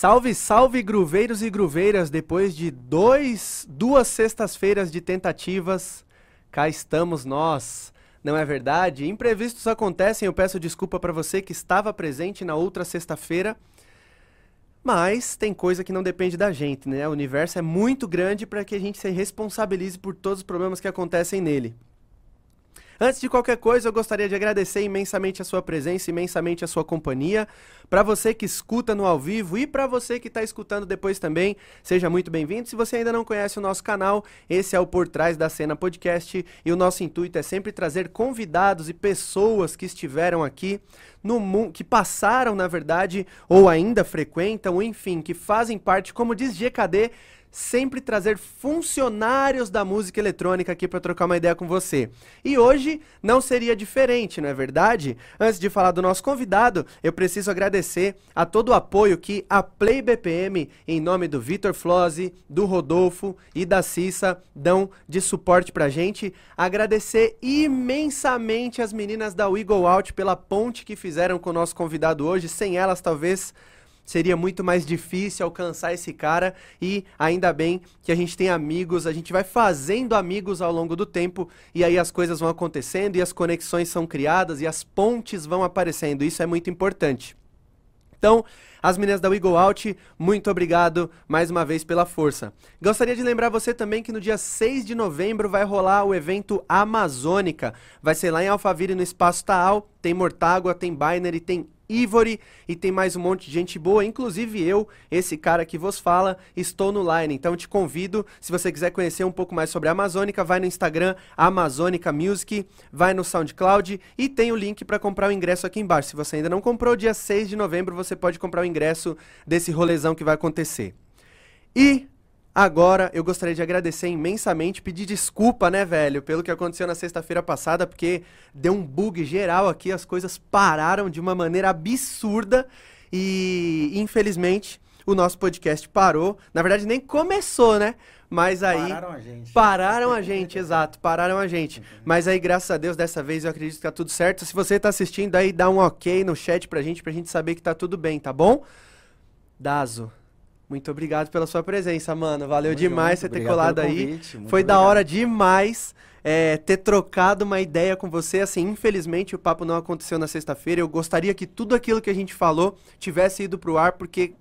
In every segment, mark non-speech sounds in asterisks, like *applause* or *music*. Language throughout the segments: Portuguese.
Salve, salve, gruveiros e gruveiras! Depois de dois, duas sextas-feiras de tentativas, cá estamos nós. Não é verdade? Imprevistos acontecem, eu peço desculpa para você que estava presente na outra sexta-feira. Mas tem coisa que não depende da gente, né? O universo é muito grande para que a gente se responsabilize por todos os problemas que acontecem nele. Antes de qualquer coisa, eu gostaria de agradecer imensamente a sua presença, imensamente a sua companhia. Para você que escuta no ao vivo e para você que está escutando depois também, seja muito bem-vindo. Se você ainda não conhece o nosso canal, esse é o Por Trás da Cena Podcast e o nosso intuito é sempre trazer convidados e pessoas que estiveram aqui no mundo, que passaram, na verdade, ou ainda frequentam, enfim, que fazem parte, como diz GKD, sempre trazer funcionários da música eletrônica aqui para trocar uma ideia com você. E hoje não seria diferente, não é verdade? Antes de falar do nosso convidado, eu preciso agradecer a todo o apoio que a Play BPM, em nome do Vitor Flose, do Rodolfo e da Cissa, dão de suporte pra gente. Agradecer imensamente as meninas da Wiggle Out pela ponte que fizeram com o nosso convidado hoje. Sem elas, talvez seria muito mais difícil alcançar esse cara e ainda bem que a gente tem amigos, a gente vai fazendo amigos ao longo do tempo e aí as coisas vão acontecendo e as conexões são criadas e as pontes vão aparecendo. Isso é muito importante. Então, as meninas da Go Out, muito obrigado mais uma vez pela força. Gostaria de lembrar você também que no dia 6 de novembro vai rolar o evento Amazônica. Vai ser lá em Alphaville, no Espaço Taal. Tem Mortágua, tem Binary, tem Ivory e tem mais um monte de gente boa, inclusive eu, esse cara que vos fala, estou no line. Então te convido, se você quiser conhecer um pouco mais sobre a Amazônica, vai no Instagram Amazônica Music, vai no SoundCloud e tem o link para comprar o ingresso aqui embaixo. Se você ainda não comprou, dia 6 de novembro você pode comprar o ingresso desse rolezão que vai acontecer. E Agora, eu gostaria de agradecer imensamente, pedir desculpa, né, velho, pelo que aconteceu na sexta-feira passada, porque deu um bug geral aqui, as coisas pararam de uma maneira absurda e, infelizmente, o nosso podcast parou. Na verdade, nem começou, né? Mas aí. Pararam a gente. Pararam a gente, *laughs* exato, pararam a gente. Mas aí, graças a Deus, dessa vez eu acredito que tá tudo certo. Se você tá assistindo aí, dá um ok no chat pra gente, pra gente saber que tá tudo bem, tá bom? Dazo. Muito obrigado pela sua presença, mano. Valeu Tamo demais junto, você ter colado aí. convite, muito Foi da obrigado. hora demais é, ter trocado uma ideia com você. Assim, infelizmente o papo não aconteceu na sexta-feira. Eu gostaria que tudo aquilo que a gente falou tivesse ido pro ar, porque.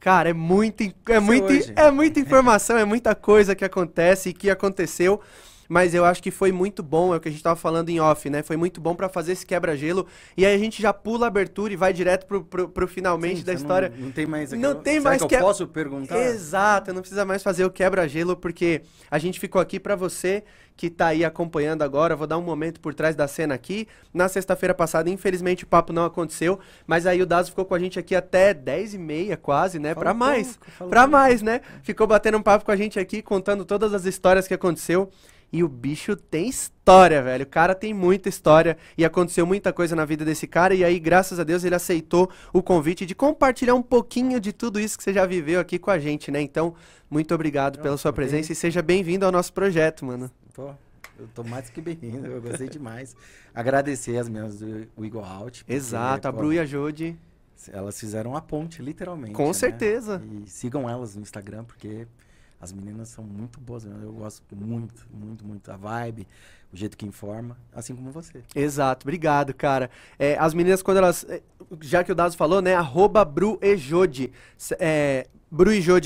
Cara, é muito, é, muito, é muita informação, é muita coisa que acontece e que aconteceu. Mas eu acho que foi muito bom, é o que a gente tava falando em off, né? Foi muito bom pra fazer esse quebra-gelo. E aí a gente já pula a abertura e vai direto pro, pro, pro finalmente Sim, da história. Não, não tem mais Não aquela- tem Será mais que que- eu posso perguntar? Exato, não precisa mais fazer o quebra-gelo, porque a gente ficou aqui pra você que tá aí acompanhando agora. Vou dar um momento por trás da cena aqui. Na sexta-feira passada, infelizmente, o papo não aconteceu, mas aí o Dazo ficou com a gente aqui até 10 e meia, quase, né? Pra mais. pouco. mais, né? Ficou batendo um papo com a gente aqui, contando todas as histórias que aconteceu. E o bicho tem história, velho. O cara tem muita história e aconteceu muita coisa na vida desse cara. E aí, graças a Deus, ele aceitou o convite de compartilhar um pouquinho de tudo isso que você já viveu aqui com a gente, né? Então, muito obrigado pela sua presença e seja bem-vindo ao nosso projeto, mano. Pô, eu tô mais que bem-vindo, eu gostei demais. Agradecer as minhas do Wiggle Out. Exato, a Bru e a Jodi. Elas fizeram a ponte, literalmente. Com né? certeza. E sigam elas no Instagram, porque as meninas são muito boas. né? Eu gosto muito, muito, muito. A vibe, o jeito que informa, assim como você. Exato, obrigado, cara. É, as meninas, quando elas. é, Já que o Dazo falou, né? Arroba Bru e Jodi. S- É,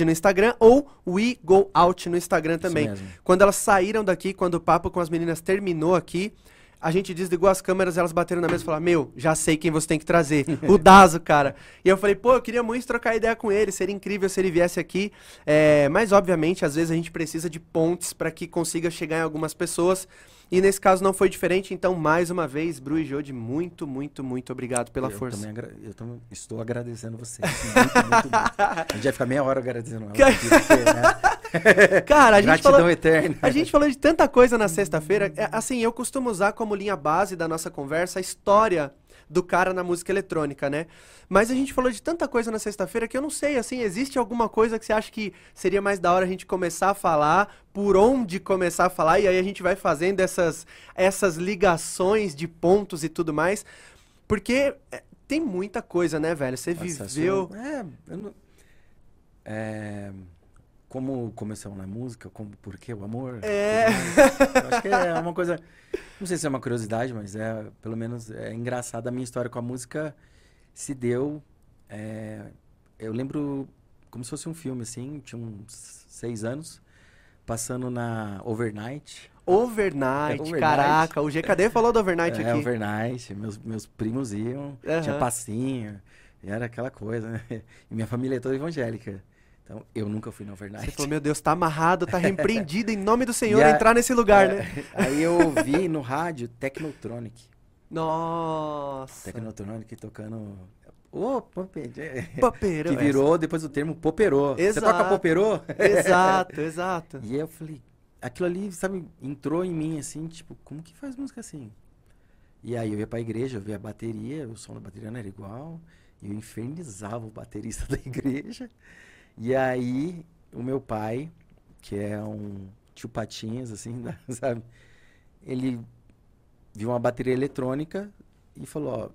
no Instagram ou We Go Out no Instagram também. Quando elas saíram daqui, quando o papo com as meninas terminou aqui, a gente desligou as câmeras, elas bateram na mesa e falaram: Meu, já sei quem você tem que trazer. o Dazo, cara. E eu falei: Pô, eu queria muito trocar ideia com ele. Seria incrível se ele viesse aqui. É, mas, obviamente, às vezes a gente precisa de pontes para que consiga chegar em algumas pessoas. E nesse caso não foi diferente. Então, mais uma vez, Bru e Jodi, muito, muito, muito obrigado pela eu força. Também agra- eu também estou agradecendo você. Muito, muito, muito. A gente vai ficar meia hora agradecendo ela. Que- aqui, porque, né? *laughs* Cara, a gente Gratidão falou. eterna. A gente falou de tanta coisa na sexta-feira. É, Assim, eu costumo usar como linha base da nossa conversa a história do cara na música eletrônica, né? Mas a gente falou de tanta coisa na sexta-feira que eu não sei, assim, existe alguma coisa que você acha que seria mais da hora a gente começar a falar, por onde começar a falar, e aí a gente vai fazendo essas, essas ligações de pontos e tudo mais. Porque é, tem muita coisa, né, velho? Você Nossa, viveu. sou- É, eu não- é, como começou na música, como por que o amor? É. Acho que é uma coisa, não sei se é uma curiosidade, mas é pelo menos é engraçado a minha história com a música se deu. é, eu lembro como se fosse um filme assim, tinha uns seis anos, passando na Overnight. Overnight, É, overnight. caraca. O GKD falou do Overnight É, aqui. overnight, meus, meus primos iam, tinha Aham. passinho, era aquela coisa, né? E minha família é toda evangélica. Então, eu nunca fui no overnight. Você falou, meu Deus, tá amarrado, tá *laughs* repreendido em nome do Senhor a- entrar nesse lugar, É, né? *laughs* Aí eu ouvi no rádio Technotronic. Nossa. Technotronic tocando. Ô, Popê, Papeiro, Que virou depois o termo poperô. Você Exato. toca poperô? Exato, *laughs* exato. E aí eu falei, aquilo ali, sabe, entrou em mim assim, tipo, como que faz música assim? E aí eu ia pra igreja, eu via a bateria, o som da bateria não era igual, e eu infernizava o baterista da igreja. E aí o meu pai, que é um tio Patinhas, assim, da- *laughs* sabe? Ele viu uma bateria eletrônica e falou, ó,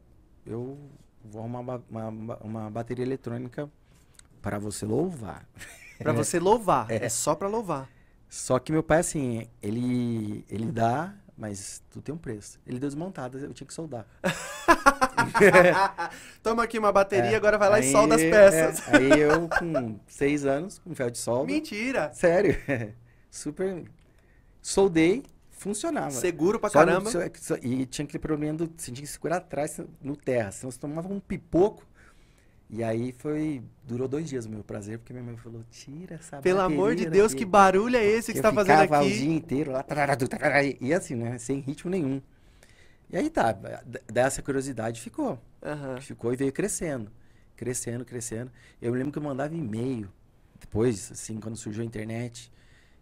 eu vou arrumar uma, uma, uma bateria eletrônica para você louvar. Pra você louvar. *laughs* É. só pra louvar. Só que meu pai, assim, ele, ele dá, mas tudo tem um preço. Ele deu desmontada, eu tinha que soldar. *laughs* Toma aqui uma bateria, É, agora vai lá e aí- solda as peças. é, aí eu, com seis anos, com ferro de solda, Mentira. sério, *laughs* super, soldei, funcionava. Seguro pra Só no- caramba. só- só- e tinha aquele problema do, você tinha que segurar atrás no terra, senão você tomava um pipoco. E aí foi, durou dois dias o meu prazer, porque minha mãe falou, tira essa Pelo amor de Deus, daqui." que barulho é esse que você tá fazendo ficava o aqui? dia inteiro lá, tararadu, tarará, e assim, né, sem ritmo nenhum. E aí tá, dessa curiosidade ficou. Aham. Ficou e veio crescendo. Crescendo, crescendo. Eu me lembro que eu mandava e-mail. Depois, assim, quando surgiu a internet,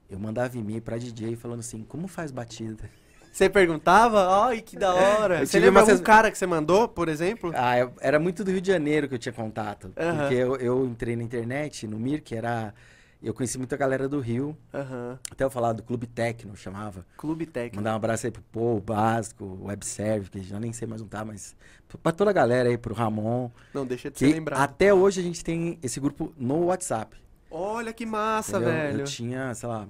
eu mandava e-mail pra DJ falando assim, como faz batida? Você perguntava? Ai, que da hora. Eu Você lembra algum cara que você mandou, por exemplo? Ah, eu- era muito do Rio de Janeiro que eu tinha contato. Porque eu, eu entrei na internet, no Mir, que era... Eu conheci muita galera do Rio. Aham. Até eu falar do Clube Tecno, chamava. Clube Técnico. Mandar um abraço aí pro Paul, Básico, o Webserve, que já nem sei mais onde tá, mas pra toda a galera aí, pro Ramon. Não, deixa de ser lembrado. até hoje a gente tem esse grupo no WhatsApp. Olha que massa, entendeu? velho. Eu tinha, sei lá,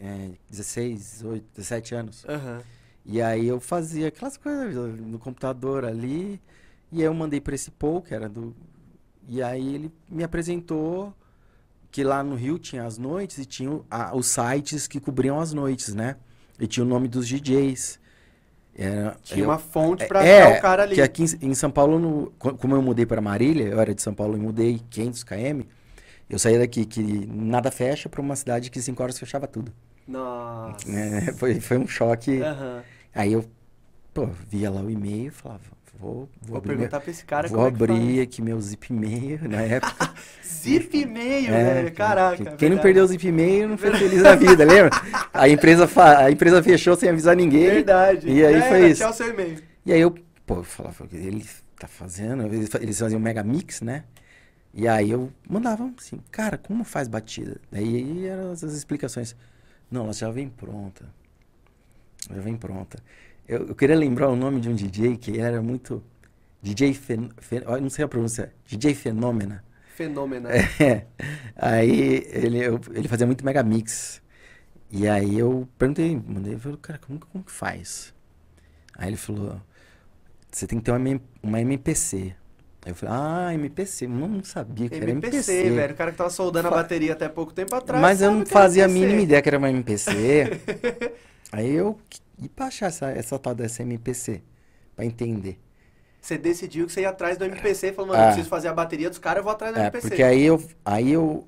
é, 16, 18, 17 anos. Aham. E aí eu fazia aquelas coisas no computador ali. E aí eu mandei pra esse Paul, que era do. E aí ele me apresentou que lá no Rio tinha as noites e tinha a- os sites que cobriam as noites, né? E tinha o nome dos DJs. Era, Tinha eu- uma fonte pra é, o cara ali. que aqui em, em São Paulo, no- co- como eu mudei para Marília, eu era de São Paulo e mudei 500 km, eu saí daqui que nada fecha para uma cidade que 5 horas fechava tudo. Nossa. É, foi, foi um choque. Aham. Aí eu, pô, via lá o e-mail e falava, vou, vou, Vou abrir, meu- perguntar pra esse cara vou é abrir faz. aqui meu zip e-mail na *laughs* época. Zip e-mail, É, velho. Caraca. Quem não verdade. perdeu o zip e-mail não foi feliz na vida, lembra? A empresa, a empresa fechou sem avisar ninguém. Verdade. E aí É, foi isso. Tchau seu e-mail. E aí eu, pô, eu falava, ele tá fazendo, eles eles faziam mega mix, né? E aí eu mandava assim, cara, como faz batida? Daí eram essas explicações. Não, ela já vem pronta. Já vem pronta. Eu, eu queria lembrar o nome de um DJ que era muito. DJ Fen, Fen- não sei a pronúncia. DJ Fenômena. Fenômeno. É. Aí ele, eu- ele fazia muito mega mix. E aí eu perguntei, mandei, falei, cara, como, que- como que faz? Aí ele falou, você tem que ter uma, uma MPC. Aí eu falei, ah, MPC, não, não sabia que era MPC, MPC. velho. O cara que tava soldando a Fa- bateria até pouco tempo atrás. Mas eu não fazia a MPC. mínima ideia que era uma MPC. *laughs* aí eu, e pra achar essa, essa tal dessa MPC? Pra entender. Você decidiu que você ia atrás do MPC e falou, mano, eu Ah. preciso fazer a bateria dos caras, eu vou atrás do É, MPC. porque aí eu, aí eu,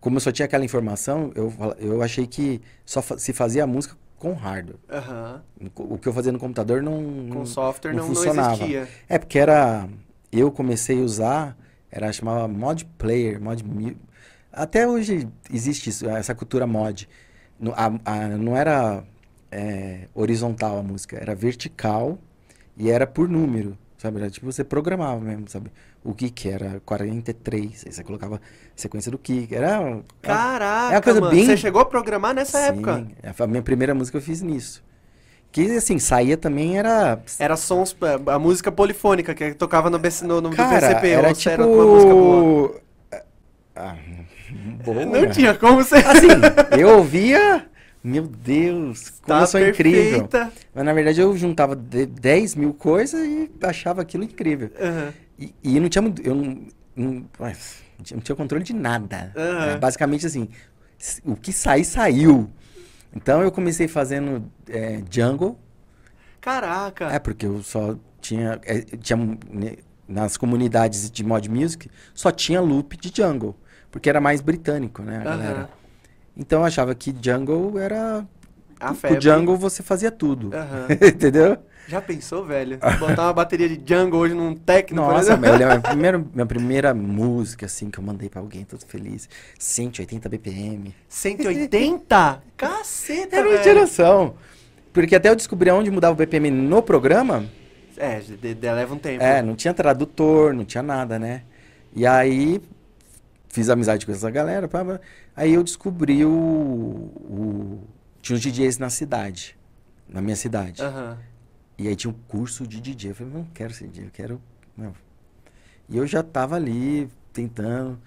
como eu só tinha aquela informação, eu, eu achei que só se fazia a música com hardware. Aham. O que eu fazia no computador não, Com não, software não, não, funcionava. existia. É, porque era. Eu comecei a usar, era chamava mod player, mod. Até hoje existe isso, essa cultura mod. No- a- a- não era é, horizontal a música, era vertical e era por número, sabe? Era tipo você programava mesmo, sabe? O kick era 43, aí você colocava sequência do kick. Era. Caraca, É uma coisa mano. bem- Você chegou a programar nessa época? Sim, a minha primeira música eu fiz nisso. Que assim, saía também era. Era sons, a música polifônica que tocava no, BC, no, no Cara, PCP. era tipo. era uma música boa. Ah, *laughs* boa. Não tinha como você. Assim, *laughs* eu ouvia. Meu Deus, como Tá eu sou incrível. perfeita. Mas na verdade eu juntava de- 10 mil coisas e achava aquilo incrível. Aham. E, e não tinha. Eu não, não, não tinha- controle de nada. Aham. É, basicamente assim, o que sair, saiu. Então eu comecei fazendo é, jungle. Caraca. É, porque eu só tinha. é, tinha né, nas comunidades de mod music, só tinha loop de jungle. Porque era mais britânico, né, a galera? Então eu achava que jungle era. A o febre. jungle você fazia tudo. *laughs* Entendeu? Já pensou, velho? Botar uma bateria de Django hoje num techno, por Nossa, exemplo? a *laughs* primeira, minha primeira música, assim, que eu mandei pra alguém, todo feliz. 180 BPM. 180? Caceta, Era uma velho. geração. Porque até eu descobri onde mudava o BPM no programa, É, de, de, leva um tempo. é, não tinha tradutor, não tinha nada, né? E aí, fiz amizade com essa galera, pá, pá. aí eu descobri o, o... Tinha uns DJs na cidade, na minha cidade. Aham. E aí tinha um curso de DJ. Eu falei, não quero ser DJ, eu quero. Não. E eu já tava ali tentando.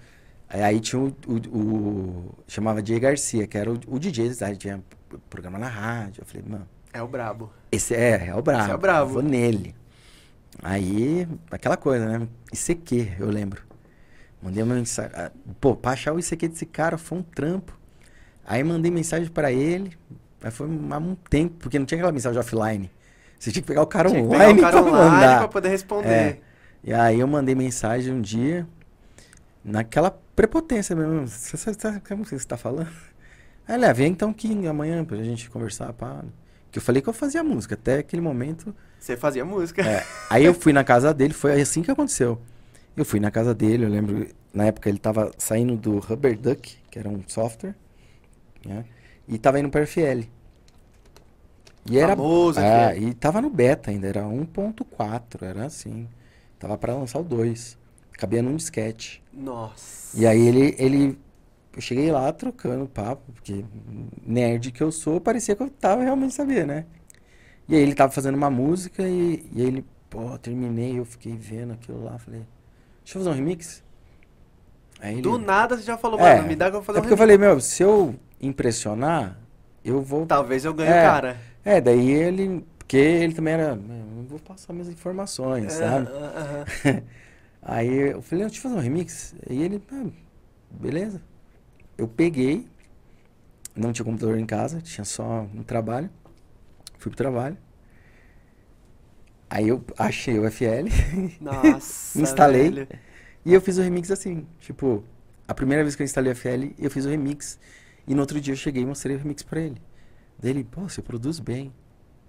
Aí, tinha o, o- o- Chamava Jay Garcia, que era o, o DJ cidade, tinha programa na rádio. Eu falei, mano, É o brabo. esse é, é o brabo. Esse é o brabo. Vou nele. Aí, aquela coisa, né? ICQ, eu lembro. Mandei uma mensagem. ah, Pô, pra achar o ICQ desse cara foi um trampo. Aí mandei mensagem pra ele. Aí foi um tempo, porque não tinha aquela mensagem offline. Você tinha que pegar o cara Tinha que online o online mandar. pra poder responder. É. E aí eu mandei mensagem um dia, naquela prepotência mesmo. Você você tá- como você está falando? Aí ele, ah, vem então que amanhã pra gente conversar, pá. Que eu falei que eu fazia música, até aquele momento. Você fazia música. É, aí eu fui na casa dele, foi assim que aconteceu. Eu fui na casa dele, eu lembro, na época ele tava saindo do Rubber Duck, que era um software, né? E tava indo para FL. E era Famoso, é, FL. e tava no beta ainda, era 1.4, era assim. Tava para lançar o 2. Cabia num disquete. Nossa. E aí ele, ele. Eu cheguei lá trocando papo, porque nerd que eu sou, parecia que eu tava realmente sabia, né? E aí ele tava fazendo uma música e, e aí ele, pô, terminei, eu fiquei vendo aquilo lá, falei, deixa eu fazer um remix? Aí ele, Do nada você já falou, É, mano, me dá que eu vou fazer é um porque eu falei, meu, se eu impressionar, eu vou. Talvez eu ganhe É. o cara. É, daí ele. Porque ele também era. "Meu, Eu não vou passar minhas informações, sabe? Aham, *laughs* aham. Aí eu falei, deixa eu fazer um remix. E ele, ah, beleza. Eu peguei, não tinha computador em casa, tinha só no trabalho. Fui pro trabalho. Aí eu achei o FL *laughs* Nossa. Instalei. velho. e eu fiz o remix assim. Tipo, a primeira vez que eu instalei o FL, eu fiz o remix. E no outro dia eu cheguei e mostrei o remix pra ele. Daí ele, pô, você produz bem.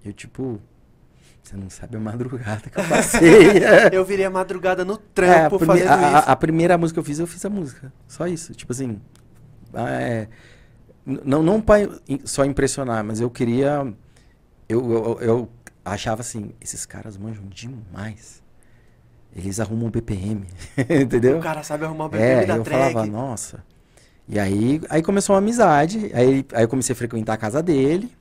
Eu, tipo, você não sabe a madrugada que eu passei. *laughs* Eu virei a madrugada no É, a, trampo fazendo a- a- isso. a primeira música que eu fiz, eu fiz a música. Só isso. Tipo assim. ah, é, não não pra só impressionar, mas eu queria. Eu, eu, eu achava assim: esses caras manjam demais. Eles arrumam BPM. *laughs* entendeu? O cara sabe arrumar o BPM É, da eu track. falava, nossa. E aí, aí começou uma amizade. Aí, aí eu comecei a frequentar a casa dele.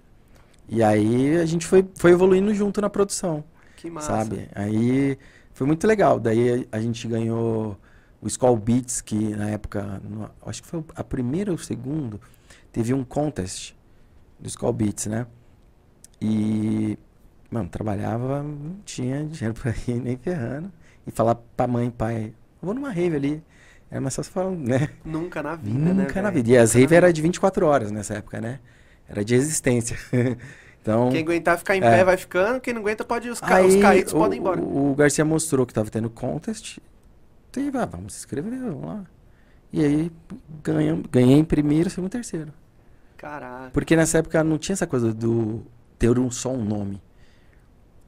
E aí a gente foi, foi evoluindo junto na produção Que massa. sabe? Aí foi muito legal. Daí a gente ganhou o Skull Beats, que na época, no- acho que foi a primeira ou o segundo, teve um contest do Skull Beats, né? E, mano, trabalhava, não tinha dinheiro pra ir nem ferrando. E falar pra mãe e pai, vou numa rave ali. Era mais fácil falar, né? Nunca na vida, né? Nunca na vida. E as Nunca raves era de 24 horas nessa época, né? Era de existência. *laughs* então... Quem aguentar ficar em É. pé vai ficando, quem não aguenta pode os, ca... os Aí, caídos o, podem ir embora. O Garcia mostrou que tava tendo contest. Teve, ah, vamos se inscrever, vamos lá. E aí ganham, ganhei em primeiro, segundo e terceiro. Caraca. Porque nessa época não tinha essa coisa do ter um só um nome.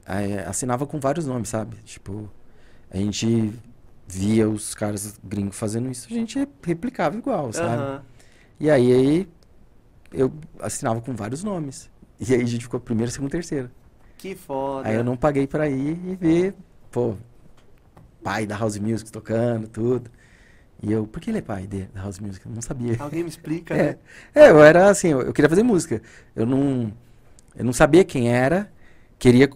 Aí, assinava com vários nomes, sabe? Tipo, a gente via os caras gringos fazendo isso, a gente replicava igual, sabe? Aham. E aí, aí eu assinava com vários nomes. E aí a gente ficou primeiro, segundo terceiro. Que foda. Aí eu não paguei pra ir e ver, pô, pai da House Music tocando, tudo. E eu, por que ele é pai de, da House Music? Eu não sabia. Alguém me explica, *laughs* É, né? é, eu era assim, eu, eu queria fazer música. Eu não, eu não sabia quem era, queria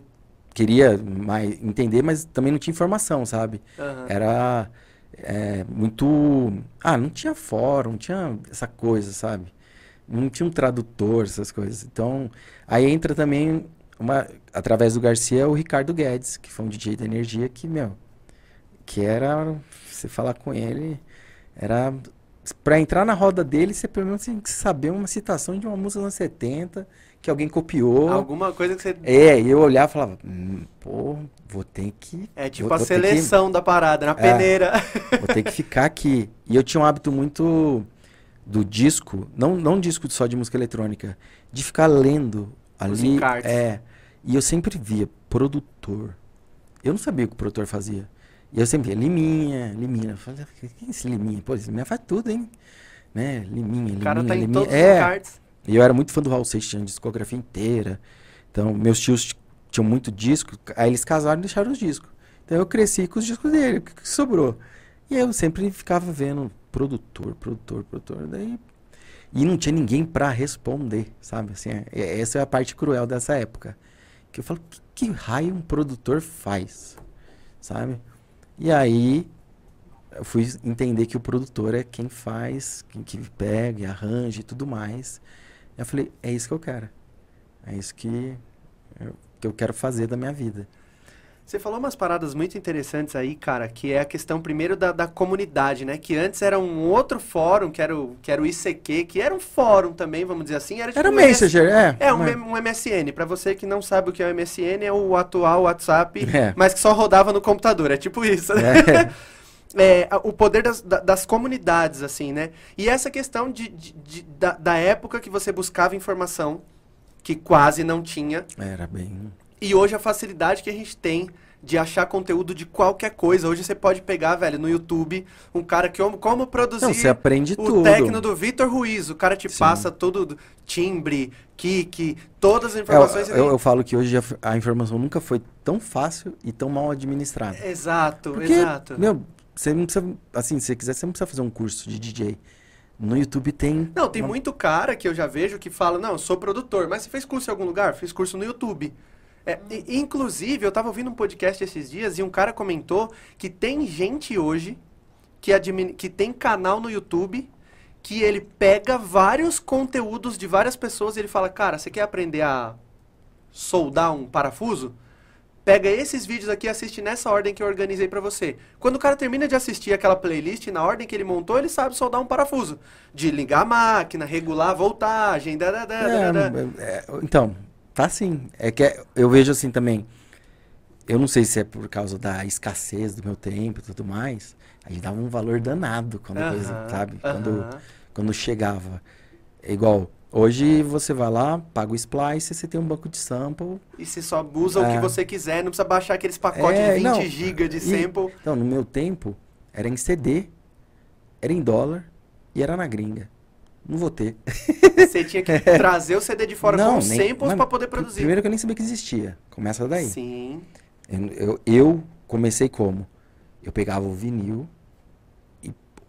queria mais entender, mas também não tinha informação, sabe? Aham. Era é, muito. Ah, não tinha fórum, não tinha essa coisa, sabe? Não tinha um tradutor, essas coisas. Então, aí entra também, uma, através do Garcia, o Ricardo Guedes, que foi um DJ da energia que, meu, que era. Você falar com ele, era. Pra entrar na roda dele, você pelo menos tem que saber uma citação de uma música dos anos 70 que alguém copiou. Alguma coisa que você. É, e eu olhava e falava, hum, pô, vou ter que. É tipo vou, a vou ter que- seleção da parada, na peneira. Vou ter que ficar aqui. E eu tinha um hábito muito do disco, não, não disco só de música eletrônica, de ficar lendo Os ali. É. E eu sempre via produtor. Eu não sabia o que o produtor fazia. E eu sempre via Liminha, Liminha. Eu falei, quem é esse Liminha? Pô, esse Liminha faz tudo, hein? Né? Liminha, Liminha, O cara tá em Liminha. todos os é. cards. E eu era muito fã do Raul Seixas, tinha discografia inteira. Então, meus tios tinham muito disco, aí eles casaram e deixaram os discos. Então, eu cresci com os discos dele, o que, que sobrou? E eu sempre ficava vendo produtor, produtor, produtor. Daí... E não tinha ninguém pra responder, sabe? Assim, é- é- essa é a parte cruel dessa época. Que eu falo, que, que raio um produtor faz? Sabe? E aí, eu fui entender que o produtor é quem faz, quem que pega arranja e tudo mais. Eu falei, é isso que eu quero. É isso que eu, que eu quero fazer da minha vida. Você falou umas paradas muito interessantes aí, cara, que é a questão primeiro da, da comunidade, né? Que antes era um outro fórum, que era o, que era o ICQ, que era um fórum também, vamos dizer assim. Era, tipo Era um Messenger, é. É, um, M- um MSN. Pra você que não sabe o que é o MSN, é o atual WhatsApp, É. mas que só rodava no computador. É tipo isso, né? É. *laughs* É, o poder das, da- das comunidades, assim, né? E essa questão de, de- de- da, da época que você buscava informação, que quase não tinha, Era bem. e hoje a facilidade que a gente tem de achar conteúdo de qualquer coisa. Hoje você pode pegar, velho, no YouTube, um cara que como, produzir Não, você aprende o tudo. técnico do Vitor Ruiz. O cara te Sim. passa tudo, do- timbre, kick, todas as É, eu, informações. eu, eu falo que hoje a, a informação nunca foi tão fácil e tão mal administrada. Exato, Porque, exato. meu, você não precisa. Assim, se você quiser, você não precisa fazer um curso de DJ. No YouTube tem. Não, tem uma- muito cara que eu já vejo que fala, não, eu sou produtor, mas você fez curso em algum lugar? Fiz curso no YouTube. É, e- inclusive, eu tava ouvindo um podcast esses dias e um cara comentou que tem gente hoje que, admin... que tem canal no YouTube que ele pega vários conteúdos de várias pessoas e ele fala, cara, você quer aprender a soldar um parafuso? Pega esses vídeos aqui e assiste nessa ordem que eu organizei pra você. Quando o cara termina de assistir aquela playlist, na ordem que ele montou, ele sabe soldar um parafuso. De ligar a máquina, regular a voltagem, da, É, é, então, tá sim. É que é- eu vejo assim também. Eu não sei se é por causa da escassez do meu tempo e tudo mais. Aí dava um valor danado quando a coisa, Aham, sabe? Quando, aham. quando chegava. É igual, hoje você vai lá, paga o splice, você tem um banco de sample. E você só usa o que É. você quiser, não precisa baixar aqueles pacotes É, de 20 não. GB de E- sample. Então, no meu tempo, era em CD, era em dólar e era na gringa. Não vou ter. Você tinha que *laughs* trazer o CD de fora com Não, os nem- samples pra poder produzir. Primeiro que eu nem sabia que existia. Começa daí. Sim. Eu, eu, eu comecei como? Eu pegava o vinil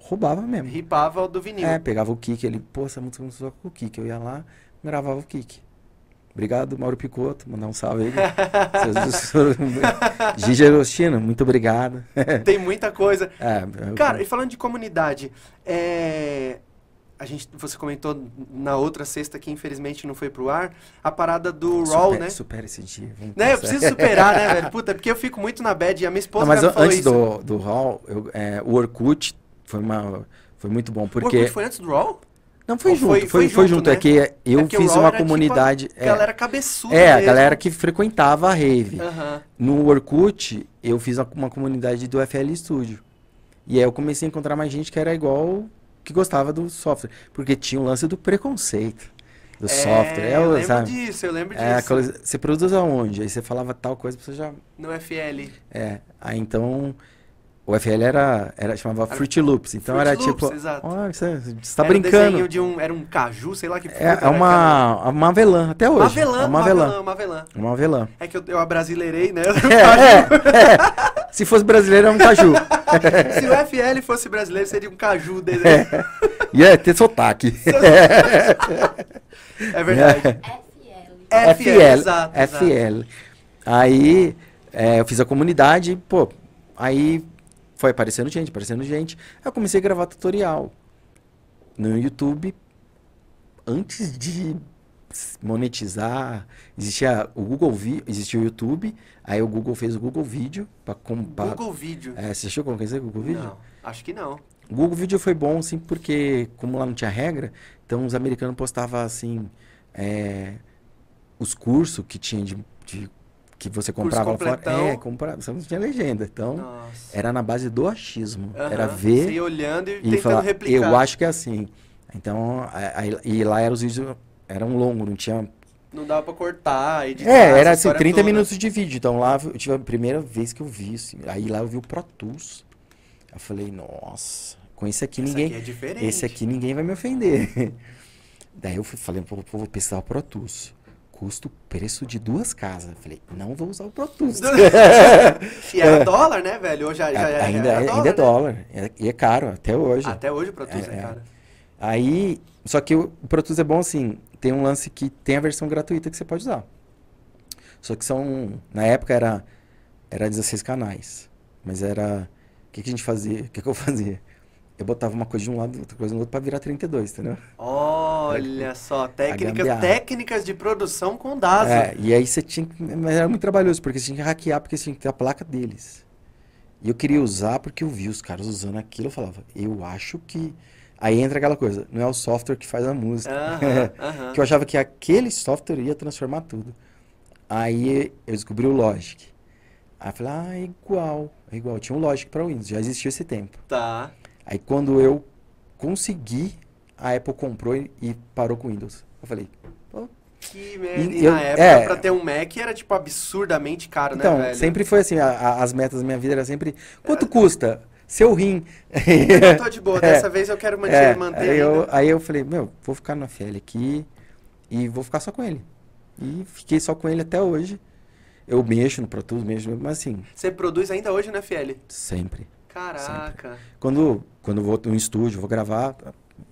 roubava mesmo. Ripava do vinil. É, pegava o kick, ele, pô, essa música começou com o kick. Eu ia lá, gravava o kick. Obrigado, Mauro Picotto, mandar um salve aí. *laughs* Gigi Agostino, muito obrigado. *laughs* Tem muita coisa. É, eu- Cara, e falando de comunidade, é... a gente, você comentou na outra sexta que infelizmente não foi pro ar, a parada do Raw, super- né? Supera esse dia. Né, eu preciso superar, né, *laughs* velho? Puta, porque eu fico muito na bad e a minha esposa Não, mas falou antes isso. do, do Hall, eu- é, o Orkut foi, uma, foi muito bom, O porque... Orkut foi antes do Raw? Não, foi Ou junto, foi- foi, foi foi junto, junto, né? é que eu É o fiz uma era tipo a comunidade... é, Galera cabeçuda É, a mesmo. galera que frequentava a rave. No Orkut, eu fiz uma, comunidade do FL Studio. E aí eu comecei a encontrar mais gente que era igual, que gostava do software. Porque tinha o lance do preconceito do É, software. É, eu o- lembro sabe? disso, eu lembro É, disso. aquela- você produz aonde? Aí você falava tal coisa, você já... No FL. É, aí então... O FL era, era chamava Era Fruit Loops. Então Fruit era Loops, tipo... exato. Ó, você, você tá era Um brincando. desenho de um, era um caju, sei lá que É, é era uma, uma avelã, até hoje. Mavelã, é uma mavelã, avelã. mavelã. Uma avelã. É que eu, eu abrasileirei, né? *laughs* É, é, é. Se fosse brasileiro, é um caju. *laughs* Se o FL fosse brasileiro, seria um caju dele. Ia ter sotaque. *laughs* É verdade. FL. FL, exato, exato. FL. Aí é, eu fiz a comunidade, pô, aí foi aparecendo gente, aparecendo gente. Aí eu comecei a gravar tutorial no YouTube. Antes de monetizar, existia o Google Vi, existia o YouTube, aí o Google fez o Google Vídeo para comprar. Google Vídeo. É, você achou como quer dizer Google Vídeo? Não, acho que não. O Google Vídeo foi bom, assim, porque como lá não tinha regra, então os americanos postavam, assim, é, os cursos que tinha de que você comprava lá fora. É, comprava, só não tinha legenda. Então, Nossa. era na base do achismo. Era Aham, ver Você ia olhando e, e tentando falar, replicar. eu acho que é assim. Então, aí, e lá eram os vídeos, eram longos, não tinha... Não dava pra cortar, editar. É, era assim, história 30 toda. minutos de vídeo. Então lá eu tive a primeira vez que eu vi, assim, aí lá eu vi o Pro Tools. Eu falei, nossa, com esse aqui Essa ninguém... aqui é. Esse aqui ninguém vai me ofender. *laughs* Daí eu fui, falei, pô, vou pesquisar o Pro Tools. Custo, preço de duas casas. Falei, não vou usar o Pro Tools. *laughs* e era dólar, né, velho? Hoje já, já, já ainda, era ainda é né? dólar. É- E é caro, até hoje. Até hoje o Pro Tools é, É, é. cara. Aí, só que o Pro Tools é bom assim, tem um lance que tem a versão gratuita que você pode usar. Só que são, na época era, era 16 canais. Mas era, o que, que a gente fazia? O que, que eu fazia? Eu botava uma coisa de um lado, outra coisa do outro pra virar 32, entendeu? Olha *laughs* só, técnicas, técnicas de produção com DASO. É, e aí você tinha que. Mas era muito trabalhoso, porque você tinha que hackear, porque você tinha que ter a placa deles. E eu queria usar porque eu vi os caras usando aquilo, eu falava, eu acho que. Aí entra aquela coisa, não é o software que faz a música. Aham, *laughs* aham. que eu achava que aquele software ia transformar tudo. Aí eu descobri o Logic. Aí eu falei, ah, é igual, é igual. Tinha um Logic para Windows, já existia esse tempo. Tá. Aí quando eu consegui, a Apple comprou e, e parou com o Windows. Eu falei, pô, Que merda. E E eu- na época, é. pra ter um Mac era, tipo, absurdamente caro, Então, né, velho? sempre foi assim, a- a- as metas da minha vida era sempre, quanto custa? Seu rim. Eu tô de boa, *laughs* dessa vez eu quero manter, É, manter aí, eu, aí eu falei, meu, vou ficar na FL aqui e vou ficar só com ele. E fiquei só com ele até hoje. Eu mexo no Pro Tools, mexo, mas assim, Você produz ainda hoje no FL? sempre. Caraca. Quando, quando eu vou no estúdio, vou gravar,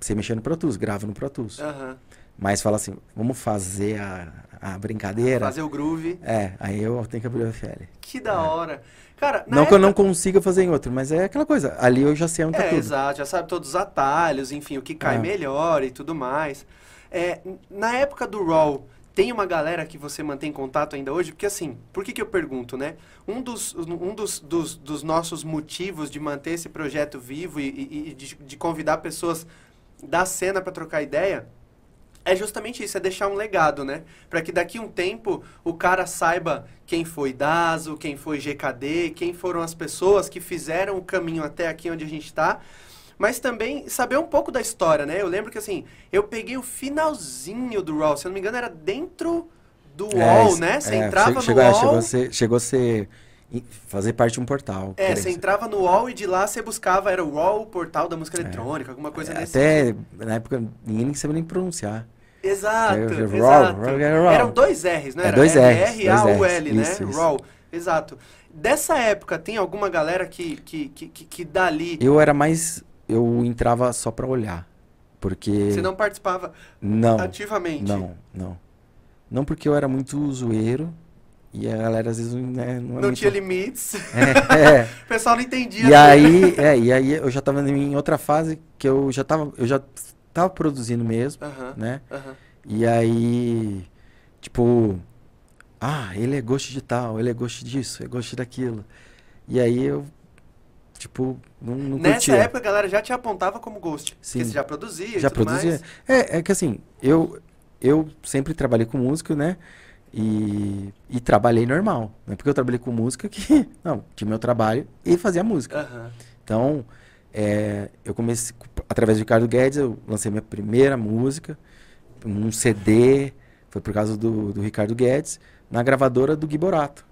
você mexer no Pro Tools, gravo no Pro Tools. Aham. Mas fala assim, vamos fazer a, a brincadeira. Fazer o groove. É, aí eu tenho que abrir o FL. Que da hora. Cara, Não que eu não época- consiga fazer em outro, mas é aquela coisa. Ali eu já sei onde tá É, tudo. exato, já sabe todos os atalhos, enfim, o que cai É. melhor e tudo mais. É, na época do Raw, tem uma galera que você mantém contato ainda hoje? Porque assim, por que, que eu pergunto, né? Um dos, um dos, dos, dos nossos motivos de manter esse projeto vivo e, e- e de, de convidar pessoas da cena para trocar ideia é justamente isso, é deixar um legado, né? Para que daqui um tempo o cara saiba quem foi Dazo, quem foi GKD, quem foram as pessoas que fizeram o caminho até aqui onde a gente está, mas também saber um pouco da história, né? Eu lembro que assim, eu peguei o finalzinho do Raw, se eu não me engano era dentro do É, UOL, né? Você é, entrava che- chegou, no é, chegou UOL, a ser, chegou a ser fazer parte de um portal. é, você entrava no UOL e de lá você buscava, era o UOL, o portal da música eletrônica, alguma coisa desse É. Até na época ninguém nem sabia nem pronunciar. Exato, É, é, exato. raw, é raw. Eram dois R's, não É, dois Rs, R-A-U-L, né? Isso. Raw, exato. Dessa época, tem alguma galera que, que, que, que, que dali Eu era mais. Eu entrava só pra olhar. Porque. você não participava Não. ativamente? Não, não. Não porque eu era muito zoeiro. E a galera às vezes né, não é Não tinha limites. *laughs* É, é. o pessoal não entendia. E aí, é, e aí eu já tava em outra fase que eu já tava, eu já tava produzindo mesmo, Aham, né? aham. E aí, tipo, ah, ele é gosto de tal, ele é gosto disso, é gosto daquilo. E aí eu, tipo, não, não Nessa curtia. época, a galera já te apontava como ghost. Sim. Porque você já produzia já produzia. mais. É, é que assim, eu, eu sempre trabalhei com música, né? E, e trabalhei normal. Não é porque eu trabalhei com música que. *laughs* Não, tinha meu trabalho e fazia música. Aham. Então, é, eu comecei, através do Ricardo Guedes, eu lancei minha primeira música, um CD, foi por causa do, do Ricardo Guedes, na gravadora do Gui Borato.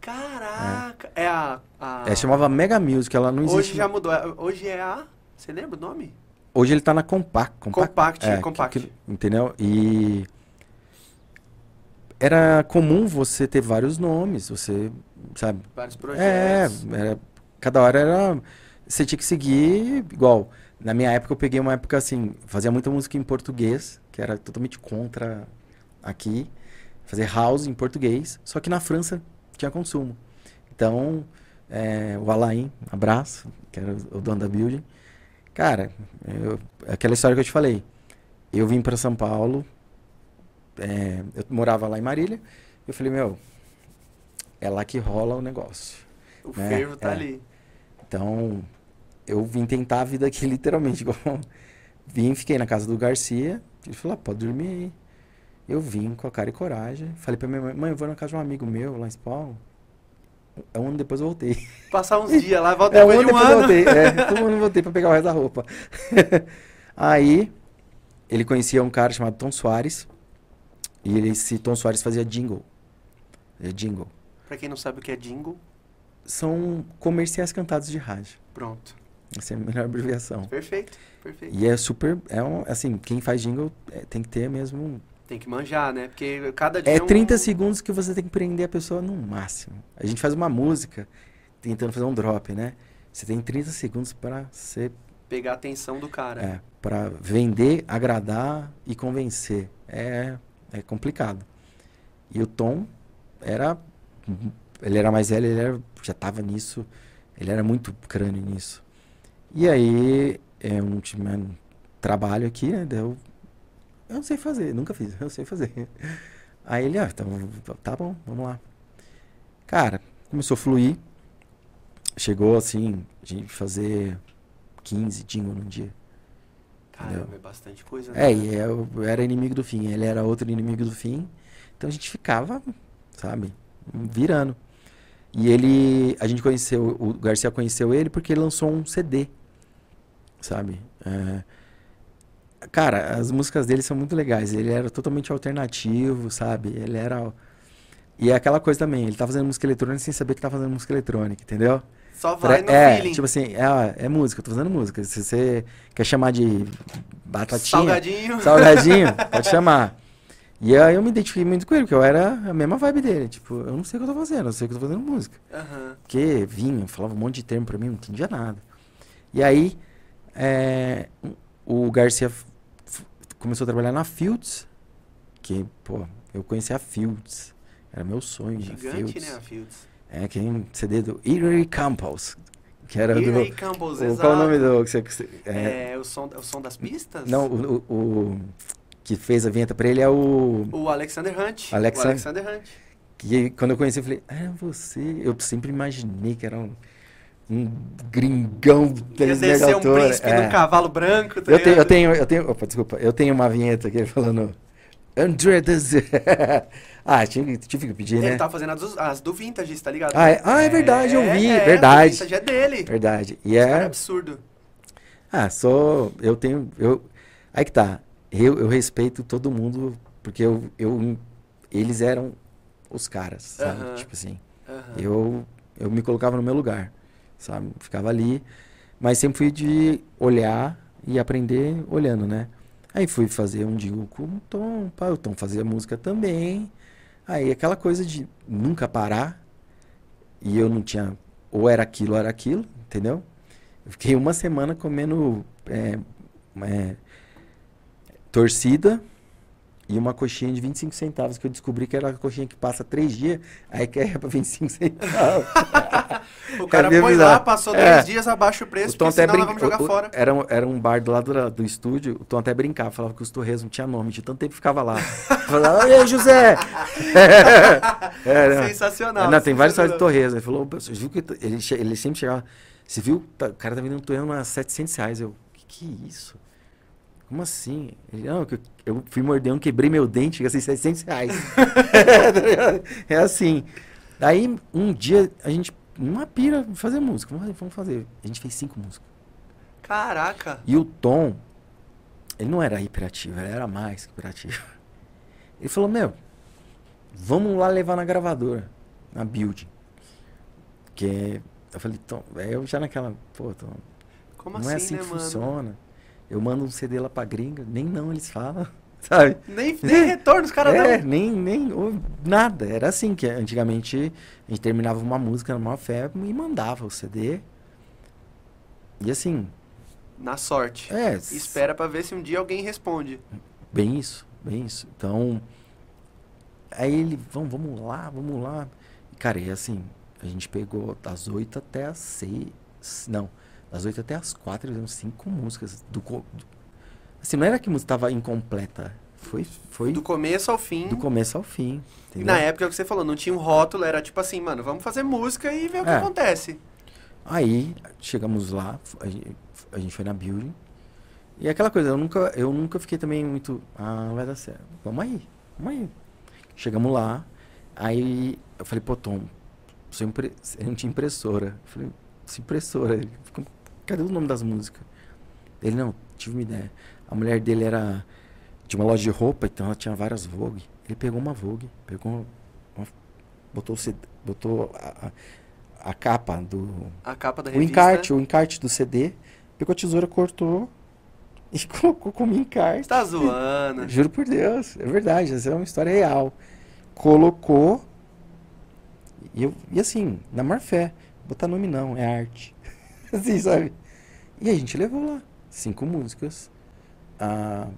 Caraca! É, a. a... É, chamava Mega Music, ela não existe. Hoje já mudou. É- Hoje é a. Você lembra o nome? Hoje ele tá na Compact. Compact, é, Compact. que- que- entendeu? E era comum você ter vários nomes, você, sabe? Vários É, projetos. era, cada hora era. Você tinha que seguir igual. Na minha época, eu peguei uma época assim, fazia muita música em português, que era totalmente contra aqui. fazer house em português, só que na França tinha consumo. Então, é, o Alain, abraço, que era o dono da building. Cara, eu, aquela história que eu te falei. Eu vim para São Paulo, é, eu morava lá em Marília, eu falei, meu, é lá que rola o negócio. O né? fervo tá É. ali. Então, eu vim tentar a vida aqui *laughs* literalmente. igual- vim, fiquei na casa do Garcia. Ele falou, ah, pode dormir aí. Eu vim com a cara e coragem. Falei pra minha mãe, mãe, eu vou na casa de um amigo meu lá em São Paulo. Um ano depois eu voltei. Passar uns dias lá, *laughs* volta É, um depois ano de um depois eu ano. voltei. É, *laughs* ano eu voltei pra pegar o resto da roupa. *laughs* aí, ele conhecia um cara chamado Tom Soares. E ele, esse Tom Soares fazia jingle. É jingle. Pra quem não sabe o que é jingle, São comerciais cantados de rádio. pronto. Essa é a melhor abreviação. Perfeito, perfeito. E é super. É um, assim, quem faz jingle é, tem que ter mesmo. Tem que manjar, né? Porque cada dia É um- 30 segundos que você tem que prender a pessoa no máximo. A gente faz uma música tentando fazer um drop, né? Você tem 30 segundos para ser. pegar a atenção do cara. É, para vender, agradar e convencer. É, é complicado. E o Tom era. Ele era mais velho, ele era, já tava nisso. Ele era muito crânio nisso. E aí, é um time, trabalho aqui, né? daí Eu, não sei fazer, nunca fiz, *laughs* eu sei fazer. Aí ele, ah, então, tá bom, vamos lá. Cara, começou a fluir. Chegou assim, a gente fazer 15 jingle num dia. Caramba, é bastante coisa. né? É, e eu era inimigo do fim, ele era outro inimigo do fim. Então a gente ficava, sabe, virando. E ele, a gente conheceu, o Garcia conheceu ele porque ele lançou um CD, sabe? É, cara, as músicas dele são muito legais. Ele era totalmente alternativo, sabe? Ele era. E é aquela coisa também, ele tá fazendo música eletrônica sem saber que tá fazendo música eletrônica, entendeu? Só vai no é, feeling. tipo assim, é, é música, eu tô fazendo música. Se você quer chamar de batatinha, Salgadinho. *laughs* salgadinho, pode chamar. E aí eu me identifiquei muito com ele, porque eu era a mesma vibe dele. Tipo, eu não sei o que eu tô fazendo, eu sei que eu tô fazendo música. Aham. Porque vinha, falava um monte de termo pra mim, não entendia nada. E aí, é, o Garcia começou a trabalhar na Fields, que, pô, eu conheci a Fields. Era meu sonho, a Gigante, Fields. né, a Fields? É, que tem um CD do Erie Campos, que era Erie do... Campos, o, exato. qual é o nome do... Que você, é, É, o, som, o som das pistas? não, o, o- o que fez a vinheta pra ele é o... O Alexander Hunt. Alexan- O Alexander Hunt. Que quando eu conheci, eu falei, ah, é você. Eu sempre imaginei que era um, um gringão Ia descer um príncipe É. num cavalo branco, tá Eu tenho, eu tenho, eu tenho, opa, desculpa, eu tenho uma vinheta aqui falando André *laughs* ah, tive, tive que pedir, Ele né? tá fazendo as, do- as do Vintage, tá ligado? Ah, é, ah, é verdade, eu vi, é, verdade. O Vintage é dele. Verdade. E é é, absurdo. ah, sou, eu tenho, eu, aí que tá, eu, eu respeito todo mundo, porque eu, eu, eles eram os caras, sabe? Aham. Tipo assim. Aham. Eu, eu me colocava no meu lugar, sabe? Ficava ali, mas sempre fui de olhar e aprender olhando, né? Aí fui fazer um jingle com o Tom, pá, o Tom fazia música também. Aí aquela coisa de nunca parar, e eu não tinha, ou era aquilo ou era aquilo, entendeu? Eu fiquei uma semana comendo é, é, torcida e uma coxinha de 25 centavos, que eu descobri que era a coxinha que passa três dias, aí que é pra 25 centavos. *laughs* O cara É põe lá, passou É. dois dias, abaixa o preço, O Tom porque até senão nós brinca... vamos jogar o- fora. Era, um, era um bar do lado do, do estúdio, o Tom até brincava, falava que os Torres não tinha nome, de tanto tempo que ficava lá. *laughs* Falava, ei, José! *laughs* é, não. Sensacional. Não, tem vários histórias de. Torres. Ele falou, viu que... Ele, ele sempre chegava, você viu? Tá- O cara tá vendendo Torres a 700 reais. Eu, que que é isso? Como assim? Ele, não, que eu, eu fui morder um, quebrei meu dente, gastei 700 reais. *laughs* é assim. Daí, um dia, a gente, numa pira, fazer música. Vamos, vamos fazer. A gente fez cinco músicas. Caraca. E o Tom, ele não era hiperativo, ele era mais que hiperativo. Ele falou, meu, vamos lá levar na gravadora, na build. Que eu falei, Tom, aí eu já naquela, pô, Tom, Como não assim, é assim né, que mano? funciona. Eu mando um CD lá pra gringa, nem não eles falam, *laughs* sabe? Nem, nem retorno os caras é, dão. nem, nem, nada. Era assim que antigamente a gente terminava uma música na maior fé e mandava o CD. E assim, Na sorte. é, Espera pra ver se um dia alguém responde. Bem isso, bem isso. Então, Aí ele, vamos, vamos lá, vamos lá. E, cara, e assim, a gente pegou das 8 até as 6. Não, das 8 até as 4, eles fizemos cinco músicas. Do, co- assim, não era que a música tava incompleta. Foi, foi Do começo ao fim. do começo ao fim. E na época é o que você falou, não tinha um rótulo, era tipo assim, mano, vamos fazer música e ver o que É. acontece. Aí chegamos lá, a gente, a gente foi na building. E é aquela coisa, eu nunca, eu nunca fiquei também muito. Ah, vai dar certo. Vamos aí, vamos aí. Chegamos lá, aí eu falei, pô, Tom, sou impre... não tinha impressora. Eu falei, impressora. Ele ficou, cadê o nome das músicas? Ele, não, tive uma ideia. A mulher dele era de uma loja de roupa, então ela tinha várias Vogue. Ele pegou uma Vogue, pegou uma, botou, o CD, botou a, a, capa do, A capa da o revista. encarte, o encarte do CD, pegou a tesoura, cortou *laughs* e colocou como encarte. Você tá zoando. Juro por Deus, é verdade, essa é uma história real. Colocou e, eu, e assim, na maior fé, botar nome não, é arte. *laughs* assim, sabe? E a gente levou lá cinco músicas, ah,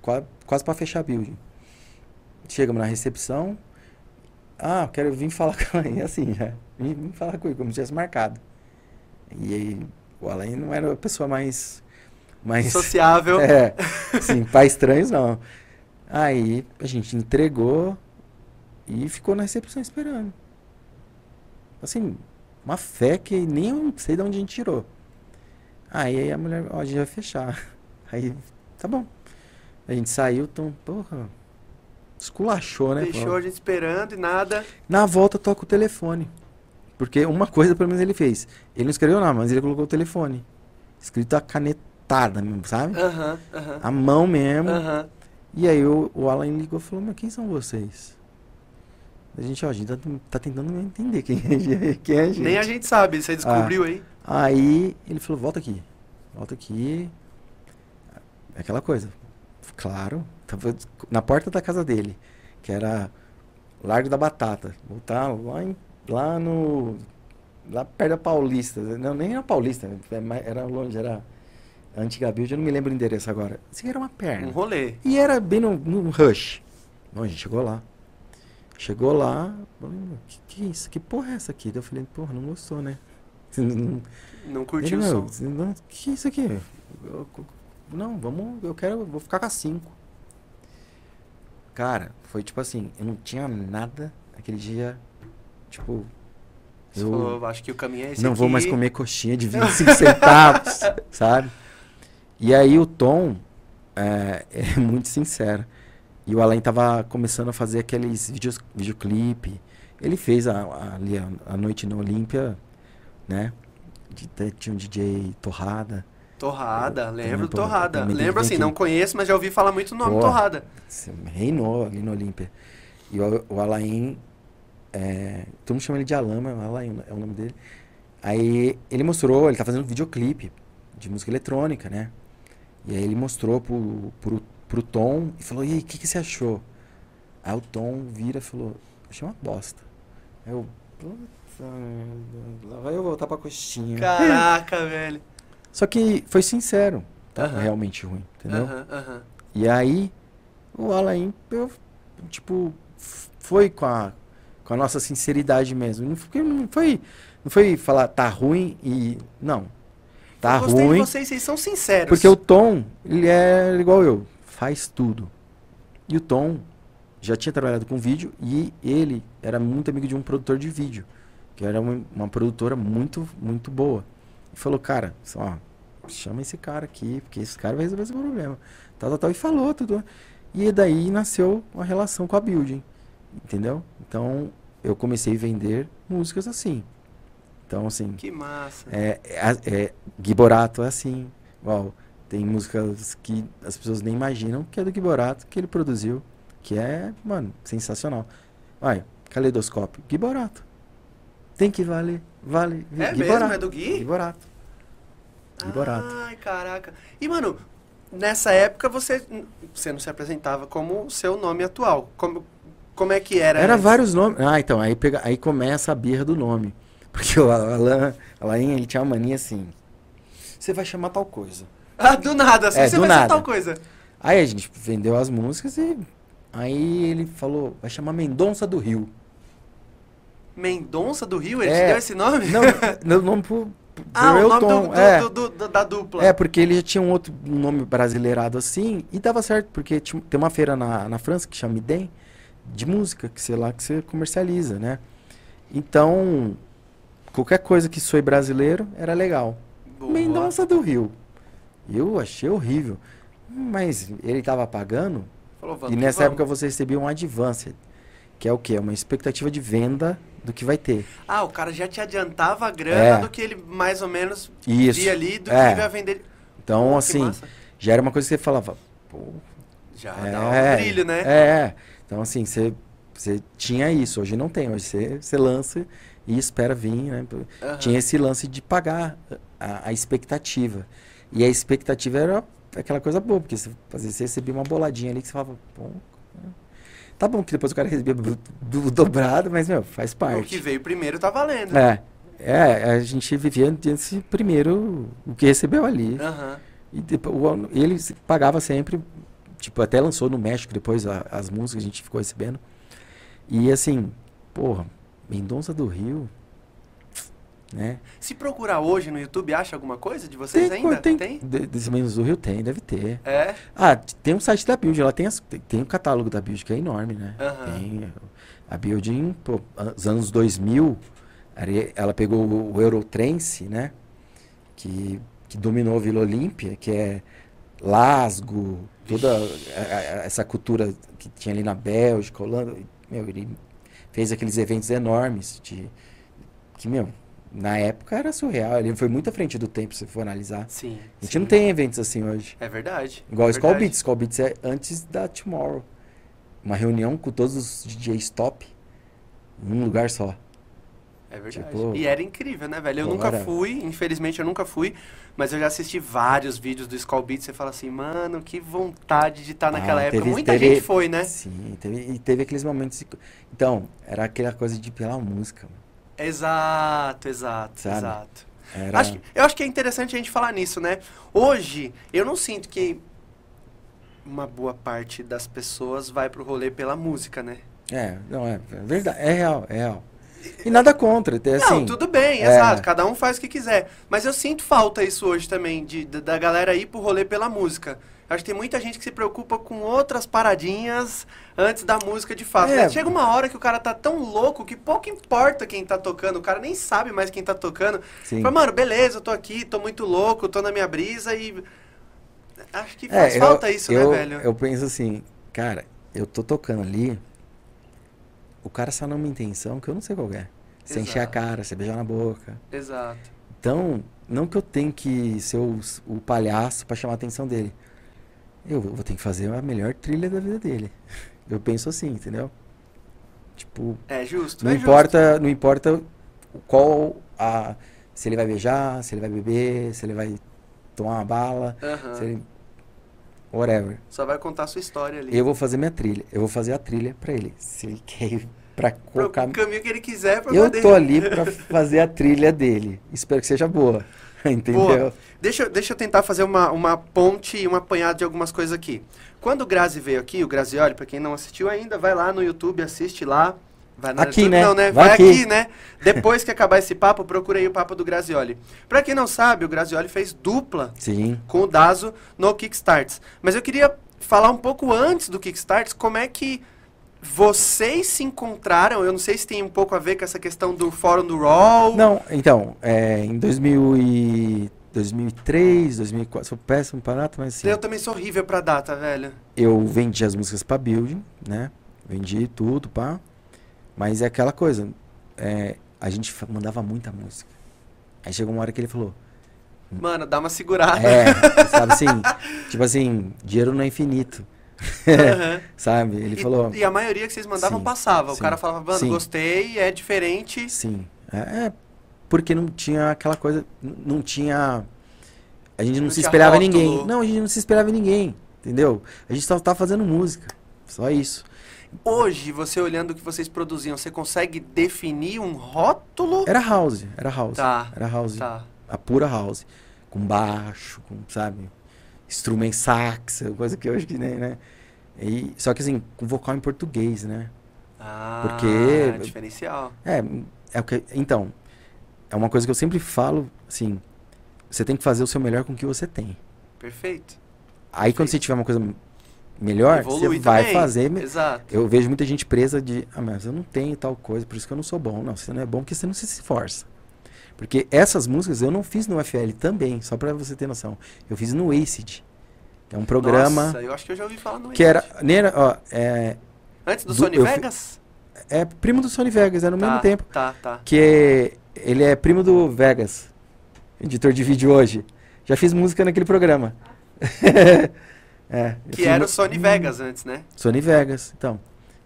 quase, quase para fechar a building. Chegamos na recepção, ah, quero vir falar *laughs* com ela, e assim, já, vim, vim falar com ele, como se tivesse marcado. E aí, o Alain não era a pessoa mais... mais Sociável. *laughs* é, sim, para estranhos não. Aí a gente entregou e ficou na recepção esperando. Assim, uma fé que nem eu sei de onde a gente tirou. Aí a mulher, ó, a gente vai fechar. *laughs* Aí, tá bom. A gente saiu, então, porra, esculachou, né? Deixou a gente esperando e nada. Na volta toca o telefone. Porque uma coisa pelo menos ele fez. Ele não escreveu nada, mas ele colocou o telefone. Escrito a canetada mesmo, sabe? Aham, aham. A mão mesmo. Aham. E aí o, o Alan ligou e falou, mas quem são vocês? A gente, ó, a gente tá, tá tentando entender quem é, a *laughs* gente- quem é a gente. Nem a gente sabe, você descobriu aí. Aí ele falou, volta aqui. Volta aqui. É Aquela coisa. Claro. Tava na porta da casa dele. Que era Largo da Batata. Voltar lá, em- lá no. Lá perto da Paulista. Não, nem era Paulista. é Era longe, era. Antiga build, eu não me lembro o endereço agora. Assim, era uma perna. Um rolê. E era bem no, no rush. Bom, a gente chegou lá. Chegou lá, falei, "Meu, que, que é isso? Que porra é essa aqui? Daí eu falei, porra, não gostou, né? *laughs* Não- Não Ele, curtiu o "Meu, som. não, que é isso aqui? Eu- eu- não, vamos, eu quero, eu vou ficar com a 5. Cara, foi tipo assim, eu não tinha nada aquele dia, tipo, Você eu falou, acho que o caminho é esse não vou aqui. mais comer coxinha de *laughs* 25 centavos, sabe? E aí o Tom é, *laughs* é muito sincero. E o Alain tava começando a fazer aqueles vídeos, videoclipe. Ele fez a, a, ali a, a noite na Olímpia, né? De, tinha um DJ Torrada. Torrada, Eu lembro do Torrada. também Lembro assim, não conheço, mas já ouvi falar muito o nome Pô. Torrada. reinou ali no Olímpia. E o, o Alain, é, todo mundo chama ele de Alain, mas Alain é o nome dele. Aí ele mostrou, ele tá fazendo um videoclipe de música eletrônica, né? E aí ele mostrou pro, pro, pro Tom e falou, e aí, o que, que você achou? Aí o Tom vira e falou, achei uma bosta. Aí eu, "Puta merda, lá vai eu voltar pra coxinha. Caraca, *laughs* velho. Só que foi sincero, tá Aham. realmente ruim, entendeu? E aí, o Alain, eu, tipo, foi com a, com a nossa sinceridade mesmo. Não foi, não foi, não foi falar tá ruim e. Não. Tá Eu gostei ruim. de vocês, vocês são sinceros. Porque o Tom, ele é igual eu, faz tudo. E o Tom já tinha trabalhado com vídeo e ele era muito amigo de um produtor de vídeo, que era uma, uma produtora muito, muito boa. E falou, cara, ó, chama esse cara aqui, porque esse cara vai resolver esse problema. Tal, tal, tal. E falou tudo. E daí nasceu uma relação com a Building. Entendeu? Então, eu comecei a vender músicas assim. Então, assim, Que massa. é, é, é, Gui Borato é assim. Igual, tem músicas que as pessoas nem imaginam que é do Gui Borato, que ele produziu. Que é, mano, sensacional. Vai, Caleidoscópio. Gui Borato. Tem que valer. Vale. É Gui mesmo? É do Gui? Gui Borato. Gui Borato. Ai, caraca. E, mano, nessa época você, você não se apresentava como o seu nome atual. Como, como é que era? Era antes? vários nomes. Ah, então, aí, pega, aí começa a birra do nome. Porque o Alan, Alain, ele tinha uma mania assim. Você vai chamar tal coisa. Ah, do nada, assim, É, você vai nada. tal coisa. Aí a gente vendeu as músicas e Aí ele falou, vai chamar Mendonça do Rio. Mendonça do Rio? Ele É. te deu esse nome? Não, não, não pro, pro *laughs* ah, o nome do, do- é. do- do- do- da dupla. É, porque ele já tinha um outro nome brasileirado assim, e dava certo, porque tinha- tem uma feira na, na França que chama IDEM, de música, que sei lá, que você comercializa, né? Então, qualquer coisa que soe brasileiro era legal. Boa. Mendonça do Rio. Eu achei horrível. Mas ele tava pagando, Falou, e nessa vamos. época você recebia um advance, que é o quê? Uma expectativa de venda do que vai ter. Ah, o cara já te adiantava a grana É. do que ele mais ou menos Isso. via ali, do É. que ele ia vender. Então, Pô, assim, já era uma coisa que você falava, pô, Já É, dá um brilho, né? É. Então, assim, você, você tinha isso. Hoje não tem. Hoje você, você lança e espera vir, né? Aham. Tinha esse lance de pagar a, a expectativa. E a expectativa era aquela coisa boa, porque você, às vezes você recebia uma boladinha ali que você falava, pô. né? Tá bom que depois o cara recebia do, do- dobrado, mas, meu, faz O que parte. veio primeiro tá valendo. É. É, a gente vivia desse primeiro, o que recebeu ali. Aham. E depois, o ele pagava sempre, tipo, até lançou no México depois a- as músicas que a gente ficou recebendo. E assim, porra, Mendonça do Rio, né? Se procurar hoje no YouTube, acha alguma coisa de vocês co- ainda? tem, Tem? Mendonça do Rio tem, deve ter. É? Ah, tem um site da Build, ela tem, as, tem, tem o catálogo da Build que é enorme, né? Aham. Tem, a Build, pô, nos anos 2000, ari- ela pegou o Eurotrance, né? Que, que dominou a Vila Olímpia, que é Lasgo, toda a- a- essa cultura que tinha ali na Bélgica, Holanda. Meu, ele fez aqueles eventos enormes de que, meu, na época era surreal. Ele foi muito à frente do tempo, se for analisar. Sim. A gente sim. não tem eventos assim hoje. É verdade. Igual é o Skull. Beats. Skull Beats é antes da Tomorrow. Uma reunião com todos os DJs top num lugar só. É verdade. Tipo, e era incrível, né, velho? Eu pô, nunca fui, infelizmente eu nunca fui, mas eu já assisti vários vídeos do Skull Beats. Você fala assim, mano, que vontade de estar naquela Ah, época. teve- Muita teve- gente foi, né? Sim, teve, e teve aqueles momentos. de- Então, era aquela coisa de pela música. mano. Exato, exato, Sabe? exato. Era... Acho que- eu acho que é interessante a gente falar nisso, né? Hoje, eu não sinto que uma boa parte das pessoas vai pro rolê pela música, né? É, não, é, é verdade. É real, é real. E nada contra. Tem, assim, não, tudo bem, é. exato. Cada um faz o que quiser. Mas eu sinto falta isso hoje também, de, da galera ir pro rolê pela música. Acho que tem muita gente que se preocupa com outras paradinhas antes da música de fato. É. né? Chega uma hora que o cara tá tão louco que pouco importa quem tá tocando. O cara nem sabe mais quem tá tocando. Sim. Fala, mano, beleza, eu tô aqui, tô muito louco, tô na minha brisa e. Acho que É, faz eu- falta isso, eu, né, velho? Eu penso assim, cara, eu tô tocando ali, o cara só numa intenção que eu não sei qual é. Você encher a cara, você beijar na boca. Exato. Então, não que eu tenho que ser o, o palhaço pra chamar a atenção dele. Eu vou ter que fazer a melhor trilha da vida dele. Eu penso assim, entendeu? Tipo, É justo. não é importa, não importa qual a se ele vai beijar, se ele vai beber, se ele vai tomar uma bala, justo. Aham. se ele whatever. Só vai contar a sua história ali. Eu vou fazer minha trilha. Eu vou fazer a trilha pra ele. Se ele quer ir pra Pro colocar. caminho que ele quiser, pra Eu poder- tô ali pra fazer a trilha dele. Espero que seja boa. *laughs* Entendeu? Boa. Deixa, eu- deixa eu tentar fazer uma, uma ponte e um apanhado de algumas coisas aqui. Quando o Grazi veio aqui, o Grazioli, pra quem não assistiu ainda, vai lá no YouTube, assiste lá. Vai no Aqui, YouTube, né? Não, né? Vai Vai, aqui. aqui. né? Depois que acabar esse papo, procura aí o papo do Grazioli. Pra quem não sabe, o Grazioli fez dupla Sim. com o Dazo no Kickstarts. Mas eu queria falar um pouco antes do Kickstarts, como é que vocês se encontraram. Eu não sei se tem um pouco a ver com essa questão do fórum do Raw. Não, então, é, em 2000 e 2003, 2004, sou péssimo para data, mas assim, Eu também sou horrível pra data, velho. eu vendi as músicas pra Building, né? Vendi tudo, pá. Mas é aquela coisa, é, a gente mandava muita música. Aí chegou uma hora que ele falou, Mano, dá uma segurada. é, sabe *laughs* assim, tipo assim, dinheiro não é infinito, *laughs* Sabe? Ele e, falou, e a maioria que vocês mandavam Sim, passava. O sim, cara falava, mano, sim. gostei, é diferente. sim, é, é, porque não tinha aquela coisa, não tinha, a gente não, Não se em rótulo. ninguém, não, a gente não se espelhava em ninguém, entendeu? A gente só tava fazendo música, só isso. Hoje, você olhando o que vocês produziam, você consegue definir um rótulo? Era house, era house, Tá, era house. Tá. a pura house, com baixo, com, sabe, instrumento sax, coisa que hoje que nem, né? E, só que assim, com vocal em português, né? Ah, Porque- diferencial. É, é o que. Então, é uma coisa que eu sempre falo, assim, você tem que fazer o seu melhor com o que você tem. Perfeito. Aí quando você tiver uma coisa melhor, Evolui você vai também. fazer. Exato. Eu vejo muita gente presa de, ah, mas eu não tenho tal coisa, por isso que eu não sou bom. Não, você não é bom porque você não se esforça. Porque essas músicas eu não fiz no FL também, só pra você ter noção. Eu fiz no ACID, que é um programa Nossa, eu acho que eu já ouvi falar no que era, era, ó, é, Antes do, do- Sony fi- Vegas? é primo do Sony Vegas, é no tá, mesmo tempo. Tá, tá. que é- ele é primo do Vegas, editor de vídeo hoje. Já fiz música naquele programa. *laughs* É, Que era o Sony Vegas antes, né? Sony Vegas, então.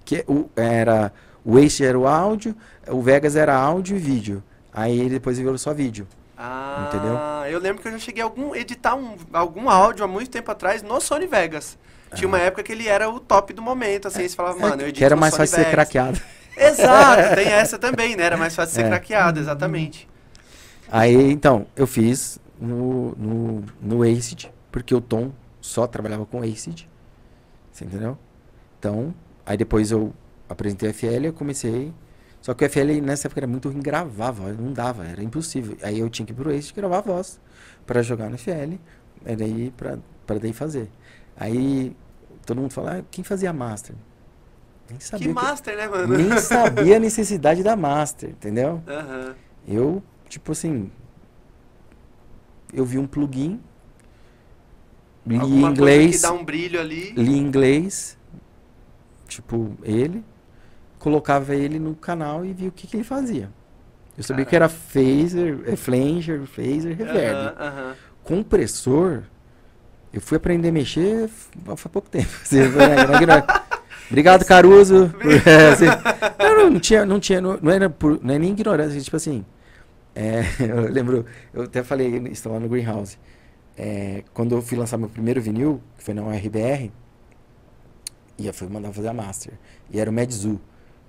Que o, era, o Ace era o áudio, o Vegas era áudio e vídeo. Aí ele depois virou só vídeo. Ah, Entendeu? eu lembro que eu já cheguei a algum, editar um, algum áudio há muito tempo atrás no Sony Vegas. Tinha uma época que ele era o top do momento, assim, você falava, mano, eu É, edito que era mais Sony fácil ser Vegas. craqueado. Exato, tem *laughs* essa também, né? Era mais fácil ser É. craqueado, exatamente. Aí, então, eu fiz no, no, no Acid, porque o Tom só trabalhava com Acid. Você entendeu? Então, aí depois eu apresentei a FL, eu comecei. Só que o FL nessa época era muito ruim gravar voz, não dava, era impossível. Aí eu tinha que ir pro Acid gravar a voz pra jogar no FL, e daí pra, pra daí fazer. Aí todo mundo fala, ah, quem fazia master? Nem sabia. Que o que- master, né, mano? nem sabia a necessidade da master, entendeu? Aham. Eu, tipo assim, eu vi um plugin, li Alguma coisa que inglês, dá um brilho ali. li em inglês, tipo, ele, colocava ele no canal e vi o que, que ele fazia. Eu sabia que era phaser, é, flanger, phaser, reverb. Aham, aham. Compressor, eu fui aprender a mexer faz pouco tempo. *laughs* Assim. Obrigado, Caruso. *laughs* *laughs* é, assim, não, não, não tinha, não tinha, não, não era por, não é nem ignorância, tipo assim. é, eu lembro, eu até falei isso lá no Greenhouse. É, quando eu fui lançar meu primeiro vinil, que foi na URBR, e eu fui mandar fazer a master. E era o Medzu.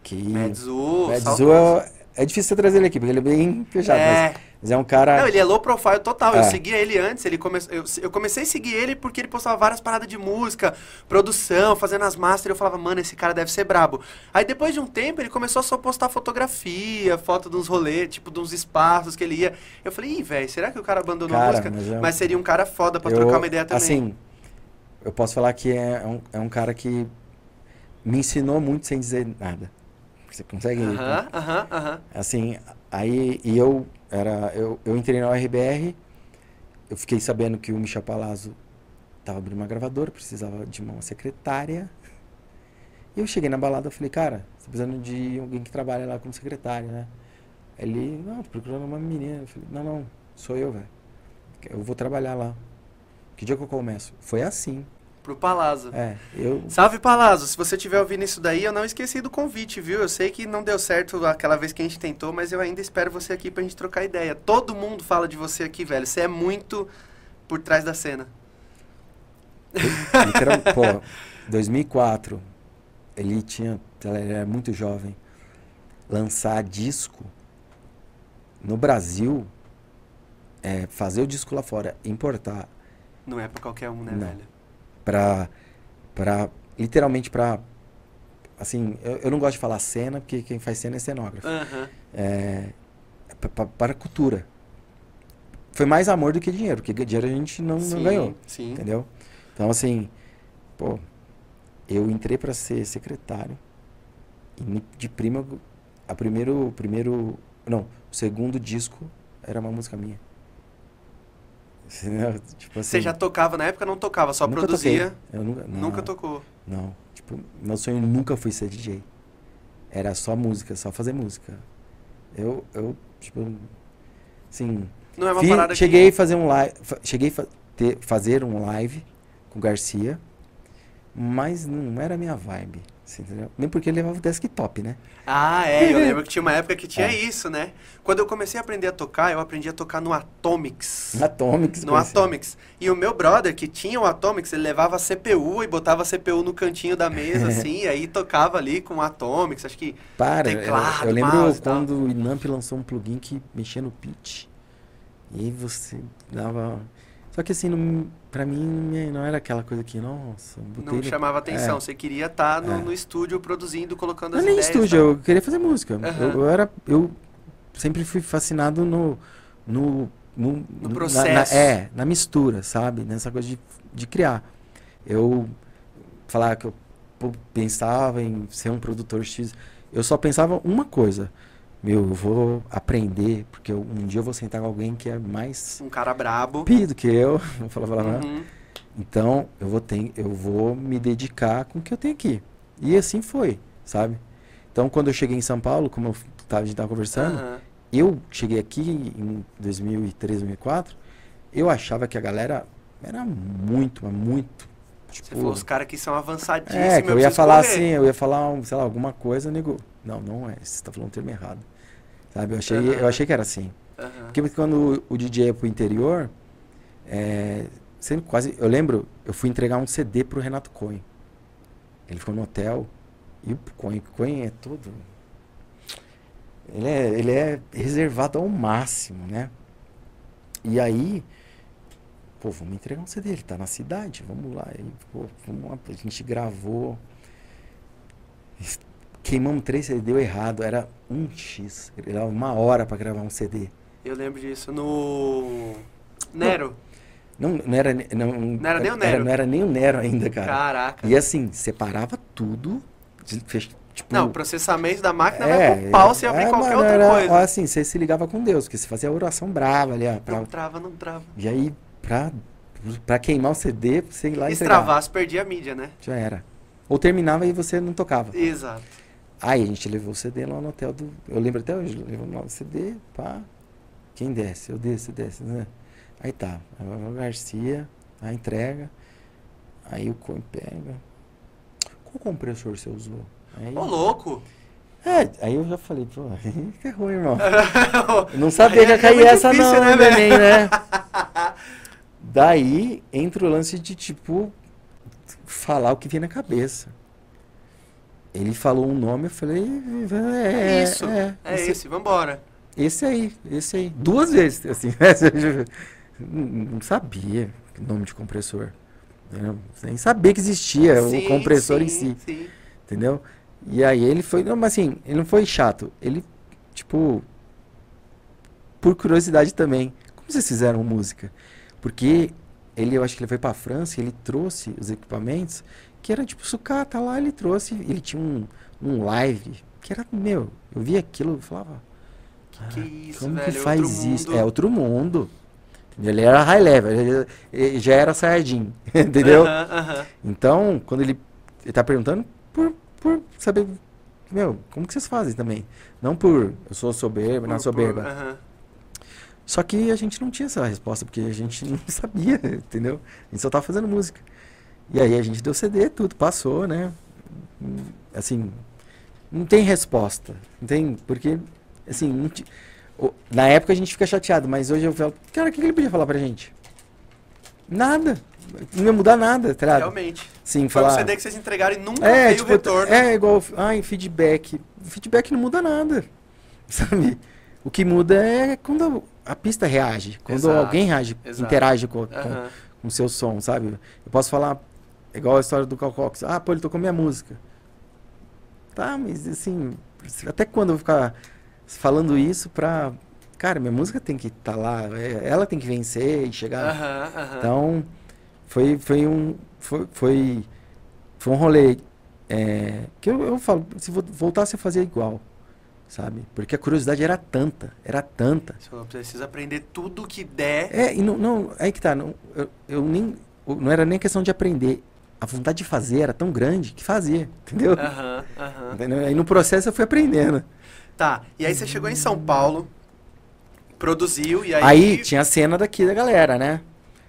Que Medzu, Medzu é, é difícil você trazer ele aqui, porque ele é bem fechado. É. Mas, mas é um cara. Não, ele é low profile total. Eu É. seguia ele antes, ele come... eu, eu comecei a seguir ele porque ele postava várias paradas de música, produção, fazendo as masters. Eu falava, mano, esse cara deve ser brabo. Aí depois de um tempo ele começou a só postar fotografia, foto de uns rolês, tipo, de uns espaços que ele ia. Eu falei, ih, velho, será que o cara abandonou a Cara, música? mas é um- Mas seria um cara foda pra Eu, trocar uma ideia também. Assim, eu posso falar que é um, é um cara que me ensinou muito sem dizer nada. Você consegue? Aham, aham, aham. Assim, aí e eu era eu, eu entrei na URBR, eu fiquei sabendo que o Michel Palazzo tava abrindo uma gravadora, precisava de uma secretária. E eu cheguei na balada falei, cara, você tá precisando de alguém que trabalha lá como secretária, né? Ele, não, tô procurando uma menina. Eu falei, não, não, sou eu, velho. Eu vou trabalhar lá. Que dia que eu começo? Foi assim. Pro Palazzo. É, eu. Salve Palazzo, se você estiver ouvindo isso daí, eu não esqueci do convite, viu? Eu sei que não deu certo aquela vez que a gente tentou, mas eu ainda espero você aqui pra gente trocar ideia. Todo mundo fala de você aqui, velho. Você é muito por trás da cena. Literal, *laughs* pô, 2004, ele tinha, ele era muito jovem, lançar disco no Brasil, é, fazer o disco lá fora, importar Não é pra qualquer um, né, Não. velho? Pra, pra literalmente pra, assim, eu, eu não gosto de falar cena, porque quem faz cena é cenógrafo, Aham. é, para cultura. Foi mais amor do que dinheiro, porque dinheiro a gente não, não Sim, ganhou. Sim. Entendeu? Então, assim, pô, eu entrei pra ser secretário e de prima, a primeiro, primeiro, não, o segundo disco era uma música minha. *laughs* Tipo assim, Você já tocava na época, não tocava, só produzia. toquei. Eu nunca, não, Nunca tocou. Não, tipo, meu sonho nunca foi ser DJ. Era só música, só fazer música. Eu, eu, tipo, assim, Não é uma parada cheguei a que... fazer um live, cheguei a fa- ter- fazer um live com o Garcia, mas não era a minha vibe, entendeu? Nem porque ele levava o desktop, né? Ah, é, eu *laughs* lembro que tinha uma época que tinha É. isso, né? Quando eu comecei a aprender a tocar, eu aprendi a tocar no Atomics. Atomics. No conheci. Atomics. E o meu brother, que tinha o Atomics, ele levava a CPU e botava a CPU no cantinho da mesa, *laughs* assim, e aí tocava ali com o Atomics. Acho que. Para, eu- teclado, eu, lembro mouse e tal. quando o Inamp lançou um plugin que mexia no pitch. E você dava... Só que assim, não, pra mim não era aquela coisa que, nossa, botei Não chamava atenção. É. Você queria estar no, É. no estúdio produzindo, colocando Não as é nem ideias. estúdio, tal. eu queria fazer música. Aham. Eu, eu era. Eu sempre fui fascinado no. no, no, No na- na- processo. é, na mistura, sabe? Nessa coisa de, de criar. Eu falar que eu pensava em ser um produtor X. Eu só pensava uma coisa. Meu, eu vou aprender, porque eu- um dia eu vou sentar com alguém que é mais Um cara brabo. pido que eu. *laughs* Não falar palavrão. Uhum. Então, eu vou, ter, eu vou me dedicar com o que eu tenho aqui. E assim foi, sabe? Então, quando eu cheguei em São Paulo, como eu tava, a gente estava conversando, Aham. eu cheguei aqui em 2003, 2004, eu achava que a galera era muito, mas muito. Você Tipo, falou, os caras que são avançadíssimos. é, que eu ia preciso falar correr. assim, eu ia falar, sei lá, alguma coisa, nego. Não, não é, você tá falando o termo errado. Sabe? Eu achei, Aham. eu achei que era assim. Aham. Porque quando o, o DJ é pro interior, é, sempre quase. Eu lembro, eu fui entregar um CD pro Renato Cohen. Ele ficou no hotel. E o Cohen, Cohen é todo. Ele é, ele é reservado ao máximo, né? E aí, pô, vamos entregar um CD, ele tá na cidade, vamos lá. Aí, pô, vamos lá, a gente gravou. Queimamos três CD, deu errado, era um X. Era uma hora pra gravar um CD. Eu lembro disso. No. Nero. Não, não era, ne- não, Não era nem o era- Nero. não era nem o Nero ainda, cara. Caraca. E assim, separava tudo. fech- Tipo, Não, o processamento da máquina é, vai pro pau se abrir é, qualquer mano, outra era, coisa. Assim, você se ligava com Deus, porque você fazia oração brava ali, ó, pra- Não trava, não trava. e aí, pra, pra queimar o CD, ir lá Se entregar. travasse, perdia a mídia, né? Já era. Ou terminava e você não tocava. Exato. Aí a gente levou o CD lá no hotel do. Eu lembro até hoje, levamos lá o CD, pá. Quem desce? Eu desço, desce, né? Aí tá. O Garcia, a entrega. Aí o Coen pega. Qual compressor você usou? Aí, Ô, louco! é, aí eu já falei, pô, que *laughs* é ruim, irmão. Eu *laughs* não sabia que ia é cair muito essa difícil, não, né, né, neném, né? *laughs* Daí entra o lance de, tipo, falar o que vem na cabeça. Ele falou um nome, eu falei, é, É isso. é, É esse, esse, vambora. esse aí, esse aí. Duas vezes, assim. *laughs* não sabia o nome de compressor. Nem sabia que existia Sim, o compressor em sim, si, Sim. entendeu? E aí ele foi, não, mas assim, ele não foi chato. Ele, tipo, por curiosidade também. Como vocês fizeram música? Porque ele, eu acho que ele foi pra França e ele trouxe os equipamentos que era tipo sucata lá, ele trouxe, ele tinha um, um live que era, meu, eu vi aquilo e falava, Que isso, como velho? que é faz isso? mundo. É outro mundo. Ele era high level, ele, ele já era Saiyajin, *laughs* entendeu? Aham, aham. Então, quando ele, ele tá perguntando por, por saber, meu, como que vocês fazem também? Não por eu sou soberba, não Por- soberba. por- aham. Só que a gente não tinha essa resposta, porque a gente *laughs* não sabia, entendeu? A gente só tava fazendo música. E aí a gente deu CD, tudo, passou, né? Assim, não tem resposta. Não tem, porque, assim, o- na época a gente fica chateado, mas hoje eu falo, cara, o que ele podia falar pra gente? Nada. Não ia mudar nada, tá ligado? Realmente. Sim, Foi falar... um CD que vocês entregaram e nunca É, veio tipo, o retorno. é igual, ai, feedback. Feedback não muda nada, *laughs* sabe? O que muda é quando a pista reage, quando Exato, alguém reage, exato. interage com, com, Aham. com o seu som, sabe? Eu posso falar, igual a história do Cal Cox, ah, pô, ele tocou minha música. Tá, mas assim, até quando eu vou ficar falando isso pra... Cara, minha música tem que estar lá, é- ela tem que vencer e chegar... Aham, aham. Então, foi, foi um. Foi, foi, foi um rolê. é, que eu, eu falo, se vo- voltasse a fazer igual, sabe? Porque a curiosidade era tanta, era tanta. Você falou, precisa aprender tudo que der. É, e não, não aí que tá, não, eu, eu nem. Não era nem questão de aprender. A vontade de fazer era tão grande que fazia, *laughs* entendeu? Aham, aham. Entendeu? Aí no processo eu fui aprendendo. Tá, e aí você chegou em São Paulo, produziu, e aí... Aí, tinha a cena daqui da galera, né?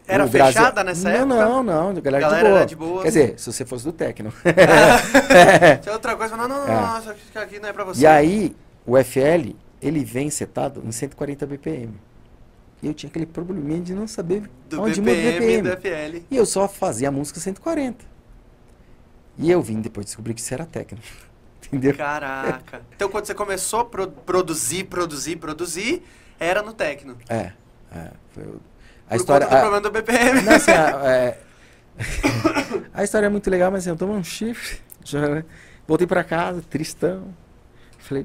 Era O Brasil- fechada nessa não, época? Não, não, a galera, Galera de boa. de boa. Quer dizer, se você fosse do Tecno. *laughs* Tinha outra coisa, não, não, não, É. não, isso aqui não é pra você. E aí, o FL, ele vem setado em 140 BPM. E eu tinha aquele probleminha de não saber Do onde muda o BPM, BPM. E eu só fazia a música 140. E eu vim depois descobrir que isso era técnico. *laughs* Entendeu? Caraca. Então quando você começou a pro- produzir, produzir, produzir, era no Tecno. É. é foi o- A Por história. conta do a- problema do BPM. Não, assim, a, *laughs* é- a história é muito legal, mas assim, eu tomei um chifre. *laughs* já- voltei pra casa, tristão. Falei,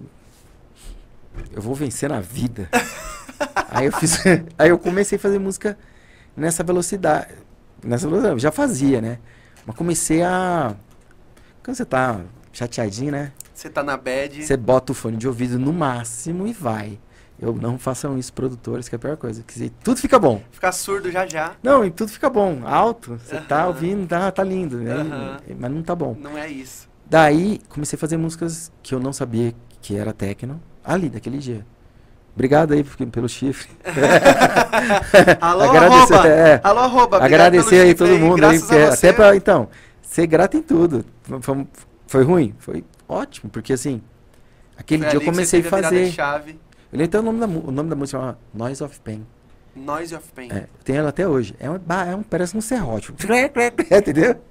eu vou vencer na vida. *laughs* aí eu fiz. *laughs* Aí eu comecei a fazer música nessa velocidade. Nessa velocidade, já fazia, né? Mas comecei a. Quando você tá chateadinho, né? Você tá na bad. Você bota o fone de ouvido no máximo e vai. Eu não façam isso, produtores, que é a pior coisa. Que tudo fica bom. Ficar surdo já já. Não, e tudo fica bom. Alto, você tá ouvindo, tá, tá lindo. né? Mas não tá bom. Não é isso. Daí, comecei a fazer músicas que eu não sabia que era techno. Ali, daquele dia. Obrigado aí pelo chifre. *laughs* Alô, Agradecer, arroba. é. Alô, arroba. Agradecer aí todo mundo aí. Porque até pra, então, ser grato em tudo. Foi, foi ruim? Foi ótimo, porque assim, aquele Foi dia eu comecei a fazer. Eu lembro até o nome da, o nome da música, chama Noise of Pain. Noise of Pain. É, tenho ela até hoje. É um, é um parece um serrote. *laughs* Entendeu?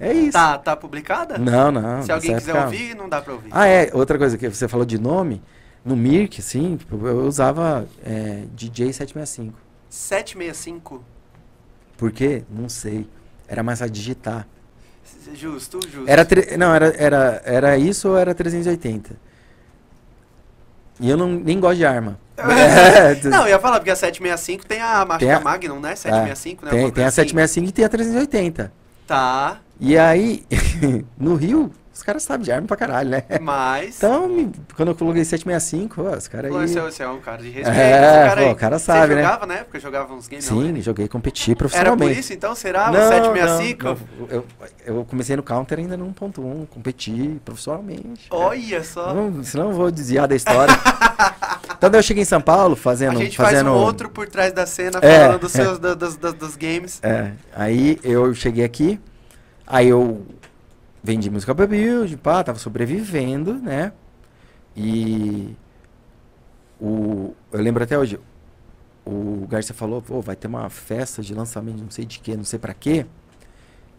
É isso. Tá, tá publicada? Não, não. Se alguém quiser ouvir, não dá pra ouvir. Ah, é. Outra coisa que você falou de nome. No Mirk, tipo, eu usava é, DJ 765. 765. Por quê? Não sei. Era mais a digitar. Justo, justo. Era tre- não, era, era, era isso ou era 380? E eu não, nem gosto de arma. É, *laughs* Não, eu ia falar, porque a 765 tem a marca Tem a- Magnum, né? 765, né? tem, tem a coisa assim. 765 e tem a 380. Tá, E aí, *laughs* no Rio, os caras sabem de arma pra caralho, né? mas... Então, me- quando eu coloquei 765, ó, os caras aí... Você, você é um cara de respeito, É, cara pô, o cara sabe, Você né? jogava na época? Jogava uns games? Sim, né? joguei competi Era profissionalmente. por isso, então? Será? Não, o 765? não, não. Eu, eu comecei no Counter ainda no 1.1, competi profissionalmente. Olha só. Não, senão eu vou desviar da história. *laughs* então daí eu cheguei em São Paulo A fazendo. gente faz fazendo um outro por trás da cena, É, falando dos é. seus dos, dos, dos games. É, aí eu cheguei aqui, aí eu vendi música pra build, pá, tava sobrevivendo, né? E o, eu lembro até hoje, o Garcia falou, pô, vai ter uma festa de lançamento, não sei de quê, não sei pra quê.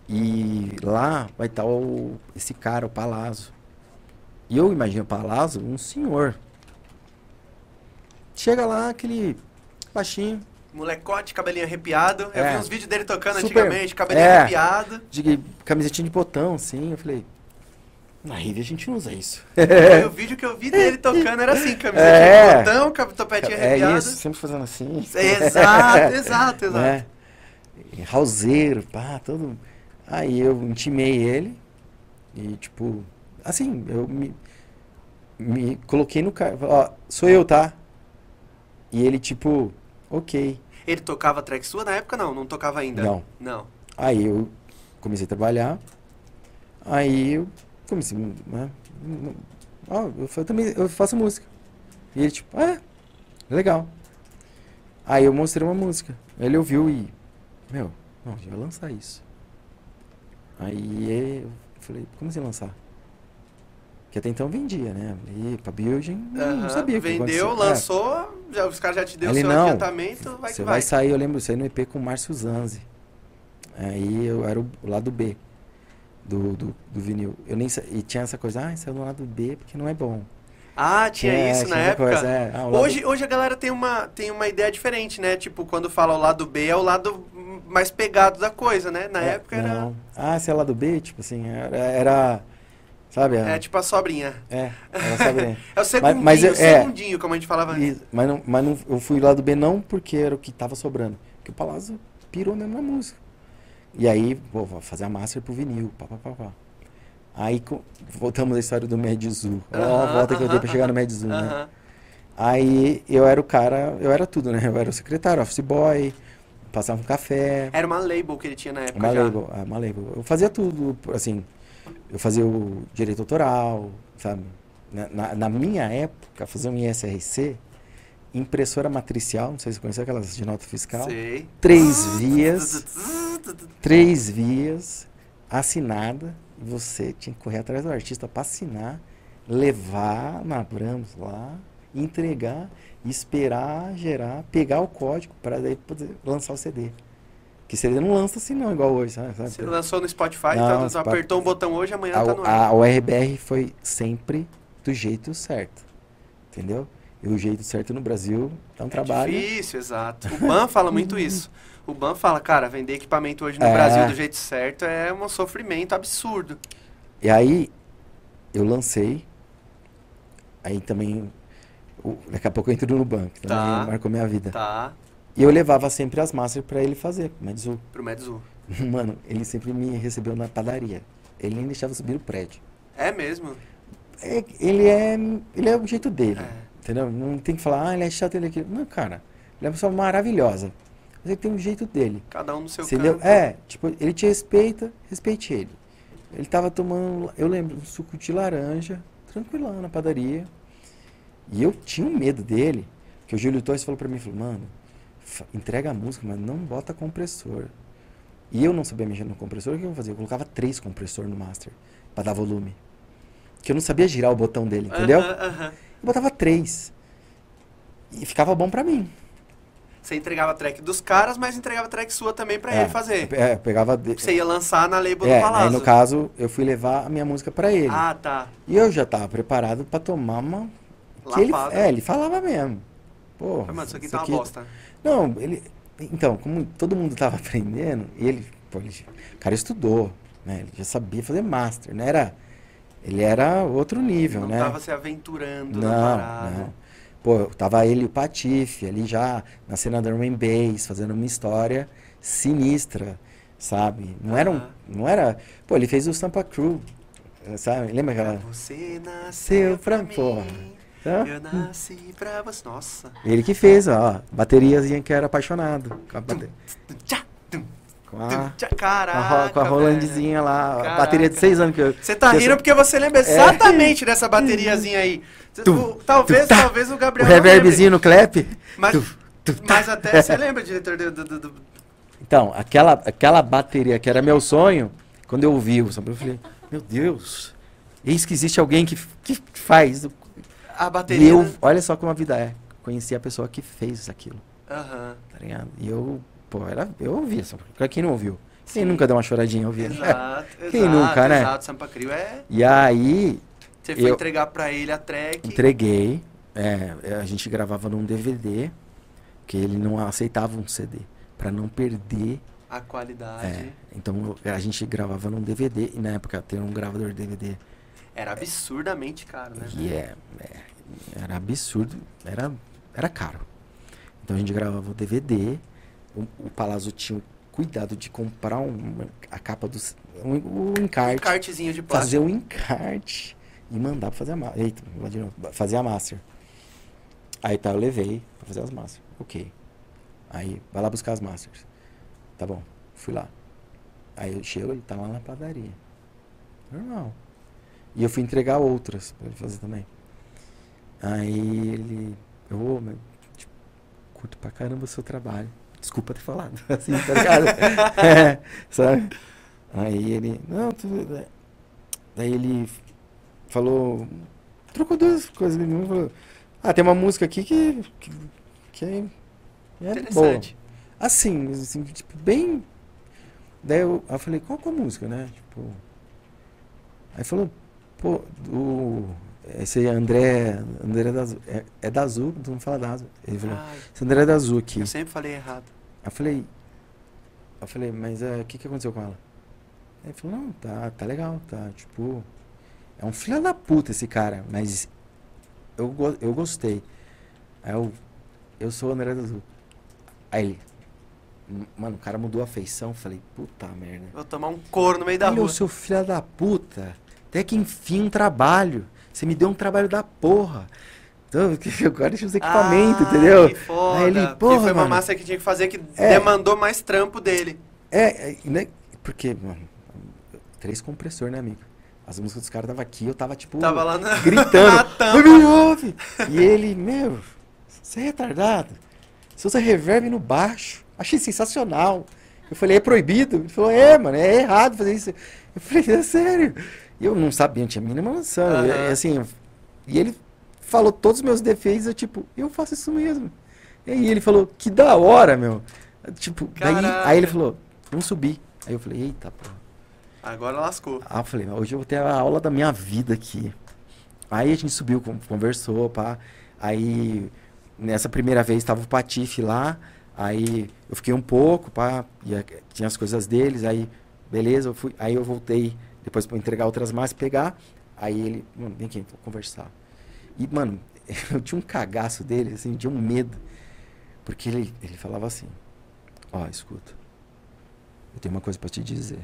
E lá vai estar o, esse cara, o Palazzo. E eu imagino o Palazzo um senhor. Chega lá, aquele baixinho, Molecote, cabelinho arrepiado. Eu É. vi uns vídeos dele tocando Super. antigamente, cabelinho É. arrepiado. de camisetinha de botão, assim. Eu falei, na Rive a gente não usa isso. *laughs* Aí o *laughs* vídeo que eu vi dele tocando era assim, camiseta É. de botão, cap- topetinho É arrepiado. isso, sempre fazendo assim. Exato, *laughs* exato, exato. né? E Houseiro, pá, todo. Aí eu intimei ele e, tipo, assim, eu me, me coloquei no carro. Ó, sou eu, tá? E ele, tipo, ok. Ele tocava track sua na época? Não, não tocava ainda. Não. Não. Aí eu comecei a trabalhar. Aí eu comecei, né? Eu, também eu faço música. E ele tipo, ah, legal. Aí eu mostrei uma música. Ele ouviu e, meu, não, a gente vai lançar isso. Aí eu falei, como assim lançar? Que até então vendia, né? E pra building, não Aham, sabia Vendeu. É. lançou, já, os caras já te deu o Ele, seu não, adiantamento, vai Você que vai vai. sair, eu lembro, saí no EP com o Márcio Zanzi. Aí eu era o, lado B do, do, do vinil. Eu nem sa- e tinha essa coisa, ah, saiu no lado B porque não é bom. Ah, tinha É, isso na essa época? coisa, é. Ah, lado- Hoje, hoje a galera tem uma, tem uma ideia diferente, né? Tipo, quando fala o lado B, é o lado mais pegado da coisa, né? Na É, época era. não. Ah, se é lado B, tipo assim, era. era sabe? É tipo a sobrinha. É, era, sabe? né? É o segundinho, mas eu- é. segundinho, como a gente falava antes. E- mas não, mas não, eu fui lado B não porque era o que tava sobrando. Porque o Palazzo pirou mesmo na música. E aí, pô, vou fazer a master pro vinil, pá, pá, pá, pá. Aí co- voltamos à história do Medizu. Ó, a Aham, volta que eu dei pra chegar no Medizu, né? Aham. Aí eu era o cara, eu era tudo, né? Eu era o secretário, office boy, passava um café, Era uma label que ele tinha na época uma já. label, ah, uma label. Eu fazia tudo, assim, eu fazia o direito autoral, sabe? Na, na- na minha época, fazer um ISRC, impressora matricial, não sei se você conhece aquelas de nota fiscal, Sei. três vias, três vias, assinada, você tinha que correr atrás do artista para assinar, levar na Abrams lá, entregar, esperar gerar, pegar o código para daí poder lançar o CD. Que CD não lança assim não, igual hoje, sabe? Você lançou no Spotify, Não, então, Spotify- apertou um botão hoje, amanhã A, tá no ar. a ORBR foi sempre do jeito certo, entendeu? E o jeito certo no Brasil é um É trabalho. difícil, exato. O Ban fala muito isso. O Ban fala, cara, vender equipamento hoje no É. Brasil do jeito certo é um sofrimento absurdo. E aí eu lancei. Aí também. Daqui a pouco eu entro no banco. Também Tá. marcou minha vida. Tá, E eu levava sempre as massas pra ele fazer. Mas o. pro Medzu. *laughs* Mano, ele sempre me recebeu na padaria. Ele nem deixava subir o prédio. É mesmo? É- ele é. Ele é o jeito dele. É. Entendeu? Não tem que falar, ah, ele é chato, ele é aquilo. Não, cara. Ele é uma pessoa maravilhosa. Mas ele tem um jeito dele. Cada um no seu Entendeu? canto. É, tipo, ele te respeita, respeite ele. Ele tava tomando, eu lembro, um suco de laranja, tranquilão na padaria. E eu tinha um medo dele, que o Júlio Torres falou pra mim, falou, mano, entrega a música, mas não bota compressor. E eu não sabia mexer no compressor, o que eu fazia? Eu colocava três compressores no master, pra dar volume. Que eu não sabia girar o botão dele, entendeu? Aham, aham. Eu botava três. E ficava bom pra mim. Você entregava a track dos caras, mas entregava a track sua também pra É, ele fazer. É, eu pegava... De... Você ia lançar na label É, do Palazzo. aí no caso, eu fui levar a minha música pra ele. Ah, tá. E eu já tava preparado pra tomar uma. Que ele, é, ele falava mesmo. Pô, Mas, mano, isso aqui tá uma bosta. Não, ele. Então, como todo mundo tava aprendendo, ele, pô, ele. O cara estudou, né? Ele já sabia fazer master, não era. Ele era outro nível, Não né? tava se aventurando na Não, parada. não. Pô, tava ele e o Patife ali já na cena da Drum and Bass, fazendo uma história sinistra, sabe? Não era um, não era, pô, ele fez o Sampa Crew, sabe? Lembra aquela Você nasceu pra pra mim. porra. Hã? Eu nasci pra você. Nossa. Ele que fez, ó, bateriazinha que era apaixonado com a, bate- com a, Caraca. com a. Rolandzinha lá, a Caraca. bateria de seis anos que eu... Você tá rindo porque você lembra exatamente dessa bateriazinha aí. Tum, o- talvez, tum, tá. talvez o O Gabriel. não reverbzinho no clap. Mas, Tum, tá. mas até você *laughs* lembra, diretor do. do- do- Então, aquela, aquela bateria que era meu sonho, quando eu ouvi o eu falei, meu Deus, eis que existe alguém que, que faz. A E bateria. eu, né? olha só como a vida é. Conheci a pessoa que fez aquilo, Aham. tá ligado? E eu, pô, era, eu ouvi essa. Pra quem não ouviu? Sim. Quem nunca deu uma choradinha ouvindo? Exato, *laughs* Quem exato, nunca, né? Exato, Sampa Crio é. E aí, Você foi Eu- entregar pra ele a track. Entreguei. É, é, a gente gravava num DVD, que ele não aceitava um CD, Pra não perder. A qualidade. É, então a gente gravava num DVD, e na época tem um gravador DVD Era absurdamente caro, né? que é, é, era absurdo, era, era caro. Então a gente gravava o DVD, o, o Palazzo tinha o cuidado de comprar um, a capa do um, o Um encarte, cartezinho de plástico. fazer o encarte e mandar pra fazer a master. Eita, fazer a master. Aí tá, eu levei pra fazer as masters. Ok. Aí, vai lá buscar as masters. Tá bom, fui lá. Aí eu chego, ele tá lá na padaria. Normal. E eu fui entregar outras pra ele fazer também. Aí ele. Eu, ô, mas, tipo, curto pra caramba o seu trabalho. Desculpa ter falado. *laughs* Assim, tá ligado? *laughs* é, sabe? Aí ele. Não, tudo. bem." Daí ele falou. Trocou duas coisas. Ele falou. Ah, tem uma música aqui que. que, que é, é boa. Interessante. Assim, assim, tipo, bem. Daí eu, eu falei, qual que é a música, né? Tipo. Aí falou, pô, o. Esse André. André da Azul. É, é da Azul, tu não fala da Azul. Ele falou, Ai, esse André é da Azul aqui. eu sempre falei errado. Aí eu falei. Eu falei, mas é, o que, que aconteceu com ela? Ele falou, não, tá, tá legal, tá, tipo. É um filho da puta esse cara, mas eu, eu gostei. Aí eu. Eu sou o André da Azul. Aí ele. "M- Mano, o cara mudou a feição. eu Falei, puta merda. Vou tomar um couro no meio da ô rua. seu filho da puta. Até que enfim um trabalho. Você me deu um trabalho da porra. Então, *laughs* agora deixa os equipamentos, Ah, entendeu? Que foda. Aí ele, porra, foi uma mano. massa que tinha que fazer que É. demandou mais trampo dele. É, é, né? Porque, mano, três compressores, né, amigo? As músicas dos caras tava aqui, eu tava, tipo, Tava lá na, gritando. *laughs* "Ô, me ouve! E ele, meu, você é retardado. Você usa reverb no baixo. Achei sensacional. Eu falei, é proibido? Ele falou, é, mano, é errado fazer isso. Eu falei, é sério. E eu não sabia, não tinha a mínima noção. E, Aham. assim, e ele falou todos os meus defeitos, eu, tipo, eu faço isso mesmo. E aí ele falou, que da hora, meu. Tipo, daí, aí ele falou, vamos subir. Aí eu falei, eita, pô. Agora lascou. Ah, eu falei, hoje eu vou ter a aula da minha vida aqui. Aí a gente subiu, con- conversou, pá. Aí, nessa primeira vez, estava o Patife lá. Aí eu fiquei um pouco, pá, e tinha as coisas deles. Aí, beleza, eu fui. Aí eu voltei depois para entregar outras massas, pegar. Aí ele, mano, vem aqui, vou conversar. E, mano, *laughs* eu tinha um cagaço dele, assim, tinha um medo. Porque ele, ele falava assim: Ó, oh, escuta, eu tenho uma coisa para te dizer.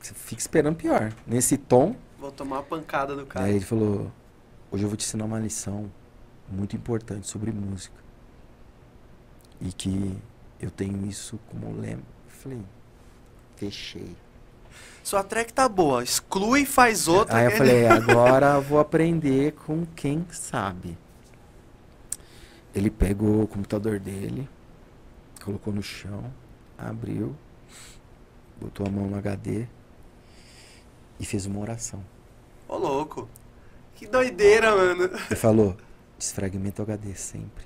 Você fica esperando pior. Nesse tom. Vou tomar a pancada do cara. Aí ele falou: Hoje eu vou te ensinar uma lição muito importante sobre música. E que eu tenho isso como lema. Eu falei: Fechei. Sua track tá boa, exclui e faz outra. Aí eu falei: *laughs* Agora eu vou aprender com quem sabe. Ele pegou o computador dele, colocou no chão, abriu, botou a mão no HD e fez uma oração. Ô, louco. Que doideira, mano. Ele falou, desfragmento HD sempre.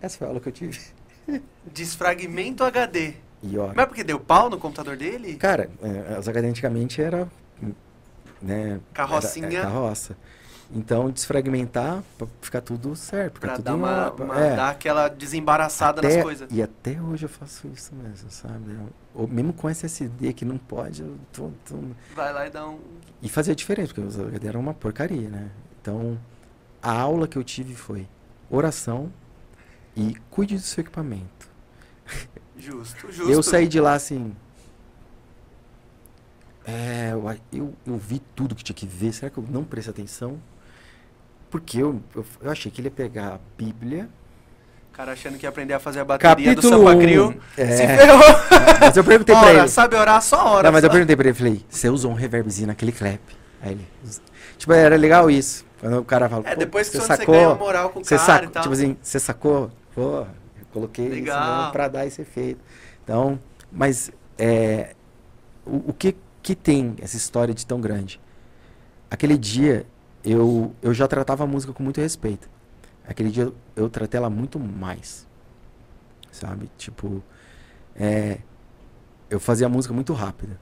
Essa foi a aula que eu tive. Desfragmento HD. E ó, Mas é porque deu pau no computador dele? Cara, é, as HD antigamente era... Né, Carrocinha. Era, é, carroça. Então, desfragmentar pra ficar tudo certo. Pra dar, uma, uma é. dar aquela desembaraçada até, nas coisas. E até hoje eu faço isso mesmo, sabe? Ou mesmo com SSD que não pode, eu tô, tô... Vai lá e dá um... E fazia diferente, porque os HD eram uma porcaria, né? Então, a aula que eu tive foi oração e cuide do seu equipamento. *laughs* Justo, justo. Eu saí de lá assim... É, eu, eu, eu vi tudo que tinha que ver. Será que eu não prestei atenção? Porque eu, eu, eu, achei que ele ia pegar a Bíblia. O cara achando que ia aprender a fazer a bateria Capítulo do Sampa Crio. É. Se ferrou. Mas eu perguntei Ora, pra ele. sabe orar só hora. Não, mas só. eu perguntei pra ele, falei, você usou um reverbzinho naquele clap. Aí ele. Tipo, era legal isso. Quando o cara fala. É, depois que você você sacou, ganha uma moral com o você cara sacou. Tipo assim, você sacou? Eu coloquei Legal. pra dar esse efeito. Então, mas é, o, o que, que tem essa história de tão grande? Aquele dia eu, eu já tratava a música com muito respeito. Aquele dia eu, eu tratei ela muito mais. Sabe? Tipo, é, eu fazia música muito rápida.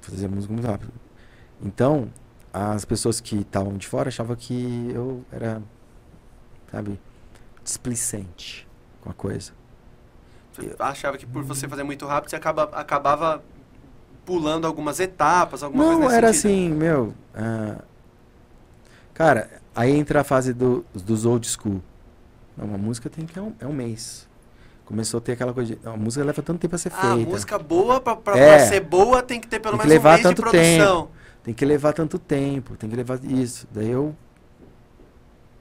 Fazia música muito rápida. Então, as pessoas que estavam de fora achavam que eu era, sabe, displicente com a coisa. Você achava que por você fazer muito rápido, você acaba, acabava pulando algumas etapas, alguma coisa Não, era sentido. assim, meu. ah, cara, aí entra a fase do, dos old school. Não, uma música tem que é um, é um mês. Começou a ter aquela coisa de. A música leva tanto tempo a ser Ah, feita. música boa, pra, pra, É. pra ser boa, tem que ter pelo que menos um mês de tanto produção. Tem que levar tanto tempo, tem que levar isso. Daí eu.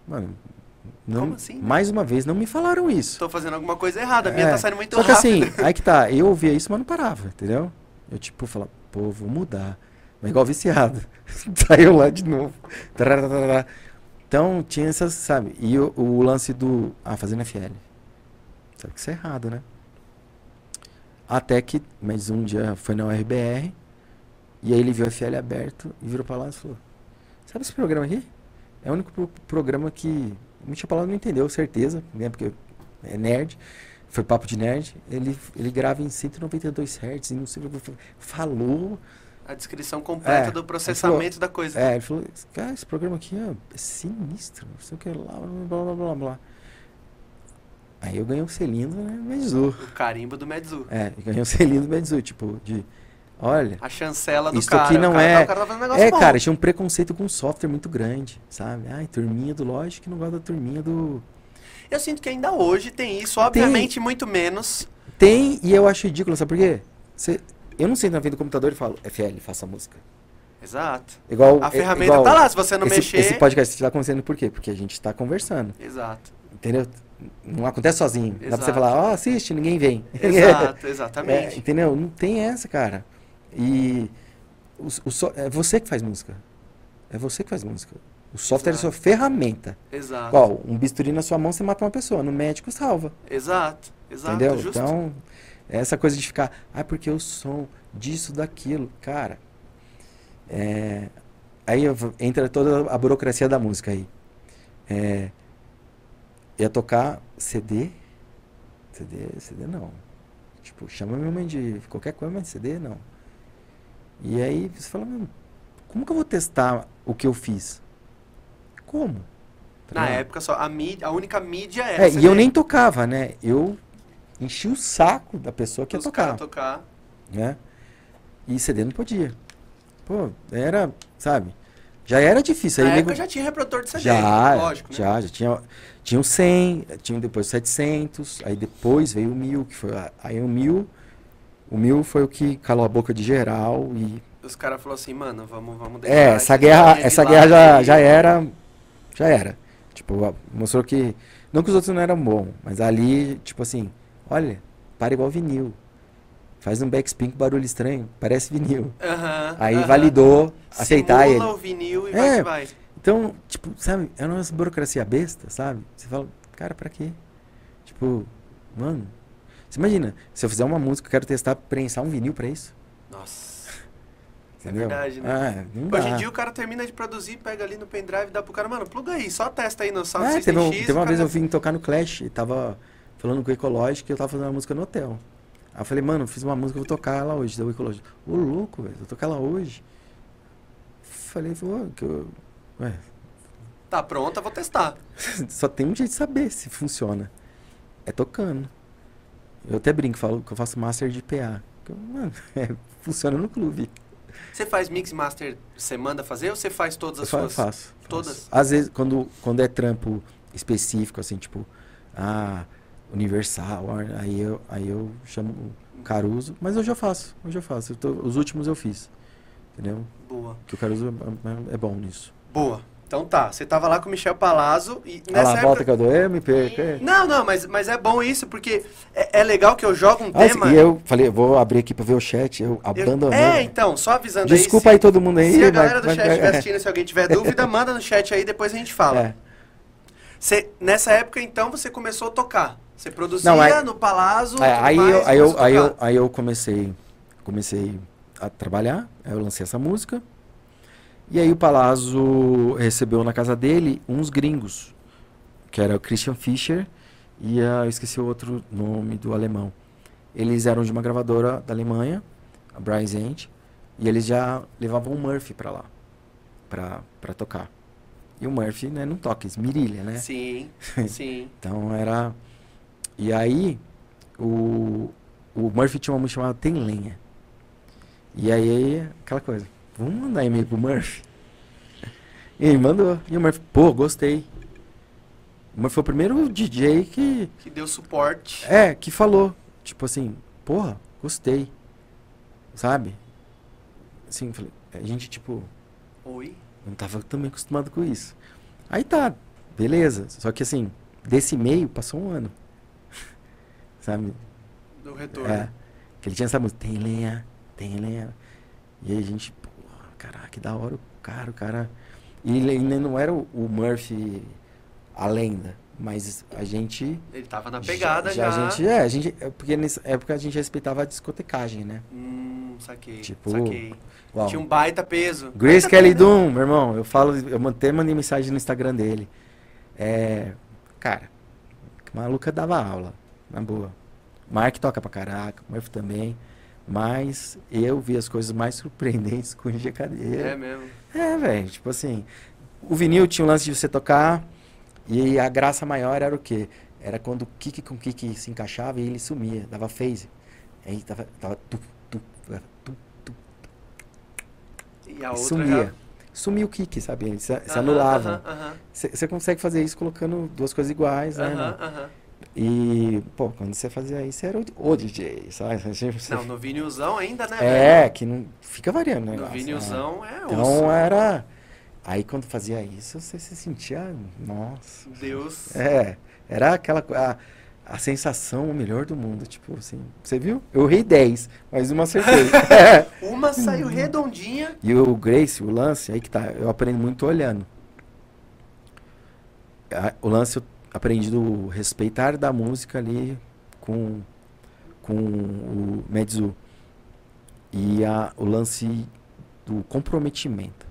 Mano. Não, Como assim? Mais uma vez, não me falaram isso. Tô fazendo alguma coisa errada, a minha É, tá saindo muito Só que rápido. assim, *laughs* aí que tá, eu ouvia isso, mas não parava, entendeu? Eu tipo, falava, pô, vou mudar. Mas igual viciado. *laughs* Saiu lá de novo. Então, tinha essas, sabe? E o, o lance do. Ah, fazendo FL. Sabe que isso é errado, né? Até que, mas um dia foi na URBR, e aí ele viu o FL aberto e virou pra lá e falou: Sabe esse programa aqui? É o único pro- programa que. O tinha não entendeu, certeza, né? Porque é nerd. Foi papo de nerd. Ele, ele grava em 192 Hz e não sei o que. Falou. A descrição completa É, do processamento da coisa. É, ele falou: Cara, esse programa aqui é sinistro. Não sei o que lá, blá blá blá blá. Aí eu ganhei um selinho do Medzu. O carimbo do Medzu. É, ganhei um *laughs* selinho do Medzu, tipo, de. Olha. A chancela do Isso cara. aqui não cara, é- tá- O cara tá um É, bom. cara, tinha um preconceito com software muito grande, sabe? Ai, turminha do Logic não gosta da turminha do. Eu sinto que ainda hoje tem isso, obviamente muito menos. Tem, e eu acho ridículo, sabe por quê? Você, eu não sento na frente do computador e falo, FL, faça música. Exato. Igual. A é- ferramenta igual tá lá, se você não esse, mexer. Esse podcast está acontecendo por quê? Porque a gente está conversando, Exato. entendeu? Não acontece sozinho. Dá pra você Exato. falar, ó, assiste, ninguém vem. Exato, *laughs* É, exatamente. entendeu? Não tem essa, cara. E o, o so- é você que faz música. É você que faz música. O software é Exato. sua ferramenta. Exato. Igual, um bisturi na sua mão, você mata uma pessoa. No médico, salva. Exato. Exato. entendeu? Justo. Então, essa coisa de ficar, ah, porque o som, disso, daquilo. Cara, é, aí entra toda a burocracia da música aí. É, ia tocar CD? CD, CD não. Tipo, chama minha mãe de qualquer coisa, mas CD não. E aí você fala, "Meu, como que eu vou testar o que eu fiz? Como? tá Na época, só a, mídia, a única mídia era É, e eu nem tocava, né? Eu enchi o saco da pessoa que ia tocar, tocar. né? E CD não podia. Pô, era, sabe? Já era difícil. Na Aí época nego- já tinha reprodutor de CD, já, lógico, né? já, já tinha, tinha o 100, tinha depois o 700, aí depois veio o 1000, que foi, aí o 1000, o 1000 foi o que calou a boca de geral e Os caras falaram assim, mano, vamos, vamos deixar É, essa guerra, essa guerra já, já era. Já era. Tipo, mostrou que. Não que os outros não eram bons, mas ali, tipo assim, olha, para igual vinil. Faz um backspin com barulho estranho, parece vinil. Aham, Aí aham. validou aceitar ele. o vinil e É. vai vai. Então, tipo, sabe, é uma burocracia besta, sabe? Você fala, cara, pra quê? Tipo, mano, você imagina, se eu fizer uma música, eu quero testar, prensar um vinil pra isso. Nossa. Entendeu? verdade, né? Ah, Hoje em dia o cara termina de produzir, pega ali no pendrive, dá pro cara, mano, pluga aí, só testa aí no Sound É, teve, um- X. teve uma cara vez eu já- vim tocar no Clash e tava falando com o Ecológico e eu tava fazendo uma música no hotel. Aí eu falei, mano, fiz uma música, eu vou tocar ela hoje, da Ecológico. Ô, louco, velho, vou tocar ela hoje. Falei, pô, que eu. Ué, Tá pronta, vou testar. *laughs* só tem um jeito de saber se funciona. É tocando. Eu até brinco, falo que eu faço master de PA. Eu, Mano, *laughs* é, funciona no clube. Você faz mix master, você manda fazer ou você faz todas Eu as fa- suas? faço, faço. todas? Às vezes, quando, quando é trampo específico, assim, tipo, ah, Universal, aí eu, aí eu chamo o Caruso, mas eu já faço, eu já faço. Eu tô- os últimos eu fiz, entendeu? Boa. Que o Caruso é, é- é bom nisso. Boa. Então tá, você tava lá com o Michel Palazzo e Ah nessa lá, época... volta que eu dou, eu é. Não, não, mas, mas é bom isso, porque é, é legal que eu jogo um Ah, tema... e eu falei, vou abrir aqui pra ver o chat, eu eu- abandonei. É, então, só avisando Desculpa aí. aí todo mundo aí. Se, a mas- galera do mas- chat estiver assistindo, se alguém tiver dúvida, *laughs* manda no chat aí, depois a gente fala. É. Você, nessa época, então, você começou a tocar. Você produzia Não, aí- no Palazzo, É, aí, mais, eu, aí, eu, aí, eu, aí eu comecei, comecei a trabalhar, aí eu lancei essa música. E aí o Palazzo recebeu na casa dele uns gringos, que era o Christian Fischer e a, eu esqueci o outro nome do alemão. Eles eram de uma gravadora da Alemanha, a Brian End, e eles já levavam o Murphy pra lá, pra, pra tocar. E o Murphy né, não toca, esmirilha, né? Sim, *laughs* sim. Então era. E aí, o, o Murphy tinha uma música chamada Tem Lenha. E aí, aquela coisa, vamos mandar e-mail pro Murphy? E ele mandou. E o Murphy, pô, gostei. O Murphy foi o primeiro DJ que. Que deu suporte. É, que falou. Tipo assim, porra, gostei. Sabe? Assim, falei, a gente, tipo, Oi? não tava também acostumado com isso. Aí tá, beleza. Só que assim, desse meio passou um ano. *laughs* Sabe? Do retorno. É. Que ele tinha essa música, tem lenha, tem lenha. E aí a gente, caraca, que da hora o cara, o cara. E ele ainda não era o, o Murphy a lenda, mas a gente. Ele tava na pegada já, já. A gente, é, a gente. é Porque nessa época a gente respeitava a discotecagem, né? Hum, saquei. Tipo, saquei. Uau. Tinha um baita peso. Grace Baita Kelly. Doom, meu irmão, eu falo, eu até mandei mensagem no Instagram dele. É, cara, maluca dava aula, na boa. Mark toca pra caraca, Murphy também, mas eu vi as coisas mais *laughs* surpreendentes com o GKD. É mesmo. É, velho, tipo assim, o vinil tinha o lance de você tocar e a graça maior era o quê? Era quando o kick com kick se encaixava e ele sumia, dava phase. Aí tava, tava tu, tu, tu, tu, E a outra sumia. já- Sumia o kick, sabe? Ele se, se Aham, anulava. aham, aham, Você consegue fazer isso colocando duas coisas iguais, né? aham, irmão? E, pô, quando você fazia isso, era o, o DJ, sabe? Você- *laughs* você- Não, no vinilzão ainda, né? é, velho? que não fica variando, né? No vinilzão é, Então osso. era. Aí quando fazia isso, você se sentia. Nossa. Deus. É, era aquela. A, a sensação o melhor do mundo. Tipo assim, você viu? Eu errei 10, mas uma acertei. *laughs* *laughs* Uma saiu redondinha. E o Grace, o lance, aí que tá, eu aprendo muito olhando. O lance eu aprendi do respeitar da música ali com, com o Medzu. E a, o lance do comprometimento.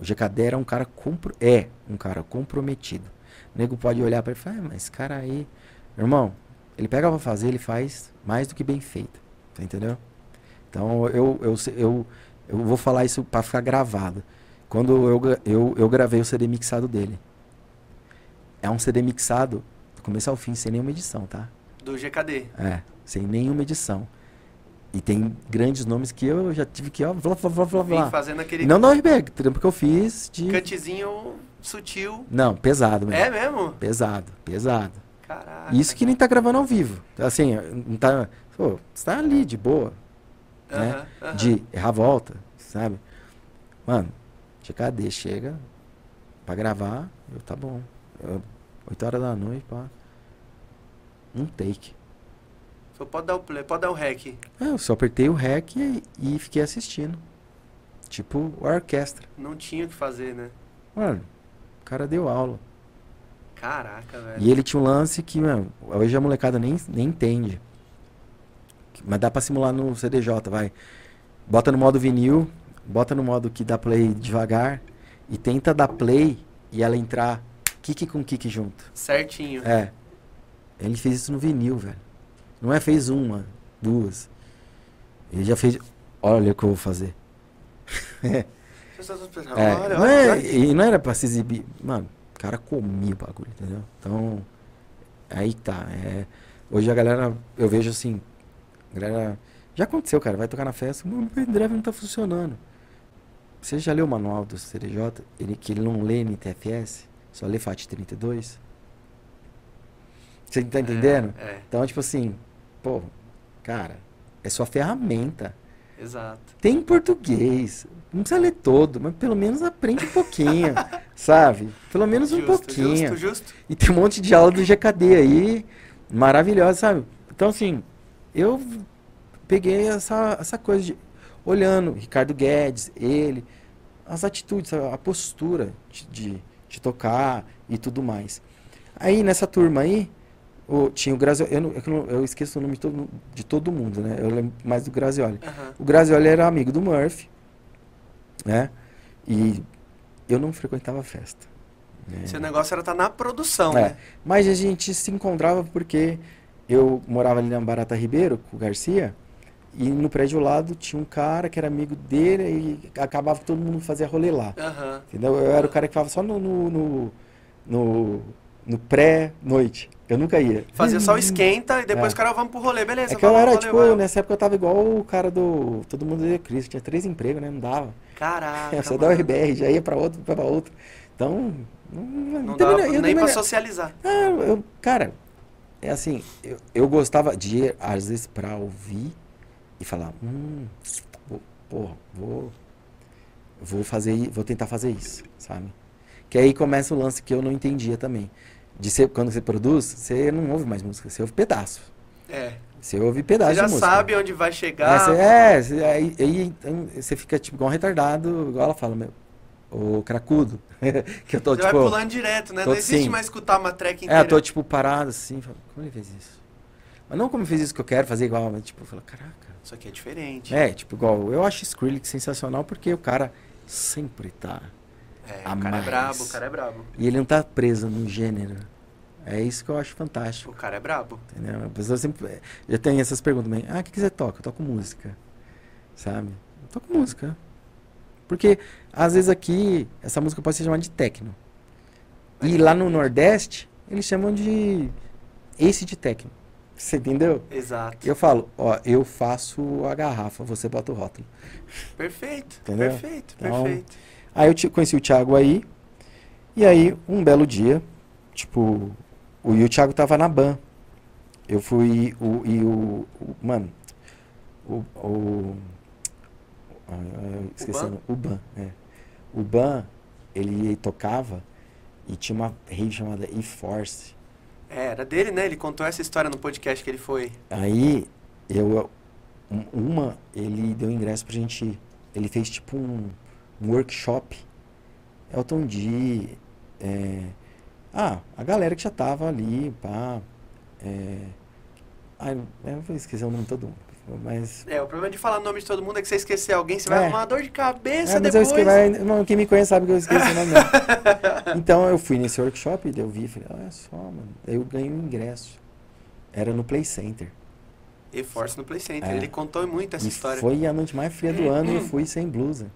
O GKD era um cara compro, é um cara comprometido. O nego pode olhar para ele e falar, ah, mas esse cara aí, irmão, ele pega pra fazer, ele faz mais do que bem feito. Tá entendeu? Então eu, eu, eu, eu vou falar isso para ficar gravado. Quando eu, eu, eu gravei o CD mixado dele. É um CD mixado do começo ao fim, sem nenhuma edição, tá? Do GKD. É, sem nenhuma edição. E tem grandes nomes que eu já tive que, ó, blá, blá, blá, blá, blá. fazendo aquele não da RBG, trampo que eu fiz de... cantezinho sutil. Não, pesado mesmo. É mesmo? Pesado, pesado. Caraca. Isso que nem tá gravando ao vivo. Assim, não tá... Pô, você tá ali, de boa. né? Aham, aham. De errar a volta, sabe? Mano, GKD chega pra gravar, eu, tá bom. Eu, 8 horas da noite, pá. Um take. Só pode dar o play, pode dar o rec. É, Eu só apertei o REC e, e fiquei assistindo. Tipo, a orquestra. Não tinha o que fazer, né? Mano, o cara deu aula. Caraca, velho. E ele tinha um lance que, mano, hoje a molecada nem, nem entende. Mas dá pra simular no CDJ, vai. Bota no modo vinil, bota no modo que dá play devagar e tenta dar play e ela entrar kick com kick junto. Certinho. É. Ele fez isso no vinil, velho. Não é fez uma, duas. Ele já fez. Olha o que eu vou fazer. *laughs* É, olha, não é- e não era pra se exibir. Mano, o cara comia o bagulho, entendeu? Então, aí tá. é, hoje a galera, eu vejo assim, a galera. Já aconteceu, cara, vai tocar na festa, o pendrive não tá funcionando. Você já leu o manual do CDJ? Ele, que ele não lê NTFS, só lê FAT32? Você tá entendendo? É, é, Então, tipo assim, pô, cara, é sua ferramenta. exato. Tem em português. Não precisa ler todo, mas pelo menos aprende um pouquinho, *laughs* sabe? Pelo menos um justo, pouquinho. Justo, justo. E tem um monte de aula do GKD aí, maravilhosa, sabe? Então, assim, eu peguei essa, essa coisa de. Olhando, Ricardo Guedes, ele, as atitudes, a a postura de, de, de tocar e tudo mais. Aí, nessa turma aí, o, tinha o Grazioli, eu, não- eu eu esqueço o nome de todo, de todo mundo, né? Eu lembro mais do Grazioli. Aham. O Grazioli era amigo do Murphy, né? E eu não frequentava festa. né? Seu negócio era estar na produção, É, né? Mas a gente se encontrava porque eu morava ali na Barata Ribeiro, com o Garcia, e no prédio ao lado tinha um cara que era amigo dele e acabava que todo mundo fazia rolê lá. Aham. Entendeu? Eu era o cara que ficava só no, no, no, no- no pré-noite. Eu nunca ia. Fazia só o esquenta e depois É. o cara, vamos pro rolê, beleza. É que eu era, valeu, tipo, nessa época eu tava igual o cara do Todo Mundo Odeia Cristo. Tinha três empregos, né? Não dava. Caraca, Você dá o mano. RBR, já ia pra outro, pra outro. Então, não, Não dava nem também pra socializar. Ah, eu, cara, é assim, eu, eu gostava de ir, às vezes, pra ouvir e falar, hum, vou, porra, vou, vou fazer, vou tentar fazer isso, sabe? Que aí começa o lance que eu não entendia também. De ser, quando você produz, você não ouve mais música, você ouve pedaço. É. Você ouve pedaço Você já de música. sabe onde vai É, chegar. você, é, você- aí, aí, então, você fica tipo igual um retardado, igual ela fala, meu, o cracudo. *laughs* que eu tô Você tipo. vai pulando direto, né? tô Não existe sim. mais escutar uma track É, inteira. eu tô tipo parado assim, falo, como ele fez isso? Mas não como ele fez isso que eu quero fazer igual, mas tipo, eu falo, caraca. Isso aqui é diferente. É, tipo, igual, eu acho Skrillex sensacional porque o cara sempre tá. É, A o cara mais. é brabo, o cara é brabo. E ele não tá preso no gênero. É isso que eu acho fantástico. O cara é brabo. Entendeu? A pessoa sempre. Já tem essas perguntas também. Ah, o que, que você toca? Eu toco música. Sabe? Eu toco música. Porque, às vezes aqui, essa música pode ser chamada de techno. E lá no Nordeste, eles chamam de ace de techno. Você entendeu? Exato. Eu falo, ó, eu faço a garrafa, você bota o rótulo. Perfeito, Entendeu? perfeito, Então, perfeito. Aí eu conheci o Thiago aí. E aí, um belo dia, tipo, o, e o Thiago tava na ban. Eu fui, o, e o, o- mano, o, o, ah, esqueci Ban? o nome, o Ban, é. O Ban, ele tocava e tinha uma rave chamada E-Force. É, era dele, né? Ele contou essa história no podcast que ele foi. Aí, eu, um- uma, ele deu ingresso pra gente. Ele fez tipo um, um workshop. Elton D. é, ah, a galera que já tava ali, pá. É, ah, eu vou esquecer o nome de todo mundo. Mas. É, o problema de falar o nome de todo mundo é que você esquecer alguém, você vai É. arrumar uma dor de cabeça É, mas eu depois. esqueci, mas, não, quem me conhece sabe que eu esqueci o nome. *laughs* Então eu fui nesse workshop, eu vi e falei, olha só, mano. Eu ganhei um ingresso. Era no Play Center. E Force no Play Center. É. Ele contou muito essa e história. foi a noite mais fria do *clears throat* ano e eu fui sem blusa.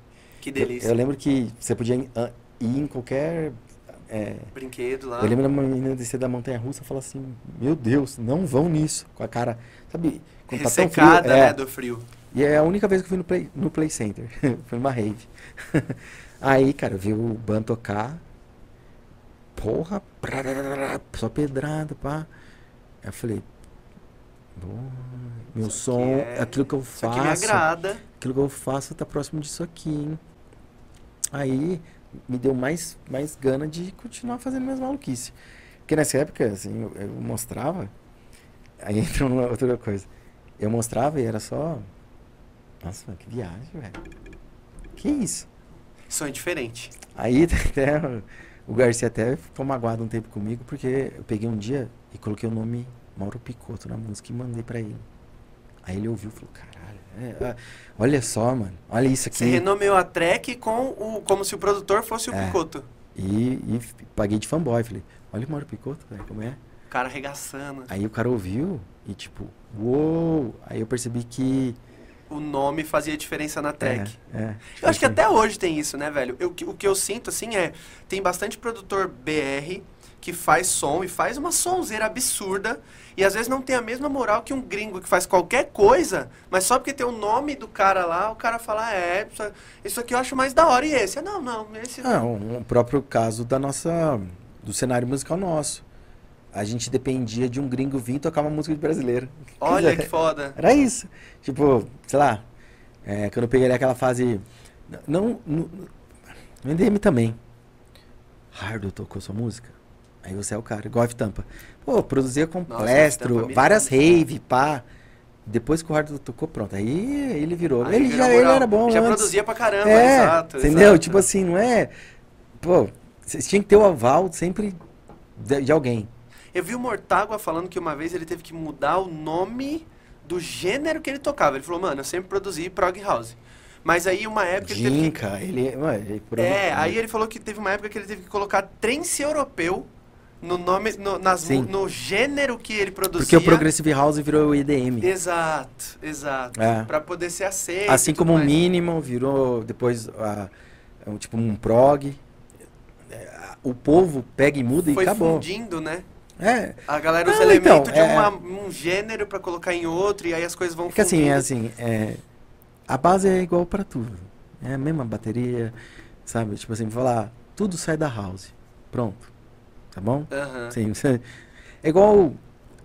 Que Eu- delícia. Eu, lembro que você podia ir, ah, ir em qualquer é, Brinquedo lá. eu lembro da menina descer da montanha russa e falar assim, meu Deus, não vão nisso. Com a cara, sabe, quando tá tão frio. Ressecada, é, né, do frio. E é a única vez que eu fui no Play, no play Center. *laughs* Foi numa rave. *laughs* Aí, cara, eu vi o Ban tocar. Porra, só pedrada, pá. Aí eu falei, "Porra, meu Isso som, é- aquilo que eu Isso aqui me faço, agrada. aquilo que eu faço tá próximo disso aqui, hein? Aí me deu mais, mais gana de continuar fazendo minhas maluquices. Porque nessa época, assim, eu, eu mostrava. Aí entra uma outra coisa. Eu mostrava e era só. Nossa, que viagem, velho. Que isso? Sonho diferente. Aí *laughs* até o- Garcia até ficou magoado um tempo comigo, porque eu peguei um dia e coloquei o nome Mauro Picotto na música e mandei pra ele. Aí ele ouviu e falou, caralho, é, ah, olha só, mano, olha isso aqui. Você renomeou a track com o, como se o produtor fosse o É. Picoto. E, e paguei de fanboy. Falei, olha o Mauro Picotto, velho, como é? O cara arregaçando. Aí o cara ouviu e tipo, uou! Aí eu percebi que. O nome fazia diferença na track. É, é, tipo Eu acho que assim, até hoje tem isso, né, velho? Eu, o que eu sinto, assim, é... Tem bastante produtor BR que faz som e faz uma sonzeira absurda e às vezes não tem a mesma moral que um gringo que faz qualquer coisa, mas só porque tem o nome do cara lá, o cara fala, "Ah, é, isso- aqui eu acho mais da hora. E esse? Ah, Não, não, esse... Um, um próprio caso da nossa. do cenário musical nosso. A gente dependia de um gringo vir tocar uma música de brasileiro. *laughs* Olha Quer que dizer, *laughs* foda. Era isso. Tipo, sei lá, é, quando eu peguei aquela fase. Não. No, no EDM também. Hardo tocou sua música. Aí você é o cara, igual a Tampa. Pô, produzia com Nossa, F-Tampa me várias lembra. rave, pá. Depois que o Hardo tocou, pronto. Aí ele virou. Aí ele virou já ele moral. era bom Já antes. produzia pra caramba, é, exato. Entendeu? exato. Tipo assim, não é. Pô, vocês tinham que ter o aval sempre de, de alguém. Eu vi o Mortágua falando que uma vez ele teve que mudar o nome do gênero que ele tocava. Ele falou, mano, eu sempre produzi prog house. Mas aí uma época ele teve que... Ele. Ué, ele É, aí ele falou que teve uma época que ele teve que colocar trance europeu no nome, no, nas, Sim. no gênero que ele produzia. Porque o Progressive House virou o EDM. Exato, exato. É. Pra poder ser aceito. Assim como o. Minimal virou depois a- um, tipo um prog. É, O povo pega e muda Foi e acabou. fundindo, né? É, A galera usa elemento então, de é- uma- um gênero pra colocar em outro e aí as coisas vão é que assim, é assim, é, a base é igual pra tudo. É a mesma bateria, sabe? Tipo assim, falar, tudo sai da house. Pronto. Tá bom? Aham. Sim, você- é igual,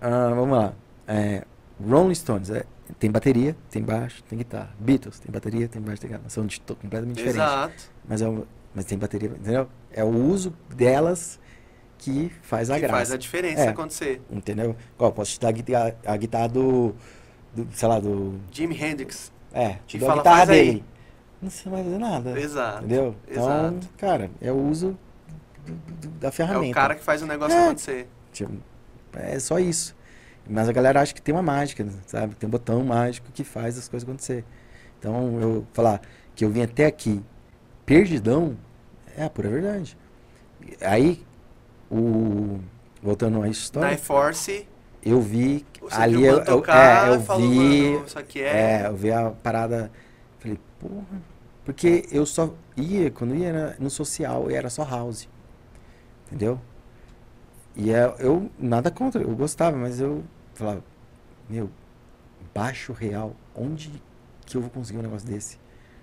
ah, vamos lá, é, Rolling Stones, é, tem bateria, tem baixo, tem guitarra. Beatles, tem bateria, tem baixo, tem guitarra. São de completamente diferentes. Exato. Mas, é, mas tem bateria, entendeu? É o uso delas que faz a que graça. faz a diferença É. acontecer. Entendeu? Igual, posso te dar a guitarra, a guitarra do, do, sei lá, do... Jimi Hendrix. É, Te dou fala, a guitarra "Faz aí." dele. Não sei mais fazer nada. Exato. Entendeu? Então, Exato. cara, é o uso do- do- da É ferramenta. o cara que faz o negócio É. acontecer. Tipo, é só isso. Mas a galera acha que tem uma mágica, sabe? Tem um botão mágico que faz as coisas acontecer. Então, eu falar que eu vim até aqui perdidão, é a pura verdade. Aí, o... Voltando à história, Force, eu vi ali eu, Ban eu, tocar, é, eu falou, vi, é, é... eu vi a parada, falei, porra, porque eu só ia, quando ia era no social, era só house, entendeu? E é, eu, nada contra, eu gostava, mas eu falava, meu, baixo real, onde que eu vou conseguir um negócio desse?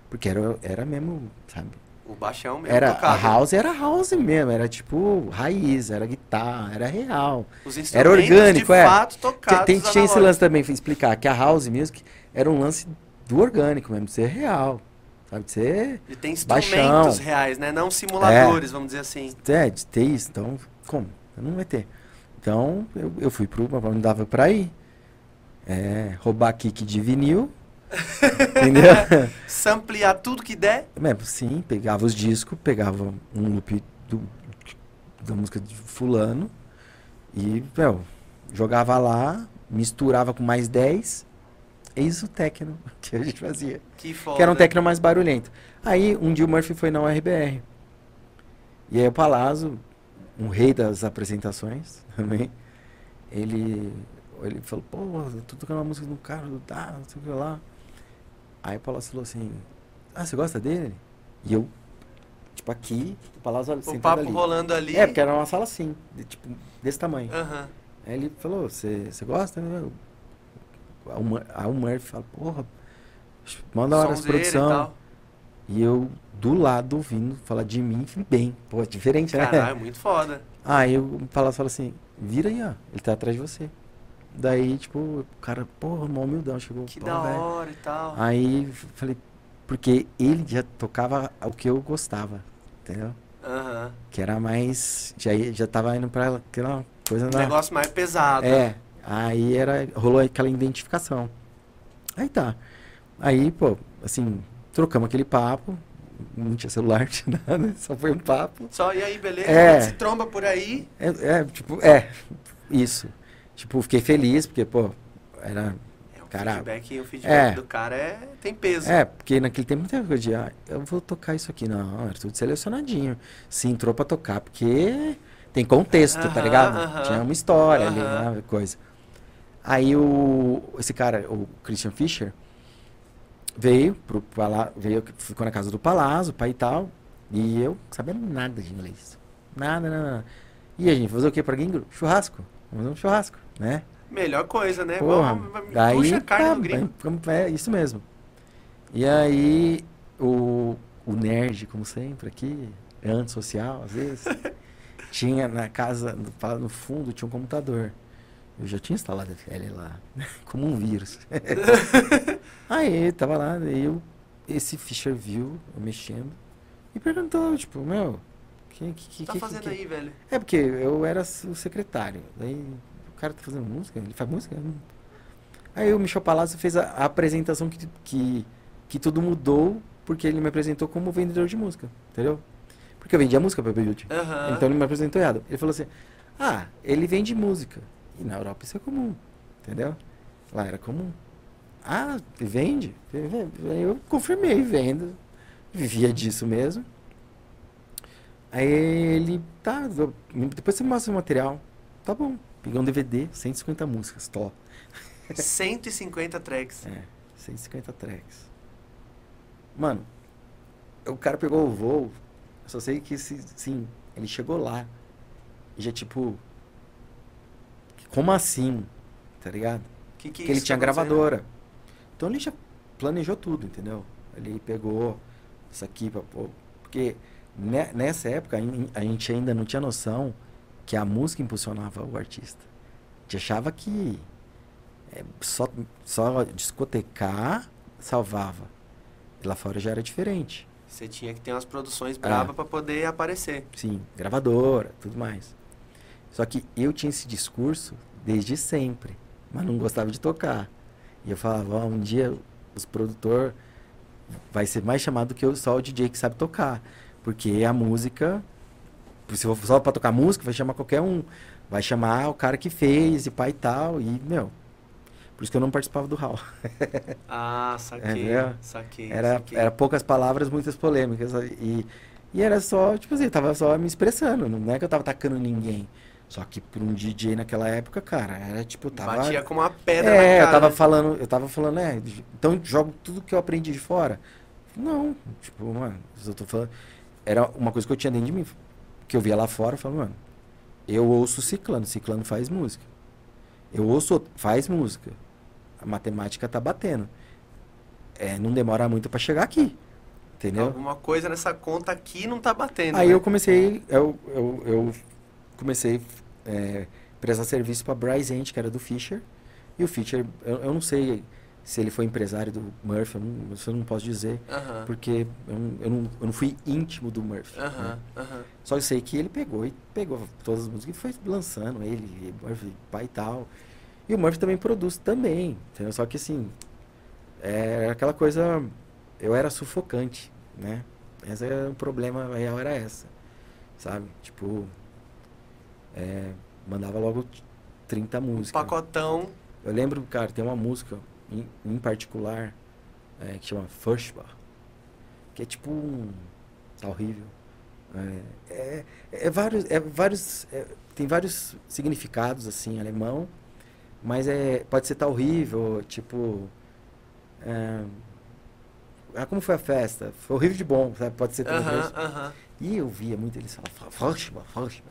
Porque era, era mesmo, sabe? O baixão mesmo Era, a tocado. house era house mesmo, era tipo raiz, era guitarra, era real. Os instrumentos Era orgânico, de é. fato tocados Tem, tinha esse lance também, explicar, que a house music era um lance do orgânico mesmo, de ser real. Sabe, de ser. E tem Baixão. instrumentos reais, né? Não simuladores, vamos dizer assim. É, de ter isso. Então, como? Não vai ter. Então, eu, eu fui pro. Não dava pra ir. É, roubar kick de vinil. *laughs* entendeu? Samplear tudo que der. É, sim, pegava os discos, pegava um loop do, da música de fulano e, meu, jogava lá, misturava com mais 10, eis o techno *laughs* que a gente fazia. Que foda. Que era um techno mais barulhento. Aí, um dia o Murphy foi na URBR. E aí o Palazzo, um rei das apresentações *laughs* também, ele, ele falou, pô, eu tô tocando uma música no carro, tá, não sei o que lá. Aí o Palazzo falou assim, ah, você gosta dele? E eu, tipo, aqui, o Palácio O sentado papo ali. rolando ali. É, porque era uma sala assim, de, tipo, desse tamanho. Aham. Aí ele falou, você gosta? o Aí o Murphy fala, porra, manda hora essa e produção. tal. E eu, do lado, ouvindo falar de mim, falei, bem, pô, diferente, né? Caralho, muito foda. Aí o Palácio fala assim, vira aí, ó, ele tá atrás de você. Daí, tipo, o cara, porra, mó humildão, chegou, Que da velho. hora e tal. Aí falei, porque ele já tocava o que eu gostava, entendeu? Aham. Que era mais, já, já tava indo pra aquela coisa Um da... negócio mais pesado. É, aí era, rolou aquela identificação. Aí tá. Aí, pô, assim, trocamos aquele papo, não tinha celular, *laughs* não tinha nada, só foi um papo. Só, e aí, beleza? É. Se tromba por aí. É, é, tipo, é, isso. Tipo, fiquei feliz, porque, pô, era. É, o Cara, feedback, o feedback é. do cara é, tem peso. É, porque naquele tempo teve coisa de, ah, eu vou tocar isso aqui. Não, era tudo selecionadinho. Se entrou pra tocar, porque tem contexto, tá Aham, ligado? aham. Tinha uma história ali, Aham. né, coisa. Aí o, esse cara, o Christian Fischer, veio pro Palá, veio, ficou na casa do Palazzo, pai e tal, e eu sabendo nada de inglês. Nada, nada, nada. E a gente fazer o quê pra gringo? Churrasco. Vamos fazer um churrasco, né? Melhor coisa, né? Porra, Vamos, daí, puxa a carne tá, no gringo. é isso mesmo. E aí, o, o nerd, como sempre, aqui, é antissocial, às vezes, *laughs* tinha na casa, no, no fundo, tinha um computador. Eu já tinha instalado a FL lá, *laughs* como um vírus. *laughs* aí, tava lá, eu, esse Fischer viu eu mexendo e perguntou, tipo, meu, que que, que, tá que- fazendo que- aí, velho? é porque eu era o secretário. Daí o cara tá fazendo música, ele faz música. Aí o Michel Palazzo fez a, a apresentação que, que, que tudo mudou porque ele me apresentou como vendedor de música, entendeu? Porque eu vendia música pra Beirute. Aham. Então ele me apresentou errado. Ele falou assim: Ah, ele vende música. E na Europa isso é comum, entendeu? Lá era comum. Ah, vende? Eu confirmei, vendo. Vivia disso mesmo. Aí ele, tá, depois você me mostra o material. Tá bom. Peguei um DVD, 150 músicas, top. 150 tracks. É, 150 tracks. Mano, o cara pegou o voo. Eu só sei que, esse- sim, ele chegou lá. E já, tipo. Como assim? Tá ligado? Que que Porque ele tinha tá gravadora. Então ele já planejou tudo, entendeu? Ele pegou isso aqui pra pôr. Porque ne- nessa época a gente ainda não tinha noção que a música impulsionava o artista. A gente achava que é, só, só discotecar salvava. E lá fora já era diferente. Você tinha que ter umas É. produções bravas pra poder aparecer. Sim, gravadora, tudo mais. Só que eu tinha esse discurso desde sempre, mas não gostava de tocar. E eu falava, "Ó, um dia os produtor vai ser mais chamado que eu só o DJ que sabe tocar. Porque a música, se for só pra tocar música, vai chamar qualquer um. Vai chamar o cara que fez e pai e tal. E, meu, por isso que eu não participava do hall. *laughs* Ah, saquei. É, saquei. Era, saquei. era poucas palavras, muitas polêmicas. E, e era só, tipo assim, eu tava só me expressando. Não é que eu tava atacando ninguém. Só que por um DJ naquela época, cara, era tipo, tava. Batia como uma pedra é, eu tava né? falando, eu tava falando, é, então jogo tudo que eu aprendi de fora. Não, tipo, mano, eu tô falando. Era uma coisa que eu tinha dentro de mim. Que eu via lá fora, eu falava, mano, eu ouço Ciclano, Ciclano faz música. Eu ouço, faz música. A matemática tá batendo. É, não demora muito pra chegar aqui. Entendeu? Alguma coisa nessa conta aqui não tá batendo. Aí né? eu comecei, eu, eu, eu comecei é, prestar serviço para Bryce Ent, que era do Fischer. E o Fischer, eu, eu não sei se ele foi empresário do Murphy, eu não, isso eu não posso dizer, Aham. porque eu não, eu não, eu não fui íntimo do Murphy. né? Aham, aham. Só eu sei que ele pegou e pegou todas as músicas e foi lançando ele, Murphy, pai e tal. E o Murphy também produz também, entendeu? Só que assim, é aquela coisa, eu era sufocante, né? Esse é o problema real, era essa, sabe? Tipo, é, mandava logo 30 músicas. Pacotão. Eu lembro, cara, tem uma música em, em particular é, que chama Furchtbar, que é tipo um. Tá horrível. É, é, é vários. É vários é, tem vários significados, assim, em alemão, mas é, pode ser tá horrível, tipo. é, ah, como foi a festa? Foi horrível de bom, sabe? Pode ser tudo Aham, isso. aham. E eu via muito eles falar, Fátima, Fátima.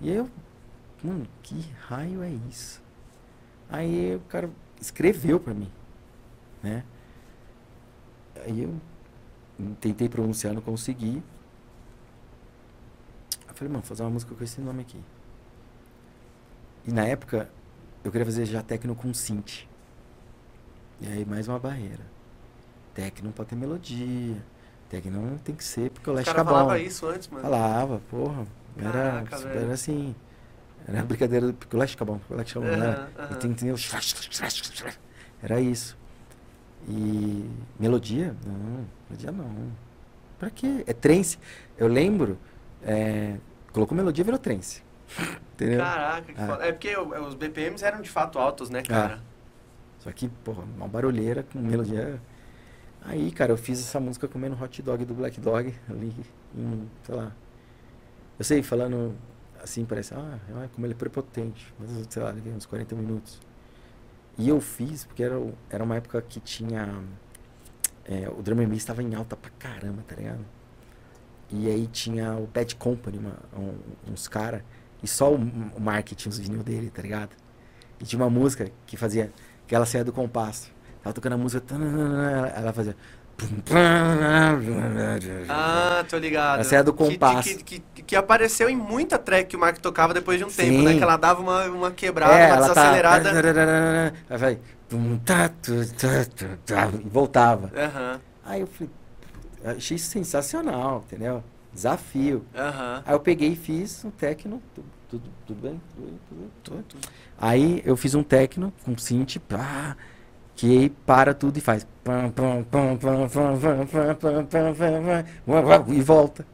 E eu, mano, que raio é isso? Aí o cara escreveu pra mim, né? Aí eu tentei pronunciar, não consegui. Eu falei, mano, vou fazer uma música com esse nome aqui. E na época, eu queria fazer já techno com synth. E aí mais uma barreira. Techno pode ter melodia. Techno não tem que ser, porque o Leste cara tá falava isso antes, mano. Falava, porra. Era, Caraca, era assim. Era brincadeira do Leste Cabão. O Leste Cabão, Aham, né? aham. E tem- tem o- Era isso. E melodia? Não, melodia não. Pra quê? É trance. Eu lembro, é, colocou melodia virou trance. *laughs* Entendeu? Caraca, que Ah. foda. É porque o- os BPMs eram de fato altos, né, cara? Só que, porra, uma barulheira com melodia. Aí, cara, eu fiz essa música comendo hot dog do Black Dog ali em, sei lá. Eu sei, falando assim, parece, ah, ah, como ele é prepotente. Mas, sei lá, levei uns 40 minutos. E eu fiz, porque era, era uma época que tinha. é, o Drum and Bass estava em alta pra caramba, tá ligado? E aí tinha o Bad Company, uma- um- uns caras, e só o, o marketing, os vinil dele, tá ligado? E tinha uma música que fazia, que ela saía do compasso. Tava tocando a música, ela fazia. Ah, tô ligado. Essa é a do Que- compasso. Que, que, que, que apareceu em muita track que o Mark tocava depois de um Sim. tempo, né? Que ela dava uma, uma quebrada, é, uma ela desacelerada. tá. Aí vai. tá, tá, tá, E voltava. Aham, Aí eu falei, achei sensacional, entendeu? Desafio. aham. Aí eu peguei e fiz um techno. tu- Tudo, tudo bem? Tudo? Tudo? Tudo? Aí eu fiz um techno com synth, pá, que aí para tudo e faz e volta.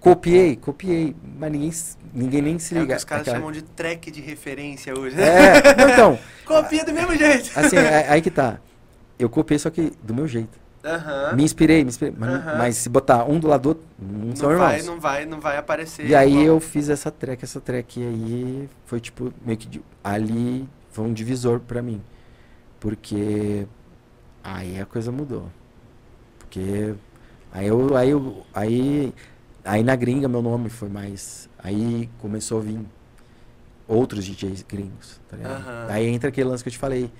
Copiei, copiei, mas ninguém, ninguém nem se liga. É os caras aquela... chamam de track de referência hoje. É, então. Copia do mesmo jeito. Assim, é, aí que tá. Eu copiei, só que do meu jeito. Me inspirei, me inspirei. Mas, mas, se botar um do lado do outro, não, são irmãos. Vai, não vai, não vai aparecer. E aí eu fiz essa track, essa track. E aí foi tipo, meio que ali foi um divisor pra mim. Porque aí a coisa mudou. Porque aí eu. Aí, eu, aí, aí na gringa meu nome foi mais. Aí começou a vir outros DJs gringos, tá ligado? Aí entra aquele lance que eu te falei.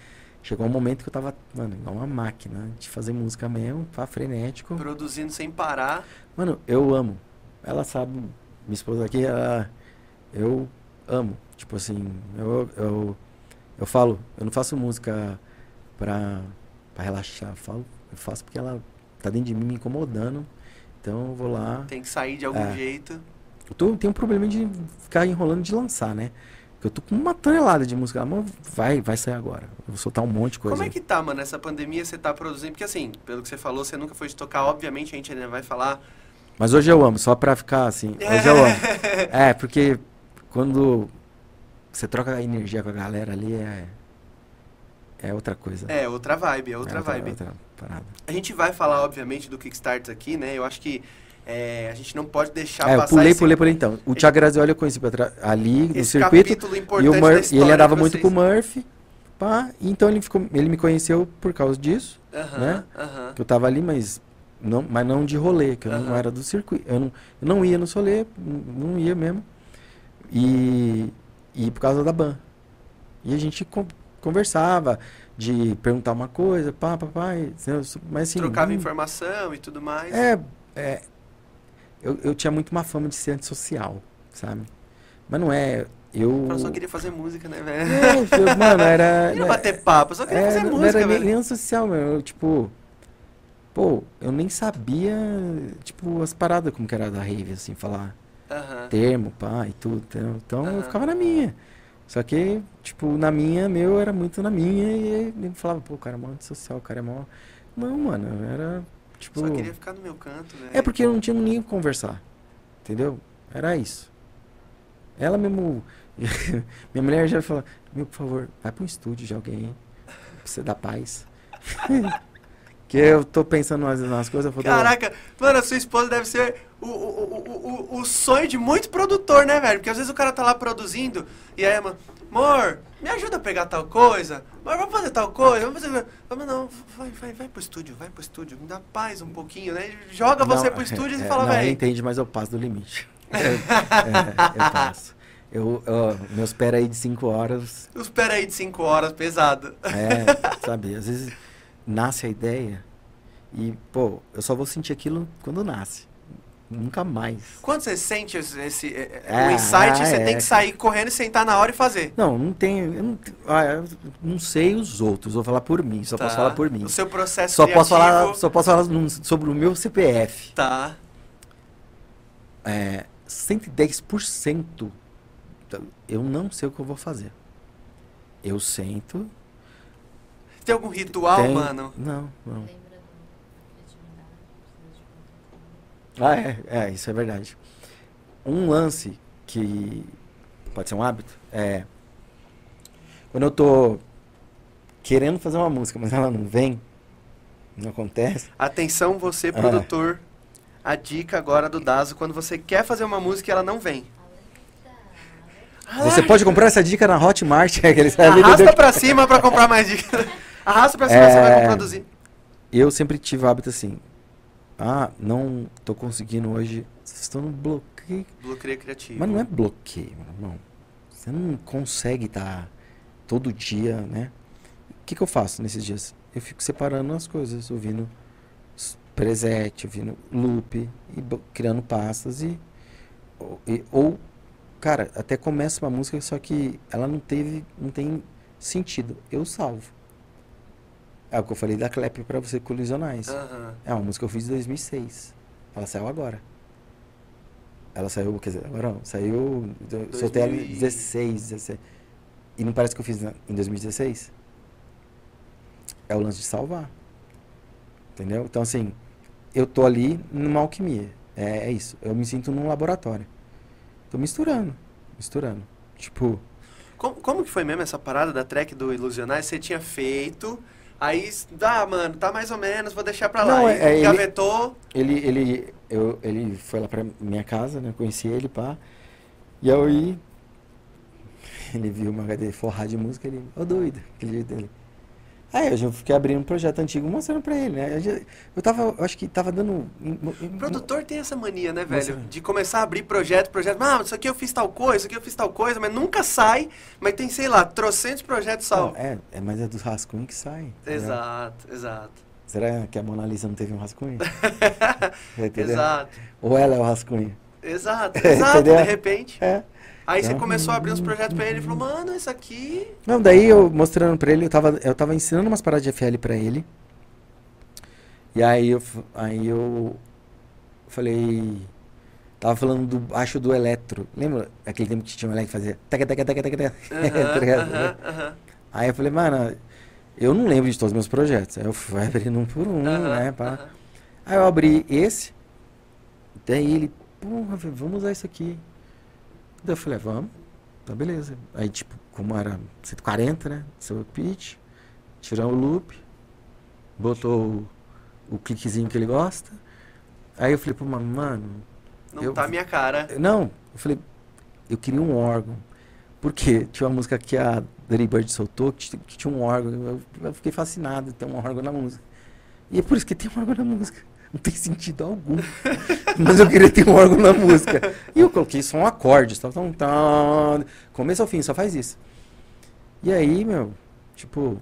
Chegou um momento que eu tava, mano, igual uma máquina de fazer música mesmo, pá, frenético. Produzindo sem parar. Mano, eu amo. Ela sabe, minha esposa aqui, ela, eu amo. Tipo assim, eu, eu, eu falo, eu não faço música pra, pra relaxar. Eu, falo, eu faço porque ela tá dentro de mim me incomodando. Então eu vou lá. Tem que sair de algum É. jeito. Eu tô, tenho um problema de ficar enrolando de lançar, né? Porque eu tô com uma tonelada de música. Mas vai, vai sair agora. Eu vou soltar um monte de coisa. Como é que tá, mano, essa pandemia você tá produzindo? Porque assim, pelo que você falou, você nunca foi de tocar, obviamente a gente ainda vai falar. Mas hoje eu amo, só pra ficar assim. Hoje eu amo. *laughs* É, porque quando você troca a energia com a galera ali, é, é outra coisa. É, outra vibe, é outra É vibe. outra parada. A gente vai falar, obviamente, do Kickstarter aqui, né? Eu acho que é, a gente não pode deixar É, eu passar pulei, esse, pulei, pulei então. O Thiago Grazioli eu conheci ali no circuito. E, o Mur- e ele andava muito com o Murphy. Pá, então ele, ficou, ele me conheceu por causa disso, Aham, né? aham. que eu tava ali, mas não, mas não de rolê, que eu não Aham. era do circuito. Eu não, eu não ia no solê, n- não ia mesmo. E, e por causa da ban. E a gente conversava de perguntar uma coisa, pá, pá, pá, e, mas assim... Trocava não- informação e tudo mais. É, é eu, eu tinha muito uma fama de ser antissocial, sabe? Mas não é, eu... Eu só queria fazer música, né, velho? É, eu- mano, era... *laughs* Queria bater papo, eu só queria É, fazer não música, era nem, antissocial, meu. Eu, tipo, pô, eu nem sabia, tipo, as paradas como que era da rave, assim, falar termo, pá, e tudo. Então, então eu ficava na minha. Só que, tipo, na minha, meu, era muito na minha, e ele falava, pô, o cara é mó antissocial, o cara é mó... Não, mano, era, tipo... Só queria ficar no meu canto, velho. É porque eu não tinha pra conversar. Entendeu? Era isso. Ela mesmo. *laughs* Minha mulher já falou: Meu, por favor, vai pra um estúdio de alguém. Pra você dar paz. *laughs* Que eu tô pensando nas, nas coisas. falo, Caraca, mano, a sua esposa deve ser o, o, o, o, o sonho de muito produtor, né, velho? Porque às vezes o cara tá lá produzindo e aí, mano, amor, me ajuda a pegar tal coisa, amor, vamos fazer tal coisa, vamos fazer. Vamos não, vai, vai, vai pro estúdio, vai pro estúdio, me dá paz um pouquinho, né? Joga Não, você pro é, estúdio é, e fala, Não, velho. entende, mas eu passo do limite. *laughs* É, é, eu passo. Eu, eu, meus pés aí de 5 horas, Espera aí de 5 horas, pesado. é, sabe, às vezes nasce a ideia e, pô, eu só vou sentir aquilo quando nasce. Nunca mais. Quando você sente esse, esse- é, é, Ah, o insight, você é. tem que sair correndo e sentar na hora e fazer. Não, não tenho. Eu não, ah, eu não sei os outros, vou falar por mim, só Tá? posso falar por mim. O seu processo Só posso falar, só posso falar sobre o meu CPF. Tá. É, 110% da- eu não sei o que eu vou fazer. Eu sento. Tem algum ritual, tem- mano? Não, não. Lembra do da criatividade, precisa de conta. Ah, é, é, isso é verdade. Um lance que pode ser um hábito é quando eu tô querendo fazer uma música, mas ela não vem, não acontece. Atenção, você, produtor. A dica agora do Dazo, quando você quer fazer uma música e ela não vem. Você pode comprar essa dica na Hotmart, *laughs* é que eles sabem Arrasta pra cima pra comprar mais dicas. *laughs* Arrasta pra cima, você vai É. produzir. Eu sempre tive o hábito assim. Ah, não tô conseguindo hoje. Vocês estão no bloqueio. Bloqueio criativo. Mas não é bloqueio, meu irmão. Você não consegue estar todo dia, né? O que, que eu faço nesses dias? Eu fico separando as coisas, ouvindo preset, ouvindo loop, e criando pastas e ou, e- ou, cara, até começa uma música, só que ela não teve, não tem sentido. Eu salvo. É o que eu falei da Clap pra você colisionais. Aham. É uma música que eu fiz em 2006. Ela saiu agora. Ela saiu, quer dizer, agora não, saiu. Soltei ela em 2000 e- 16, 17. E não parece que eu fiz na- em 2016? É o lance de salvar. Entendeu? Então, assim, eu tô ali numa alquimia. É, é isso. Eu me sinto num laboratório. Tô misturando. Misturando. Tipo, Como, como que foi mesmo essa parada da track do Ilusionais? Você tinha feito, aí, ah, mano, tá mais ou menos, vou deixar pra lá. Não, Aí é- é, ele- gavetou. Ele, ele, eu, ele foi lá pra minha casa, né? Conheci ele, pá. E aí, ele viu uma HD forrada de música, ele, ô doido, aquele jeito dele. Aí eu já fiquei abrindo um projeto antigo mostrando pra ele, né? Eu, já- eu tava, eu acho que tava dando. O produtor tem essa mania, né, velho? De começar a abrir projeto, projeto. Ah, isso aqui eu fiz tal coisa, isso aqui eu fiz tal coisa, mas nunca sai. Mas tem, sei lá, trocentos projetos sal. é, é, mas é dos rascunhos que sai. entendeu? Exato, exato. Será que a Mona Lisa não teve um rascunho? *laughs* Exato, Ou ela é o rascunho? exato, *laughs* exato, de repente. É. Aí você Não. começou a abrir uns projetos pra ele e falou, mano, isso aqui. Não, daí eu mostrando pra ele, eu tava, eu tava ensinando umas paradas de FL pra ele. E aí eu, aí eu falei. Tava falando do baixo do eletro. Lembra aquele tempo que tinha um eletro que fazia. Taca, taca, taca, taca, taca? *laughs* Tá aham, Aí eu falei, mano, eu não lembro de todos os meus projetos. Aí eu fui abrindo um por um, aham, né? Pá. Aí eu abri esse. Daí ele, porra, vamos usar isso aqui. Daí eu falei, "Ah, vamos. Tá beleza. Aí, tipo, como era 140, né? Seu pitch, tirou o loop, botou o, o cliquezinho que ele gosta. Aí eu falei, pô, mas, mano. Não Eu- tá a minha cara. Não, eu falei, eu queria um órgão. Porque tinha uma música que a Dirty Bird soltou que, que tinha um órgão. Eu, eu fiquei fascinado de ter um órgão na música. E é por isso que tem um órgão na música. Não tem sentido algum. *laughs* Mas eu queria ter um órgão na música. E eu coloquei só um acorde. Tão, tão, começo ao fim, só faz isso. E aí, meu, tipo,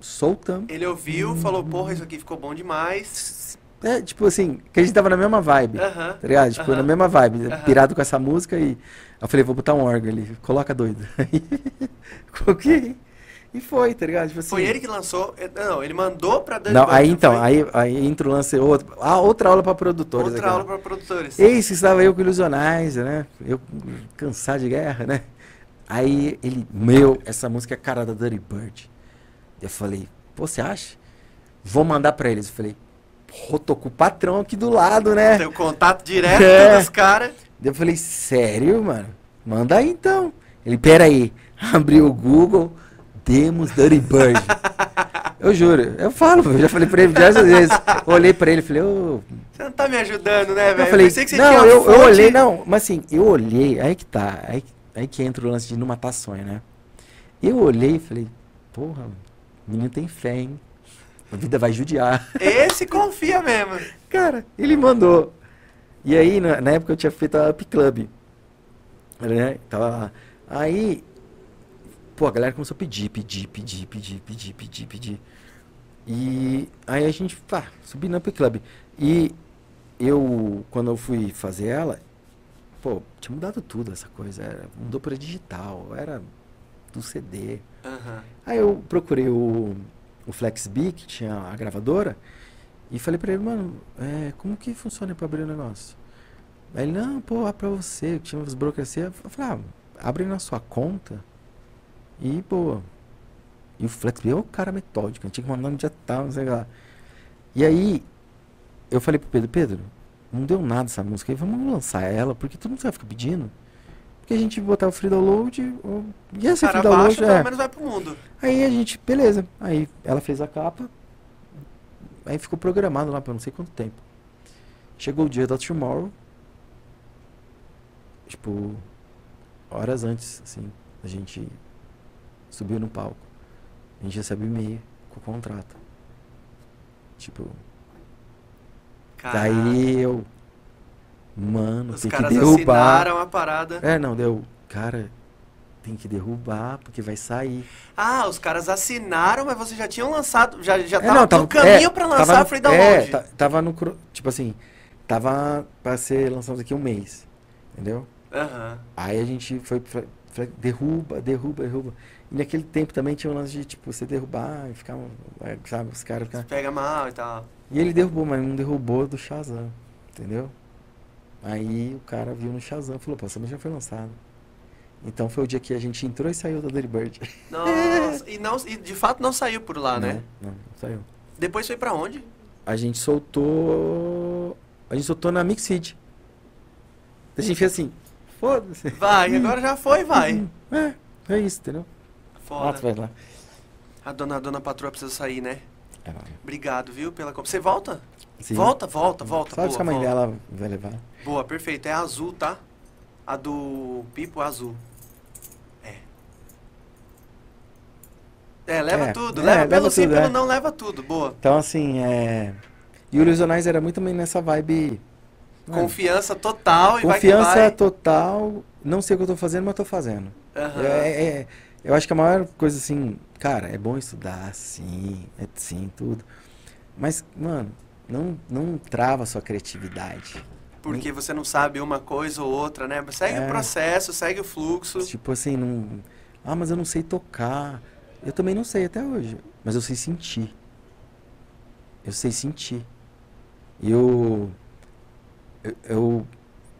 soltamos. Ele ouviu, falou, porra, isso aqui ficou bom demais. É, tipo assim, que a gente tava na mesma vibe. Aham. Tá ligado? Tipo, Aham. na mesma vibe, Aham. pirado com essa música e eu falei, vou botar um órgão ali, coloca doido. *laughs* Aí *laughs* coloquei e foi, tá ligado? Tipo assim. Foi ele que lançou. eh, Não, ele mandou pra Dani Não, aí então, aí, aí entra o lance outro. Ah, outra aula pra produtores Outra aqui, ó. aula pra produtores. Esse estava eu com Ilusionais, né? Eu cansado de guerra, né? Aí ele, meu, essa música é a cara da Dirty Bird. Eu falei, pô, você acha? Vou mandar pra eles. Eu falei, pô, tô com o patrão aqui do lado, né? Tem o contato direto É. dos caras. Eu falei, sério, mano? Manda aí então. Ele, pera aí. Abriu o Google, demos Dirty Bird. Eu juro, eu falo, eu já falei pra ele diversas vezes. Eu olhei pra ele e falei, ô. Você não tá me ajudando, né, velho? Eu falei, pensei que você não, tinha eu, eu olhei, não, mas assim, eu olhei, aí que tá, aí, aí que entra o lance de não matar sonho, né? Eu olhei e falei, porra, o menino tem fé, hein? A vida vai judiar. Esse confia mesmo. Cara, ele mandou. E aí, na, na época eu tinha feito a Up Club. Né? Tava lá. Aí, pô, a galera começou a pedir, pedir, pedir, pedir, pedir, pedir, pedir. E aí a gente, pá, subi na Up Club. E eu, quando eu fui fazer ela, pô, tinha mudado tudo essa coisa. Era, mudou para digital, era do CD. Aham. Aí eu procurei o, o FlexB, que tinha a gravadora, e falei pra ele, mano, é, como que funciona pra abrir o negócio? Aí ele, não, pô, abre pra você, tinha umas burocracia. Eu falei, ah, abre na sua conta e, pô. E o FlexB é o cara metódico, tinha que mandar no dia tal, não sei lá. E aí, eu falei pro Pedro, Pedro, não deu nada essa música aí, vamos lançar ela, porque todo mundo vai ficar pedindo. Porque a gente botar o free download, ou- ia ser free download, baixa, pelo é. menos vai pro mundo. Aí a gente, beleza. Aí ela fez a capa. Aí ficou programado lá por não sei quanto tempo. Chegou o dia da Tomorrow. Tipo, horas antes, assim, a gente subiu no palco. A gente recebe e-mail com o contrato. Tipo, Caraca. daí eu. Mano, Os tem que caras derrubar. assinaram a parada. É, não, deu. Cara, tem que derrubar, porque vai sair. Ah, os caras assinaram, mas vocês já tinham lançado, já, já É, tava não, no tava- caminho é, pra tava lançar no- a Free Download. É, ta- tava no. Tipo assim, tava pra ser lançado daqui um mês. Entendeu? Aham. Aí a gente foi. pra- pra- derruba, derruba, derruba. E naquele tempo também tinha um lance de, tipo, você derrubar e ficar. é, Sabe, os caras ficar. Pega mal e tal. E ele derrubou, mas não derrubou do Shazam. Entendeu? Aí o cara viu no Shazam e falou, pô, essa já foi lançada. Então foi o dia que a gente entrou e saiu da Dirty Bird. *laughs* Nossa, e, não, e de fato não saiu por lá, né? Não, não, saiu. Depois foi pra onde? A gente soltou. A gente soltou na Mixid. A gente fez assim, foda-se. Vai, agora já foi, vai. *laughs* É, é isso, entendeu? Foda. lá. A dona, a dona patroa precisa sair, né? É. Obrigado, viu, pela... comp- Você volta? Sim. Volta, volta, volta. Sabe se boa, a mãe volta. dela vai levar? Boa, perfeito. É azul, tá? A do Pipo é azul. É. É, leva É, tudo. é, leva leva pelo sim, pelo é. não, leva tudo. Boa. Então, assim, é. E o Ilusionais era muito também nessa vibe. mano, Confiança total e confiança vai que vai. total. Não sei o que eu tô fazendo, mas tô fazendo. Aham. É, é- eu acho que a maior coisa, assim, cara, é bom estudar, sim, é sim, tudo. Mas, mano, não, não trava a sua criatividade. Porque você não sabe uma coisa ou outra, né? Segue o É. processo, segue o fluxo. Tipo assim, não. Ah, mas eu não sei tocar. Eu também não sei até hoje. Mas eu sei sentir. Eu sei sentir. E eu. Eu, eu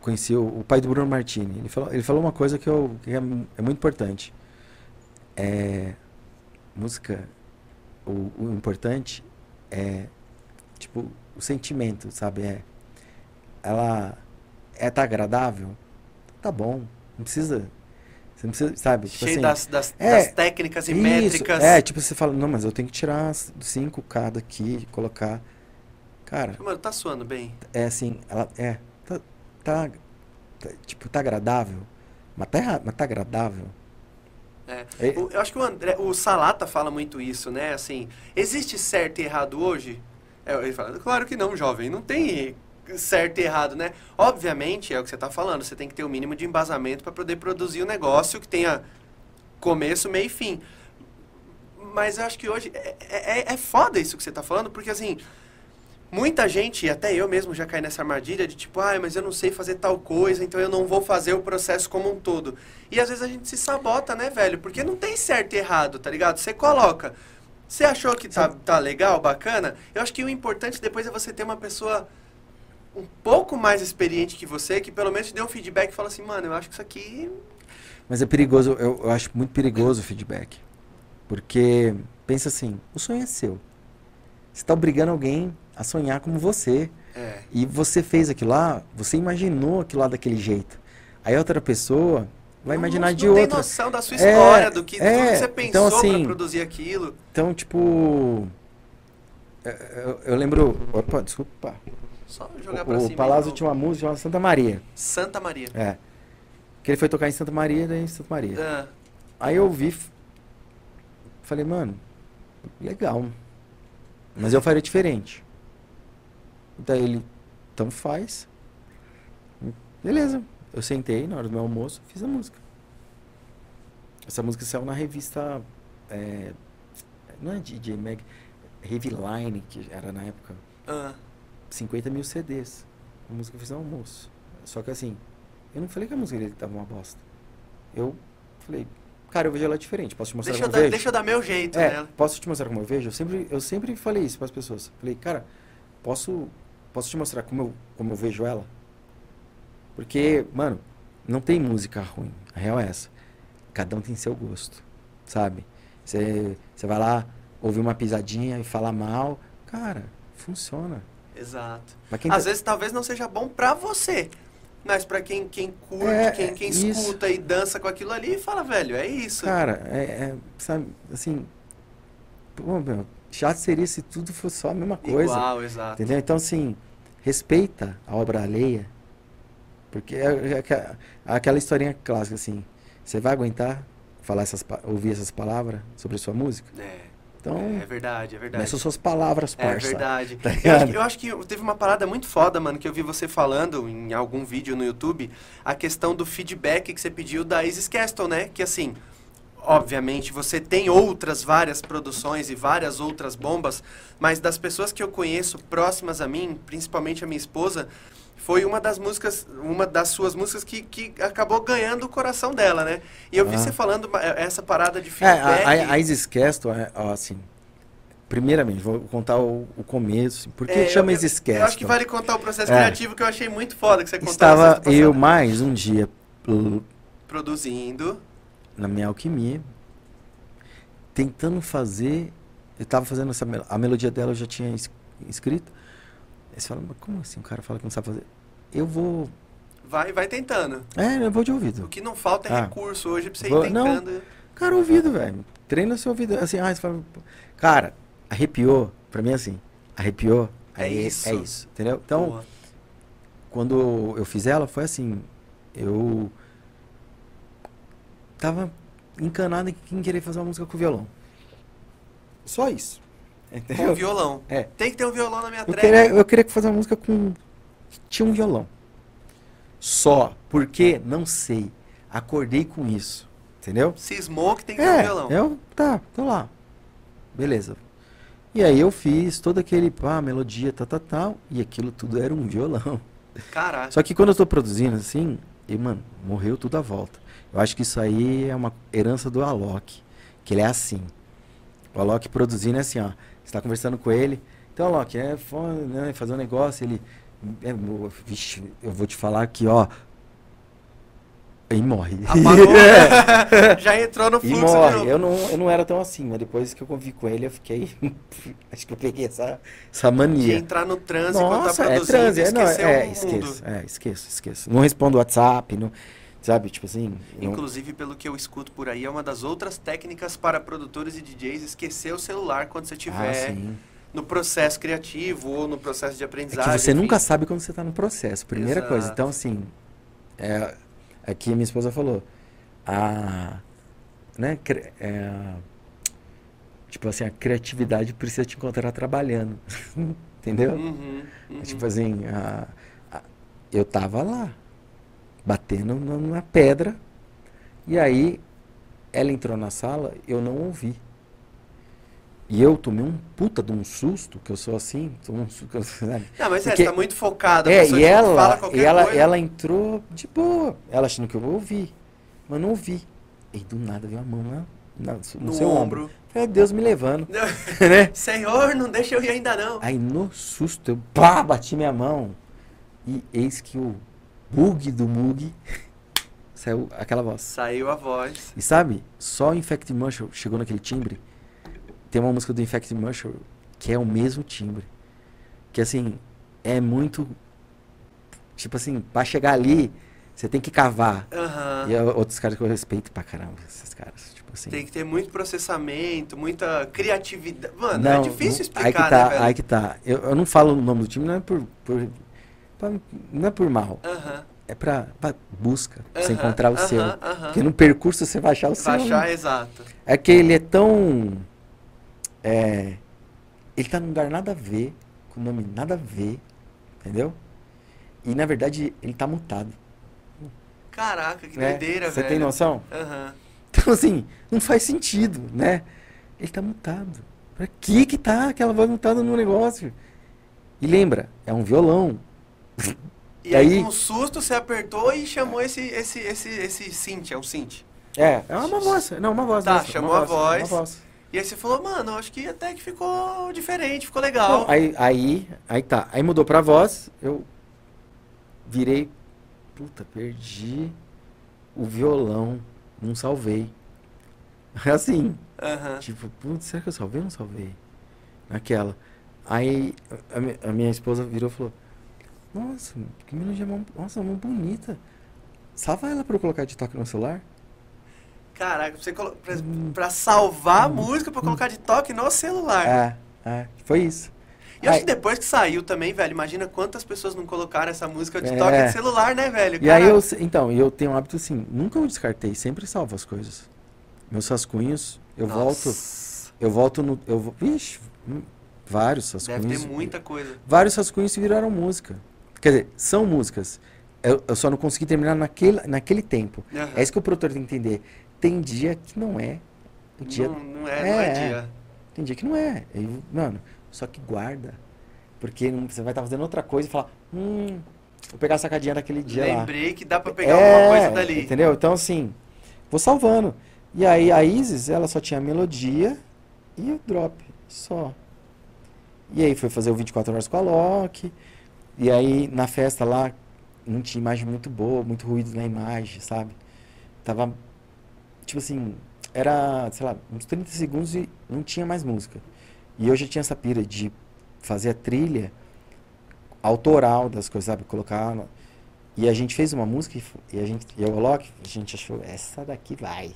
conheci o, o pai do Bruno Martini. Ele falou, ele falou uma coisa que, eu, que é, é muito importante. É. Música. O, o importante é. Tipo, o sentimento, sabe? É. Ela. É tá agradável? Tá bom. Não precisa. Você não precisa, sabe? Tipo Cheio assim, das, das, é, das técnicas e isso, métricas. É, tipo, você fala, não, mas eu tenho que tirar 5K daqui, colocar. Cara, Mano, tá suando bem. é assim, ela é. Tá, tá, tá, tipo, tá agradável. Mas tá mas tá agradável. É. É. O- eu acho que o, André, o Salata fala muito isso, né? Assim, existe certo e errado hoje? É, ele fala, claro que não, jovem. Não tem certo e errado, né? Obviamente, é o que você tá falando. Você tem que ter o mínimo de embasamento para poder produzir um negócio que tenha começo, meio e fim. Mas eu acho que hoje é, é, é foda isso que você tá falando, porque assim, muita gente, até eu mesmo já caí nessa armadilha de tipo, ah, mas eu não sei fazer tal coisa, então eu não vou fazer o processo como um todo. E às vezes a gente se sabota, né, velho? Porque não tem certo e errado, tá ligado? Você coloca. Você achou que tá, tá legal, bacana? Eu acho que o importante depois é você ter uma pessoa um pouco mais experiente que você, que pelo menos te dê um feedback e fala assim, mano, eu acho que isso aqui. Mas é perigoso, eu, eu acho muito perigoso o feedback. Porque, pensa assim, o sonho é seu. Você tá obrigando alguém a sonhar como você. É. E você fez aquilo lá, você imaginou aquilo lá daquele jeito. Aí outra pessoa vai imaginar não, de não tem outra. noção da sua É, história, do que, é, que você então, pensou assim, pra produzir aquilo. Então, tipo. é, Eu, eu lembro. Opa, desculpa. Só jogar pra O, cima. o Palazzo de tinha uma música chamada Santa Maria. Santa Maria. É. Que ele foi tocar em Santa Maria, daí em Santa Maria. Ah, Aí eu ouvi. f- Falei, mano, legal. Mas eu faria diferente. Daí ele, então faz. Beleza. Eu sentei na hora do meu almoço, fiz a música. Essa música saiu na revista. é, não é DJ Mag, Heavy Line, que era na época. ah, 50 mil CDs. A música eu fiz no almoço. Só que assim, eu não falei que a música dele tava uma bosta. Eu falei, cara, eu vejo ela diferente. Posso te mostrar deixa, eu como dar, eu vejo? deixa eu dar meu jeito, É, né? posso te mostrar como eu vejo? Eu sempre, eu sempre falei isso para as pessoas. Falei, cara, posso, posso te mostrar como eu, como eu vejo ela? Porque, mano, não tem música ruim. A real é essa. Cada um tem seu gosto, sabe? Você vai lá, ouvir uma pisadinha e falar mal. Cara, funciona. Exato. Às tá- vezes talvez não seja bom pra você. Mas pra quem, quem curte, É, quem, quem escuta e dança com aquilo ali, fala, velho, é isso. Cara, é, é, sabe, assim, pô, meu, chato seria se tudo fosse só a mesma coisa. Igual, exato. Entendeu? Então, assim, respeita a obra alheia. Porque é, é aqua- aquela historinha clássica, assim. Você vai aguentar falar essas, ouvir essas palavras sobre a sua música? É, Então, é verdade, é verdade. essas suas palavras, É parça. verdade. Tá eu, acho, que- eu acho que teve uma parada muito foda, mano, que eu vi você falando em algum vídeo no YouTube, a questão do feedback que você pediu da Isis Castle, né? Que assim, obviamente você tem outras várias produções e várias outras bombas, mas das pessoas que eu conheço próximas a mim, principalmente a minha esposa, foi uma das músicas, uma das suas músicas que, que acabou ganhando o coração dela, né? E eu vi Ah. você falando ma- essa parada de É, feedback. a, a, a Isis Castle, é, assim, primeiramente, vou contar o, o começo. assim, Por que É, chama eu- Isis Eu acho que vale contar o processo É. criativo que eu achei muito foda que você contou Estava sexta eu mais um dia produzindo. Na minha alquimia, tentando fazer. Eu estava fazendo essa mel- a melodia dela, eu já tinha es- escrito. Aí você fala, mas como assim? O cara fala que não sabe fazer. Eu vou. Vai, vai tentando. É, eu vou de O ouvido. que não falta é Ah. recurso hoje pra você Vou- ir não. tentando. Cara, ouvido, velho. Treina seu ouvido. Assim, ah, você fala. Cara, arrepiou. Pra mim, é assim. Arrepiou. É aí isso. É isso. Entendeu? Então, quando eu fiz ela, foi assim. Eu. Tava encanado em querer fazer uma música com violão. Só isso. com Entendeu? violão. É. Tem que ter um violão na minha Eu queria, eu queria fazer uma música com. Tinha um violão. Só. Porque? Não sei. Acordei com isso. Entendeu? Cismou que tem que ter um É, violão. eu. Tá, tô lá. Beleza. E aí eu fiz todo aquele. Pá, melodia, tal, tal, tal. E aquilo tudo era um violão. Caralho. Só que quando eu tô produzindo assim, e, mano, morreu tudo à volta. Eu acho que isso aí é uma herança do Alok. Que ele é assim. O Alok produzindo é assim, ó. Você tá conversando com ele. Então, Alok, é foda, né? Fazer um negócio, ele. É, vixe, eu vou te falar aqui, ó. E morre. Apagou. *laughs* *laughs* Já entrou no E fluxo de morre. Eu não, eu não era tão assim, mas depois que eu convivi com ele, eu fiquei. *laughs* acho que eu peguei essa, essa De mania. entrar no transe enquanto tá é produzindo transe, e é, não, é, esqueço, é, esqueço, esqueço. Não respondo WhatsApp, não, sabe, tipo assim. não- Inclusive, pelo que eu escuto por aí, é uma das outras técnicas para produtores e DJs esquecer o celular quando você ah, estiver sim. no processo criativo ou no processo de É aprendizagem. que você enfim. nunca sabe quando você tá no processo, primeira coisa. Exato. Então, assim, é, aqui minha esposa falou, a, né, é, tipo assim, a criatividade precisa te encontrar trabalhando, *laughs* entendeu? Uhum, uhum. É Tipo assim, a- a- eu tava lá, batendo na, na pedra, e aí ela entrou na sala, eu não ouvi. E eu tomei um puta de um susto, que eu sou assim, um susto, *laughs* sabe? Não, mas é, Porque- você tá muito focado. a É, e ela, e ela, coisa. ela entrou de boa, ela achando que eu vou ouvir, mas não ouvi. E do nada veio a mão lá na- no, no seu ombro. ombro. Falei, Deus me levando, *laughs* né? *laughs* Senhor, não deixa eu ir ainda não. Aí no susto eu pá, bati minha mão. E eis que o bug do Mug *laughs* saiu aquela voz. Saiu a voz. E sabe, só o Infect Marshall chegou naquele timbre. Tem uma música do Infect Marshall que é o mesmo timbre. Que assim, é muito. Tipo assim, pra chegar ali, Você tem que cavar. Aham. E é outros caras que eu respeito pra caramba, esses caras. Tipo assim. Tem que ter muito processamento, muita criatividade. Mano, não, é difícil não- explicar, aí que tá, né? Aí que tá. Eu, eu não falo o nome do time, não é por. por- pra- não é por mal. É pra, pra busca. Pra você encontrar o aham, seu. Porque no percurso você vai achar o seu. Vai né? achar, exato. É que ele é tão. É, ele tá num lugar nada a ver, com nome nada a ver, entendeu? E na verdade ele tá mutado. Caraca, que né? doideira, Você velho. tem noção? Então assim, não faz sentido, né? Ele tá mutado. Pra que que tá aquela voz mutada no negócio? E lembra, é um violão. E aí, Aí- com um susto, você apertou e chamou esse, esse, esse, esse synth, é um synth. É, é uma voz. Não, uma voz. Tá, mesmo, chamou uma a voz. Uma voz. E aí você falou, mano, eu acho que até que ficou diferente, ficou legal. Não, aí, aí, aí tá. Aí mudou pra voz, eu virei. Puta, perdi o violão. Não salvei. *laughs* Assim, tipo, putz, será que eu salvei ou não salvei? Naquela. Aí a, a minha esposa virou e falou: Nossa, que melodia mão, nossa, mão bonita. Salva ela pra eu colocar de toque no celular? Caraca, você colo... pra, Hum. pra salvar a música, pra colocar de toque no celular. É, é, foi isso. E acho que depois que saiu também, velho, imagina quantas pessoas não colocaram essa música de É. toque de celular, né, velho? E aí eu, então, eu tenho um hábito assim, nunca eu descartei, sempre salvo as coisas. Meus rascunhos, eu volto, Nossa, eu volto no, eu vixe, vários rascunhos. Deve ter muita coisa. Vários rascunhos viraram música. Quer dizer, são músicas. Eu, eu só não consegui terminar naquele, naquele tempo. Aham. É isso que o produtor tem que entender. Tem dia que não é. Dia, Não, não é, não é, É, dia. Tem dia que não é. Mano, só que guarda. Porque não- você vai estar fazendo outra coisa e falar, hum, vou pegar a sacadinha daquele dia lá. Lembrei que dá pra pegar É, alguma coisa dali. Entendeu? Então, assim, vou salvando. E aí, a Isis, ela só tinha a melodia e o drop, só. E aí, foi fazer o 24 horas com a Loki. E aí, na festa lá, não tinha imagem muito boa, muito ruído na imagem, sabe? Tava, tipo assim, era, sei lá, uns 30 segundos e não tinha mais música. E eu já tinha essa pira de fazer a trilha autoral das coisas, sabe? Colocar. E a gente fez uma música e, a gente, e eu Alok, a gente achou, essa daqui vai.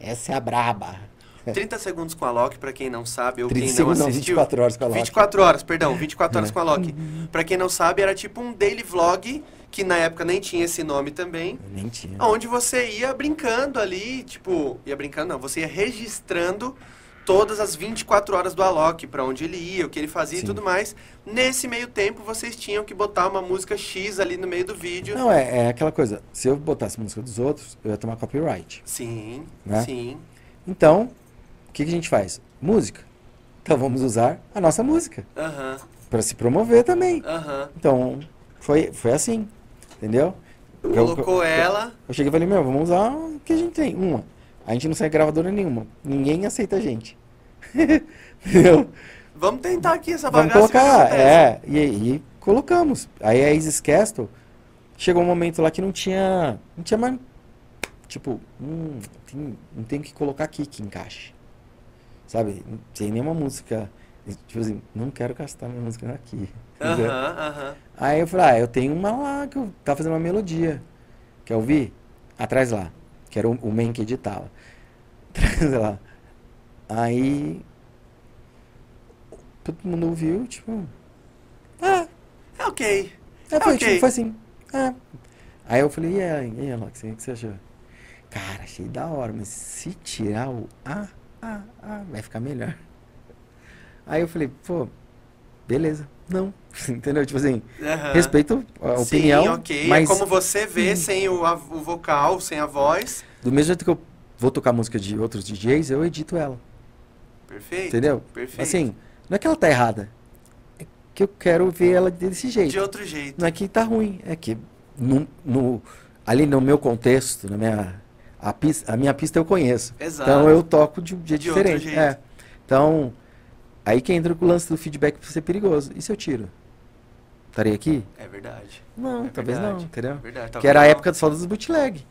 Essa é a braba. 30 segundos com a Loki, pra quem não sabe, ou 30 quem não segundos, não, assistiu. 24 horas com a Loki. 24 horas, perdão, 24 horas É. com a Loki. Pra quem não sabe, era tipo um daily vlog, que na época nem tinha esse nome também. Nem tinha. Onde você ia brincando ali, tipo, ia brincando não, você ia registrando todas as 24 horas do Alok, pra onde ele ia, o que ele fazia e Sim. tudo mais. Nesse meio tempo, vocês tinham que botar uma música X ali no meio do vídeo. Não, é, é aquela coisa. Se eu botasse música dos outros, eu ia tomar copyright. Sim, Né? sim. Então, o que, que a gente faz? Música. Então vamos usar a nossa música Aham, para se promover também. aham. Então, foi, foi assim. Entendeu? Eu- Colocou eu- ela. Eu cheguei e falei, meu, vamos usar o que a gente tem. Uma. A gente não sai gravadora nenhuma. Ninguém aceita a gente. *laughs* Entendeu? Vamos tentar aqui essa Vamos bagaça. que colocar, é, e, e colocamos. Aí a Isis Castle, chegou um momento lá que não tinha, não tinha mais, tipo, hum, tem- não tem o que colocar aqui que encaixe. Sabe? Não tem nenhuma música, tipo assim, não quero gastar minha música aqui. Aham, aham. Aí eu falei, ah, eu tenho uma lá que eu tava fazendo uma melodia. Quer ouvir? Atrás lá. Que era o, o man que editava. *laughs* Atrás lá. Aí. Todo mundo ouviu, tipo. Ah, É ok. é, foi, ok. tipo, foi assim. É. Aí eu falei, e aí, e o que você achou? Cara, achei da hora, mas se tirar o ah, ah, ah, vai ficar melhor. Aí eu falei, pô, beleza. Não. *laughs* Entendeu? Tipo assim, respeito a Sim, opinião, ok. mas É como você vê, sem o, a- o vocal, sem a voz. do mesmo jeito que eu vou tocar música de outros DJs, eu edito ela. Perfeito. Entendeu? Perfeito. Assim, não é que ela tá errada. É que eu quero ver ela desse jeito. De outro jeito. Não é que tá ruim, é que no, no- ali no meu contexto, na minha a, pista, a minha pista eu conheço. Exato. Então eu toco de um jeito De diferente. É. Então, aí que entra o lance do feedback pra ser perigoso. E se eu tiro? Estarei aqui? É verdade. Não, É talvez não, verdade. entendeu? É verdade. Que era a época só dos bootleg.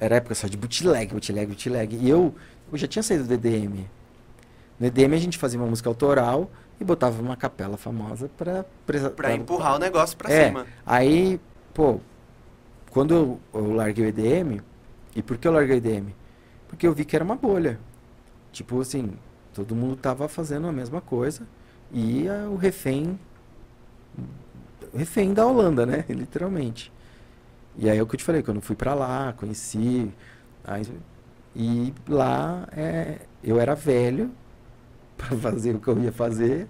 Era a época só de bootleg, bootleg, bootleg. E eu, eu já tinha saído do DDM. No DDM a gente fazia uma música autoral e botava uma capela famosa pra... Pra, não. Pra empurrar o negócio pra é, cima. Aí, pô, quando eu, eu larguei o EDM, e por que eu larguei o EDM? Porque eu vi que era uma bolha. Tipo assim, todo mundo tava fazendo a mesma coisa e o refém o refém da Holanda, né? *laughs* Literalmente. E aí é o que eu te falei, quando eu fui pra lá, conheci. aí- e lá é, eu era velho *laughs* para fazer o que eu ia fazer.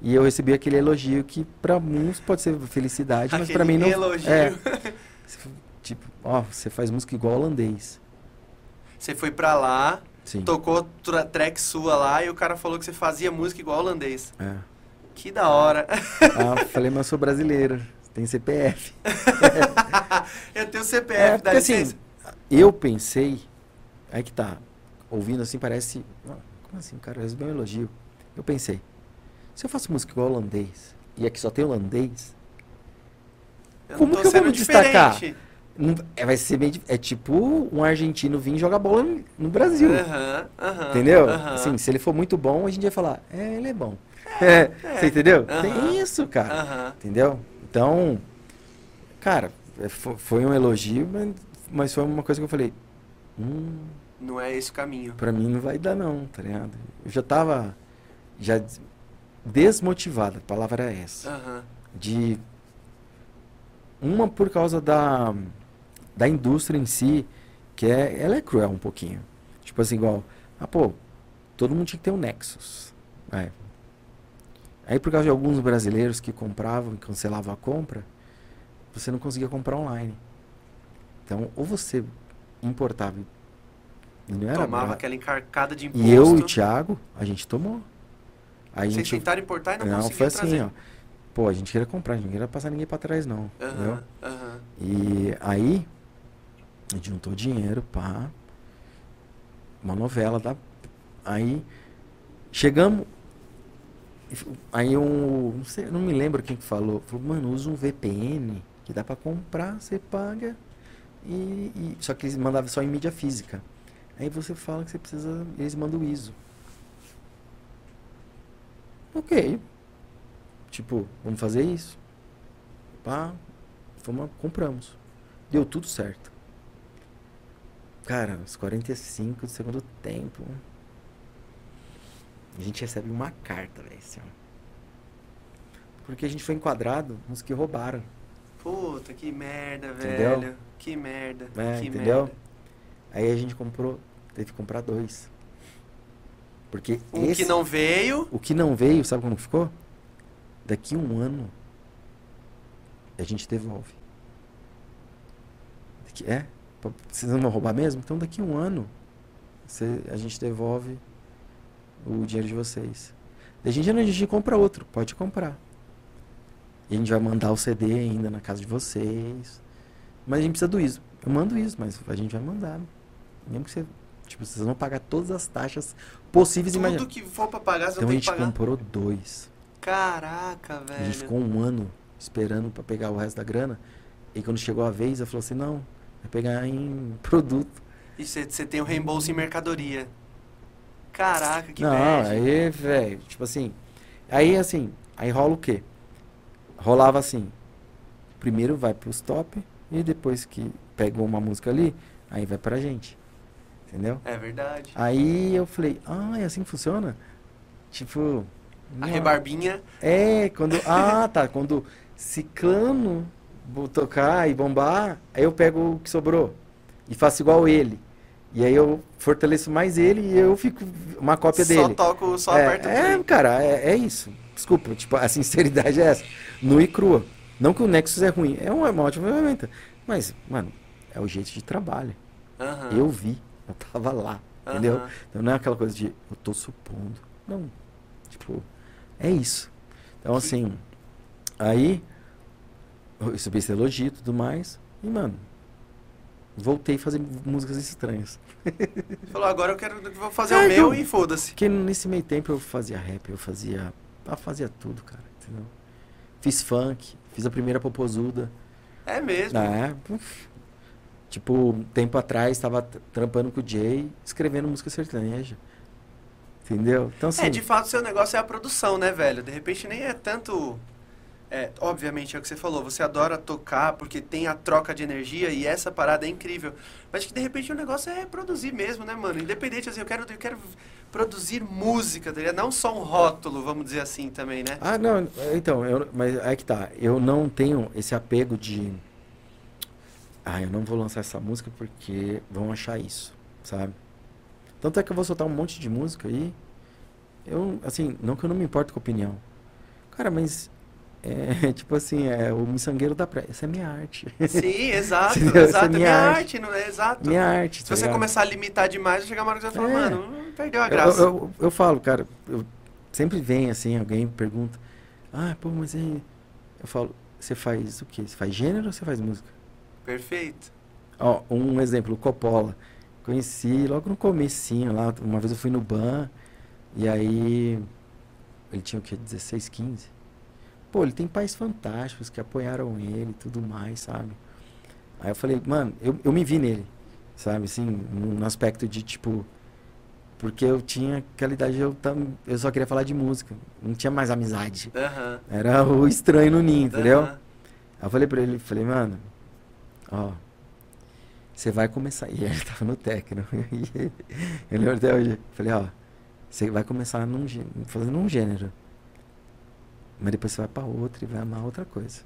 E eu recebi aquele elogio que pra uns pode ser felicidade, mas pra mim não. elogio. É, *laughs* tipo, ó, você faz música igual holandês. Você foi pra lá, Sim. tocou tra- track sua lá e o cara falou que você fazia música igual holandês. É. Que da hora. Ah, falei, mas eu sou brasileiro. Tem CPF. *laughs* eu tenho CPF, É, dá assim, licença. eu pensei, aí que tá, ouvindo assim parece, ah, como assim, cara, recebeu um elogio. Eu pensei, se eu faço música igual holandês, e aqui só tem holandês, Eu como que eu vou me destacar? Não- é, vai ser bem, é tipo um argentino vir jogar bola no, Brasil, Aham, aham, entendeu? aham. Assim, se ele for muito bom, a gente vai falar, é, ele é bom. É, *laughs* você entendeu? Tem isso, cara. Entendeu? Então, cara, é, fo- foi um elogio, mas, foi uma coisa que eu falei, hum, Não é esse o caminho. pra mim não vai dar não, tá ligado? Eu já tava já des- desmotivado, a palavra é essa. De uma por causa da da indústria em si, que é ela é cruel um pouquinho. Tipo assim, igual, ah, pô, todo mundo tinha que ter um Nexus. É. Aí por causa de alguns brasileiros que compravam e cancelavam a compra, você não conseguia comprar online. Então, ou você importava e não era Tomava aquela encarcada de imposto. E eu e o Thiago, a gente tomou. A Vocês gente tentaram importar e não, não, conseguiram foi assim, trazer. ó. Pô, a gente queria comprar, a gente não queria passar ninguém pra trás não, entendeu? Aham, aham. E aí, a gente juntou dinheiro pra uma novela da. Aí, chegamos. Aí um. Não, sei, não me lembro quem que falou. Falou, mano, usa um VPN que dá pra comprar, você paga. E, e- só que eles mandavam só em mídia física. Aí você fala que você precisa. Eles mandam o ISO. Ok. Tipo, vamos fazer isso. Pá, compramos. Deu tudo certo. Cara, os 45 do segundo tempo. A gente recebe uma carta, velho. Assim. Porque a gente foi enquadrado nos que roubaram. Puta, que merda, Entendeu? velho. Que merda. É, que entendeu? merda. Aí a gente comprou, teve que comprar dois. Porque Um esse, que não veio. o que não veio, sabe como ficou? Daqui um ano a gente devolve. Daqui- é? Vocês não vão roubar mesmo? Então daqui um ano você- a gente devolve o dinheiro de vocês. Daí a gente, a gente compra outro, pode comprar. E a gente vai mandar o CD ainda na casa de vocês. Mas a gente precisa do ISO. Eu mando o ISO, mas a gente vai mandar. Mesmo que você. Tipo, vocês vão pagar todas as taxas possíveis e Tudo que for pra pagar, você Então a não tem que gente pagar. comprou dois. Caraca, A velho. gente ficou um ano esperando pra pegar o resto da grana. E quando chegou a vez, eu falou assim, não, vai pegar em produto. E você tem o reembolso em mercadoria. Caraca, que não, bad. aí, velho, tipo assim. Aí assim, aí rola o quê? Rolava assim. Primeiro vai pros top e depois que pegou uma música ali, aí vai pra gente. Entendeu? É verdade. Aí eu falei, ah, é assim que funciona? Tipo. A não- rebarbinha. É, quando. Ah, tá. Quando ciclano tocar e bombar, aí eu pego o que sobrou e faço igual ele. E aí eu fortaleço mais ele e eu fico uma cópia só dele. toco, só é, aperto é, cara, é, é isso. Desculpa, tipo, a *laughs* sinceridade é essa. Nu e crua. Não que o Nexus é ruim, é uma, é uma ótima ferramenta. Mas, mano, é o jeito de trabalho. Aham, Eu vi, eu tava lá, entendeu? aham. Então não é aquela coisa de eu tô supondo. Não. Tipo, é isso. Então assim, aí eu recebi esse elogio e tudo mais. E, mano, voltei a fazer músicas estranhas. Falou, agora eu quero vou fazer É, o meu então- e foda-se. Porque nesse meio tempo eu fazia rap, eu fazia. Eu fazia tudo, cara. Entendeu? Fiz funk, fiz a primeira popozuda. É mesmo. É. Tipo, tempo atrás tava t- trampando com o Jay, escrevendo música sertaneja. Entendeu? Então assim. É, de fato, seu negócio é a produção, né, velho? De repente nem é tanto é, obviamente é o que você falou, você adora tocar porque tem a troca de energia e essa parada é incrível. Mas que de repente o negócio é produzir mesmo, né, mano? Independente, assim, eu quero, eu quero produzir música, tá não só um rótulo, vamos dizer assim também, né? Ah, não, então, eu, mas é que tá. Eu não tenho esse apego de. Ah, eu não vou lançar essa música porque vão achar isso, sabe? Tanto é que eu vou soltar um monte de música aí. Eu, assim, não que eu não me importo com a opinião. Cara, mas é, *laughs* tipo assim, é o miçangueiro da praia. Essa é minha arte. Sim, *laughs* exato. Exato. é É minha minha arte. arte, não é? Exato. minha arte. Se tá você ligado? começar a limitar demais, vai chegar uma hora que você vai falar, É. mano, perdeu a Eu- graça. Eu, eu, eu falo, cara, eu sempre vem assim, alguém pergunta, ah, pô, mas aí. Eu falo, você faz o quê? Você faz gênero ou você faz música? Perfeito. Ó, um exemplo, o Coppola. Conheci logo no comecinho lá, uma vez eu fui no ban, e aí ele tinha o quê? 16, 15? Pô, ele tem pais fantásticos que apoiaram ele e tudo mais, sabe? Aí eu falei, mano, eu, eu me vi nele, sabe, assim, no, aspecto de tipo. Porque eu tinha aquela idade, eu, tam, eu só queria falar de música, não tinha mais amizade. Aham. Era o estranho no ninho, entendeu? aham. Aí eu falei pra ele, falei, mano, ó, você vai começar. E ele *laughs* tava no técnico. *laughs* Eu lembro até hoje. Falei, ó, você vai começar num, fazendo um gênero. Mas depois você vai pra outro e vai amar outra coisa.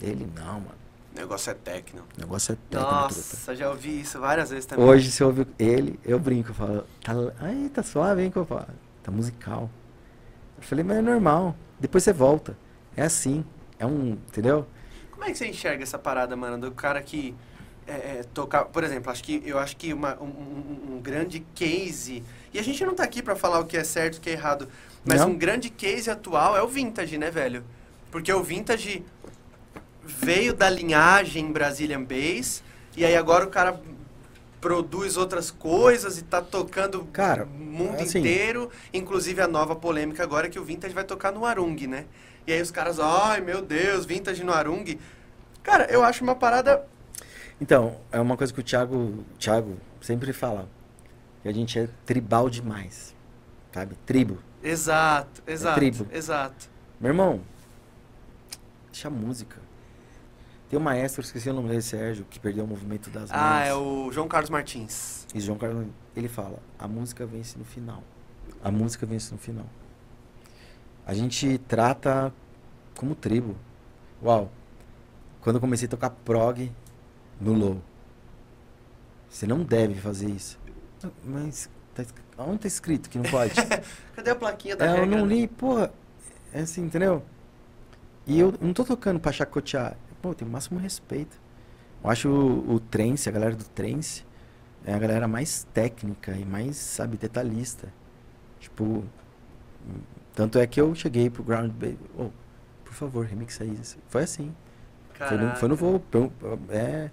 Ele, não, mano. Negócio é técnico. Negócio é técnico. truta." Nossa, já ouvi isso várias vezes também. Hoje, se ouvir ele, eu brinco, eu falo, tá, ai, tá suave, hein, que eu falo, tá musical. Eu falei, mas é normal. Depois você volta. É assim. É um, entendeu? Como é que você enxerga essa parada, mano, do cara que é, é, tocar, por exemplo, acho que eu acho que uma- um, um- um grande case, e a gente não tá aqui pra falar o que é certo e o que é errado, mas Não. um grande case atual é o vintage, né, velho? Porque o vintage veio da linhagem Brazilian Bass, e aí agora o cara produz outras coisas e tá tocando Cara, o mundo assim- inteiro, inclusive a nova polêmica agora é que o vintage vai tocar no Arung, né? E aí os caras, ai meu Deus, vintage no Arung. Cara, eu acho uma parada. Então, é uma coisa que o Thiago, Thiago sempre fala. Que a gente é tribal demais. Sabe? Tribo. Exato, exato. tribo. Exato. Meu irmão, deixa a música. Tem um maestro, esqueci o nome dele, Sérgio, que perdeu o movimento das mãos. Ah, é o João Carlos Martins. E João Carlos, ele fala, a música vence no final. A música vence no final. A gente trata como tribo. Uau. Quando eu comecei a tocar prog no low. Você não deve fazer isso. Mas tá, onde tá escrito que não pode? *laughs* Cadê a plaquinha da É, eu regra? não li, porra. É assim, entendeu? E eu não tô tocando pra chacotear. Pô, eu tenho o máximo respeito. Eu acho o, o trance, a galera do trance, é a galera mais técnica e mais, sabe, detalhista. Tipo, tanto é que eu cheguei pro Ground Baby. Oh, por favor, remixa isso. Foi assim. Foi no, foi no voo. É,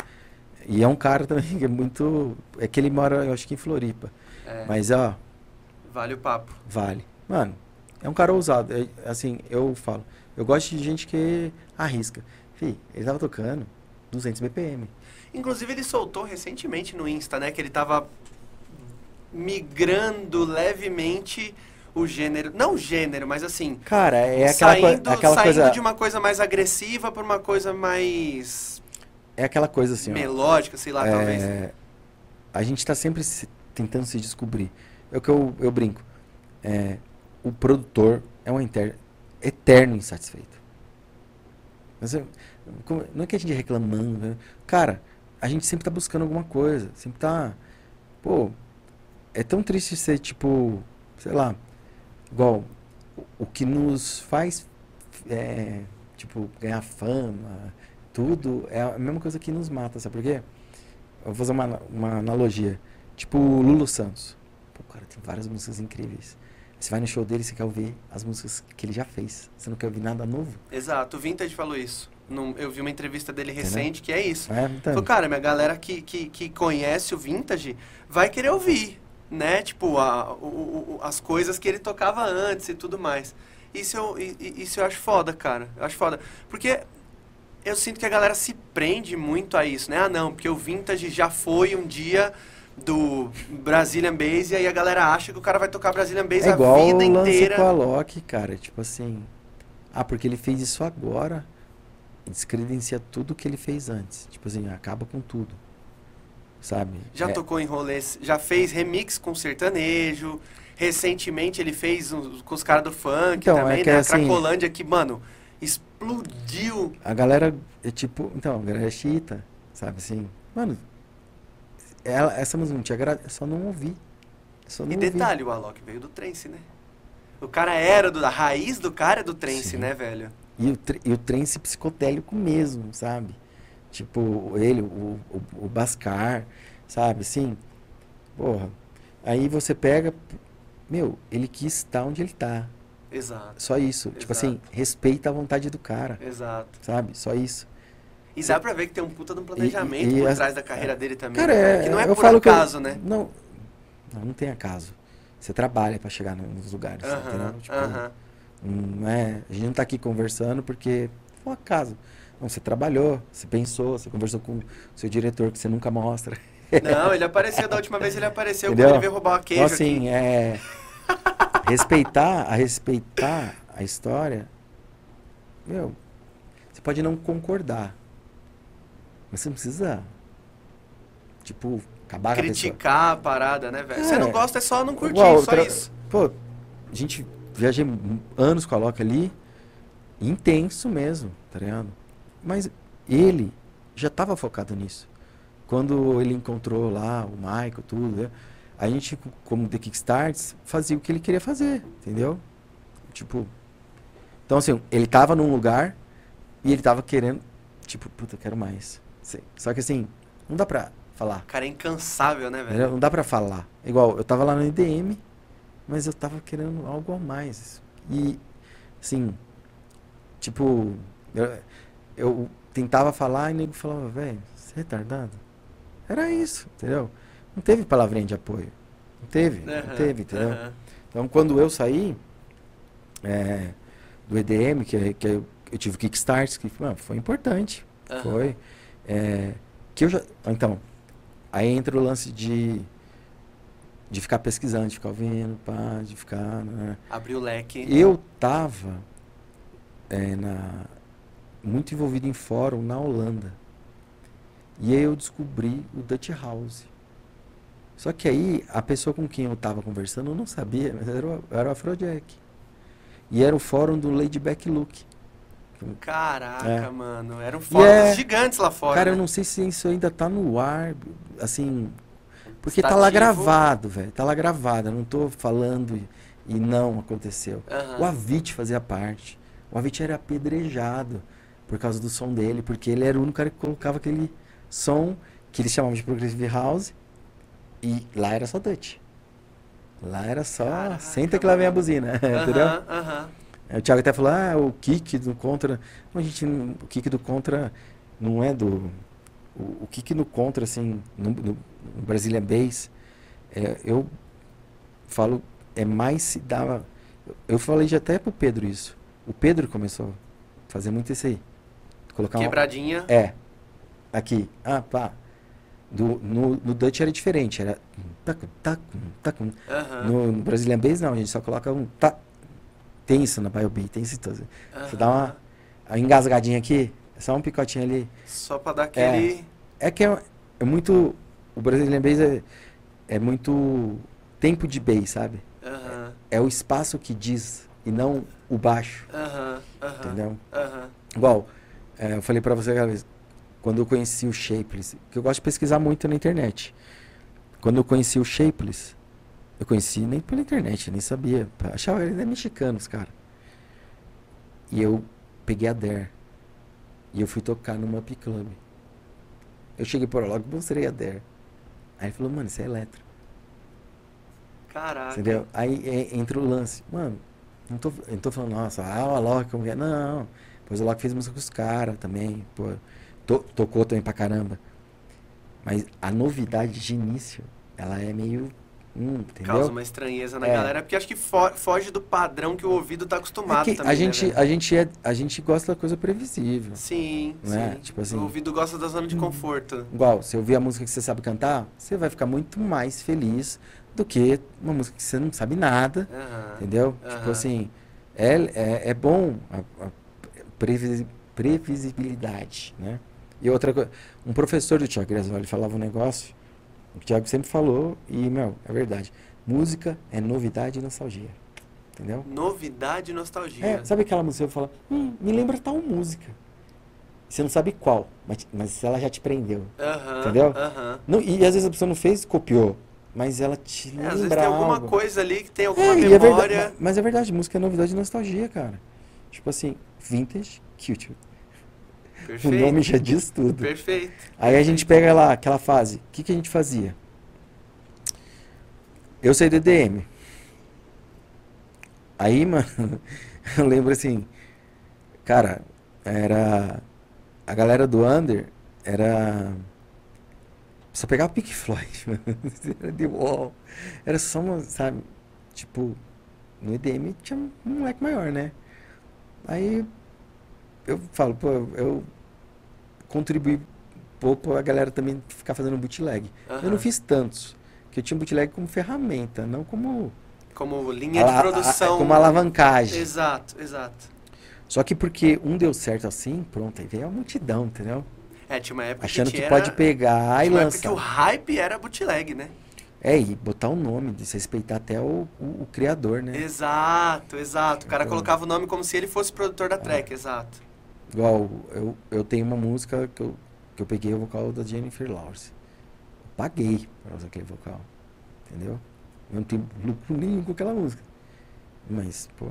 e é um cara também que é muito. É que ele mora, eu acho que em Floripa. É, Mas, ó, Vale o papo. Vale. Mano, é um cara ousado. É, assim, eu falo. Eu gosto de gente que arrisca. Fih, ele tava tocando 200 BPM. Inclusive, ele soltou recentemente no Insta, né? Que ele tava migrando levemente o gênero. Não o gênero, mas assim. Cara, é aquela, saindo aquela saindo coisa. de uma coisa mais agressiva pra uma coisa mais É aquela coisa assim, ó. melódica, sei lá, talvez. É, a gente tá sempre se- tentando se descobrir. É o que eu, eu brinco. É, o produtor é um eterno insatisfeito. Mas é- como- não é que a gente reclamando. né? Cara, a gente sempre tá buscando alguma coisa. Sempre tá. Pô, é tão triste ser tipo. Sei lá. Igual. o- O que nos faz. é, tipo, ganhar fama. Tudo é a mesma coisa que nos mata, sabe por quê? Eu vou fazer uma, uma analogia. Tipo o Lulu Santos. Pô, cara, tem várias músicas incríveis. Você vai no show dele, você quer ouvir as músicas que ele já fez. Você não quer ouvir nada novo. Exato, o Vintage falou isso. Num- eu vi uma entrevista dele Entendeu? recente que é isso. É, então, Falou, cara, minha galera que, que, que conhece o Vintage vai querer ouvir, né? Tipo, a, o- o- as coisas que ele tocava antes e tudo mais. Isso eu, isso eu acho foda, cara. Eu acho foda. Porque eu sinto que a galera se prende muito a isso, né? Ah, não, porque o Vintage já foi um dia do Brazilian Bass e aí a galera acha que o cara vai tocar Brazilian Bass é igual a vida o lance inteira. com a Loki, cara. Tipo assim, Ah, porque ele fez isso agora, descredencia tudo que ele fez antes. Tipo assim, acaba com tudo. Sabe? Já É, tocou em rolês, já fez remix com sertanejo. Recentemente ele fez uns- com os caras do funk Então, é também, que né? A assim- Cracolândia que, mano, explodiu. A galera é tipo. Então, a galera é chita, sabe assim? Mano, ela, essa música não te agrada, só não ouvir. É só não E ouvir. detalhe, o Alok veio do trance, né? O cara era do. A raiz do cara é do trance, Sim. né, velho? E o, e o trance psicodélico mesmo, sabe? Tipo, ele, o, o, o Bascar, sabe? Assim, porra. Aí você pega. Meu, ele quis estar onde ele tá. Exato, Só isso. Tipo assim, Exato. respeita a vontade do cara, exato. sabe? Só isso. E dá pra ver que tem um puta de um planejamento e por as- trás da carreira dele também. Cara, é, que não é eu por falo que eu- acaso, né? Não, não, não tem acaso. Você trabalha pra chegar no- nos lugares, Aham, entendeu? Tipo, aham. não é, a gente não tá aqui conversando porque foi um acaso. Não, você trabalhou, você pensou, você conversou com o seu diretor que você nunca mostra. Não, ele apareceu da última vez, ele apareceu Entendeu? quando ele veio roubar uma queijo Então, assim, aqui. é. Respeitar, a respeitar a história. Meu, você pode não concordar. Mas você não precisa. Tipo, acabar com a. Criticar a parada, né, velho? Você É. não gosta, é só não curtir, Igual, só isso. Pô, a gente viajei anos com a Loca ali, intenso mesmo, tá ligado? Mas ele já tava focado nisso. Quando ele encontrou lá o Michael, tudo, né? a gente, co- como The Kickstarts, fazia o que ele queria fazer, entendeu? Tipo. Então, assim, ele tava num lugar e ele tava querendo, tipo, puta, quero mais. Só que assim, não dá pra falar. O cara é incansável, né, velho? Não dá pra falar. Igual, eu tava lá no IDM, mas eu tava querendo algo a mais. E, assim, tipo, eu, eu tentava falar e o nego falava, velho, você é retardado? Era isso, entendeu? Não teve palavrinha de apoio. Não teve, não Aham, teve, entendeu? aham. Então, quando eu saí é, do EDM, que, que eu, eu tive o Kickstart, que mano, foi importante. Aham. Foi. É, que eu já. Então, aí entra o lance de. De ficar pesquisando, de ficar ouvindo, pá, de ficar. né. Abriu o leque. Eu tava é, na, muito envolvido em fórum na Holanda. E aí eu descobri o Dutch House. Só que aí, a pessoa com quem eu tava conversando, eu não sabia, mas era o, era o Afrojack. E era o fórum do Ladyback Luke. Caraca, É. mano. Eram fóruns é- gigantes lá fora. Cara, eu né? não sei se isso ainda tá no ar, assim. Porque tá lá Estativo. gravado, velho. Tá lá gravado. Eu não tô falando e, e não aconteceu. Aham. O Avit fazia parte. O Avit era apedrejado por causa do som dele, porque ele era o único cara que colocava aquele som que eles chamavam de Progressive House. E lá era só Dutch. Lá era só. Caraca, senta que lá vem a buzina, *laughs* entendeu? Aham, aham. O Thiago até falou, ah, o kick do contra. Não, gente, não- o kick do contra não é do. O, o kick no contra, assim, no, no, Brazilian Bass, é, eu falo, é mais se dava. Eu falei já até pro Pedro isso. O Pedro começou a fazer muito isso aí. Colocar Quebradinha. É. Aqui. Ah, pá. Do, no, no Dutch era diferente. Era. Tacum, tacum, tacum. No, no Brazilian Bass, não. A gente só coloca um. Tá. Tem isso na BioB, tem isso tudo. Você dá uma, uma engasgadinha aqui, é só um picotinho ali. Só pra dar aquele. É que é, é muito. O Brazilian Bass é, é muito tempo de bass, sabe? Aham. É o espaço que diz e não o baixo. Aham. entendeu? Igual, é, eu falei pra você aquela vez, quando eu conheci o Shapeless, que eu gosto de pesquisar muito na internet. Quando eu conheci o Shapeless, eu conheci nem pela internet, nem sabia. Achava ele é mexicano, os cara. E eu peguei a Dare. E eu fui tocar no Mup Club. Eu cheguei por logo e mostrei a Dare. Aí ele falou, mano, isso é eletro. Caraca. Entendeu? Aí é, entra o lance. Mano, não tô, eu não tô falando, nossa, ah, o Alok, como que é? Não. Pois o Alok fez música com os caras também. Pô, to- tocou também pra caramba. Mas a novidade de início, ela é meio. Hum, Causa uma estranheza na É. galera, porque acho que fo- foge do padrão que o ouvido tá É acostumado que também. a, né, gente, velho? a, gente é, a gente gosta da coisa previsível. Sim, Não é? sim. Tipo assim- O ouvido gosta da zona de conforto. Igual, se ouvir a música que você sabe cantar, você vai ficar muito mais feliz do que uma música que você não sabe nada. Aham. Entendeu? Aham. Tipo assim, é, é, é bom a, a previsi- previsibilidade, né? E outra coisa, um professor do Tiago Gresoli falava um negócio, o Tiago sempre falou, e, meu, é verdade. Música é novidade e nostalgia. Entendeu? Novidade e nostalgia. É, sabe aquela música que você fala, hum, me lembra tal música. Você não sabe qual, mas, mas ela já te prendeu. Aham, Entendeu? aham. Não, e às vezes a pessoa não fez, copiou, mas ela te É, lembra às vezes tem alguma algo. coisa ali que tem alguma É, e é memória. verdade, mas é verdade, música é novidade e nostalgia, cara. Tipo assim, vintage culture. O Perfeito. nome já diz tudo. Perfeito. Aí a gente pega lá aquela fase, o que, que a gente fazia? Eu saí do EDM. Aí, *laughs* mano, eu lembro assim, cara, era. A galera do Under era. Só pegava Pink Floyd, *laughs* mano. Era The Wall. Era só uma, sabe? Tipo, no EDM tinha um moleque maior, né? Aí eu falo, pô, eu contribuí um pouco pra galera também ficar fazendo bootleg. Eu Aham. não fiz tantos, que eu tinha bootleg como ferramenta, não como Como linha de ala- a- produção. como alavancagem. Exato, exato. Só que porque um deu certo assim, pronto, aí veio a multidão, entendeu? É, tinha uma época Achando que, que tinha- pode pegar e época que o lançar. hype era bootleg, né? É, e botar o nome, de se respeitar até o, o, o criador, né? Exato, exato. O cara Então- colocava o nome como se ele fosse produtor É. da track, exato. Igual, eu, eu tenho uma música que eu, que eu peguei o vocal da Jennifer Lawrence. Paguei pra usar aquele vocal, entendeu? Eu não tenho lucro nenhum com aquela música. Mas, pô,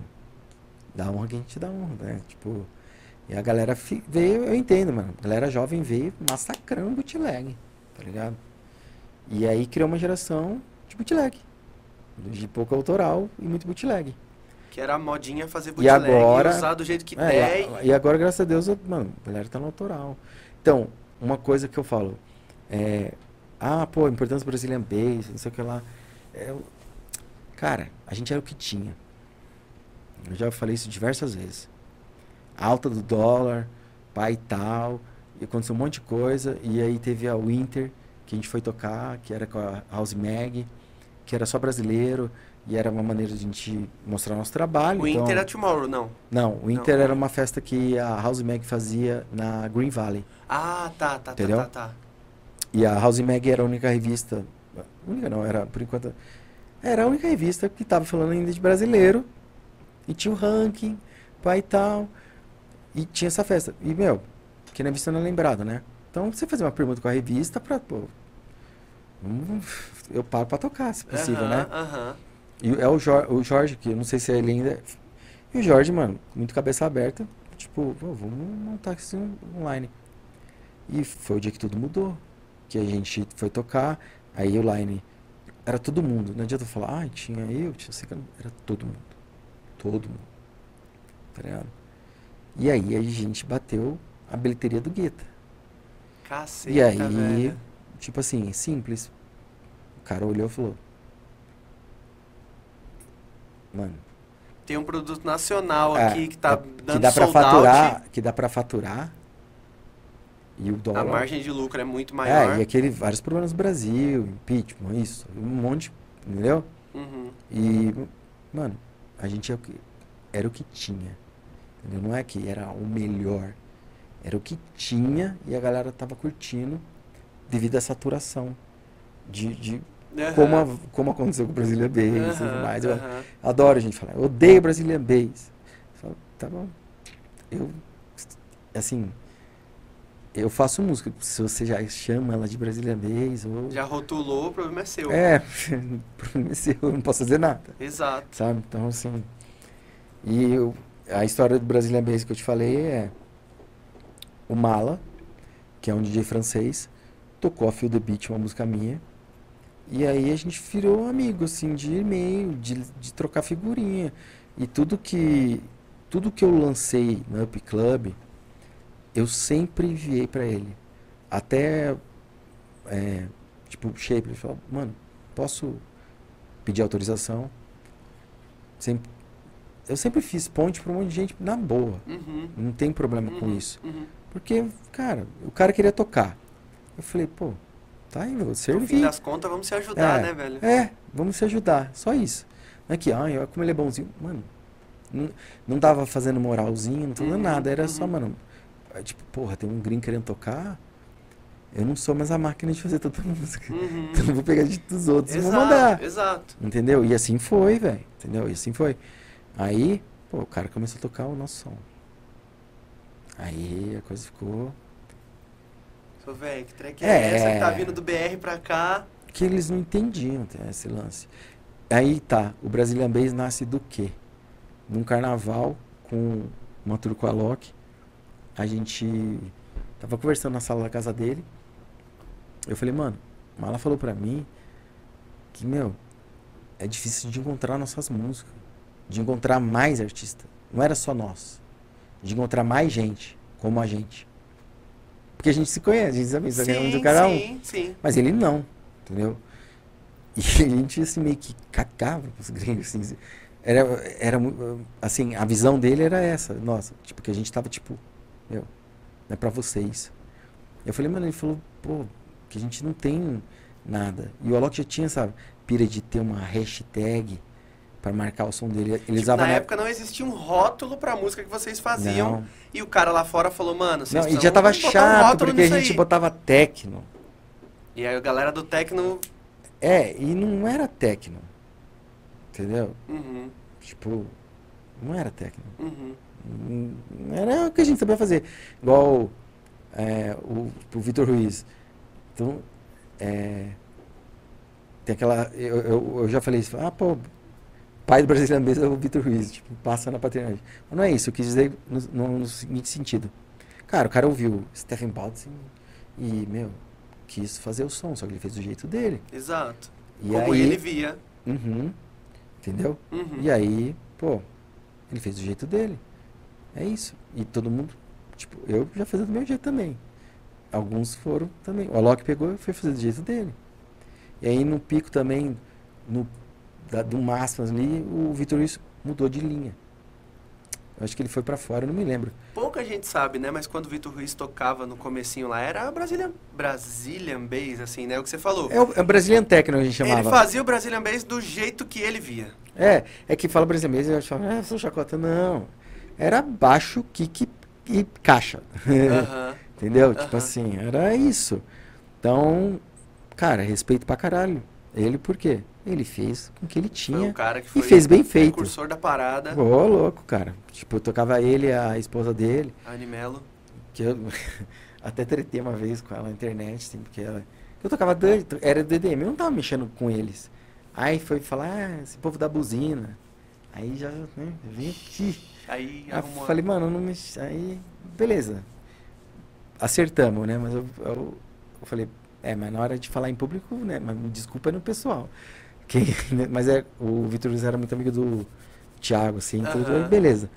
dá honra quem gente dá honra, né? Tipo, e a galera veio, eu entendo, mano. A galera jovem veio massacrando o bootleg, tá ligado? E aí criou uma geração de bootleg. De pouco autoral e muito bootleg. Que era a modinha fazer E bootleg agora- usar do jeito que É, der. e, e agora, graças a Deus, eu- mano, a galera tá no autoral. Então, uma coisa que eu falo é. Ah, pô, importância do Brazilian Bass, não sei o que lá. É, cara, a gente era o que tinha. Eu já falei isso diversas vezes. Alta do dólar, pai e tal. E aconteceu um monte de coisa. E aí teve a Winter, que a gente foi tocar, que era com a House Mag, que era só brasileiro. E era uma maneira de a gente mostrar nosso trabalho. O então- Inter é Tomorrow, não. não, o Inter Não. era uma festa que a House Mag fazia na Green Valley. Ah, tá, tá, tá, Entendeu? tá, tá. E a House Mag era a única revista. Única não, era por enquanto. Era a única revista que tava falando ainda de brasileiro. E tinha o ranking, pai e tal. E tinha essa festa. E, meu, que na revista não é lembrado, né? Então você fazer uma pergunta com a revista pra, pô. vamos- Eu pago pra tocar, se possível, Aham, né? Aham. E é o Jorge, o Jorge, que eu não sei se ele ainda. E o Jorge, mano, muito cabeça aberta, tipo, "Pô, vamos montar isso on- online. E foi o dia que tudo mudou. Que a gente foi tocar, aí o line era todo mundo. Não adianta eu falar, ah, tinha eu, tinha você, era todo mundo. Todo mundo. Tá ligado? E aí a gente bateu a bilheteria do Guetta. Caceta, E aí, velho. tipo assim, simples. O cara olhou e falou: Mano, Tem um produto nacional É, aqui que tá é, dando que dá pra sold out. faturar, que dá para faturar. E o A dólar. margem de lucro é muito maior. É, e aquele vários problemas no Brasil, impeachment, isso, um monte, entendeu? Uhum. E mano, a gente é o que era o que tinha. Entendeu? Não é que era o melhor. Era o que tinha e a galera tava curtindo devido à saturação de, de Aham. como, a- como aconteceu com o Brasília Bass e tudo mais. Eu adoro a gente falar, eu odeio Brazilian Bass. Eu falo, tá bom. Eu, assim, eu faço música. Se você já chama ela de Brazilian Bass, ou... Já rotulou, o problema é seu. É, *laughs* o problema é seu, eu não posso fazer nada, Exato. sabe? Então, assim... E eu- a história do Brazilian Bass que eu te falei é... O Mala, que é um DJ francês, tocou a Feel the Beat, uma música minha. E aí a gente virou amigo, assim, de e-mail, de, de trocar figurinha. E tudo que tudo que eu lancei no Up Club, eu sempre enviei pra ele. Até, é, tipo, o Shape, ele falou, mano, posso pedir autorização? Sempre, eu sempre fiz ponte pra um monte de gente na boa. Uhum. Não tem problema com Uhum, isso. uhum. Porque, cara, o cara queria tocar. Eu falei, pô, tá aí, eu vou No fim servir. das contas, vamos se ajudar, É, né, velho? É, vamos se ajudar, só isso. Não é que, ai, como ele é bonzinho. Mano, Não, não tava fazendo moralzinho, não tava Uhum, nada. Era só, uhum. mano. é Tipo, porra, tem um gringo querendo tocar. Eu não sou mais a máquina de fazer tanta *laughs* música. Uhum. Então eu vou pegar de dos outros e vou Exato, mandar. exato. Entendeu? E assim foi, velho. Entendeu? E assim foi. Aí, pô, o cara começou a tocar o nosso som. Aí a coisa ficou. Sou velho, que track é, É. essa que tá vindo do BR pra cá? que eles não entendiam tá, esse lance. Aí tá, o Brazilian Bass nasce do quê? Num carnaval com uma com a gente tava conversando na sala da casa dele. Eu falei, mano, Mala falou pra mim que, meu, é difícil de encontrar nossas músicas. De encontrar mais artistas. Não era só nós. De encontrar mais gente, como a gente. Porque a gente se conhece, a gente sabe, sabe onde o cara é um. sim, sim. Mas ele não, entendeu? E *laughs* a gente assim, meio que cagava pros gringos, assim. Era, era, assim, a visão dele era essa, nossa, tipo, que a gente tava tipo, meu, não é pra vocês. Eu falei, mano, ele falou, pô, que a gente não tem nada. E o Alok já tinha essa pira de ter uma hashtag pra marcar o som dele. Ele Tipo, usava na na época não existia um rótulo pra música que vocês faziam. Não, E o cara lá fora falou, mano, vocês não, e já tava um chato, rótulo porque a gente aí. botava techno. E aí a galera do Tecno... É, e não era techno. Entendeu? Uhum, Tipo, não era techno. uhum. Hum, Era o que a gente sabia fazer. Igual é, o, o Vitor Ruiz. Então, é, tem aquela. Eu, eu, eu já falei isso. Ah, pô, pai do brasileiro mesmo é o Vitor Ruiz. Tipo, passa na paternidade. Mas não é isso. Eu quis dizer no, no- no seguinte sentido. Cara, o cara ouviu Stephen Baldwin e, meu, quis fazer o som, só que ele fez do jeito dele. Exato. E Como aí, ele via. Uhum, entendeu? Uhum. E aí, pô, ele fez do jeito dele. É isso. E todo mundo, tipo, eu já fazia do meu jeito também. Alguns foram também. O Alok pegou e foi fazer do jeito dele. E aí no pico também, no, da, do Máximas ali, o Vitor Luiz mudou de linha. Eu acho que ele foi pra fora, não me lembro. Pouca gente sabe, né? Mas quando o Vitor Ruiz tocava no comecinho lá, era Brazilian, Brazilian Bass, assim, né? O que você falou. É o, é o Brazilian Techno que a gente chamava. Ele fazia o Brazilian Bass do jeito que ele via. É, é que fala brasileiro mesmo, eu falo, ah, sou chacota. Não. Era baixo, kick e caixa. Aham. *laughs* Entendeu? Tipo Aham. assim, era isso. Então, cara, respeito pra caralho. Ele por quê? Ele fez com que ele tinha o que e fez bem feito. precursor da parada. Ô, louco, cara. Tipo, eu tocava ele a esposa dele, Animelo. que eu *laughs* até tretei uma vez com ela na internet, assim, porque ela... Eu tocava, Dan- era DDM, eu não tava mexendo com eles. Aí foi falar, ah, esse povo da buzina. Aí já, né, vim aqui. Aí Aí eu arrumou. falei, mano, não me... Aí, beleza. Acertamos, né? Mas eu, eu, eu falei, é, mas na hora de falar em público, né? Mas me desculpa no pessoal. Quem, *laughs* mas é, o Vitor Luiz era muito amigo do Thiago, assim, tudo. Aham. Aí, beleza.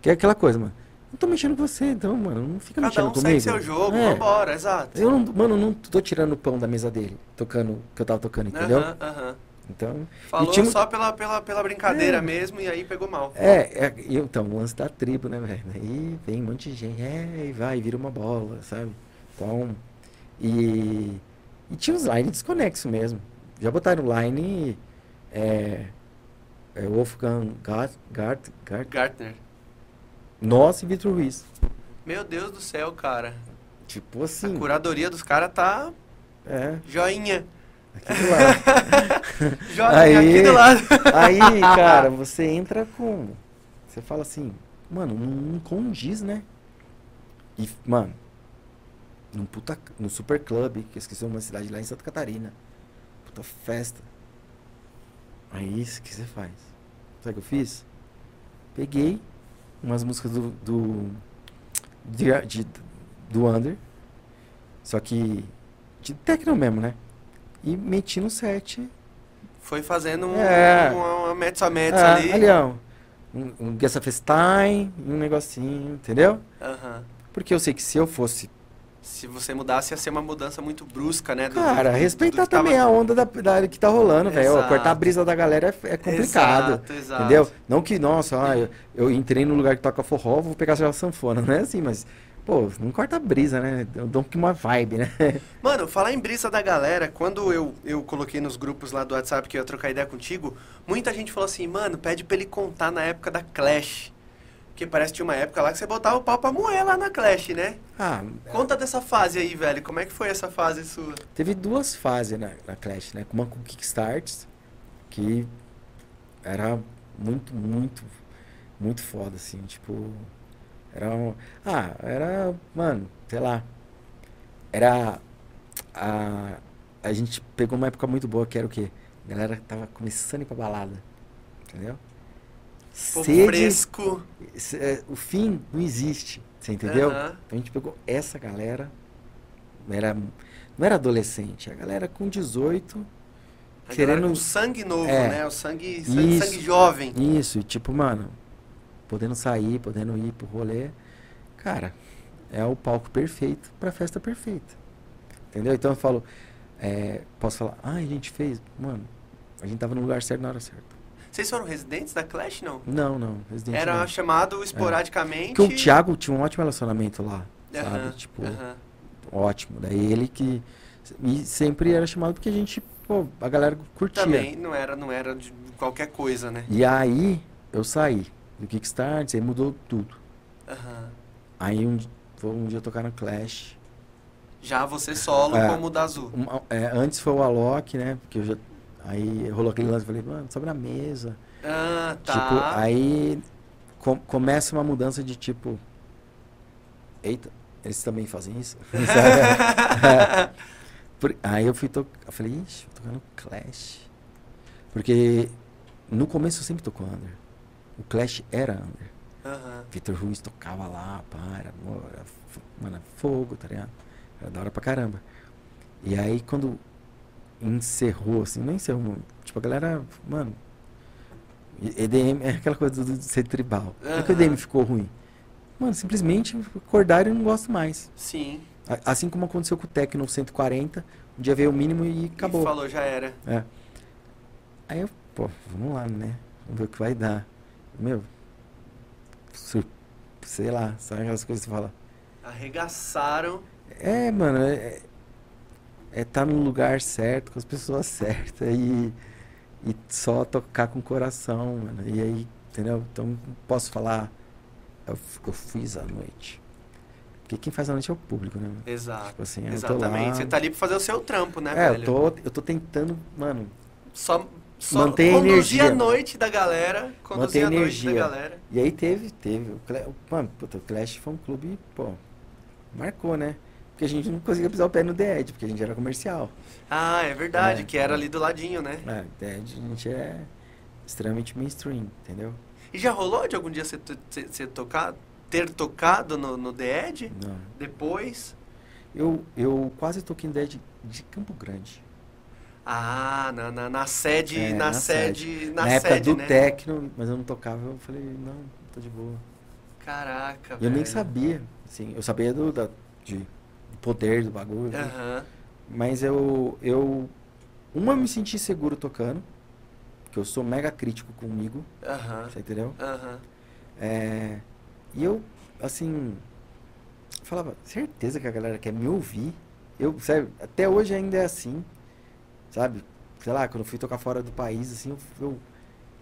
Que é aquela coisa, mano. Não tô mexendo com você, então, mano, não fica Cada mexendo um comigo. segue seu jogo, É. vambora, exato. Eu não, mano, não tô tirando o pão da mesa dele, tocando, que eu tava tocando, entendeu? Aham, aham. Então, Falou tinha um- só pela, pela, pela brincadeira É. mesmo e aí pegou mal. É, é, então, o lance da tribo, né, velho? Aí vem um monte de gente, é, e vai, vira uma bola, sabe? Então, e, e tinha uns line desconexo mesmo. Já botaram line, é, é Wolfgang Gart, Gart, Gart, Gartner. nossa e Vitor Ruiz. Meu Deus do céu, cara. Tipo A assim, curadoria dos caras tá é, joinha. aqui do lado. *laughs* Joinha Aí. aqui do lado. Aí, cara, você entra com. Você fala assim, mano, não, não condiz, né? E, mano, num puta. No Super Club, que eu esqueci uma cidade lá em Santa Catarina. Puta festa. Aí, o que você faz? Sabe o que eu fiz? Peguei umas músicas do. do. de, de- do Under. Só que. De techno mesmo, né? E meti no set Foi fazendo um, É. uma, uma metsa metsa ah, ali. ali, ó. Um, um Guessa Festime, um negocinho, entendeu? Porque eu sei que se eu fosse. Se você mudasse, ia ser uma mudança muito brusca, né? do- Cara, do- respeitar do que tava- também a onda da, da- que tá rolando, velho. Cortar a brisa da galera é, é complicado. Exato, exato. Entendeu? Não que, nossa, ah, eu, eu entrei no lugar que toca forró, vou pegar a sanfona. Não é assim, mas. pô, não corta a brisa, né? Eu dou uma vibe, né? *laughs* Mano, falar em brisa da galera, quando eu, eu coloquei nos grupos lá do WhatsApp que eu ia trocar ideia contigo, muita gente falou assim, mano, pede pra ele contar na época da Clash. Porque parece que tinha uma época lá que você botava o pau pra moer lá na Clash, né? Ah, Conta dessa fase aí, velho. Como é que foi essa fase sua? teve duas fases na, na Clash, né? Uma com Kickstarts, que era muito, muito, muito foda, assim, tipo. Era um, Ah, era. Mano, sei lá. Era. A, a gente pegou uma época muito boa que era o quê? A galera tava começando a ir pra balada. Entendeu? Sede- fresco. é, o fim não existe, você entendeu? Aham. Então a gente pegou essa galera, era, não era adolescente, a galera com 18, A Querendo- com sangue novo, É. né? O sangue, sangue, Isso. sangue jovem. isso, e tipo, mano, podendo sair, podendo ir pro rolê, cara, é o palco perfeito pra festa perfeita, entendeu? Então eu falo, é, posso falar, ah, a gente fez, mano, a gente tava no lugar certo na hora certa. Vocês foram residentes da Clash, não? Não, não, Resident Era não. chamado esporadicamente. Porque o Thiago tinha um ótimo relacionamento lá, sabe? Tipo, aham. ótimo. Daí ele que. E sempre era chamado porque a gente, pô, a galera curtia. Também não era, não era de qualquer coisa, né? E aí eu saí do Kickstarter, aí mudou tudo. Aham. Aí um, foi um dia tocar no Clash. Já você solo É. como o da Azul. Uma- é, antes foi o Alok, né? Porque eu já. Aí rolou aquele lance, falei, mano, sobe na mesa. Ah, tá. Tipo, aí com- começa uma mudança de tipo. Eita, eles também fazem isso? Sabe? *laughs* Por- aí eu fui tocar. Eu falei, ixi, no Clash. Porque no começo eu sempre tocou under. O Clash era under. Aham. Vitor Ruiz tocava lá, fo- mano, fogo, tá ligado? Era da hora pra caramba. E aí quando encerrou, assim, não encerrou, tipo, a galera, mano, EDM é aquela coisa do, do ser tribal. Não é que o. EDM ficou ruim. Mano, simplesmente acordaram e não gosto mais. Sim. A- Assim como aconteceu com o Tecno 140, um dia veio o mínimo e acabou. E falou, já era. É. Aí eu, pô, vamos lá, né? Vamos ver o que vai dar. Meu, sei lá, sabe aquelas coisas que você fala. Arregaçaram. É, mano, é, é tá no lugar certo, com as pessoas certas e, e só tocar com o coração, mano. E aí, entendeu? Então, posso falar, eu, eu fiz a noite. Porque quem faz a noite é o público, né? Exato. Tipo assim, Exatamente. lá- Você tá ali pra fazer o seu trampo, né, É, velho? eu tô, eu tô tentando, mano, Só, só Manter conduzir energia. a noite da galera. Conduzir Manter a a noite da energia. galera. E aí teve, teve. O Cla- mano, puta, o Clash foi um clube, pô, marcou, né? Porque a gente não conseguia pisar o pé no Edge, porque a gente era comercial. Ah, é verdade, É. que era ali do ladinho, né? É, Edge a gente é extremamente mainstream, entendeu? E já rolou de algum dia você, você- tocar, ter tocado no, no The Edge? Não. Depois? Eu, eu quase toquei no The Edge de Campo Grande. Ah, na, na, na sede, É, na, na sede, na, Na, época sede, do né? Tecno, mas eu não tocava, eu falei, não, tô de boa. Caraca, eu nem velho. sabia, assim, eu sabia do, da, de, poder do bagulho? Aham. Mas eu, eu. Uma, me senti seguro tocando. Porque eu sou mega crítico comigo. Aham. Você entendeu? Aham. É, e eu, assim. Falava, certeza que a galera quer me ouvir. Eu, sério, até hoje ainda é assim. Sabe? Sei lá, quando eu fui tocar fora do país, assim, eu. eu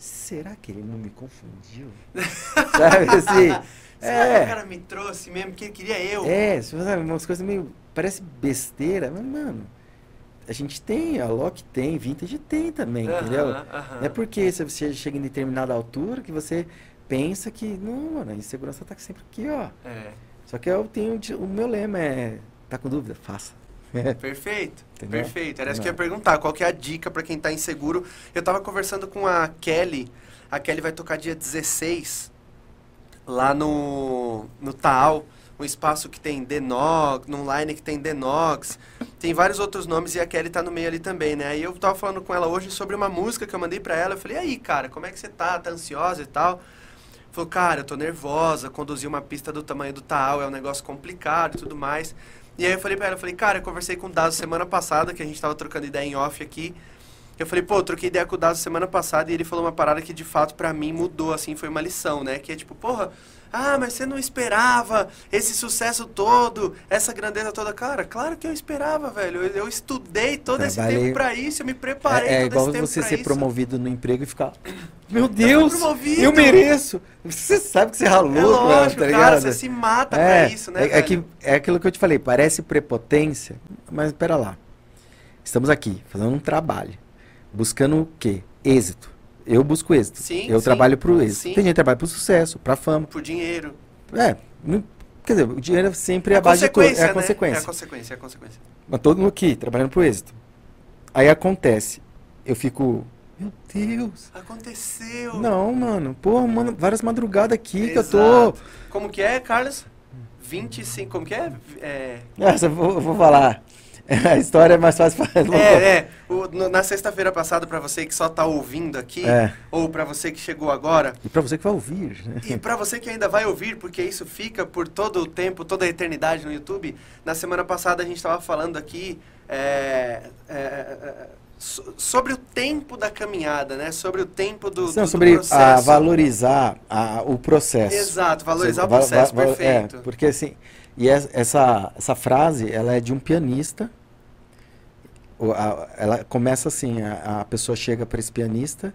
será que ele não me confundiu? *laughs* sabe assim? Será que É. o cara me trouxe mesmo que ele queria eu? É, sabe, umas coisas meio. Parece besteira, mas, mano. A gente tem, a Loki tem, Vintage tem também, Aham, entendeu? aham. Não é porque se você chega em determinada altura que você pensa que, não, mano, a insegurança tá sempre aqui, ó. É, Só que eu tenho, o meu lema é, tá com dúvida? Faça. *laughs* perfeito, Entendeu? perfeito. Era isso que eu ia Não. perguntar, qual que é a dica pra quem tá inseguro? Eu tava conversando com a Kelly, a Kelly vai tocar dia 16, lá no, no Taal, um espaço que tem Denox, num line que tem Denox, tem vários outros nomes e a Kelly tá no meio ali também, né? E eu tava falando com ela hoje sobre uma música que eu mandei pra ela, eu falei, e aí, cara, como é que você tá? Tá ansiosa e tal? Falou, cara, eu tô nervosa, conduzir uma pista do tamanho do Taal é um negócio complicado e tudo mais. E aí eu falei pra ela, eu falei, cara, eu conversei com o Dazo semana passada, que a gente tava trocando ideia em off aqui. Eu falei, pô, eu troquei ideia com o Dazo semana passada e ele falou uma parada que de fato pra mim mudou, assim, foi uma lição, né? Que é tipo, porra, Ah, mas você não esperava esse sucesso todo, essa grandeza toda. Cara, claro que eu esperava, velho. Eu, eu estudei todo esse Trabalhei- tempo pra isso, eu me preparei É, é todo igual esse tempo você ser isso. promovido no emprego e ficar. Meu Deus! promovido!" Eu mereço! Você sabe que você ralou, É lógico, mano, tá cara, você se mata é, pra isso, né, é, é que, é aquilo que eu te falei, parece prepotência, mas pera lá. Estamos aqui, fazendo um trabalho. Buscando o quê? Êxito. Eu busco êxito. Sim, eu sim. trabalho pro êxito. Sim. Tem gente que trabalha pro sucesso, pra fama. Por dinheiro. É, quer dizer, o dinheiro sempre é É a base de tudo. É a né? consequência. É a consequência, é a consequência. Mas todo mundo aqui, trabalhando pro êxito. Aí acontece. Eu fico. Meu Deus. Aconteceu. Não, mano. Pô, mano, várias madrugadas aqui que eu tô. Exato. Como que é, Carlos? 25, como que é? É, Nossa, eu vou, eu vou falar. *laughs* A história é mais fácil pra. é, é. O- no- na sexta-feira passada, pra você que só tá ouvindo aqui, É. ou pra você que chegou agora, E pra você que vai ouvir, né? e pra você que ainda vai ouvir, porque isso fica por todo o tempo, toda a eternidade no YouTube, na semana passada a gente tava falando aqui é, é, é, so- sobre o tempo da caminhada, né? Sobre o tempo do, do, Não, do sobre processo. a valorizar a- o processo. Exato, valorizar o Va- va- processo, va- perfeito. É, porque assim, e es- essa, essa frase, ela é de um pianista. Ela começa assim, a, a pessoa chega para esse pianista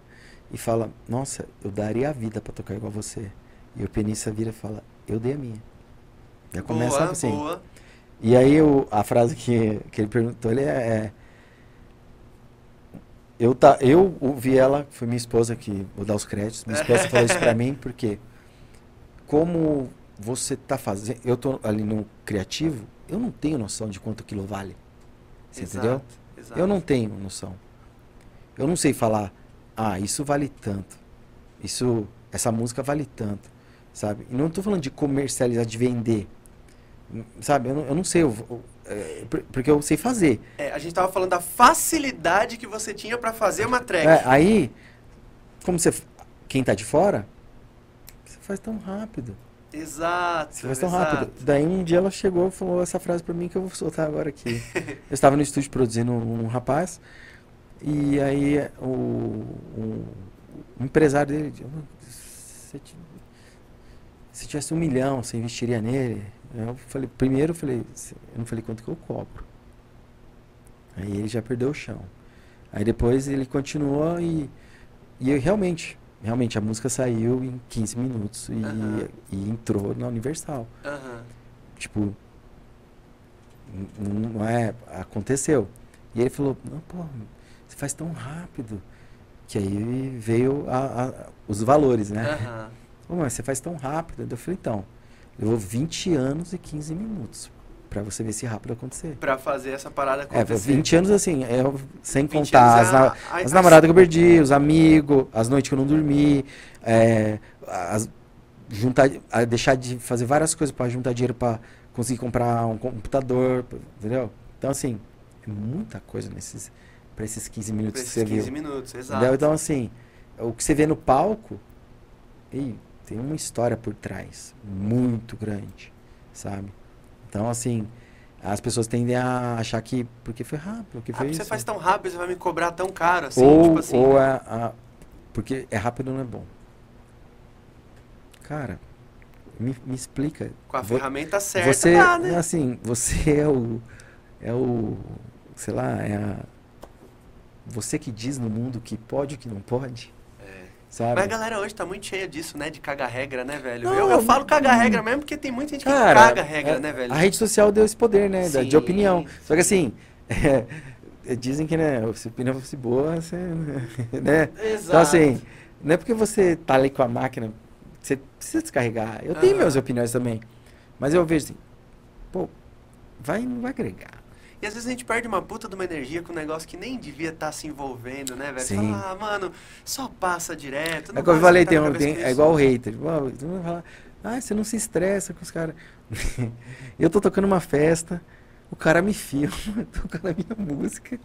e fala, nossa, eu daria a vida para tocar igual você. E o pianista vira e fala, eu dei a minha. Já começa boa, assim. boa. E aí a frase que, que ele perguntou, ele é, é, eu, tá, eu ouvi ela, foi minha esposa que, vou dar os créditos, minha esposa falou isso pra *laughs* mim, porque como você tá fazendo, eu tô ali no criativo, eu não tenho noção de quanto aquilo vale. Você Exato, entendeu? exato. Eu não tenho noção. Eu não sei falar, ah, isso vale tanto. Isso, essa música vale tanto, sabe? E não tô falando de comercializar, de vender. Sabe? Eu não, eu não sei, eu- eu- por- porque eu sei fazer. É, a gente tava falando da facilidade que você tinha pra fazer uma track. É, aí, como você, quem tá de fora, você faz tão rápido. Exato. Você faz tão exato. rápido. Daí um dia ela chegou e falou essa frase pra mim que eu vou soltar agora aqui. eu estava no estúdio produzindo um, rapaz e aí o, o- o empresário dele disse, se, ti- se tivesse um milhão, você investiria nele? Eu falei, primeiro eu falei, "Se- eu não falei quanto que eu cobro. Aí ele já perdeu o chão. Aí depois ele continuou e, e eu realmente, realmente a música saiu em 15 minutos e, e entrou na Universal. Tipo, não é, aconteceu. E ele falou, não, pô, você faz tão rápido. Que aí veio a- a- os valores, né? Aham. *laughs* Pô, mas você faz tão rápido. Eu falei, então, levou 20 anos e 15 minutos pra você ver se rápido acontecer. Pra fazer essa parada É, acontecer. 20 anos assim, é, sem 20 contar anos as, é na- a- as a- namoradas que eu perdi, os amigos, as noites que eu não dormi, é, as- juntar, deixar de fazer várias coisas pra juntar dinheiro pra conseguir comprar um computador, entendeu? Então assim, é muita coisa nesses para esses 15 Pra minutos que esses você 15 viu. minutos, exato. Entendeu? Então assim, o que você vê no palco, ei, tem uma história por trás muito grande, sabe? Então assim, as pessoas tendem a achar que porque foi rápido, porque Ah, foi você isso. faz tão rápido, você vai me cobrar tão caro assim, ou tipo assim. ou é a, porque é rápido não é bom. Cara, me, me explica. Com a ferramenta certa, você, dá, né? assim, você é o é o sei lá, é a você que diz no mundo que pode e que não pode. Sabe? Mas a galera hoje tá muito cheia disso, né? De cagar regra, né, velho? Não, eu, eu falo cagar regra mesmo porque tem muita gente que Cara, caga regra, né, velho? A rede social deu esse poder, né? da- de Sim, opinião. Só que sim. assim, *laughs* dizem que, né, se a opinião fosse boa, você, *laughs* né? Exato. Então, assim, não é porque você tá ali com a máquina, você precisa descarregar. Eu tenho Aham. minhas opiniões também. Mas eu vejo assim, pô, vai, não vai agregar. E às vezes a gente perde uma puta de uma energia com um negócio que nem devia estar se envolvendo, né, velho? Sim. fala, ah, mano, só passa direto. É como eu falei, tem, tem- é igual o hater. Ah, você não se estressa com os caras. *laughs* eu tô tocando uma festa, o cara me filma, *laughs* tocando a minha música.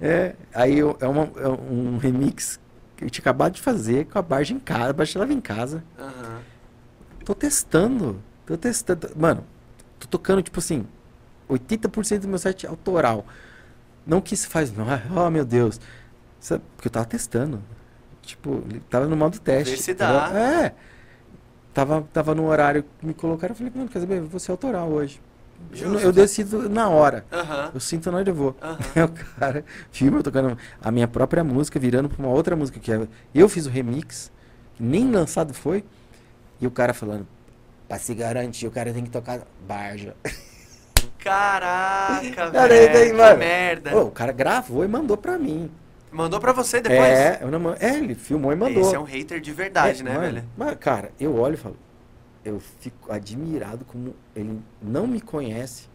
É, aí eu- é, uma- é um remix que eu tinha acabado de fazer com a Barge em casa, a Barge leva em casa. Aham. Tô testando. Tô testando. Mano, tô tocando, tipo assim, 80% do meu set autoral. Não que isso faz. não, Oh, meu Deus. Sabe, Porque eu tava testando. Tipo, tava no modo teste. Vê se dá. É. tava, tava no horário que me colocaram, eu falei, mano, quer saber, eu vou ser autoral hoje. Eu, eu decido na hora. Aham. Eu sinto na hora eu vou. *laughs* Aí o cara filma tocando a minha própria música, virando pra uma outra música que é. Eu fiz o remix, que nem lançado foi, e o cara falando, pra se garantir, o cara tem que tocar Barja. *laughs* Caraca, Cara, velho. daí, que mano. merda. Ô, o cara gravou e mandou pra mim. Mandou pra você depois? É, eu não, é, ele filmou e mandou. Esse é um hater de verdade, É, né, mano, velho? Mas, cara, eu olho e falo, eu fico admirado como ele não me conhece,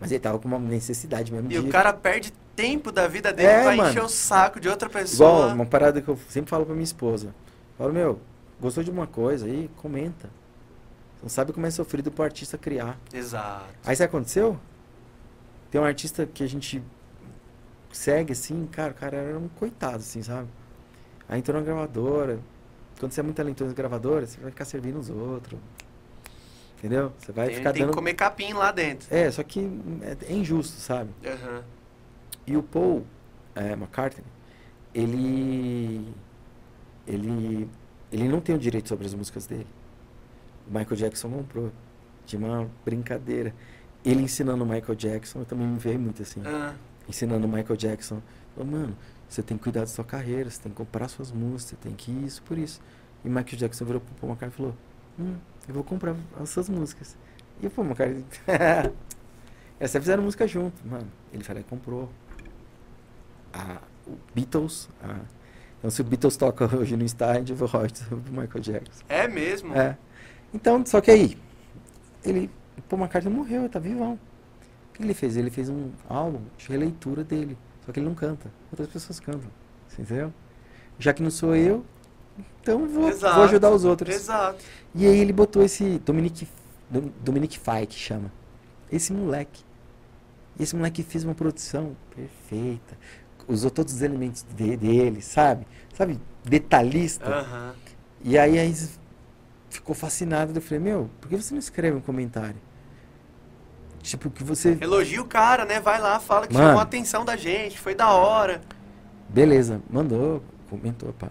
mas ele tava com uma necessidade mesmo E de... o cara perde tempo da vida dele É, pra mano. encher o saco de outra pessoa. Igual uma parada que eu sempre falo pra minha esposa. Falo, meu, gostou de uma coisa aí, comenta. Não sabe como é sofrido pro artista criar. Exato. Aí sabe o que aconteceu? Tem um artista que a gente segue assim, cara, o cara era um coitado, assim, sabe? Aí entrou na gravadora. Quando você é muito talentoso na gravadora, você vai ficar servindo os outros. Entendeu? Você vai Tem, ficar tem dando. que comer capim lá dentro. É, só que é, é injusto, sabe? Aham. E o Paul é, McCartney, ele, ele, ele não tem o direito sobre as músicas dele. O Michael Jackson comprou. Tinha uma brincadeira. Ele ensinando o Michael Jackson, eu também me veio muito assim. Ah, Ensinando o Michael Jackson. Falou, mano, você tem que cuidar da sua carreira, você tem que comprar suas músicas, você tem que isso por isso. E o Michael Jackson virou pro Paul McCartney e falou, hum, eu vou comprar as suas músicas. E o Paul McCartney, *laughs* eles até fizeram música junto, mano. Ele falou, comprou a, o Beatles. a- então, se o Beatles toca hoje no estádio, eu vou do Michael Jackson. é mesmo? É. Então, só que aí, ele, Paul McCartney morreu, ele tá vivão. O que ele fez? Ele fez um álbum de releitura dele. Só que ele não canta. Outras pessoas cantam. Você entendeu? Já que não sou eu, então vou, Exato. vou ajudar os outros. Exato. E aí ele botou esse Dominic, Dom- Dominic Fike, que chama. Esse moleque. E esse moleque fez uma produção perfeita. Usou todos os elementos de- dele, sabe? Sabe? Detalhista. Aham. E aí a Isis ficou fascinada. Eu falei, meu, por que você não escreve um comentário? Tipo, que você. Elogia o cara, né? Vai lá, fala que Mano. chamou a atenção da gente, foi da hora. Beleza, mandou, comentou, pá.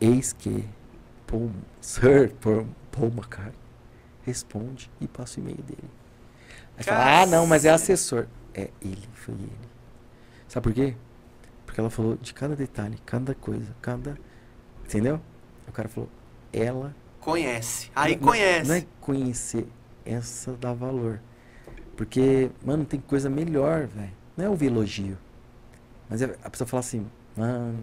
Eis que Paul, Sir Paul, Paul McCartney responde e passa o e-mail dele. Aí fala, ah, não, mas é assessor. É ele, foi ele. Sabe por quê? Porque ela falou de cada detalhe, cada coisa, cada. Entendeu? O cara falou, ela Conhece. Aí Não- conhece. Não é conhecer, essa dá valor. Porque, mano, tem coisa melhor, velho. Não é ouvir elogio. Mas é- a pessoa fala assim, mano,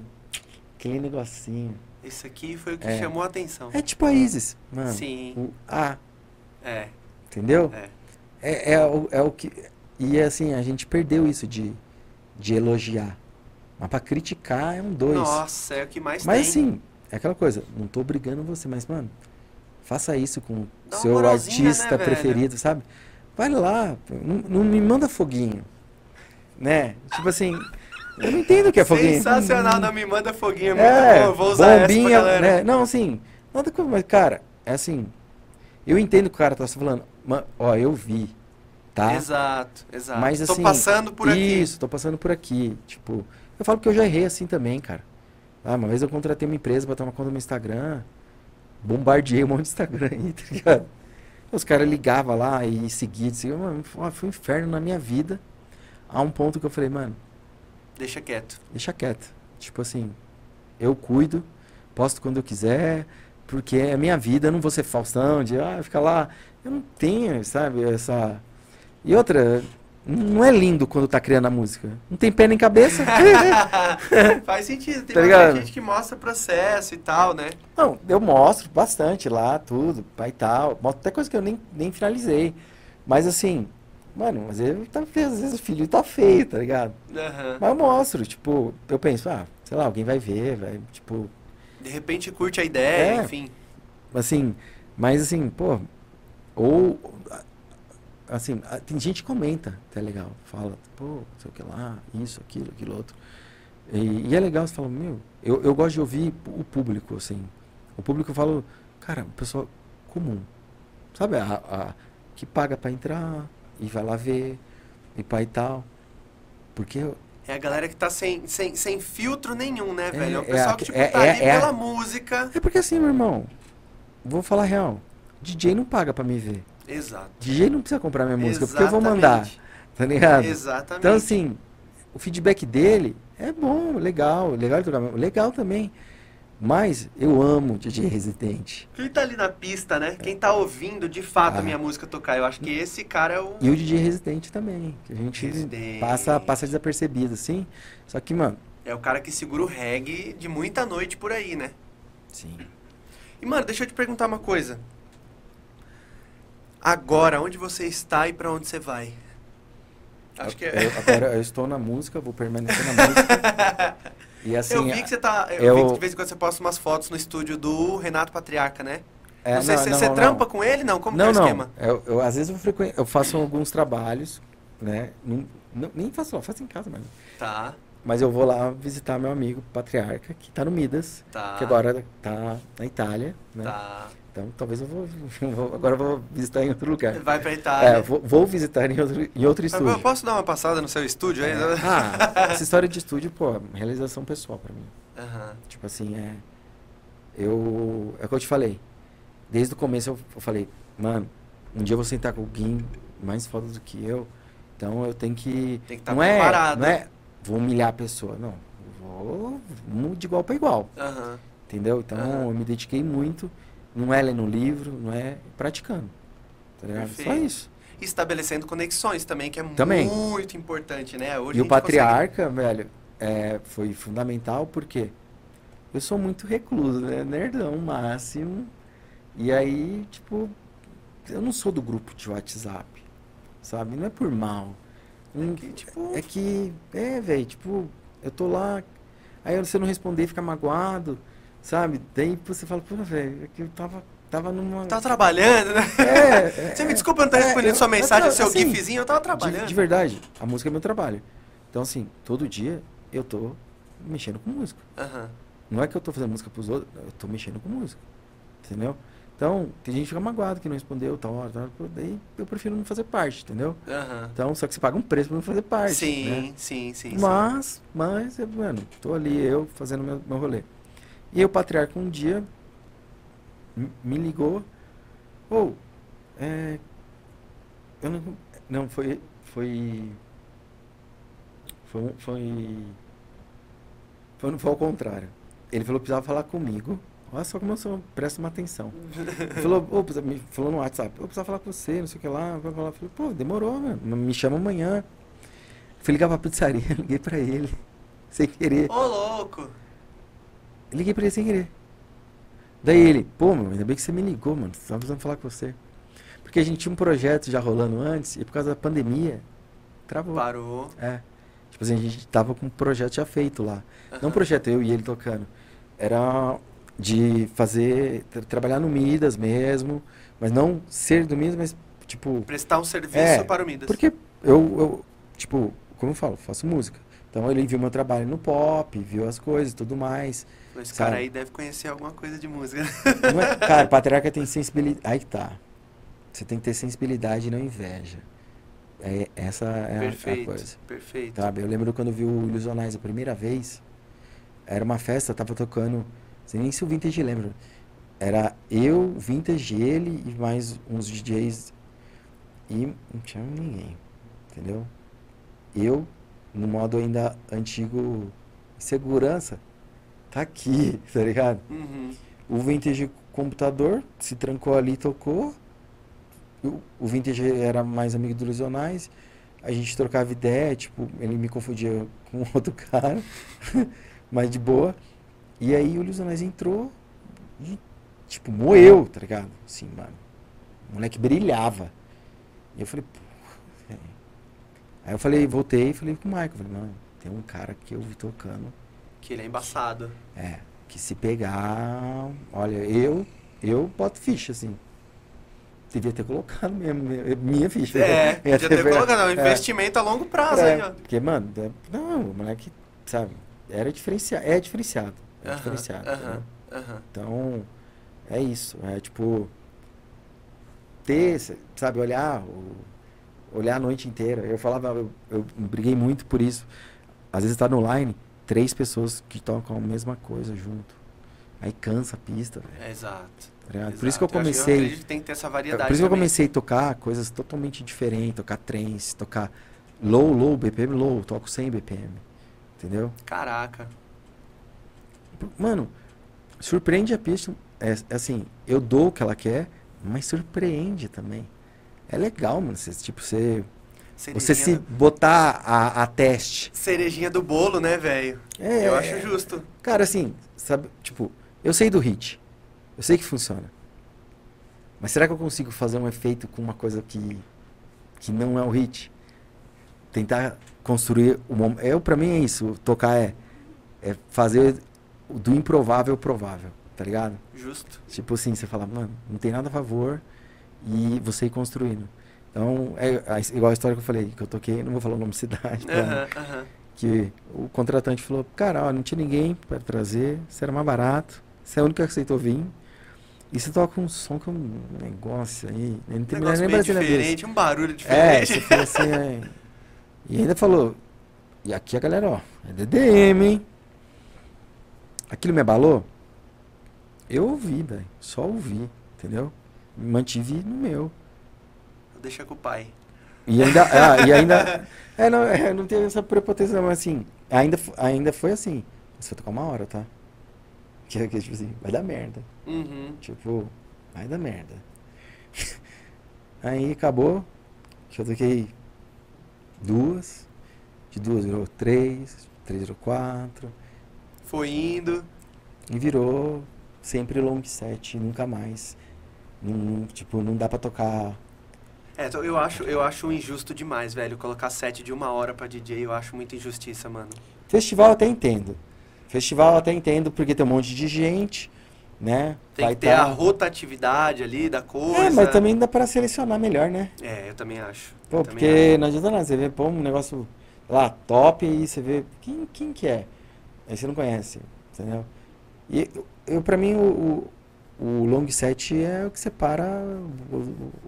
aquele negocinho. Esse aqui foi o que É. chamou a atenção. É tipo a Isis, mano. Sim. O A, É. entendeu? É. É, é, o, é o que. E assim, a gente perdeu isso de, de elogiar. Mas pra criticar é um dois. Nossa, é o que mais Mas tem. assim, é aquela coisa, não tô obrigando você, mas, mano, faça isso com o seu moralzinha, artista né, velho? preferido, sabe? Vai lá, não, não me manda foguinho. Né? Tipo assim, eu não entendo o que é foguinho. Sensacional, não me manda foguinho. É vou usar essa bombinha, galera. né? Não, assim, nada com, mas cara, é assim, eu entendo que o cara tá falando, "Ma- ó, eu vi, tá? Exato, exato. Mas Tô assim, passando por aqui. Isso, tô passando por aqui. Tipo, eu falo que eu já errei assim também, cara. Ah, uma vez eu contratei uma empresa pra uma conta no Instagram, bombardeei um monte de Instagram aí, *laughs* tá ligado? Os caras ligavam lá e seguiam, seguiam, mano, foi um inferno na minha vida. A um ponto que eu falei, mano, Deixa quieto. deixa quieto. Tipo assim, eu cuido, posto quando eu quiser, porque é a minha vida, eu não vou ser Faustão, de ah, fica lá. Eu não tenho, sabe, essa. E outra, não é lindo quando tá criando a música. Não tem pé nem cabeça. *laughs* Faz sentido. Tem Tá ligado? gente que mostra processo e tal, né? não, eu mostro bastante lá, tudo, pai e tal. Mostro até coisa que eu nem, nem finalizei. Mas assim, mano, às vezes, tá, feio, às vezes o filho tá feio, tá ligado? Aham. Mas eu mostro, tipo, eu penso, ah, sei lá, alguém vai ver, vai, tipo, De repente curte a ideia, É. enfim. Assim, mas assim, pô, ou assim, tem gente que comenta, até legal, fala, pô, não sei o que lá, isso, aquilo, aquilo outro. E, e é legal, você fala, meu, eu, eu gosto de ouvir o público, assim. O público eu falo, cara, o pessoal comum. Sabe, a, a- que paga pra entrar e vai lá ver, e pai e tal. Porque eu- É a galera que tá sem, sem, sem filtro nenhum, né, velho? É o é pessoal a- que, tipo, é- tá é- ali é pela música. É porque assim, meu irmão, vou falar real. DJ não paga pra me ver. Exato. DJ não precisa comprar minha música, porque eu vou mandar. Exatamente. Tá ligado? Exatamente. Então, assim, o feedback dele é bom, legal, legal legal também. Mas eu amo DJ Residente. Quem tá ali na pista, né? Quem tá ouvindo de fato Ah. a minha música tocar, eu acho que esse cara é o. E o DJ Residente também, que a gente Residente. passa, passa desapercebido, assim. Só que, mano, É o cara que segura o reggae de muita noite por aí, né? sim. E, mano, deixa eu te perguntar uma coisa. Agora, onde você está e pra onde você vai? Acho que é. Eu, agora eu estou na música, vou permanecer na música. *laughs* E assim. eu vi que você tá. Eu, eu- vi que de vez em quando você posta umas fotos no estúdio do Renato Patriarca, né? é, não sei se você trampa com ele, não? Como Não, que é o não. esquema? Eu, eu, às vezes eu, frequen... eu faço alguns trabalhos, né? Não, não- nem faço lá, faço em casa mesmo. Tá, Mas eu vou lá visitar meu amigo Patriarca, que tá no Midas, tá. que agora tá na Itália, né? Tá. Então talvez eu vou, *laughs* eu vou- Agora eu vou visitar em outro lugar. Vai pra Itália. É, vou, vou visitar em outro, em outro estúdio. eu posso dar uma passada no seu estúdio aí? Ah, essa história de estúdio, pô, realização pessoal pra mim. Aham. Tipo assim, é. Eu. É o que eu te falei. Desde o começo eu, eu falei, mano, um dia eu vou sentar com alguém mais foda do que eu. Então eu tenho que. Tem que estar não é, preparado. não é vou humilhar a pessoa, não. Eu vou de igual para igual. Aham. Entendeu? Então Aham. eu me dediquei muito. Não é lendo livro, não é praticando. Tá ligado? Só isso. Estabelecendo conexões também, que é Também. muito importante, né? Hoje E o patriarca, velho, é, foi fundamental porque eu sou muito recluso, né? Nerdão máximo. E aí, tipo, eu não sou do grupo de WhatsApp, sabe? Não é por mal. Hum, que, tipo- É que, é, velho, tipo, eu tô lá, aí você não responder, fica magoado, sabe? Daí você fala, pô, velho, é que eu tava, tava numa. Tá trabalhando, né? É, é, *laughs* Você me desculpa eu não ter é, respondido eu- sua mensagem, eu- seu assim, gifzinho, eu tava de, trabalhando. de verdade, a música é meu trabalho. Então, assim, todo dia eu tô mexendo com música. Aham. Não é que eu tô fazendo música pros outros, eu tô mexendo com música. Entendeu? Então, tem gente que fica magoado que não respondeu tal hora, tal hora. Daí eu prefiro não fazer parte, entendeu? Aham. Então, só que você paga um preço pra não fazer parte. Sim, né? sim, sim, sim. Mas, mas, eu, mano, tô ali eu fazendo meu, meu rolê. E aí o patriarca um dia me ligou, ou, é, eu não, não, foi, foi, foi, foi, foi, não foi ao contrário. Ele falou que precisava falar comigo. Olha só como eu sou, presta uma atenção. Falou, precisa- me falou no WhatsApp, eu precisava falar com você, não sei o que lá. Eu falei, pô, demorou, mano. Me chama amanhã. Fui ligar pra pizzaria, *laughs* liguei pra ele, *laughs* sem querer. Ô, louco. Liguei pra ele sem querer. Daí ele, pô, meu, ainda bem que você me ligou, mano. Tava precisando falar com você. Porque a gente tinha um projeto já rolando antes, e por causa da pandemia, travou. Parou. É. Tipo assim, a gente tava com um projeto já feito lá. Não um projeto, eu e ele tocando. Era de fazer, tra- trabalhar no Midas mesmo, mas não ser do Midas, mas tipo, Prestar um serviço É, para o Midas. porque eu, eu, tipo, como eu falo, faço música. Então ele viu meu trabalho no pop, viu as coisas e tudo mais. Esse sabe? cara aí deve conhecer alguma coisa de música. *laughs* É- *laughs* cara, patriarca tem sensibilidade. Aí tá. Você tem que ter sensibilidade e não inveja. É, essa é a- a, perfeito, coisa. perfeito. Sabe? Eu lembro quando eu vi o Ilusionais a primeira vez. Era uma festa, tava tocando. Não sei nem se o Vintage lembra. Era eu, Vintage, ele e mais uns DJs. E não tinha ninguém. Entendeu? Eu, no modo ainda antigo segurança, tá aqui, *laughs* tá ligado? Uhum. O Vintage computador se trancou ali e tocou. O, o Vintage era mais amigo do Ilusionais. A gente trocava ideia, tipo, ele me confundia *laughs* com outro cara, *laughs* mas de boa. E aí o Ilusionais entrou e, tipo, moeu, tá ligado? Assim, mano. O moleque brilhava. E eu falei. Aí eu falei, voltei e falei com o Michael, falei, mano, tem um cara que eu vi tocando Que ele é embaçado. é, que se pegar, olha, eu, eu boto ficha, assim. Devia ter colocado mesmo, minha, ficha. É, *laughs* Ia podia ter ver- colocado. um é, investimento a longo prazo é, aí, ó. Porque, mano, é- não, o moleque, sabe, era diferenciado, é diferenciado, é Aham, diferenciado. aham, entendeu? aham. Então, é isso, é tipo, ter, sabe, olhar, olhar a noite inteira. Eu falava, eu, eu briguei muito por isso. Às vezes tá no line, três pessoas que tocam a mesma coisa junto. Aí cansa a pista, velho. É, exato. tá. Por isso que eu Eu comecei. acredito que tem que ter essa variedade Por isso que eu também. comecei a tocar coisas totalmente diferentes, tocar trance, tocar low, low, BPM low, toco 100 BPM. Entendeu? Caraca. Mano, surpreende a pista. É, é assim, eu dou o que ela quer, mas surpreende também. É legal, mano. Você, tipo, você, Cerejinha, você se botar a, a teste. cerejinha do bolo, né, velho? É, Eu acho justo. Cara, assim, sabe, tipo, eu sei do hit. Eu sei que funciona. Mas será que eu consigo fazer um efeito com uma coisa que, que não é o hit? Tentar construir o momento. Eu, pra mim, é isso. Tocar é, é fazer do improvável provável, tá ligado? Justo. Tipo assim, você fala, mano, não tem nada a favor e você ir construindo. Então, é a- igual a história que eu falei, que eu toquei, não vou falar o nome da cidade, pra- Aham, aham. que o contratante falou, cara, ó, não tinha ninguém para trazer, você era mais barato, você é o único que aceitou vir. E você toca um som que é um negócio aí, né? não tem Um negócio nem diferente, um barulho É, diferente. você falou assim, é. E ainda falou, e aqui a galera, ó, é DDM, hein? Aquilo me abalou? Eu ouvi, velho, só ouvi, entendeu? Me mantive no meu. Deixa com o pai. E ainda, ah, e ainda, *laughs* é, não, é, não teve essa prepotência, mas assim, ainda, ainda foi assim, você vai tocar uma hora, tá? *laughs* Que, que tipo assim, vai dar merda. Uhum. Tipo, vai dar merda. *laughs* Aí acabou, que eu toquei duas, de duas virou três, três virou quatro, Foi indo. e virou sempre long set, nunca mais. Não, não- tipo, não dá pra tocar. É, então, eu acho, eu acho injusto demais, velho. Colocar set de uma hora pra DJ, eu acho muita injustiça, mano. Festival eu até entendo. Festival eu até entendo porque tem um monte de gente, né? Tem Vai que ter tá- a rotatividade ali da coisa. É, mas também dá pra selecionar melhor, né? É, eu também acho. Pô, Eu porque não adianta nada, você vê, pô, um negócio lá top e você vê quem, quem que é. Aí você não conhece, entendeu? E eu, pra mim, o, o, o long set é o que separa o,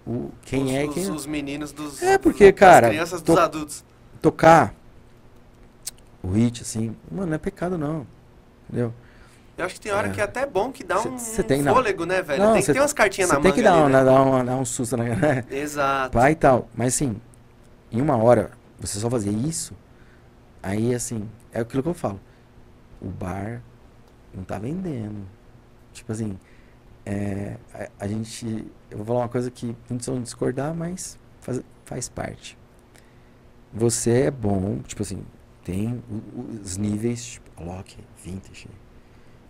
o- quem os, é e os, quem não. os meninos dos. É, porque, cara, crianças dos adultos. Tocar o hit, assim, mano, não é pecado não, entendeu? Eu acho que tem hora É. que é até bom que dá Cê- um, cê tem, não. fôlego, né, velho? Não, tem que ter umas cartinhas na tem manga que dar, ali, um, né? dar, um, dar um susto na né? *laughs* Exato. Vai e tal. Mas assim, em uma hora, você só fazer isso, aí assim, é aquilo que eu falo. O bar não tá vendendo. Tipo assim, é, a, a gente. Eu vou falar uma coisa que muitos vão discordar, mas faz, faz parte. Você é bom, tipo assim, tem os níveis, tipo, Alok, Vintage.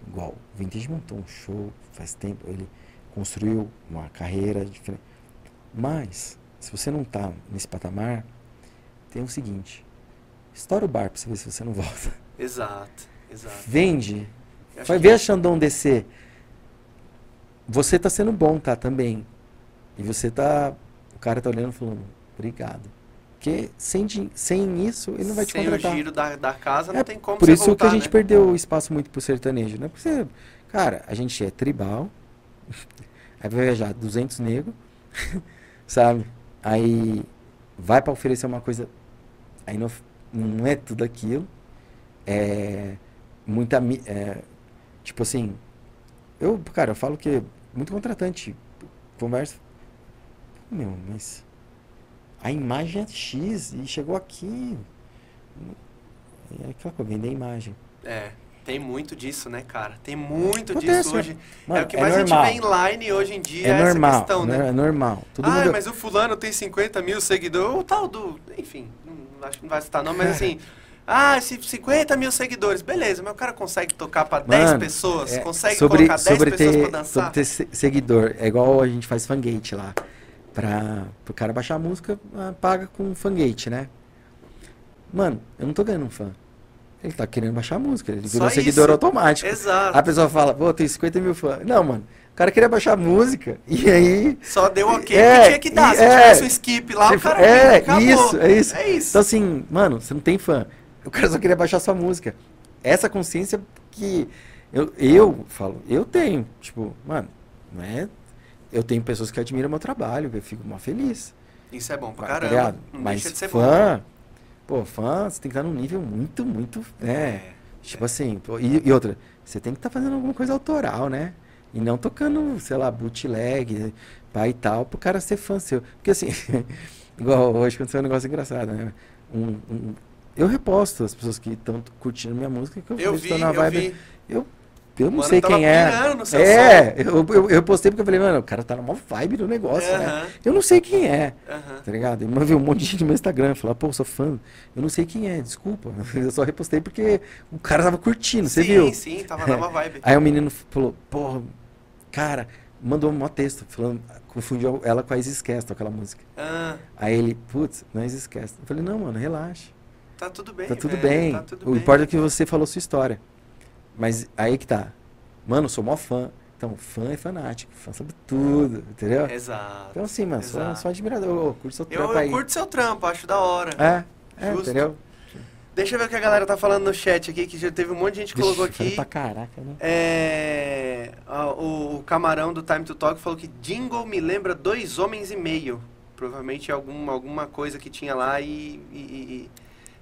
Igual, Vintage montou um show faz tempo, ele construiu uma carreira diferente. Mas, se você não tá nesse patamar, tem o seguinte: estoura o bar pra você ver se você não volta. Exato, exato. Vende. Vai que- ver a Xandão descer. Você tá sendo bom, tá? Também. E você tá. O cara tá olhando e falando, obrigado. Porque sem, sem isso, ele não vai te Sem contratar. o giro da, da casa, não É, tem como Por isso voltar, que a gente né? perdeu o espaço muito pro sertanejo, né? Porque, você- cara, a gente é tribal, *laughs* aí vai viajar 200 negros, *laughs* sabe? Aí vai pra oferecer uma coisa, aí não, não é tudo aquilo. É muita, é, tipo assim, eu, cara, eu falo que muito contratante conversa, meu, mas a imagem é X e chegou aqui. É aquela coisa, vender a imagem. É, tem muito disso, né, cara? Tem muito Acontece, disso hoje. Mano, é o que é mais normal. a gente vê em line hoje em dia, É essa normal, questão, né? né? É normal. Todo ah, mundo... mas o fulano tem 50 mil seguidores. O tal do. Enfim, não, acho que não vai citar, não, mas assim. Ah, esse 50 mil seguidores. Beleza, mas o cara consegue tocar pra 10 Mano, pessoas? é, consegue sobre, colocar 10 sobre pessoas ter, pra dançar? Sobre ter se- seguidor. É igual a gente faz fangate lá. Pra, pro cara baixar a música, ah, paga com fangate, né? Mano, eu não tô ganhando um fã. Ele tá querendo baixar a música. Ele Só virou seguidor isso. automático. Exato. A pessoa fala, pô, tem 50 mil fãs. Não, mano. O cara queria baixar a música. *laughs* E aí. Só deu ok. É, tinha que dar. Se é. tivesse um skip lá, o cara é, acabou. isso, é isso. É isso. Então, assim, mano, você não tem fã. O cara só queria baixar sua música. Essa consciência que eu, eu falo, eu tenho. Tipo, mano, não é. Eu tenho pessoas que admiram meu trabalho, eu fico mó feliz. Isso é bom pra tá caramba. Não Mas deixa de ser bom. fã, pô, fã, você tem que estar num nível muito, muito, né? Tipo assim, pô, e, e outra, você tem que estar fazendo alguma coisa autoral, né? E não tocando, sei lá, bootleg, pai e tal, pro cara ser fã seu. Porque assim, *laughs* igual hoje aconteceu um negócio engraçado, né? Um, um- eu reposto as pessoas que estão curtindo minha música, que eu, Eu vi, na eu vibe. vi. Eu, eu não Mano, sei quem é. É, eu, eu, eu postei porque eu falei, mano, o cara tá na maior vibe do negócio, né? Aham, Eu não sei quem é, aham. tá ligado? Eu vi um monte de gente no meu Instagram falar, pô, sou fã. Eu não sei quem é, desculpa. *laughs* Eu só repostei porque o cara tava curtindo, você sim, viu? sim, tava na uma *laughs* vibe. Aí o menino falou, porra, cara, mandou um texto, falando, confundiu ela com a Isis Castle, aquela música. Ah, Aí ele, putz, não é Isis Castle. Eu falei, não, mano, relaxa. Tá tudo bem, Tá tudo velho, bem. Tá tudo o bem. importa é que você falou sua história. Mas aí que tá. Mano, eu sou mó fã. Então, fã é fanático. Fã sabe tudo, entendeu? Exato. Então, assim, mano, sou, sou admirador. Ô, curte seu Eu, trampo eu aí. curto seu trampo, acho da hora. É, é, entendeu? Deixa eu ver o que a galera tá falando no chat aqui, que já teve um monte de gente que colocou aqui. pra caraca, né? É, o, o camarão do Time to Talk falou que Jingle me lembra dois homens e meio. Provavelmente algum, alguma coisa que tinha lá e, e, e-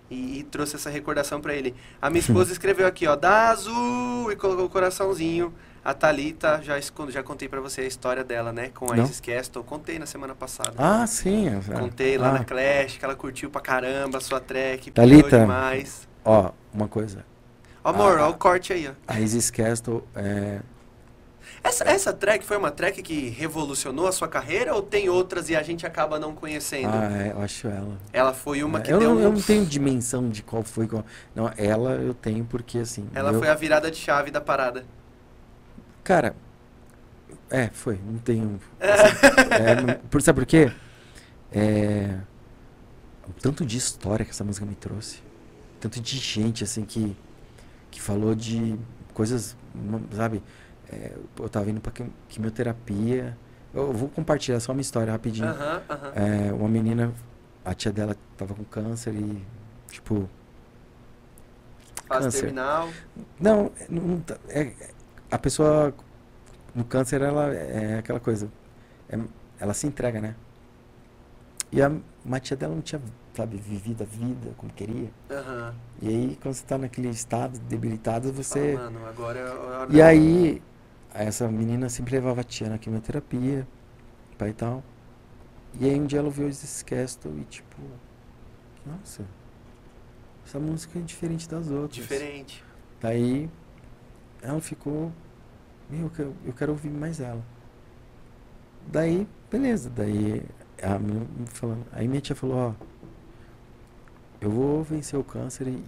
e- e trouxe essa recordação pra ele. A minha esposa *laughs* escreveu aqui, ó, da azul e colocou o coraçãozinho. A Thalita, já, já contei pra você a história dela, né? Com a. Isis Castle. Contei na semana passada. Ah, sim. é, Contei lá ah, na Clash, que ela curtiu pra caramba a sua track. Thalita. demais. Ó, uma coisa. Ó, Amor, Ah. ó o corte aí, ó. A Isis Castle, é, Essa, essa track foi uma track que revolucionou a sua carreira ou tem outras e a gente acaba não conhecendo? ah, é, eu acho ela. Ela foi uma que eu, deu não, eu um- não tenho dimensão de qual foi. Qual... Não, ela eu tenho porque, assim... Ela eu- foi a virada de chave da parada. Cara, é, foi. Não tenho. assim, é, por, sabe por quê? É, o tanto de história que essa música me trouxe. Tanto de gente, assim, que, que falou de coisas, sabe? É, eu tava indo pra quim- quimioterapia. Eu vou compartilhar só uma história rapidinho. Aham, aham. É, uma menina, a tia dela tava com câncer e, tipo, Fase câncer. terminal. não, não tá- é, a pessoa no câncer, ela é aquela coisa, é- ela se entrega, né? E a uma tia dela não tinha, sabe, vivido a vida como queria. Aham. E aí, quando você tá naquele estado debilitado, você... Fala, mano, agora é a hora E aí, essa menina sempre levava a tia na quimioterapia, pai e tal. E aí um dia ela ouviu esse Castle e tipo, nossa, essa música é diferente das outras. Diferente. Daí ela ficou, meu, eu quero, eu quero ouvir mais ela. Daí, beleza, daí a me falando, aí minha tia falou, ó, eu vou vencer o câncer e,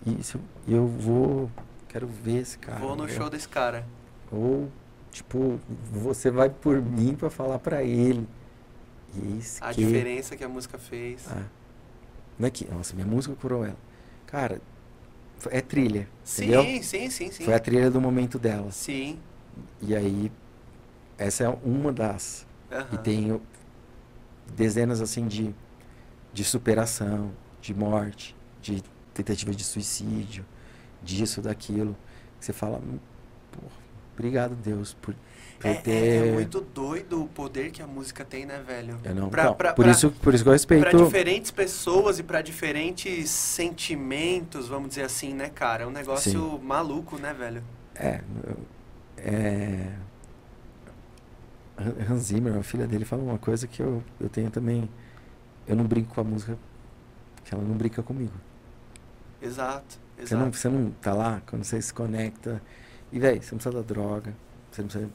e eu vou, quero ver esse cara. Vou no eu- show desse cara. ou, tipo, você vai por mim pra falar pra ele. E é isso A que... diferença que a música fez. Ah, não é que... Nossa, minha música curou ela. Cara, é trilha, entendeu? sim, sim, sim, sim. Foi a trilha do momento dela. Sim. E aí, essa é uma das. E aham. tem o- dezenas, assim, de, de superação, de morte, de tentativa de suicídio, disso, daquilo. Você fala, "Hum, porra, obrigado, Deus, por, por É, ter... é- é muito doido o poder que a música tem, né, velho? Eu não, Pra- não, pra- por, pra- isso, por isso que eu Pra respeito. diferentes pessoas e pra diferentes sentimentos, vamos dizer assim, né, cara? É um negócio maluco, né, velho? É, é, Han- Hans Zimmer, a filha dele, fala uma coisa que eu, eu tenho também. Eu não brinco com a música, porque ela não brinca comigo. Exato, Você não, exato. você não tá lá quando você se conecta. E, velho, você não precisa da droga. Você não precisa.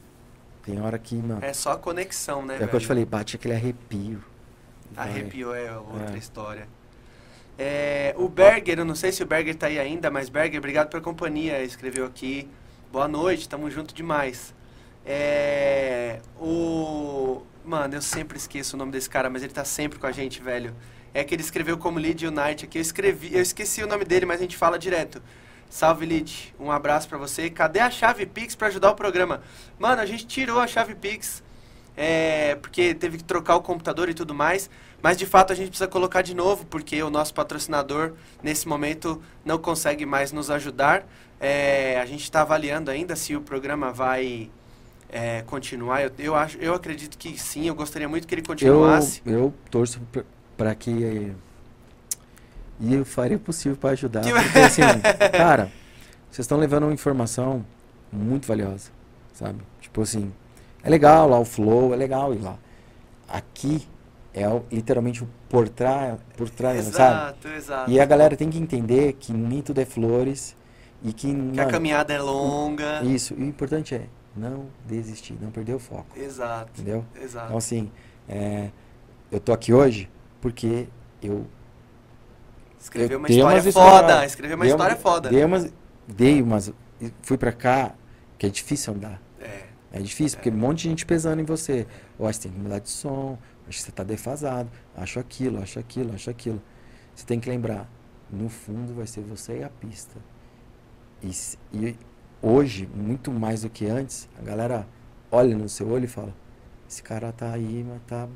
Tem hora que, mano. É só a conexão, né, É, o que eu te falei, bate aquele arrepio. Vai. Arrepiou é outra É. história. É, o Berger, eu não sei se o Berger tá aí ainda, mas Berger, obrigado pela companhia, escreveu aqui. Boa noite, tamo junto demais. É, o. Mano, eu sempre esqueço o nome desse cara, mas ele tá sempre com a gente, velho. É que ele escreveu como Lead Unite aqui. Eu escrevi, eu esqueci o nome dele, mas a gente fala direto. Salve, Lead. Um abraço pra você. Cadê a chave Pix pra ajudar o programa? Mano, a gente tirou a chave Pix é, porque teve que trocar o computador e tudo mais. Mas de fato a gente precisa colocar de novo, porque o nosso patrocinador, nesse momento, não consegue mais nos ajudar. É, a gente está avaliando ainda se o programa vai é, continuar. Eu, eu, acho, eu acredito que sim, eu gostaria muito que ele Eu, continuasse. eu torço pra- pra que. E eu faria o possível pra ajudar. Que- Porque, assim, *laughs* cara, vocês estão levando uma informação muito valiosa, sabe? Tipo assim, é legal lá o flow, é legal ir lá. Aqui é o- literalmente o por trás, por trás, sabe? Exato, exato. E a galera tem que entender que nem tudo é flores e que, Que a caminhada é longa. isso, e o importante é não desistir, não perder o foco, Exato, entendeu? exato. Então assim, é, eu tô aqui hoje porque eu Escreveu eu uma história foda. histórias- Escreveu uma história foda. Dei umas, dei umas, fui pra cá, que é difícil andar. É. É difícil, porque um monte de gente pesando em você. Eu acho que tem que mudar de som, acho que você tá defasado, acho aquilo, acho aquilo, acho aquilo. Você tem que lembrar, no fundo vai ser você e a pista. E, e hoje, muito mais do que antes, a galera olha no seu olho e fala, esse cara tá aí, mas tá.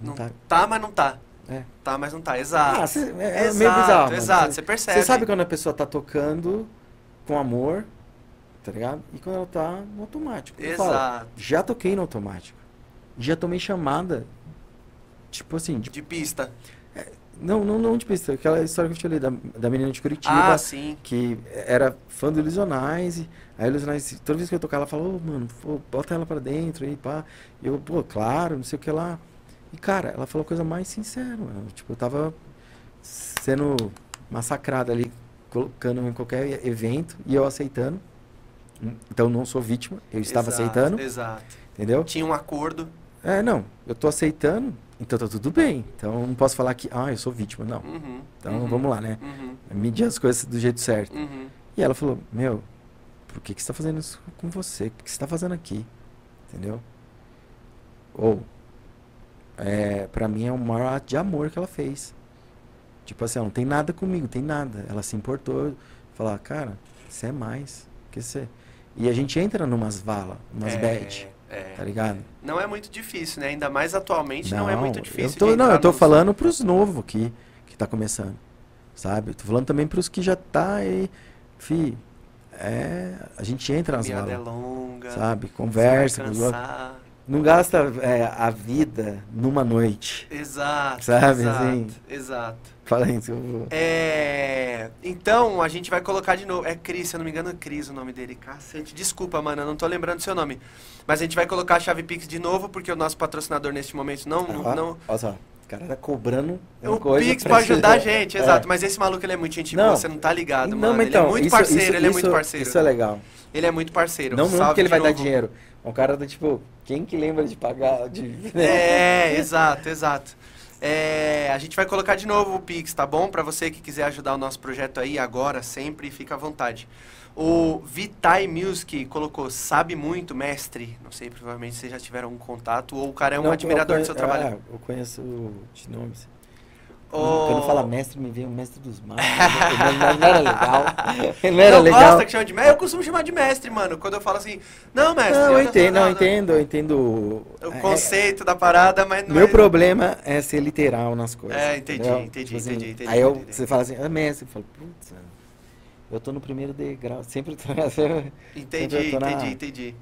Não Não tá. tá, mas não tá. É. Tá, mas não tá. Exato. Ah, cê- é, é exato, meio bizarro. Exato, Cê- você percebe. Você sabe quando a pessoa tá tocando com amor, tá ligado? E quando ela tá no automático. Exato. já toquei no automático. Já tomei chamada. Tipo assim, de- De pista. não, não, não de pista. Aquela história que eu te falei da, da menina de Curitiba, Ah, sim. que era fã do Illusionize. Aí a Illusionize, toda vez que eu tocar, ela fala, ô, mano, pô, bota ela pra dentro aí, pá. E eu, pô, claro, não sei o que lá. E, cara, ela falou a coisa mais sincera, mano. Tipo, eu tava sendo massacrado ali, colocando em qualquer evento e eu aceitando. Então não sou vítima, eu estava Exato, aceitando, Exato. entendeu? Tinha um acordo. É, não, eu tô aceitando, então tá tudo bem. Então não posso falar que, ah, eu sou vítima, não. Uhum. Então uhum, vamos lá, né? Uhum. Medir as coisas do jeito certo. Uhum. E ela falou, meu, por que, que você tá fazendo isso com você? O que você tá fazendo aqui? Entendeu? Ou, é, pra mim é o maior ato de amor que ela fez. Tipo assim, ela não tem nada comigo, tem nada. Ela se importou, falar, cara, você é mais que você. E a gente entra numas valas, umas é, bad, é. tá ligado? Não é muito difícil, né? Ainda mais atualmente não, é muito difícil. Eu tô, não, eu tô nos- falando pros novos aqui, que tá começando. Sabe? Eu tô falando também pros que já tá aí. Fi, é, a gente entra nas Caminhada é longa. sabe? Conversa. Não gasta é, a vida numa noite. Exato. Sabe, exato, assim? Exato. Fala eu vou- É, então, a gente vai colocar de novo. É Cris, se eu não me engano, é Cris o nome dele. Cacete, desculpa, mano, eu não tô lembrando seu nome. Mas a gente vai colocar a chave Pix de novo, porque o nosso patrocinador neste momento não. não, Ó, não Olha só, o cara tá cobrando o Pix pra pra ajudar a gente. É. exato. Mas esse maluco, ele é muito gente boa, Não. você não tá ligado, Não, mano. mas ele é então, muito isso- parceiro, isso- ele é isso- muito parceiro. Isso é legal. Ele é muito parceiro. Não, Salve porque ele vai dar novo. dinheiro. É um cara do tipo, quem que lembra de pagar? De... É, exato, exato. É, a gente vai colocar de novo o Pix, tá bom? Pra você que quiser ajudar o nosso projeto aí agora, sempre, fica à vontade. O Vitai Music colocou, sabe muito, mestre. Não sei, provavelmente vocês já tiveram um contato, ou o cara é um Não, admirador do seu trabalho. Ah, eu conheço de nomes. Quando fala mestre, me vem o mestre dos magos. não, não era legal. *laughs* Não era não legal. gosta que chama de mestre? Eu costumo chamar de mestre, mano. Quando eu falo assim, não, mestre. Não, eu entendo, não, entendo, eu entendo. O é- conceito da parada, mas não Meu é... problema é ser literal nas coisas. É, entendi, entendeu? entendi, Tipo assim, entendi, entendi, Aí eu, entendi. você fala assim, ah, mestre, eu falo, putz, eu tô no primeiro degrau, *laughs* sempre tô *laughs* sempre Entendi, tô na- entendi, entendi.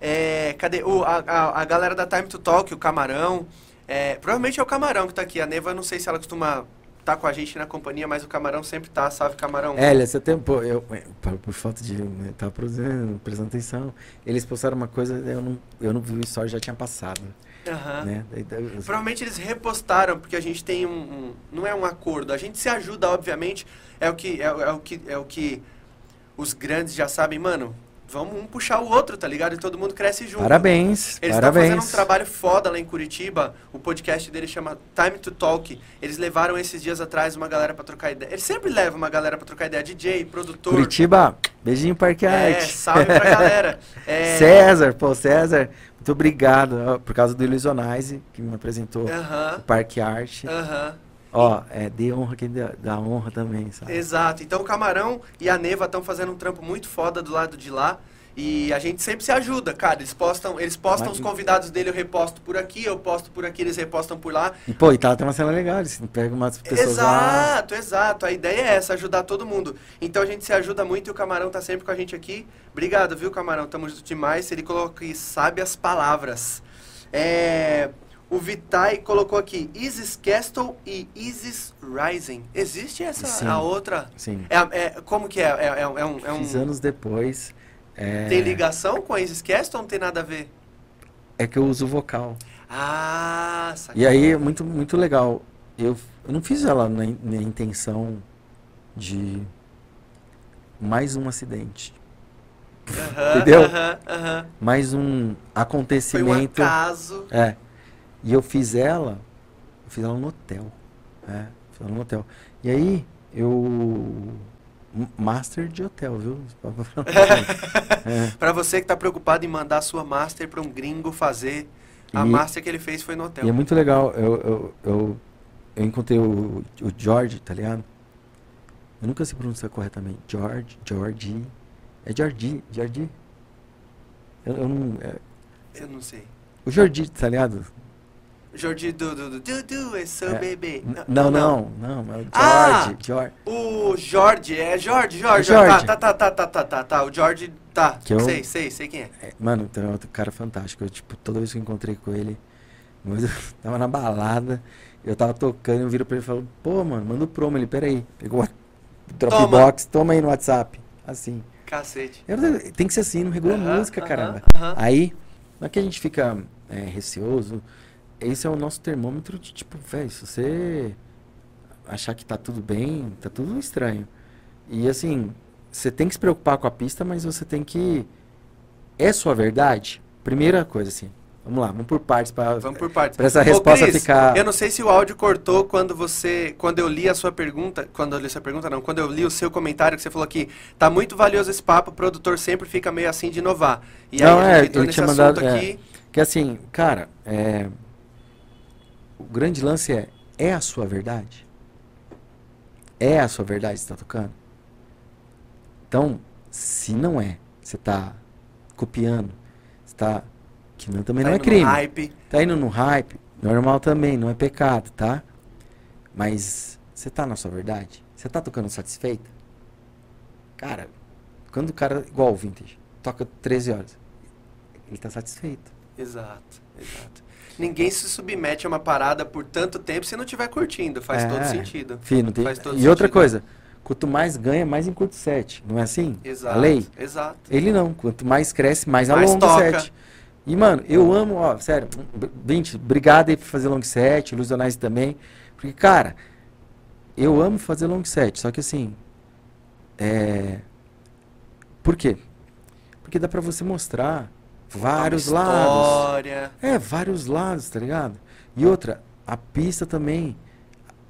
É, cadê? O, a, a, a galera da Time to Talk, o Camarão. É, provavelmente é o Camarão que tá aqui. A Neva, não sei se ela costuma tá com a gente na companhia, mas o Camarão sempre tá. Salve, Camarão. Hélia, você tem, pô, eu, eu- por, por falta de né, tava produzindo, prestando atenção, eles postaram uma coisa, eu não, eu não vi o story, já tinha passado, Aham. né? Daí- daí eu- Provavelmente eles repostaram, porque a gente tem um, um- Não é um acordo. A gente se ajuda, obviamente. É o que. É, é o que. É o que os grandes já sabem, mano. Vamos um puxar o outro, tá ligado? E todo mundo cresce junto. Parabéns, Eles estão parabéns. fazendo um trabalho foda lá em Curitiba. O podcast deles chama Time to Talk. Eles levaram esses dias atrás uma galera pra trocar ideia. Eles sempre levam uma galera pra trocar ideia. DJ, produtor. Curitiba, beijinho Parque É, Arte. salve pra galera. *laughs* É, César, pô, César, muito obrigado, por causa do Illusionize, que me apresentou o Aham, Parque Arte. aham. Ó, é, dê honra quem dá, honra também, sabe? Exato. Então o Camarão e a Neva estão fazendo um trampo muito foda do lado de lá. E a gente sempre se ajuda, cara. Eles postam, eles postam Mas- os convidados dele, eu reposto por aqui, eu posto por aqui, eles repostam por lá. E, pô, e tá, tem uma cena legal, eles pegam umas pessoas lá. Exato, exato. A ideia é essa, ajudar todo mundo. Então a gente se ajuda muito e o Camarão tá sempre com a gente aqui. Obrigado, viu, Camarão? Tamo junto demais. Ele colocou aqui, sabe as palavras. É, O Vitai colocou aqui Isis Castle e Isis Rising. Existe essa Sim. a outra? Sim. É, é- como que é? É, é um, é um- é Fiz anos depois. É, tem ligação com a Isis Castle ou não tem nada a ver? é que eu uso vocal. Ah, saquei. E aí, é muito, muito legal. Eu, eu não fiz ela na, in- na intenção de mais um acidente. Aham, entendeu? aham, aham. Mais um Foi um acontecimento. acaso. É. E eu fiz ela, eu fiz ela no hotel. É, fiz ela no hotel. E aí, eu. Master de hotel, viu? *laughs* É. Pra você que tá preocupado em mandar a sua master pra um gringo fazer, a E- master que ele fez foi no hotel. E é muito legal. Eu, eu, eu, eu encontrei o, o George, tá ligado? Eu nunca sei pronunciar corretamente. George, George. É Georgie, Georgie? Eu, eu não. é- Eu não sei. o Jordi, tá ligado? Jordi do do é seu É. bebê. N- Não, não, não. é o George, Ah! George. O Jorge, é Jorge, Jorge. Jorge. Tá, tá, tá, tá, tá, tá, tá. O Jorge, tá. Que eu- Sei, sei, sei quem é. É, mano, então é outro cara fantástico. Eu, tipo, toda vez que eu encontrei com ele, *laughs* eu tava na balada, eu tava tocando, eu viro pra ele e falo, pô, mano, manda o promo. Ele, peraí. Pegou o Dropbox, toma aí no WhatsApp. Assim. Cacete. Eu- tem que ser assim, não regula Aham, música, aham, caramba. aham. Aí, não é que a gente fica é, receoso. Esse é o nosso termômetro de tipo, velho, se você achar que tá tudo bem, tá tudo estranho. E assim, você tem que se preocupar com a pista, mas você tem que. É sua verdade? Primeira coisa, assim. Vamos lá, vamos por partes para Vamos por partes. pra essa Ô, resposta Cris, ficar. Eu não sei se o áudio cortou quando você. Quando eu li a sua pergunta. Quando eu li a sua pergunta, não. Quando eu li o seu comentário que você falou aqui. Tá muito valioso esse papo, o produtor sempre fica meio assim de inovar. E Não, aí a é, gente entrou ele nesse tinha assunto mandado- é. aqui. Que assim, cara, é... o grande lance é: é a sua verdade? É a sua verdade que você tá tocando? Então, se não é, você tá copiando, você tá. Que não, também tá não é crime. Hype. Tá indo no hype, normal também, não é pecado, tá? Mas você tá na sua verdade? Você tá tocando satisfeito? Cara, quando o cara, igual o Vintage, toca 13 horas, ele tá satisfeito. Exato, exato. Ninguém se submete a uma parada por tanto tempo se não estiver curtindo. Faz É. todo sentido. Fih, não tem... Faz todo E outra sentido. coisa, quanto mais ganha, mais encurta o set. Não é assim? Exato. A lei? Exato. Ele não. Quanto mais cresce, mais Mais alonga o set. E, mano, eu amo, ó, sério, Vinte, obrigado aí por fazer long set, Luiz Donais também. Porque, cara, eu amo fazer long set, só que assim. É. Por quê? Porque dá pra você mostrar vários lados. É, vários lados, tá ligado? E outra, a pista também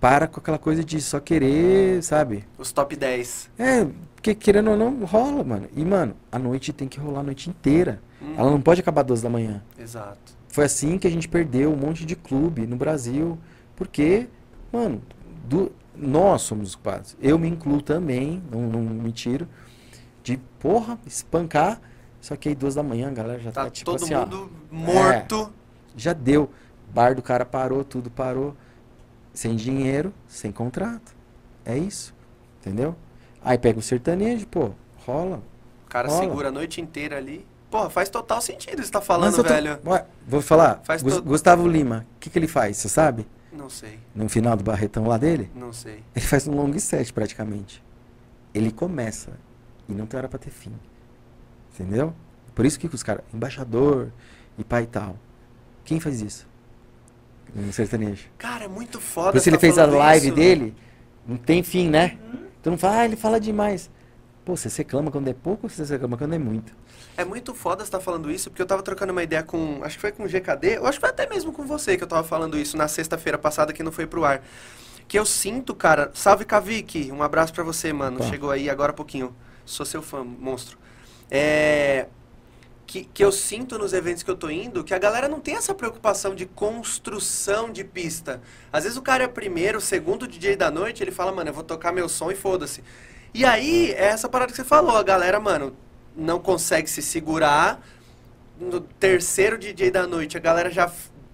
para com aquela coisa de só querer, sabe? Os top 10. É, porque querendo ou não, rola, mano. E, mano, a noite tem que rolar a noite inteira. Hum, Ela não pode acabar 12 da manhã. Exato. Foi assim que a gente perdeu um monte de clube no Brasil. Porque, mano, do- nós somos os culpados. Eu me incluo também, não, não me tiro. De, porra, espancar. Só que aí duas da manhã a galera já tá, Tá tipo todo assim, ó. mundo morto. Já deu. Bar do cara parou, tudo parou. Sem dinheiro, sem contrato. É isso. Entendeu? Aí pega o sertanejo, pô, rola. O cara Rola. segura a noite inteira ali. Porra, faz total sentido isso que tá falando, tô- velho. Ué, vou falar. Faz todo- Gustavo Lima, o que, que ele faz? Você sabe? Não sei, No final do barretão lá dele? não sei. Ele faz um long set praticamente. Ele começa e não tem hora pra ter fim. Entendeu? Por isso que os caras, embaixador e pai e tal. Quem faz isso? No sertanejo. Cara, é muito foda Por isso ele tá fez a live isso. dele, não tem fim, né? Então não fala, ah, ele fala demais. Pô, você reclama quando é pouco ou você reclama quando é muito? É muito foda você estar falando isso, porque eu tava trocando uma ideia com. Acho que foi com o GKD, eu acho que foi até mesmo com você que eu tava falando isso na sexta-feira passada que não foi pro ar. Que eu sinto, cara. Salve Kavik, um abraço pra você, mano. Opa. Chegou aí agora há pouquinho. Sou seu fã, monstro. É. Que, que eu sinto nos eventos que eu tô indo que a galera não tem essa preocupação de construção de pista. Às vezes o cara é primeiro, segundo DJ da noite, ele fala, mano, eu vou tocar meu som e foda-se. E aí, é essa parada que você falou, a galera, mano, não consegue se segurar. No terceiro DJ da noite, a galera já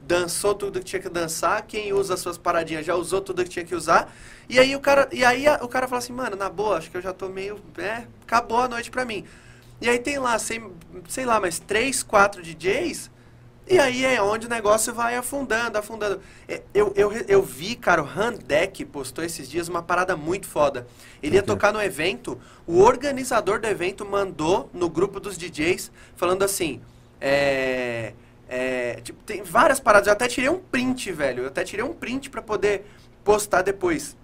dançou tudo que tinha que dançar. Quem usa as suas paradinhas já usou tudo que tinha que usar. E aí o cara, e aí a- o cara fala assim, mano, na boa, acho que eu já tô meio. É, acabou a noite pra mim. E aí tem lá, sei, sei lá, mas três, quatro DJs. E aí é onde o negócio vai afundando, afundando. É, Eu, eu, eu vi, cara, o Handek postou esses dias uma parada muito foda. Ele ia tocar no evento, o organizador do evento mandou no grupo dos DJs falando assim, é... é, tipo, tem várias paradas, eu até tirei um print, velho, eu até tirei um print pra poder postar depois.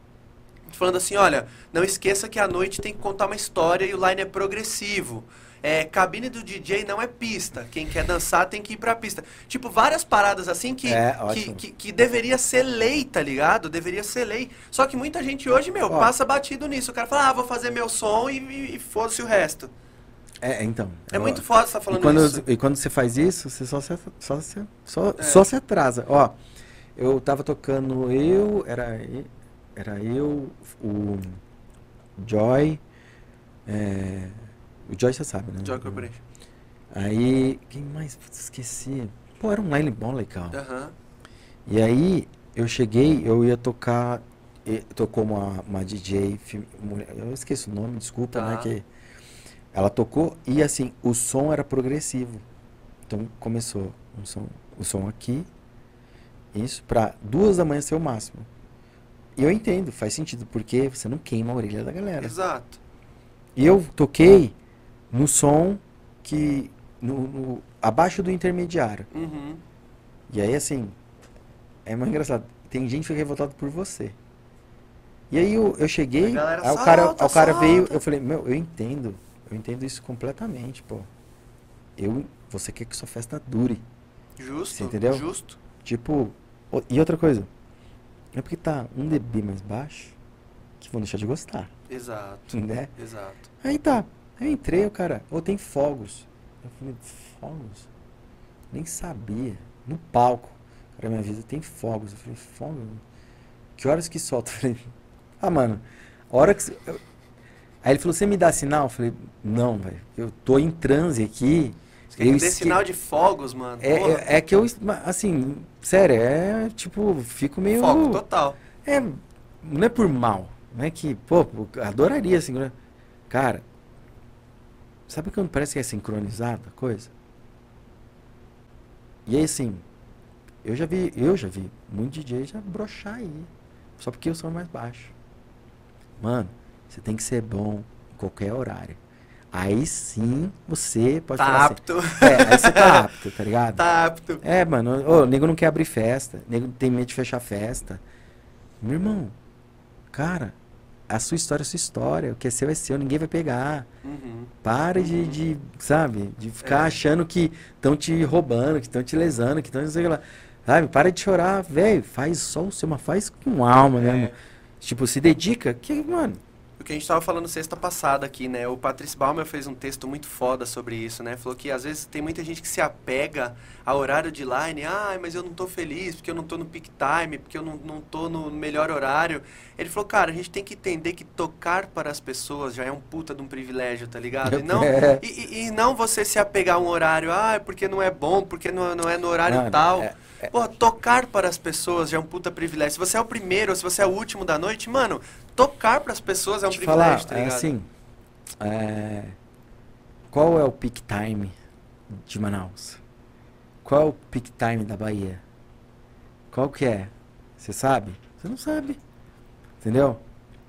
Falando assim, olha, não esqueça que a noite tem que contar uma história e o line é progressivo. É, cabine do DJ não é pista. Quem quer dançar tem que ir pra pista. Tipo, várias paradas assim que, É, que, que, que deveria ser lei, tá ligado? Deveria ser lei. Só que muita gente hoje, meu, Ó. passa batido nisso. O cara fala, ah, vou fazer meu som e, e, e foda-se o resto. É, então. É ó, muito foda você tá E falando quando, isso. e quando você faz isso, você só se, só se, só, É. só se atrasa. Ó, eu tava tocando eu, era, e- era eu, o Joy, é, o Joy você sabe, né? Joy Corporation. Aí, quem mais? Putz, esqueci. Pô, era um line bom legal. Aham. E aí, eu cheguei, eu ia tocar, tocou uma, uma DJ, eu esqueci o nome, desculpa, Tá. né, que ela tocou e assim, o som era progressivo. Então começou um som, o som aqui, isso, pra duas da manhã ser o máximo. E eu entendo, faz sentido, porque você não queima a orelha da galera. Exato. E eu toquei no som que, no, no- abaixo do intermediário. Uhum. E aí, assim, é muito engraçado. Tem gente que fica revoltado por você. E aí eu, eu cheguei, galera, aí o cara, "Solta, aí o cara veio, solta." eu falei, meu, eu entendo. Eu entendo isso completamente, pô. Eu, você quer que sua festa dure. Justo. Você entendeu? Justo. Tipo, e outra coisa. É porque tá um dB mais baixo que vão deixar de gostar, Exato. né? Exato. Aí tá. Aí eu entrei, o cara, ou tem fogos. Eu falei, fogos? Nem sabia. No palco. O cara me avisa, tem fogos. Eu falei, fogos? Que horas que solta? *laughs* Eu falei, ah, mano, a hora que. eu- Aí ele falou, você me dá sinal? Eu falei, não, velho. Eu tô em transe aqui. Você quer Eu esque- sinal de fogos, mano? É, é, é que eu, assim, sério, é tipo, fico meio. Fogo total. É, não é por mal. Não é que, pô, adoraria segurar. Cara, sabe quando parece que é sincronizada a coisa? E aí, assim, eu já vi, eu já vi muito DJ já broxar aí. Só porque o som é mais baixo. Mano, você tem que ser bom em qualquer horário. Aí sim você pode Tá falar apto. assim. É, aí você tá apto, tá ligado? *laughs* Tá apto. É, mano, ô, o nego não quer abrir festa, o nego tem medo de fechar festa. Meu irmão, cara, a sua história é a sua história, o que é seu é seu, ninguém vai pegar. Uhum. Para de, de, sabe, de ficar É. achando que estão te roubando, que estão te lesando, que estão não sei lá. Sabe, para de chorar, velho, faz só o seu, mas faz com alma É. mesmo. Tipo, se dedica, que, mano, O que a gente tava falando sexta passada aqui, né? O Patrício Balmer fez um texto muito foda sobre isso, né? Falou que às vezes tem muita gente que se apega ao horário de line. Ah, mas eu não tô feliz porque eu não tô no peak time, porque eu não, não tô no melhor horário. Ele falou, cara, a gente tem que entender que tocar para as pessoas já é um puta de um privilégio, tá ligado? E não, *laughs* É. e, e- e não você se apegar a um horário, ah, porque não é bom, porque não, não é no horário Mano, tal. é- Pô, tocar para as pessoas já é um puta privilégio. Se você é o primeiro, ou se você é o último da noite, mano, tocar para as pessoas é um te privilégio, falar, tá é ligado? assim, é, qual é o peak time de Manaus? Qual é o peak time da Bahia? Qual que é? Você sabe? Você não sabe. Entendeu?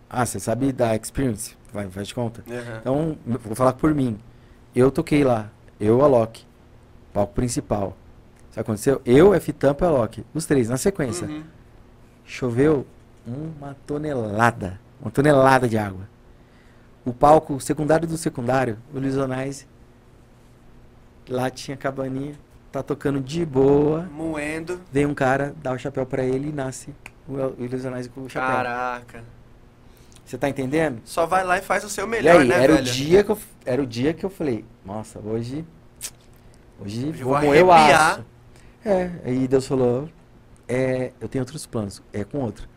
Ah, você sabe da experience? Vai, faz de conta. Aham. Então, vou falar por mim. Eu toquei lá. Eu, Alok. Palco principal. Sabe o que aconteceu? Eu, F-Tampa e Alok. Os três, na sequência. Uhum. Choveu uma tonelada. Uma tonelada de água. O palco secundário do secundário, o Luiz Onais, lá tinha cabaninha, tá tocando de boa. Moendo. Vem um cara, dá o chapéu pra ele e nasce o, o Luiz Onais com o chapéu. Caraca. Você tá entendendo? Só vai lá e faz o seu E melhor, aí, né, era, o velho? dia que eu, era o dia que eu falei, nossa, hoje. Hoje, Hoje vou moer o aço. É, aí Deus falou, é, eu tenho outros planos, é com outro.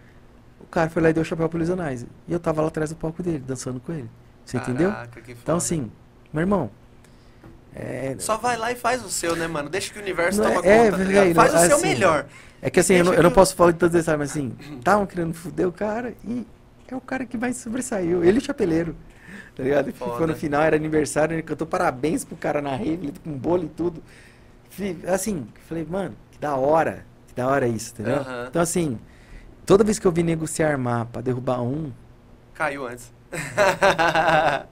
O cara foi lá e deu o chapéu pro Luiz Onais. E eu tava lá atrás do palco dele, dançando com ele. Você entendeu? Caraca, que Então, assim, meu irmão. É, Só vai lá e faz o seu, né, mano? Deixa que o universo Não, toma é, conta, tá velho, ligado? não, Faz o seu assim, melhor. é que assim, eu não, Deixa eu não que- posso falar de todos esses mas assim, estavam querendo foder o cara e é o cara que mais sobressaiu. Ele e o chapeleiro. Tá ligado? Foda. Foi no final, era aniversário, ele cantou parabéns pro cara na rave, ele com bolo e tudo. assim, falei, mano, que da hora. Que da hora isso, entendeu? Então, assim, toda vez que eu vi nego se armar pra derrubar um, Caiu antes. *laughs*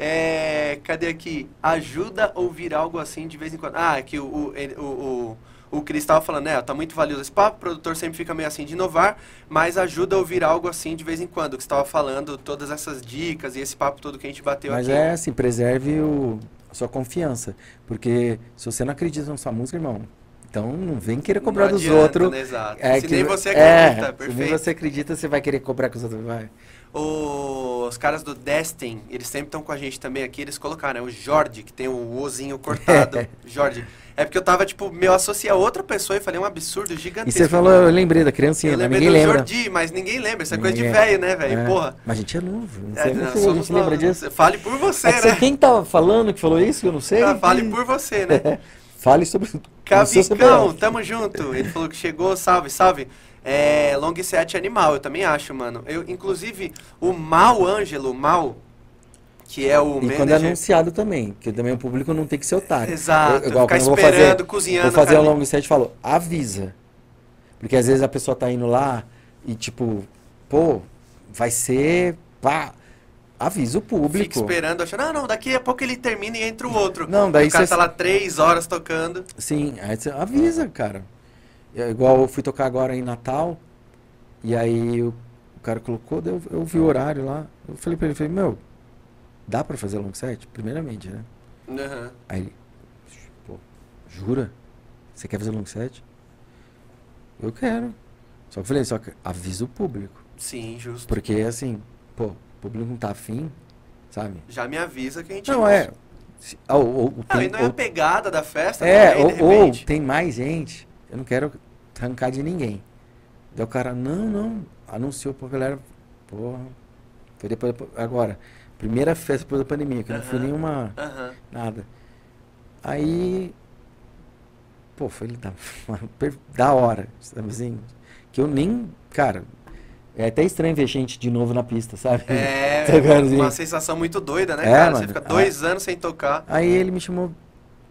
É, cadê aqui? Ajuda a ouvir algo assim de vez em quando. Ah, que o, o, o, o, o Cris tava falando, né? Tá muito valioso esse papo, o produtor sempre fica meio assim de inovar, mas ajuda a ouvir algo assim de vez em quando. Que você tava falando, todas essas dicas e esse papo todo que a gente bateu mas aqui. é assim, preserve o, a sua confiança. Porque se você não acredita na sua música, irmão, então não vem querer cobrar Não dos adianta, outros. né? Exato. É Se que- nem você é, acredita, Se perfeito. nem você acredita, você vai querer cobrar com os outros. Vai. Os caras do Destin, eles sempre estão com a gente também aqui, eles colocaram, né? O Jorge, que tem o ozinho cortado. *laughs* Jorge. É porque eu tava, tipo, meu, associei a outra pessoa e falei um absurdo E gigantesco. você falou, eu lembrei da criancinha, Eu mas lembrei ninguém do lembra. Jordi, mas ninguém lembra. Isso é coisa de velho, né, velho? É. Porra. Mas a gente é novo. Não É, sei, não nós sei, a gente lembra disso. Fale por você, É que você- né? quem tava falando que falou isso? Eu não sei. Ah, Fale por você, né? *laughs* Fale sobre Cavicão, tamo junto. Ele falou que chegou, salve, salve. É, long set animal, eu também acho, mano. Eu, inclusive, o Mal Ângelo, Mal, que é o E quando é manager... anunciado também, porque também o público não tem que ser otário. Exato, Eu- igual ficar eu vou esperando, fazer, cozinhando. Vou fazer um long set, falo, avisa. Porque às vezes a pessoa tá indo lá e tipo, pô, vai ser, pá, avisa o público. Fica esperando, achando, ah, não, daqui a pouco ele termina e entra o outro. Não, daí o cara cê- tá lá três horas tocando. Sim, aí você avisa, cara. É igual eu fui tocar agora em Natal, e aí o, o cara colocou, eu, eu vi o horário lá. Eu falei pra ele, falei, meu, dá pra fazer long set? Primeiramente, né? Aham. Aí ele, pô, jura? Você quer fazer long set? Eu quero. Só que eu falei, só que avisa o público. Sim, justo. Porque assim, pô, o público não tá afim, sabe? Já me avisa que a gente... Não, é. se- Ou, ou, ou Ah, tem, não é a pegada da festa é, também, de ou, ou tem mais gente. Eu não quero arrancar de ninguém. Daí o cara, não, não. Anunciou pra galera. Porra. Foi depois. Agora, primeira festa depois da pandemia, que não foi nenhuma. Aham. Nada. Aí. Pô, foi da, *laughs* da hora, sabe assim? Que eu nem. Cara, é até estranho ver gente de novo na pista, sabe? É, *laughs* Tá uma sensação muito doida, né, É, cara? Você mano. fica dois anos sem tocar. Aí ele me chamou.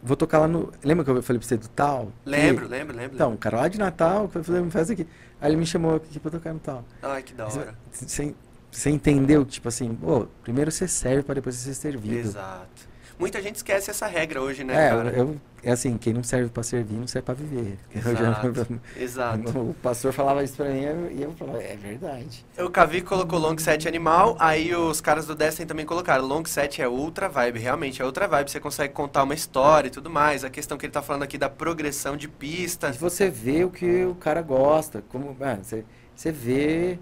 Vou tocar lá no. Lembra que eu falei pra você do tal? Lembro, lembro, lembro. Então, cara lá de Natal, que fazer uma festa aqui. Aí ele me chamou aqui pra tocar no tal. Ai, que da hora. Você, você entendeu tipo assim, pô, primeiro você serve pra depois você ser servido. Exato. Muita gente esquece essa regra hoje, né, é, cara? eu, é assim, quem não serve pra servir, não serve pra viver. Eu já- Exato. *laughs* Exato. *laughs* O pastor falava isso pra mim e eu falava, é verdade. O Cavi colocou long set animal, aí os caras do Destiny também colocaram. Long set é outra vibe, realmente é outra vibe. Você consegue contar uma história e tudo mais. A questão que ele tá falando aqui da progressão de pista. E você vê o que o cara gosta, como, mano, você, você vê,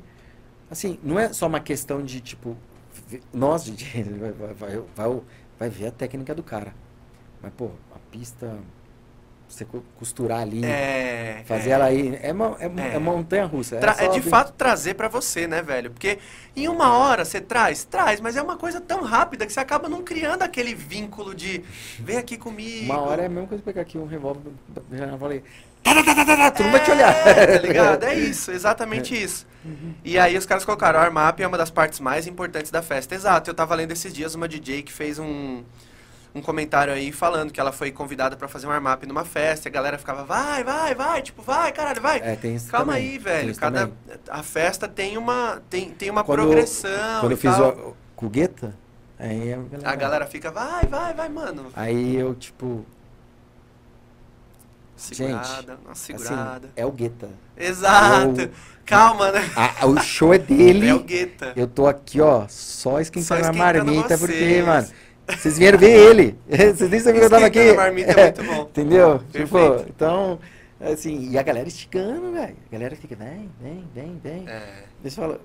assim, não é só uma questão de, tipo, nós, *laughs* DJ, vai, vai, vai, vai, vai ver a técnica do cara. Mas, pô, a pista, você co- costurar ali, É. fazer é. ela aí, é, mo- é, É. é montanha-russa. Tra- é de sobe- fato trazer pra você, né, velho? Porque em uma hora você traz, traz, mas é uma coisa tão rápida que você acaba não criando aquele vínculo de vem aqui comigo. Uma hora é a mesma coisa pegar aqui um revólver, já falei, tá, tá, tá, tá, tá, tá, tu não vai te olhar. É, tá *laughs* ligado? É isso, exatamente isso. Uhum. E aí os caras colocaram, o arm-up é uma das partes mais importantes da festa. Exato, eu tava lendo esses dias uma DJ que fez um, um comentário aí falando que ela foi convidada pra fazer um arm-up numa festa, e a galera ficava, vai, vai, vai, tipo, vai, caralho, vai. É, tem isso Calma também, aí, velho. Cada, também. a festa tem uma, tem, tem uma Quando- progressão. Quando e eu fiz o, o Guetta, aí a galera, A galera fica, vai, vai, vai, mano. Aí eu, tipo, Segurada, uma assim, segurada. é o Guetta. Exato. eu- Calma, né? Ah, o show é dele. É o Guetta. Eu tô aqui, ó, só esquentando, Só a esquentando marmita, vocês. porque, mano, vocês vieram ver ele. *laughs* Vocês nem sabiam que eu tava aqui. A marmita é muito bom. *laughs* Entendeu? Perfeito. Tipo, então, assim, e a galera esticando, velho. A galera fica, vem, vem, vem, vem. É. Eles falam,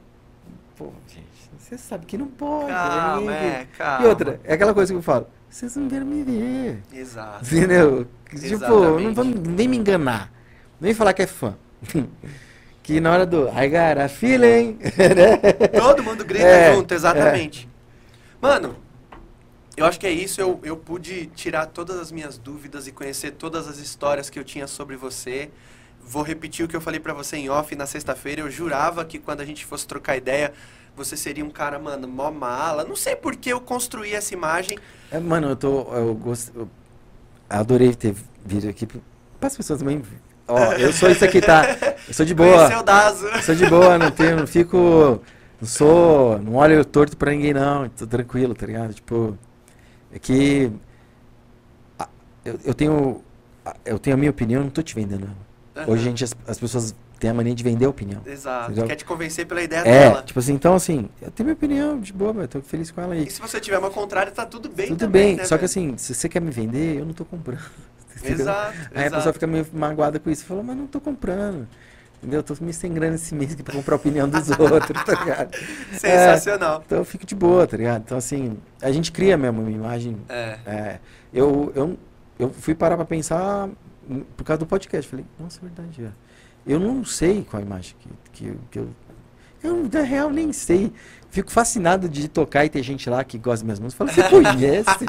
pô, gente, você sabe que não pode. Calma, ninguém é, vê." calma. E outra, é aquela coisa que eu falo, vocês não vieram me ver. Exato. Entendeu? Tipo, Exatamente. não vão nem me enganar. Nem falar que é fã. *laughs* que na hora do I got a feeling, *laughs* né? Todo mundo grita É, junto, exatamente. Mano, eu acho que é isso. Eu, eu pude tirar todas as minhas dúvidas e conhecer todas as histórias que eu tinha sobre você. Vou repetir o que eu falei pra você em off na sexta-feira. Eu jurava que quando a gente fosse trocar ideia, você seria um cara, mano, mó mala. Não sei por que eu construí essa imagem. É, mano, eu tô. Eu gosto. eu- adorei ter vindo aqui para as pessoas também. Ó, eu sou isso aqui, tá? Eu sou de boa. Conheceu o Dazo. Eu sou de boa, não tenho, não fico, não sou, não olho torto pra ninguém não, tô tranquilo, tá ligado? Tipo, é que eu, eu tenho, a- eu tenho a minha opinião, não tô te vendendo. ela. Hoje, gente, as, as pessoas têm a mania de vender a opinião. Exato. Entendeu? Quer te convencer pela ideia É, dela. tipo assim, então assim, eu tenho minha opinião, de boa, eu tô feliz com ela aí. E se você tiver uma contrária, tá tudo bem Tudo também, bem, né, só que assim, se você quer me vender, eu não tô comprando. *laughs* Exato, Aí a exato. pessoa fica meio magoada com isso. Fala, mas não tô comprando. Entendeu? Eu tô me sem grana esse mês aqui pra comprar a opinião dos *laughs* outros, tá ligado? Sensacional. Então eu fico de boa, tá ligado? Então assim, a gente cria mesmo uma imagem. É. é, eu, eu, eu fui parar pra pensar por causa do podcast. Falei, nossa, é verdade. é. Eu não sei qual a imagem que, que, que eu. Eu, na real, nem sei. Fico fascinado de tocar e ter gente lá que gosta das minhas músicas. Fala, você *laughs* conhece?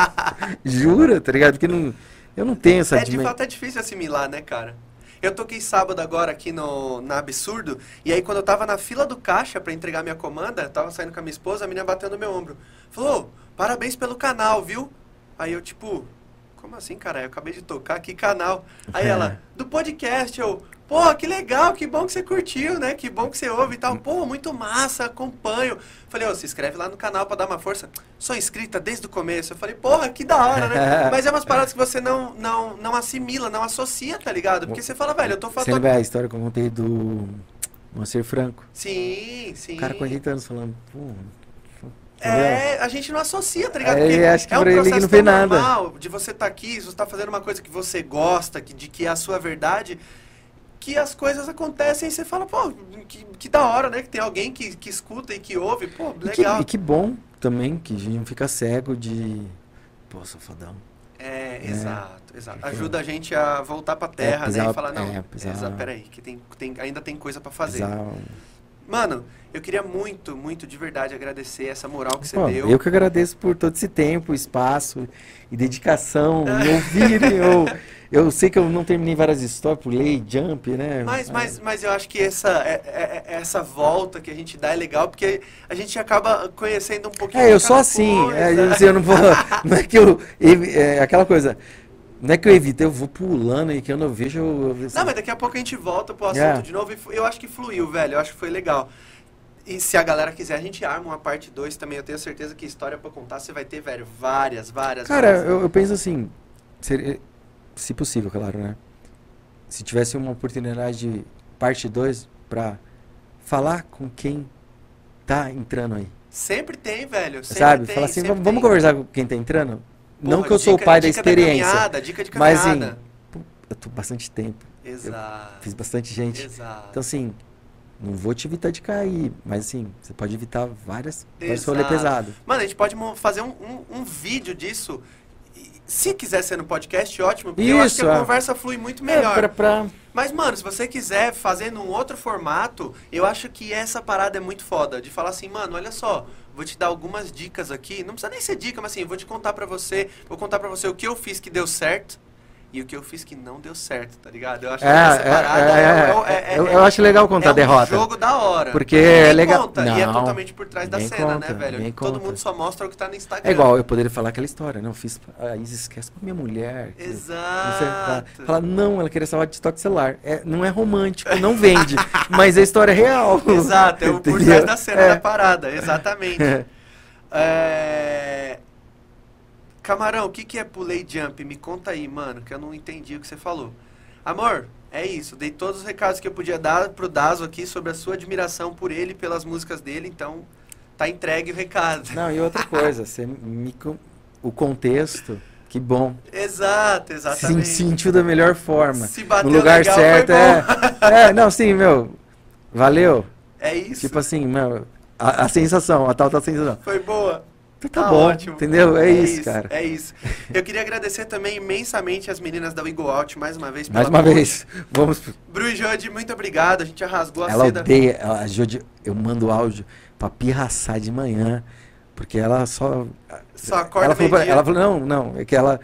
Jura, tá ligado? Porque não, eu não tenho essa É, de fato é difícil assimilar, né, cara? Eu toquei sábado agora aqui no, na Absurdo, e aí quando eu tava na fila do caixa pra entregar minha comanda, eu tava saindo com a minha esposa, a menina bateu no meu ombro. Falou, "Ô, parabéns pelo canal, viu? Aí eu, tipo, como assim, cara? Eu acabei de tocar, que canal? Aí É. ela, do podcast, eu, pô, que legal, que bom que você curtiu, né? Que bom que você ouve e tal. Pô, muito massa, acompanho. Falei, ô, se inscreve lá no canal pra dar uma força. Sou inscrita desde o começo. Eu falei, porra, que da hora, né? *laughs* Mas é umas paradas que você não, não, não assimila, não associa, tá ligado? Porque você fala, velho, eu tô Você falando. lembra a história que eu contei do Moacir Franco? Sim, sim. O cara com 80 anos falando, pô. É, a gente não associa, tá ligado? É, Porque acho que é um processo não tão nada. normal de você estar aqui, se você tá fazendo uma coisa que você gosta, que, de que é a sua verdade, que as coisas acontecem e você fala, pô, que, que da hora, né? Que tem alguém que, que escuta e que ouve, pô, E que, legal. e que bom também que a gente não fica cego de. Pô, sou fodão. É, É. exato, exato. Ajuda a gente a voltar pra terra, né? pisar- E falar, não, é, pisar- exa- peraí, que tem, tem, ainda tem coisa pra fazer. Pisar- Mano, eu queria muito, muito de verdade agradecer essa moral que você Pô, deu. eu que agradeço por todo esse tempo, espaço e dedicação, me *laughs* ouvirem. eu, eu sei que eu não terminei várias histórias, pulei, jump, né? Mas, mas, mas eu acho que essa, é- é- é- essa volta que a gente dá é legal, porque a gente acaba conhecendo um pouquinho É, eu sou assim. É, eu, eu não vou. *laughs* Não é que eu. É, aquela coisa. Não é que eu evito, eu vou pulando e que eu não vejo. Eu, eu- Não, mas daqui a pouco a gente volta pro assunto É. de novo e eu acho que fluiu, velho. Eu acho que foi legal. E se a galera quiser, a gente arma uma parte 2 também. Eu tenho certeza que história pra contar você vai ter, velho, várias, várias. Cara, várias. eu, eu penso assim, seria- se possível, claro, né? Se tivesse uma oportunidade de parte 2 pra falar com quem tá entrando aí, Sempre tem, velho. Sempre sabe? tem, Falar assim, vamos tem. conversar com quem tá entrando? Não Porra, que eu sou o dica- pai da dica experiência, caminhada, dica de mas caminhada. assim, pô, eu tô bastante tempo, Exato. fiz bastante gente. Exato. Então assim, não vou te evitar de cair, mas assim, você pode evitar várias, vários rolê pesado. Mano, a gente pode fazer um, um, um vídeo disso. Se quiser ser no podcast, ótimo, porque eu acho que Isso, a é. conversa flui muito É, melhor. pra, pra- Mas, mano, se você quiser fazer num outro formato, eu acho que essa parada é muito foda. De falar assim, mano, olha só, vou te dar algumas dicas aqui. Não precisa nem ser dica, mas assim, vou te contar pra você, vou contar pra você o que eu fiz que deu certo e o que eu fiz que não deu certo, tá ligado? Eu acho É, que essa é, parada é, é, é- eu, é- eu acho legal contar é a derrota. um jogo da hora. Porque é legal- Conta, e é Não, totalmente por trás da cena, conta, né, velho? Todo conta. mundo só mostra o que tá no Instagram. É igual, eu poderia falar aquela história, não, fiz, a Isis esquece pra minha mulher. Não. Exato. Fala, não, ela queria salvar de estoque celular. É, não é romântico, não vende, *laughs* mas a história é real. Exato, é o por trás da cena É. da parada, exatamente. *laughs* É... Camarão, o que, que é pulei jump? Me conta aí, mano, que eu não entendi o que você falou. Amor, é isso. Dei todos os recados que eu podia dar pro Dazo aqui sobre a sua admiração por ele e pelas músicas dele, então tá entregue o recado. Não, e outra coisa, você me, o contexto, que bom. Exato, Se exatamente. sentiu da melhor forma. Se bateu no lugar legal, certo, é. É, não, sim, meu. Valeu. É isso. Tipo assim, meu, a, a sensação, a tal da sensação. Foi boa. Tá, bom, ótimo. entendeu? É, isso, cara. É isso. Eu queria agradecer também imensamente as meninas da Wiggle Out mais uma vez. Mais uma ponte. vez, vamos. Bru e muito obrigado. A gente arrasgou a Ela seda. odeia, ela, a Jodi, eu mando áudio pra pirraçar de manhã, porque ela só. Só acorda ela falou, ela falou, não, não, é que ela.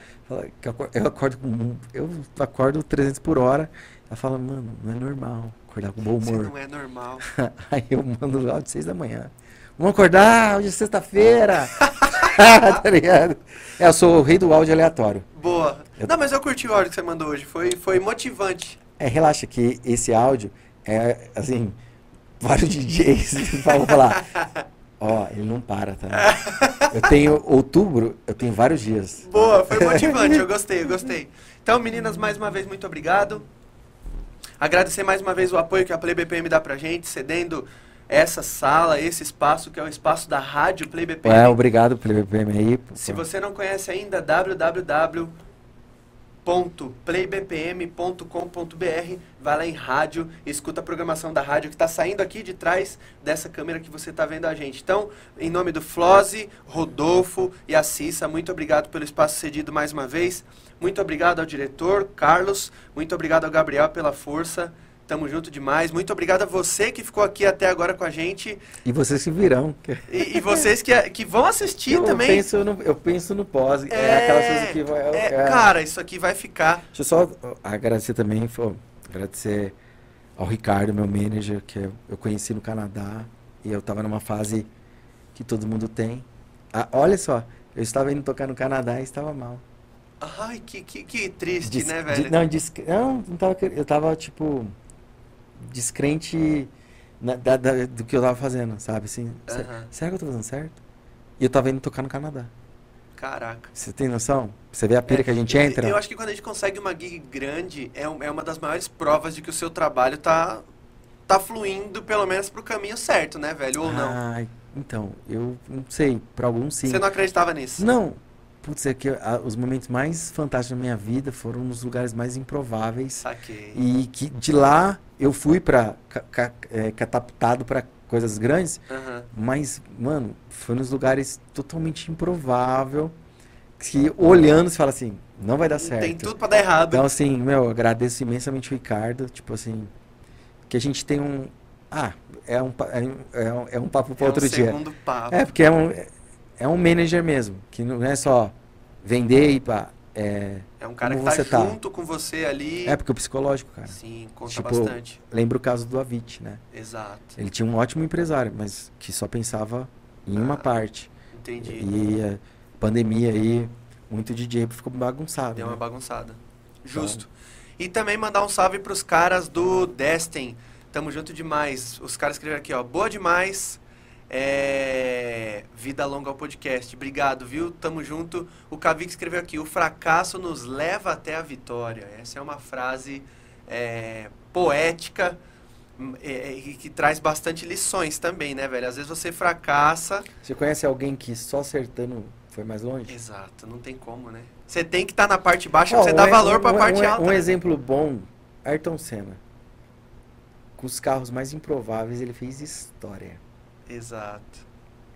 que eu acor- eu acordo com. Eu acordo 300 por hora. Ela fala, mano, não é normal acordar com bom Você humor. não é normal. *laughs* Aí eu mando o áudio 6 da manhã. Vamos acordar, hoje é sexta-feira. *laughs* tá ligado? É, eu sou o rei do áudio aleatório. Boa. Eu- Não, mas eu curti o áudio que você mandou hoje. Foi, foi motivante. É, relaxa que esse áudio é, assim, vários *laughs* DJs vão falar, ó, ele não para, tá? Eu tenho outubro, eu tenho vários dias. Boa, foi *laughs* motivante. Eu gostei, eu gostei. Então, meninas, mais uma vez, muito obrigado. Agradecer mais uma vez o apoio que a Play BPM dá pra gente, cedendo essa sala, esse espaço, que é o espaço da Rádio Play BPM. É, obrigado pelo BPM aí. Se você não conhece ainda, www.playbpm.com.br, vai lá em rádio, escuta a programação da rádio que está saindo aqui de trás dessa câmera que você está vendo a gente. Então, em nome do Flose, Rodolfo e a Cissa, muito obrigado pelo espaço cedido mais uma vez. Muito obrigado ao diretor, Carlos. Muito obrigado ao Gabriel pela força. Tamo junto demais. Muito obrigado a você que ficou aqui até agora com a gente. E vocês que virão. E, e vocês que, que vão assistir eu também. Penso no, eu penso no pós. É, aquela coisa que vai. é, é- Cara, isso aqui vai ficar. Deixa eu só agradecer também, agradecer ao Ricardo, meu manager, que eu, conheci no Canadá. E eu tava numa fase que todo mundo tem. Ah, olha só, eu estava indo tocar no Canadá e estava mal. Ai, que, que, que triste, né, de- velho? não, descre- não, não tava, eu tava, tipo, descrente na- da- da- do que eu tava fazendo, sabe? Assim, se- Aham. será que eu tô fazendo certo? E eu tava indo tocar no Canadá. Caraca. Você tem noção? Você vê a pira É, que a gente entra? Eu acho que quando a gente consegue uma gig grande, é, é uma das maiores provas de que o seu trabalho tá, tá fluindo, pelo menos, pro caminho certo, né, velho? Ou não? Ai, então, eu não sei, pra alguns sim. Você não acreditava nisso? Não, putz, é que a- os momentos mais fantásticos da minha vida foram nos lugares mais improváveis. Saquei. E que de lá eu fui ca- é, catapultado pra coisas grandes, Aham. mas, mano, foi nos lugares totalmente improvável. Que olhando você fala assim, não vai dar certo. Tem tudo pra dar errado. Então, assim, meu, eu agradeço imensamente o Ricardo. Tipo assim, que a gente tem um. Ah, é um, é um, é um, é um papo para é outro um dia. segundo papo. É, porque é um, é um manager mesmo, que não é só vender e pá. É, É um cara como que tá você tá? junto com você ali. é porque o psicológico, cara. Sim, conta Tipo, bastante. Lembra o caso do Avit, né? Exato. Ele tinha um ótimo empresário, mas que só pensava em uma Ah, parte. Entendi. E a pandemia aí, muito DJ ficou bagunçado. Deu uma né? bagunçada. Então- Justo. E também mandar um salve pros caras do Destin. Tamo junto demais. Os caras escreveram aqui, ó. Boa demais. É... Vida longa ao podcast. Obrigado, viu? Tamo junto. O Kavik escreveu aqui: o fracasso nos leva até a vitória. Essa é uma frase é, poética hum, é, e que traz bastante lições também, né, velho? Às vezes você fracassa. Você conhece alguém que só acertando foi mais longe? Exato, não tem como, né? Você tem que estar na parte baixa Ó, pra você um dar valor pra um- parte alta. Um né? exemplo bom, Ayrton Senna. Com os carros mais improváveis, ele fez história. Exato.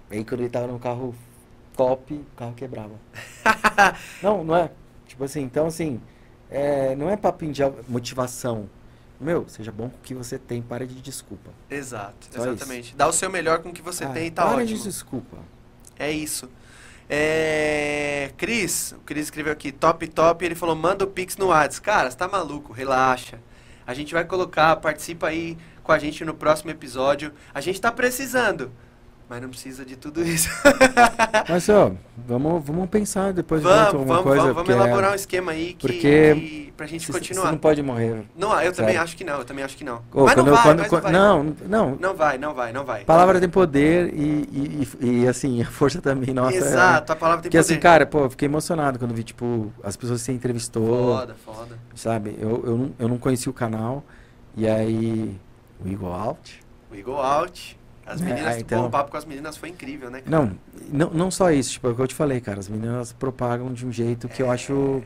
Aí quando ele tava no carro top, o carro quebrava. *laughs* não, não é. Tipo assim, então assim, é, não é papinho de motivação. Meu, seja bom com o que você tem, para de desculpa. Exato, Só exatamente. Dá o seu melhor com o que você Ah, tem e tá para ótimo. de desculpa. É isso. É... Cris, o Cris escreveu aqui, top, top, ele falou, manda o Pix no Whats. Cara, você tá maluco, relaxa. A gente vai colocar, participa aí com a gente no próximo episódio. A gente tá precisando, mas não precisa de tudo isso. *laughs* Mas ó, vamos, vamos pensar depois vamos, junto alguma vamos, coisa. vamos, vamos porque é- elaborar um esquema aí que, porque que- pra gente continuar. Você não pode morrer. Não, eu também Sério. acho que não, eu também acho que não. Mas quando não vai, quando- mas quando- não vai. não, não. Não vai, não vai, não vai. Palavra tem poder e, e, e, assim, a força também, nossa. é- Exato, a palavra tem Porque poder. assim, cara, pô, eu fiquei emocionado quando vi, tipo, as pessoas você entrevistou, Foda, foda. sabe? Eu, eu, não, eu não conhecia o canal, e aí, o Eagle Out. We go out. As É, meninas, ah, então- pô, o papo com as meninas foi incrível, né? cara? Não, não, não só isso, tipo, é o que eu te falei, cara, as meninas propagam de um jeito que eu acho,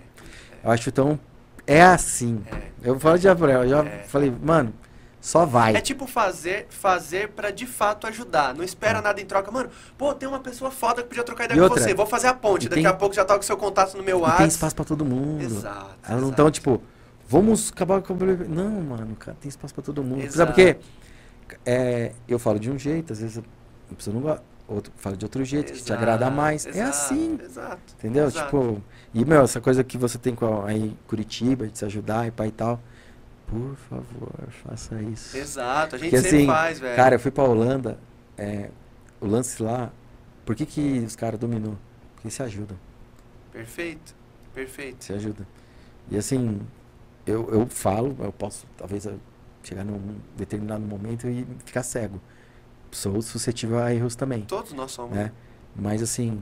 eu acho tão, é assim. É. Eu falo pra ela, eu já É. falei, mano, só vai. É tipo fazer, fazer pra de fato ajudar. Não espera nada em troca. Mano, pô, tem uma pessoa foda que podia trocar ideia É. E com outra, você. Vou fazer a ponte. Daqui tem- a pouco já tá com o seu contato no meu E WhatsApp. tem espaço pra todo mundo. Exato. Elas não estão, tipo, vamos acabar com o problema. Não, mano, cara, tem espaço pra todo mundo. Exato. Sabe por quê? É, eu falo de um jeito, às vezes a pessoa não gosta. Outro fala de outro jeito, que te Exato, agrada mais. é exato, assim, Exato. entendeu? exato. Tipo, e, meu, essa coisa que você tem com a, aí em Curitiba, de se ajudar e pai e tal. Por favor, faça isso. Exato, a gente Porque, sempre assim, faz, velho. Cara, eu fui pra Holanda, é, o lance lá, por que, que os caras dominou? Porque se ajudam, Perfeito, perfeito. se ajudam. E assim, eu, eu falo, eu posso talvez eu chegar num determinado momento e ficar cego. Sou suscetível a erros também, Todos nós somos. né? Mas assim,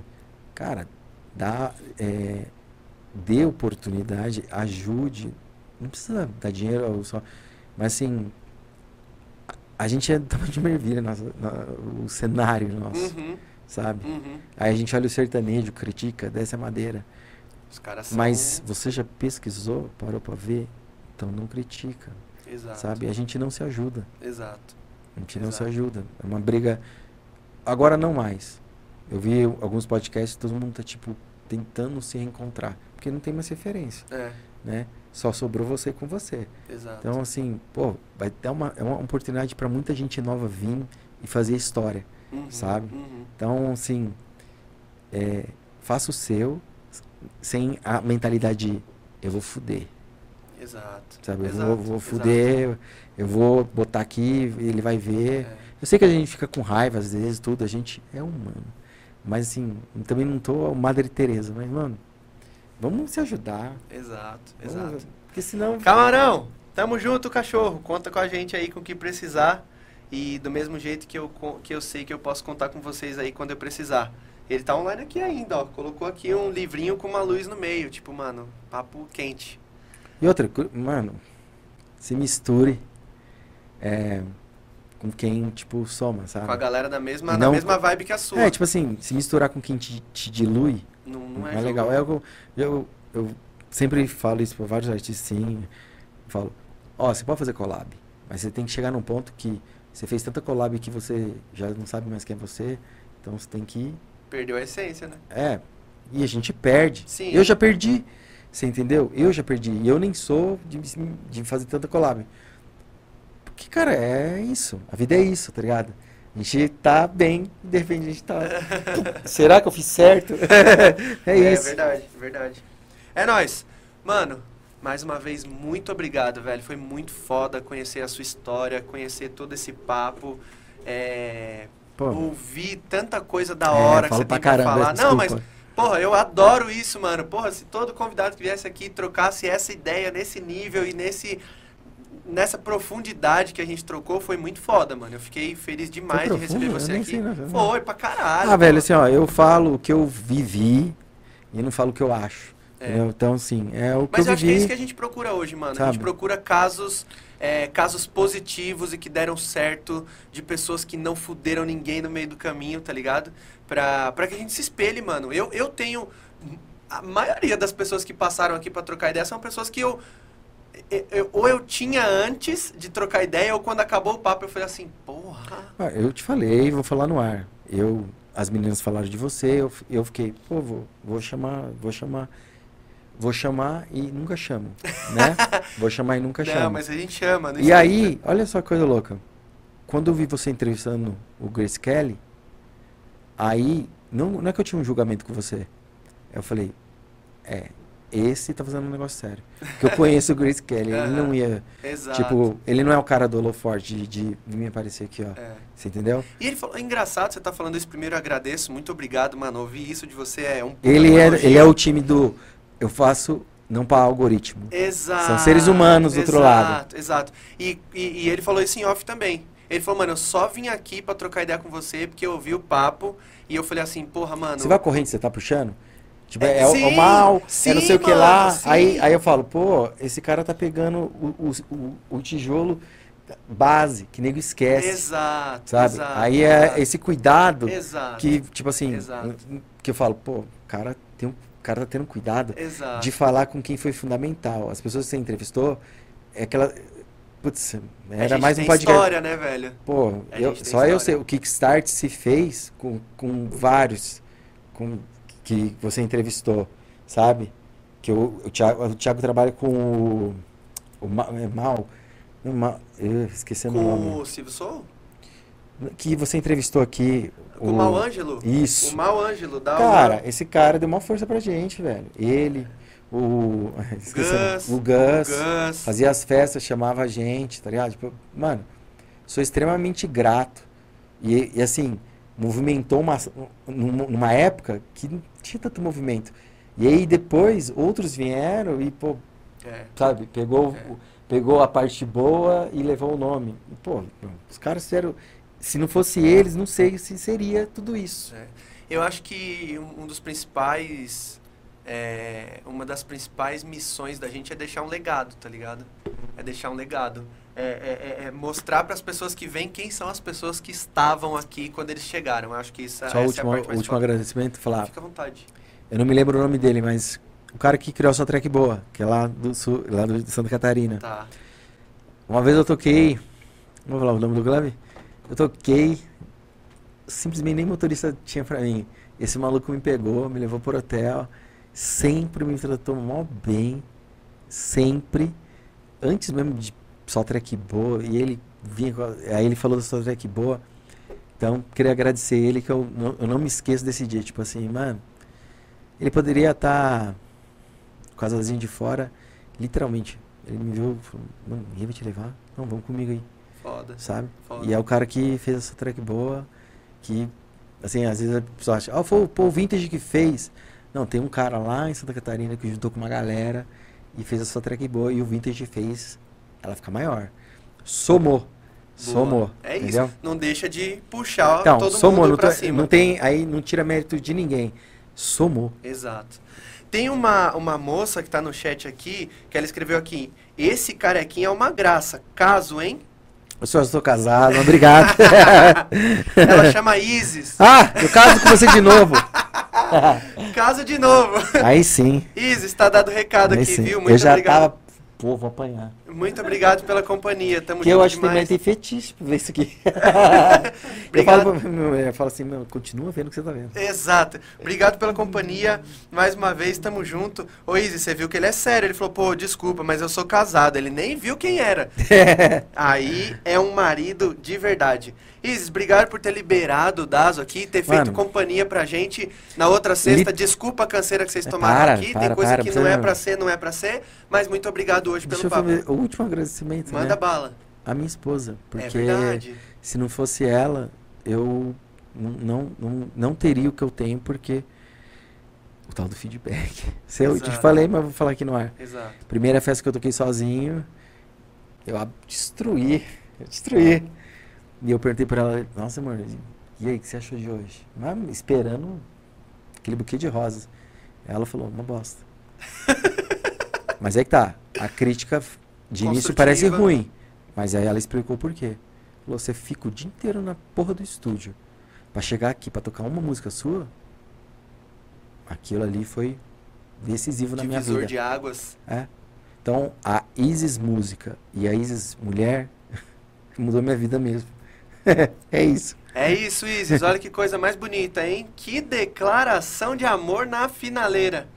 cara, dá, é, dê oportunidade, ajude. Não precisa dar dinheiro ou só. Mas assim, a, a gente é de mervilha, nossa, o cenário nosso, Uhum, sabe? uhum. Aí a gente olha o sertanejo, critica, desce a madeira. Os caras são... Mas você já pesquisou, parou pra ver? Então não critica, Exato. sabe? A gente não se ajuda. Exato. A gente não se Exato. ajuda. É uma briga. Agora não mais. Eu vi alguns podcasts, todo mundo tá tipo tentando se reencontrar, porque não tem mais referência, É, né? Só sobrou você com você. exato. Então assim, pô, vai dar uma é uma oportunidade pra muita gente nova vir e fazer história. Uhum, sabe? uhum. Então, assim, é, faça o seu sem a mentalidade de eu vou fuder, Exato. sabe? Eu Exato, vou, vou exato. fuder, eu vou botar aqui, ele vai ver. É. Eu sei que a gente fica com raiva às vezes, tudo, a gente é humano. Mas assim, também não tô Madre Teresa, mas mano, vamos se ajudar. Exato, vamos- exato. Porque senão Camarão, tamo junto, cachorro. Conta com a gente aí com o que precisar. E do mesmo jeito que eu, que eu sei que eu posso contar com vocês aí quando eu precisar. Ele tá online aqui ainda, ó. Colocou aqui um livrinho com uma luz no meio. Tipo, mano, papo quente. E outra, mano, se misture é, com quem, tipo, soma, sabe? Com a galera da mesma, E na não- mesma vibe que a sua. É, tipo assim, se misturar com quem te, te dilui, não, não, não é, é, legal. É algo, eu, eu sempre falo isso para vários artistas, sim. Falo, ó, você pode fazer collab, mas você tem que chegar num ponto que você fez tanta collab que você já não sabe mais quem é você, então você tem que Perdeu a essência, né? É, e a gente perde. Sim. Eu já perdi, você entendeu? Eu já perdi. E eu nem sou de, de fazer tanta collab. Porque, cara, é isso. A vida é isso, tá ligado? A gente tá bem, de repente a gente tá. *laughs* Será que eu fiz certo? *laughs* é isso. verdade, verdade. É nóis. Mano, mais uma vez, muito obrigado, velho. Foi muito foda conhecer a sua história, conhecer todo esse papo. É, Pô, ouvir tanta coisa da é, hora que falo você pra tem pra caramba, falar. Não, mas, desculpa. porra, eu adoro isso, mano. Porra, se todo convidado que viesse aqui trocasse essa ideia nesse nível e nesse nessa profundidade que a gente trocou, foi muito foda, mano. Eu fiquei feliz demais de receber você aqui. sei, não, não. Foi pra caralho. Ah, velho, assim, ó, eu falo o que eu vivi e não falo o que eu acho. É. Então, assim, é o que Mas eu eu acho que é isso que a gente procura hoje, mano. A Sabe? gente procura casos, é, casos positivos e que deram certo de pessoas que não fuderam ninguém no meio do caminho, tá ligado? Pra, pra que a gente se espelhe, mano. Eu, eu tenho. A maioria das pessoas que passaram aqui pra trocar ideia são pessoas que eu, eu- eu- Ou eu tinha antes de trocar ideia, ou quando acabou o papo eu falei assim, porra. Ah, eu te falei, vou falar no ar. Eu, as meninas falaram de você, eu, eu fiquei, pô, vou, vou chamar, vou chamar, vou chamar e nunca chamo, né? *laughs* vou chamar e nunca Não, chamo. mas a gente chama. não E aí, olha só que coisa louca. Quando eu vi você entrevistando o Grace Kelly, aí, não, não é que eu tinha um julgamento com você. Eu falei, é, esse tá fazendo um negócio sério. Porque eu conheço o Grace Kelly, ele não *laughs* ia, Exato. tipo, ele não é o cara do holoforte de, de me aparecer aqui, ó. É. Você entendeu? E ele falou, é engraçado você tá falando isso primeiro, eu agradeço, muito obrigado, mano. Ouvir isso de você é um Ele é, ele é o time do, eu faço não para algoritmo. Exato. São seres humanos do outro lado. Exato, exato. E, e, e ele falou isso em off também. Ele falou, mano, eu só vim aqui pra trocar ideia com você porque eu ouvi o papo e eu falei assim, porra, mano. Você vai corrente, você tá puxando? Tipo, É, é, o- é sim, o mal, é não sim, sei o que mano, lá. sim. Aí, aí eu falo, pô, esse cara tá pegando o, o, o, o tijolo base, que nego esquece. Exato. Sabe? Exato, aí é exato, esse cuidado Exato. que, tipo assim, Exato. que eu falo, pô, o cara, tem um, cara tá tendo cuidado Exato. de falar com quem foi fundamental. As pessoas que você entrevistou, é aquela. Putz, era mais um podcast. história, né, velho? Pô, eu- só eu história. sei, o Kickstart se fez com, com vários com, que você entrevistou, sabe? Que o, o, Thiago, o Thiago trabalha com o, o é Mal, não, Ma- eu esqueci o Com nome. o Silvio Sou? Que você entrevistou aqui. Com o Mal Ângelo? Isso. O Mal Ângelo, da Cara, esse cara deu uma força pra gente, velho. Ele, o. *laughs* O. Gus, o Gus. o Gus. Fazia as festas, chamava a gente, tá ligado? Tipo, mano, sou extremamente grato. E, e, assim, movimentou uma, numa época que não tinha tanto movimento. E aí depois outros vieram e, pô, É. Sabe? Pegou, É. o- pegou a parte boa e levou o nome. E, pô, os caras fizeram. Se não fosse eles, não sei se seria tudo isso. É. Eu acho que um dos principais. é, uma das principais missões da gente é deixar um legado, tá ligado? É deixar um legado. É, é- é- é mostrar para as pessoas que vêm quem são as pessoas que estavam aqui quando eles chegaram. Eu acho que isso, Só essa o é a último, parte último agradecimento, falar. Fica à vontade. Eu não me lembro o nome dele, mas o cara que criou a sua track boa, que é lá do sul, lá do, de Santa Catarina. Tá. Uma vez eu toquei. Vamos falar o nome do clube? Eu toquei. Simplesmente nem motorista tinha pra mim. Esse maluco me pegou, me levou pro hotel. Sempre me tratou mó bem. Sempre. Antes mesmo de só track boa. E ele vinha. Aí ele falou da sua track boa. Então, queria agradecer ele, que eu não, eu não me esqueço desse dia. Tipo assim, mano. Ele poderia estar com as asinhas de fora. Literalmente. Ele me viu falou: Mano, ninguém vai te levar? Não, vamos comigo aí Foda. sabe? Foda. E é o cara que fez essa track boa, que, assim, às vezes a pessoa acha, ah, foi o Paul Vintage que fez. Não, tem um cara lá em Santa Catarina que juntou com uma galera e fez essa track boa e o Vintage fez ela ficar maior. Somou. Boa. Somou. É entendeu? isso. Não deixa de puxar Então, todo somou, mundo não, pra tô- cima. não tem, aí não tira mérito de ninguém. Somou. Exato. Tem uma, uma moça que tá no chat aqui, que ela escreveu aqui, esse carequinha é uma graça. Caso, hein? Eu só estou casado, obrigado. *laughs* Ela chama Isis. ah, eu caso com você de novo. *laughs* Caso de novo. Aí sim. Isis, tá dado recado Aí aqui, sim. viu? eu Muito já obrigado. tava, vou apanhar. Muito obrigado pela companhia. Tamo Porque eu acho que também demais. tem fetiche pra ver isso aqui. *laughs* eu, Obrigado. falo, eu falo assim, meu, continua vendo o que você tá vendo. Exato. Obrigado pela companhia. Mais uma vez, tamo junto. Ô, Isis, você viu que ele é sério. Ele falou, pô, desculpa, mas eu sou casado. Ele nem viu quem era. *laughs* Aí é um marido de verdade. Isis, obrigado por ter liberado o Dazo aqui, ter feito Mano. companhia pra gente na outra sexta. Li- Desculpa a canseira que vocês tomaram para, aqui. Tem para, coisa para, que não é pra ser, não é pra ser. Mas muito obrigado hoje Deixa pelo papo. o último agradecimento, Manda né? bala. A minha esposa. É Porque verdade. se não fosse ela, eu não, não, não, teria o que eu tenho, porque o tal do feedback. *laughs* Se eu te falei, mas vou falar aqui no ar. Exato. Primeira festa que eu toquei sozinho, eu destruí. Eu destruí. E eu perguntei pra ela, nossa, amor, e aí, o que você achou de hoje? Mas esperando aquele buquê de rosas. Ela falou, uma bosta. *laughs* mas é que tá, a crítica de início parece Construtiva. ruim. Mas aí ela explicou por quê. Falou, você fica o dia inteiro na porra do estúdio. Pra chegar aqui, pra tocar uma música sua, aquilo ali foi decisivo na minha Divisor vida. de águas. É. Então, a Isis Música e a Isis Mulher *laughs* mudou minha vida mesmo. *laughs* é isso. É isso, Isis. Olha que coisa mais bonita, hein? Que declaração de amor na finaleira.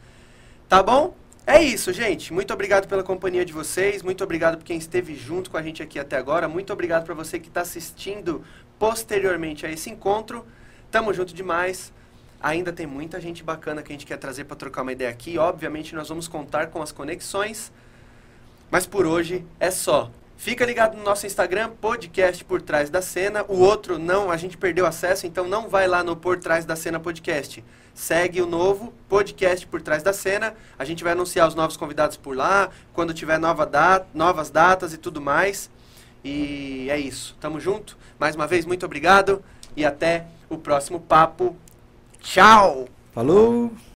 Tá bom? É isso, gente. Muito obrigado pela companhia de vocês. Muito obrigado por quem esteve junto com a gente aqui até agora. Muito obrigado para você que está assistindo posteriormente a esse encontro. Tamo junto demais. Ainda tem muita gente bacana que a gente quer trazer para trocar uma ideia aqui. Obviamente, nós vamos contar com as conexões. Mas por hoje é só. Fica ligado no nosso Instagram, podcast por trás da cena. O outro não, a gente perdeu acesso, então não vai lá no por trás da cena podcast. Segue o novo podcast por trás da cena. A gente vai anunciar os novos convidados por lá, quando tiver nova data, novas datas e tudo mais. E é isso. Tamo junto. Mais uma vez, muito obrigado e até o próximo papo. Tchau! Falou!